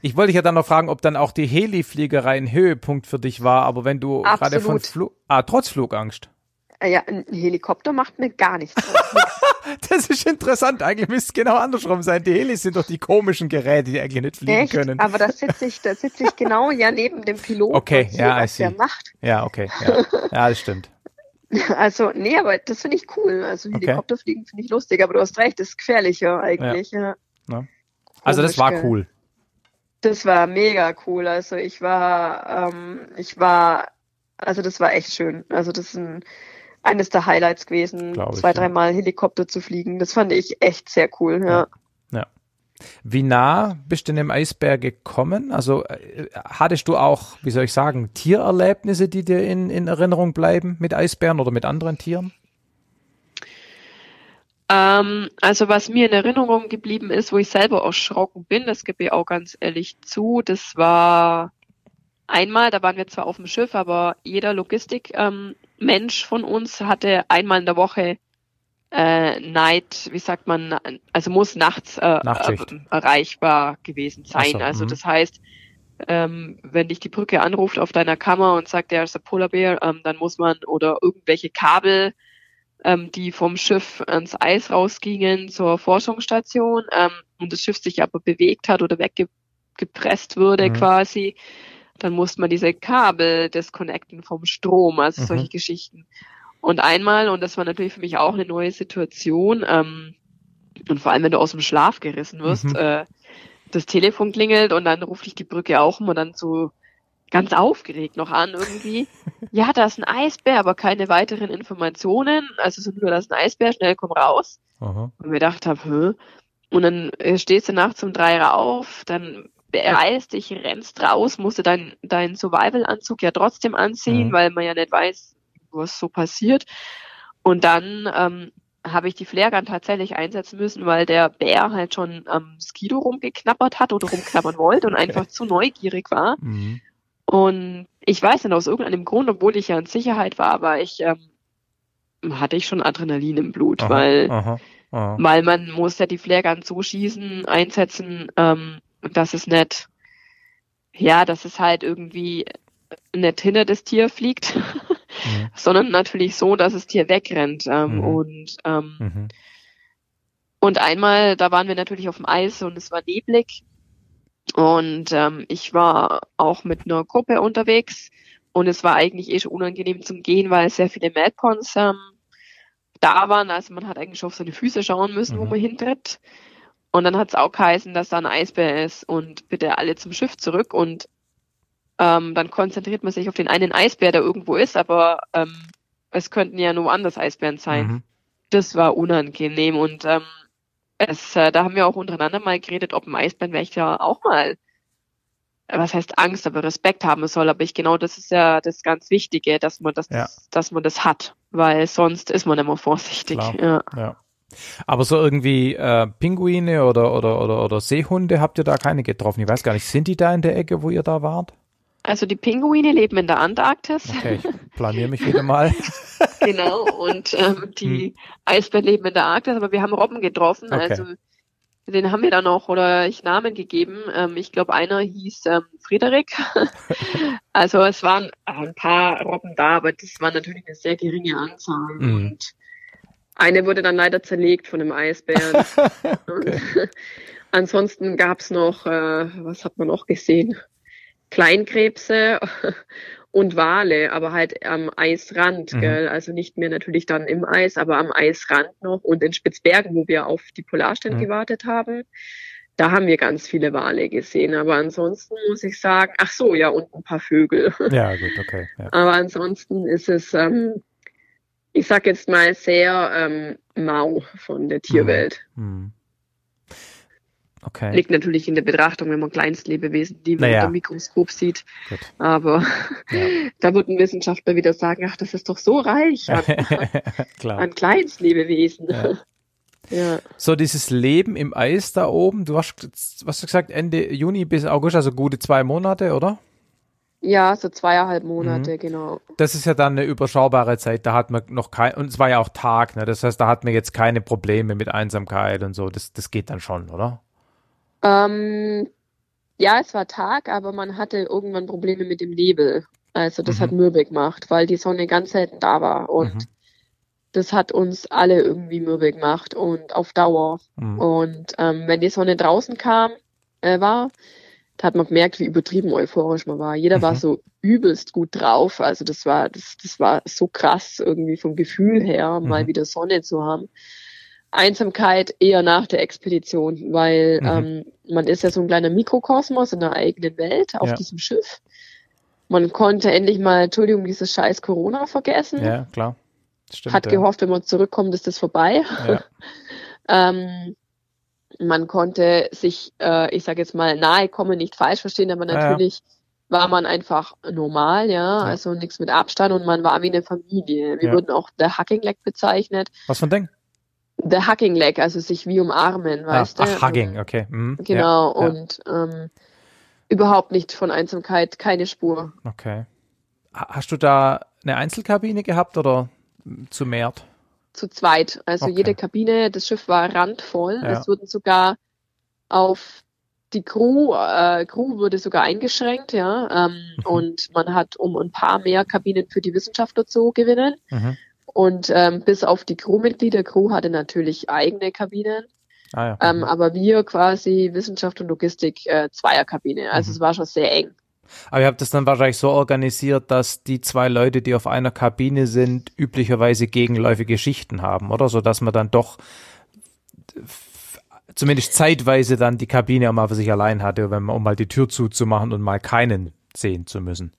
Ich wollte dich ja dann noch fragen, ob dann auch die Heli-Fliegerei ein Höhepunkt für dich war, aber wenn du gerade von Flug, ah, trotz Flugangst. Ah ja, ein Helikopter macht mir gar nichts. [LAUGHS] [LAUGHS] das ist interessant. Eigentlich müsste es genau andersrum sein. Die Helis sind doch die komischen Geräte, die eigentlich nicht fliegen Echt? können. Aber da sitze ich, da sitze ich genau ja neben dem Piloten. Okay, ja, was der macht. Ja, okay, ja. ja, das stimmt. [LAUGHS] Also, nee, aber das finde ich cool. Also Helikopterfliegen finde ich lustig, aber du hast recht, das ist gefährlicher eigentlich. Ja. ja. Also das war cool. Das war mega cool. Also ich war, ähm, ich war, also das war echt schön. Also das ist ein, eines der Highlights gewesen, Glaube zwei, dreimal ja. Helikopter zu fliegen. Das fand ich echt sehr cool, ja. ja. Wie nah bist du denn im Eisberg gekommen? Also äh, hattest du auch, wie soll ich sagen, Tiererlebnisse, die dir in, in Erinnerung bleiben mit Eisbären oder mit anderen Tieren? Ähm, also was mir in Erinnerung geblieben ist, wo ich selber erschrocken bin, das gebe ich auch ganz ehrlich zu, das war einmal, da waren wir zwar auf dem Schiff, aber jeder Logistikmensch ähm, von uns hatte einmal in der Woche äh, Night, wie sagt man, also muss nachts äh, äh, erreichbar gewesen sein. So, also mhm. das heißt, ähm, wenn dich die Brücke anruft auf deiner Kammer und sagt, der ist der Polarbär, ähm, dann muss man oder irgendwelche Kabel ähm, die vom Schiff ans Eis rausgingen zur Forschungsstation ähm, und das Schiff sich aber bewegt hat oder weggepresst wurde mhm. quasi, dann musste man diese Kabel disconnecten vom Strom, also mhm. solche Geschichten. Und einmal, und das war natürlich für mich auch eine neue Situation, ähm, und vor allem, wenn du aus dem Schlaf gerissen wirst, mhm. äh, das Telefon klingelt und dann ruft dich die Brücke auch immer dann so ganz aufgeregt noch an irgendwie. [LAUGHS] ja, da ist ein Eisbär, aber keine weiteren Informationen. Also so nur, da ist ein Eisbär, schnell komm raus. Aha. Und wir dachten, hä? Und dann äh, stehst du nachts um drei auf, dann beeilst dich, rennst raus, musst du deinen dein Survival-Anzug ja trotzdem anziehen, mhm. weil man ja nicht weiß, was so passiert. Und dann ähm, habe ich die Flaregun tatsächlich einsetzen müssen, weil der Bär halt schon am Skido rumgeknappert hat oder rumknabbern wollte und einfach zu neugierig war. Mhm. Und ich weiß nicht, aus irgendeinem Grund, obwohl ich ja in Sicherheit war, aber ich ähm, hatte ich schon Adrenalin im Blut, aha, weil, aha, aha. weil man muss ja die Flaregun so schießen, einsetzen, ähm, dass es nicht, ja, dass es halt irgendwie nicht hinter das Tier fliegt, [LAUGHS] mhm. sondern natürlich so, dass das Tier wegrennt. Ähm, mhm. Und ähm, mhm. und einmal, da waren wir natürlich auf dem Eis und es war neblig und ähm, ich war auch mit einer Gruppe unterwegs und es war eigentlich eh schon unangenehm zum Gehen, weil sehr viele Madpons ähm, da waren. Also man hat eigentlich auf seine Füße schauen müssen, mhm. wo man hintritt. Und dann hat es auch geheißen, dass da ein Eisbär ist und bitte alle zum Schiff zurück. Und ähm, dann konzentriert man sich auf den einen Eisbär, der irgendwo ist, aber ähm, es könnten ja nur anders Eisbären sein. Mhm. Das war unangenehm und ähm, es, äh, da haben wir auch untereinander mal geredet, ob ein Eisbärenwächter auch mal, äh, was heißt Angst, aber Respekt haben soll. Aber ich genau, das ist ja das ganz Wichtige, dass man das, ja. dass man das hat, weil sonst ist man immer vorsichtig. Ja. ja. Aber so irgendwie äh, Pinguine oder, oder, oder, oder Seehunde habt ihr da keine getroffen? Ich weiß gar nicht, sind die da in der Ecke, wo ihr da wart? Also die Pinguine leben in der Antarktis. Okay, ich planiere mich wieder mal. [LAUGHS] genau, und ähm, die hm. Eisbären leben in der Arktis, aber wir haben Robben getroffen. Okay. Also den haben wir dann auch oder ich Namen gegeben. Ähm, ich glaube, einer hieß ähm, Friederik. [LAUGHS] also es waren ein paar Robben da, aber das war natürlich eine sehr geringe Anzahl. Mhm. Und eine wurde dann leider zerlegt von einem Eisbären. [LAUGHS] ansonsten gab's noch, äh, was hat man noch gesehen? Kleinkrebse [LAUGHS] und Wale, aber halt am Eisrand, mhm. gell? also nicht mehr natürlich dann im Eis, aber am Eisrand noch und in Spitzbergen, wo wir auf die Polarstern mhm. gewartet haben. Da haben wir ganz viele Wale gesehen, aber ansonsten muss ich sagen, ach so, ja, und ein paar Vögel. [LAUGHS] Ja, gut, okay. Ja. Aber ansonsten ist es, ähm, ich sag jetzt mal, sehr ähm, mau von der Tierwelt. Mhm. Okay. Liegt natürlich in der Betrachtung, wenn man Kleinstlebewesen, die man naja. unter dem Mikroskop sieht. Gut. Aber ja. [LAUGHS] da würden Wissenschaftler wieder sagen, ach, das ist doch so reich an, [LAUGHS] an Kleinstlebewesen. Ja. [LAUGHS] ja. So dieses Leben im Eis da oben, du hast, was du gesagt, Ende Juni bis August, also gute zwei Monate, oder? Ja, so zweieinhalb Monate, mhm. genau. Das ist ja dann eine überschaubare Zeit. Da hat man noch kein, und es war ja auch Tag, ne? Das heißt, da hat man jetzt keine Probleme mit Einsamkeit und so. Das, das geht dann schon, oder? Ähm, ja, es war Tag, aber man hatte irgendwann Probleme mit dem Nebel. Also das mhm. hat mürbe gemacht, weil die Sonne ganz selten da war. Und mhm. das hat uns alle irgendwie mürbe gemacht und auf Dauer. Mhm. Und ähm, wenn die Sonne draußen kam, äh, war, da hat man gemerkt, wie übertrieben euphorisch man war. Jeder war mhm. so übelst gut drauf. Also das war, das, das war so krass irgendwie vom Gefühl her, mal mhm. wieder Sonne zu haben. Einsamkeit eher nach der Expedition, weil mhm. ähm, man ist ja so ein kleiner Mikrokosmos in der eigenen Welt auf ja. diesem Schiff. Man konnte endlich mal, Entschuldigung, dieses scheiß Corona vergessen. Ja, klar. Stimmt, Hat ja. gehofft, wenn man zurückkommt, ist das vorbei. Ja. [LAUGHS] ähm, man konnte sich, äh, ich sage jetzt mal, nahe kommen, nicht falsch verstehen, aber natürlich war man einfach normal, ja, also nichts mit Abstand und man war wie eine Familie. Wir wurden auch der Hugging Leg bezeichnet. Was für ein Ding? The Hugging Leg, also sich wie umarmen, ah, weißt ach, du? Ach, Hugging, okay. Mhm. Genau, und ähm, überhaupt nicht von Einsamkeit, keine Spur. Okay. Hast du da eine Einzelkabine gehabt oder zu mehrt? Zu zweit. Also okay. jede Kabine, das Schiff war randvoll. Ja. Es wurden sogar auf die Crew, äh, Crew wurde sogar eingeschränkt, ja. Ähm, mhm. Und man hat, um ein paar mehr Kabinen für die Wissenschaftler zu gewinnen. Mhm. Und ähm, bis auf die Crewmitglieder, Crew hatte natürlich eigene Kabinen. Ah, ja. ähm, aber wir quasi Wissenschaft und Logistik äh, Zweierkabine. Also mhm. es war schon sehr eng. Aber ihr habt das dann wahrscheinlich so organisiert, dass die zwei Leute, die auf einer Kabine sind, üblicherweise gegenläufige Schichten haben, oder? So dass man dann doch zumindest zeitweise dann die Kabine auch mal für sich allein hatte, wenn man, um mal die Tür zuzumachen und mal keinen sehen zu müssen.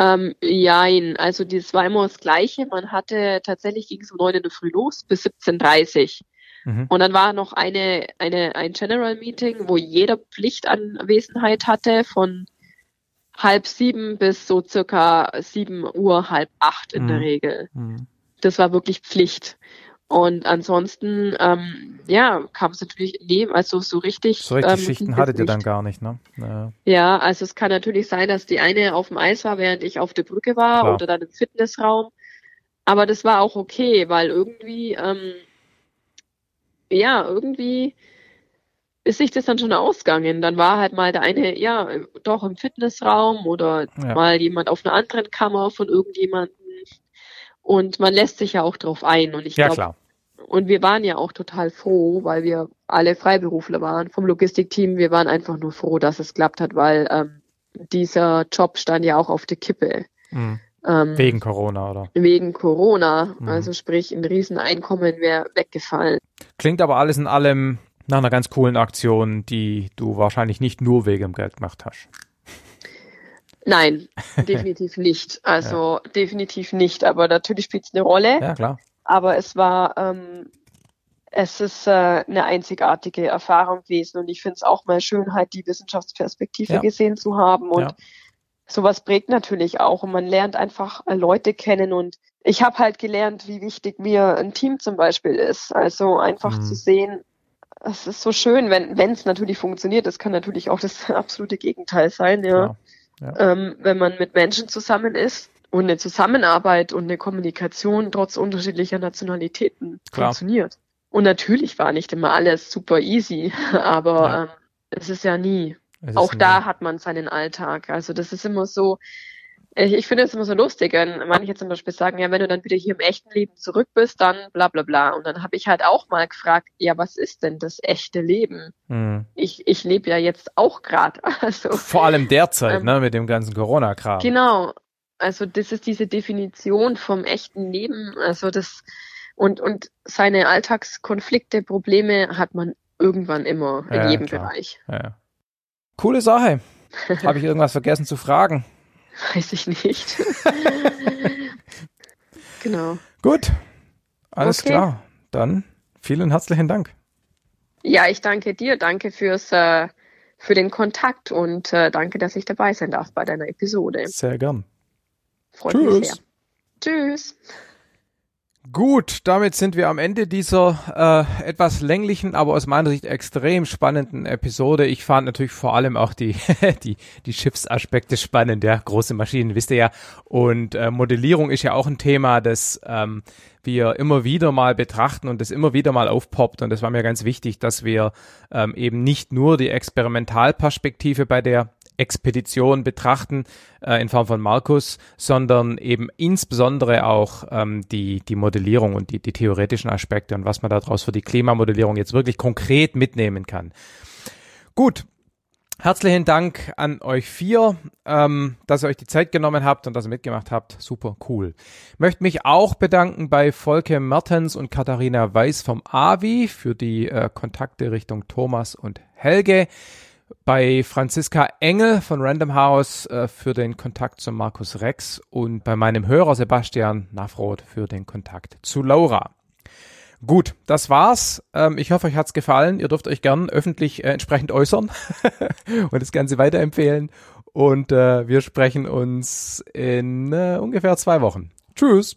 Ähm, jein, also das war immer das Gleiche. Man hatte tatsächlich ging es um neun in der Früh los bis 17.30 Mhm. Und dann war noch eine, eine, ein General Meeting, wo jeder Pflichtanwesenheit hatte von halb sieben bis so circa sieben Uhr, halb acht in mhm. der Regel. Mhm. Das war wirklich Pflicht. Und ansonsten, ähm, ja, kam es natürlich neben, also so richtig. So richtig ähm, Schichten hattet ihr dann gar nicht, ne? Ja. ja, also es kann natürlich sein, dass die eine auf dem Eis war, während ich auf der Brücke war Klar. oder dann im Fitnessraum. Aber das war auch okay, weil irgendwie, ähm, ja, irgendwie ist sich das dann schon ausgegangen. Dann war halt mal der eine, ja, doch im Fitnessraum oder ja. mal jemand auf einer anderen Kammer von irgendjemandem. Und man lässt sich ja auch drauf ein. Und ich ja, glaube, klar. Und wir waren ja auch total froh, weil wir alle Freiberufler waren vom Logistikteam. Wir waren einfach nur froh, dass es klappt hat, weil ähm, dieser Job stand ja auch auf der Kippe. Mhm. Ähm, wegen Corona, oder? Wegen Corona. Mhm. Also sprich, ein Rieseneinkommen wäre weggefallen. Klingt aber alles in allem nach einer ganz coolen Aktion, die du wahrscheinlich nicht nur wegen dem Geld gemacht hast. Nein, [LAUGHS] definitiv nicht. Also ja. definitiv nicht. Aber natürlich spielt es eine Rolle. Ja, klar. Aber es war, ähm, es ist äh, eine einzigartige Erfahrung gewesen und ich finde es auch mal schön, halt die Wissenschaftsperspektive ja. gesehen zu haben und ja. sowas prägt natürlich auch und man lernt einfach äh, Leute kennen und ich habe halt gelernt, wie wichtig mir ein Team zum Beispiel ist. Also einfach mhm. zu sehen, es ist so schön, wenn wenn es natürlich funktioniert. Das kann natürlich auch das [LAUGHS] absolute Gegenteil sein, ja. ja. Ähm, wenn man mit Menschen zusammen ist und eine Zusammenarbeit und eine Kommunikation trotz unterschiedlicher Nationalitäten Klar. funktioniert. Und natürlich war nicht immer alles super easy, [LAUGHS] aber ja. ähm, es ist ja nie. Auch da hat man seinen Alltag. Also das ist immer so, ich, ich finde es immer so lustig, wenn manche zum Beispiel sagen, ja, wenn du dann wieder hier im echten Leben zurück bist, dann bla bla bla. Und dann habe ich halt auch mal gefragt, ja, was ist denn das echte Leben? Mhm. Ich, ich lebe ja jetzt auch gerade. [LAUGHS] Also, Vor allem derzeit, ähm, ne, mit dem ganzen Corona-Kram. Genau. Also das ist diese Definition vom echten Leben. Also das und, und seine Alltagskonflikte, Probleme hat man irgendwann immer in ja, jedem klar. Bereich. Ja. Coole Sache. [LAUGHS] Habe ich irgendwas vergessen zu fragen? Weiß ich nicht. [LAUGHS] genau. Gut. Alles okay. klar. Dann vielen herzlichen Dank. Ja, ich danke dir. Danke fürs, äh, für den Kontakt und äh, danke, dass ich dabei sein darf bei deiner Episode. Sehr gern. Freut Tschüss. mich sehr. Tschüss. Gut, damit sind wir am Ende dieser äh, etwas länglichen, aber aus meiner Sicht extrem spannenden Episode. Ich fand natürlich vor allem auch die [LAUGHS] die die Schiffsaspekte spannend, ja, große Maschinen, wisst ihr ja. Und äh, Modellierung ist ja auch ein Thema, das ähm, wir immer wieder mal betrachten und das immer wieder mal aufpoppt. Und das war mir ganz wichtig, dass wir ähm, eben nicht nur die Experimentalperspektive bei der Expedition betrachten äh, in Form von Markus, sondern eben insbesondere auch ähm, die, die Modellierung und die, die theoretischen Aspekte und was man daraus für die Klimamodellierung jetzt wirklich konkret mitnehmen kann. Gut, Herzlichen Dank an euch vier, ähm, dass ihr euch die Zeit genommen habt und dass ihr mitgemacht habt. Super cool. Möchte mich auch bedanken bei Volke Mertens und Katharina Weiß vom AVI für die äh, Kontakte Richtung Thomas und Helge. Bei Franziska Engel von Random House äh, für den Kontakt zu Markus Rex und bei meinem Hörer Sebastian Nafroth für den Kontakt zu Laura. Gut, das war's. Ähm, ich hoffe, euch hat's gefallen. Ihr dürft euch gern öffentlich äh, entsprechend äußern [LAUGHS] und das Ganze weiterempfehlen. Und äh, wir sprechen uns in äh, ungefähr zwei Wochen. Tschüss.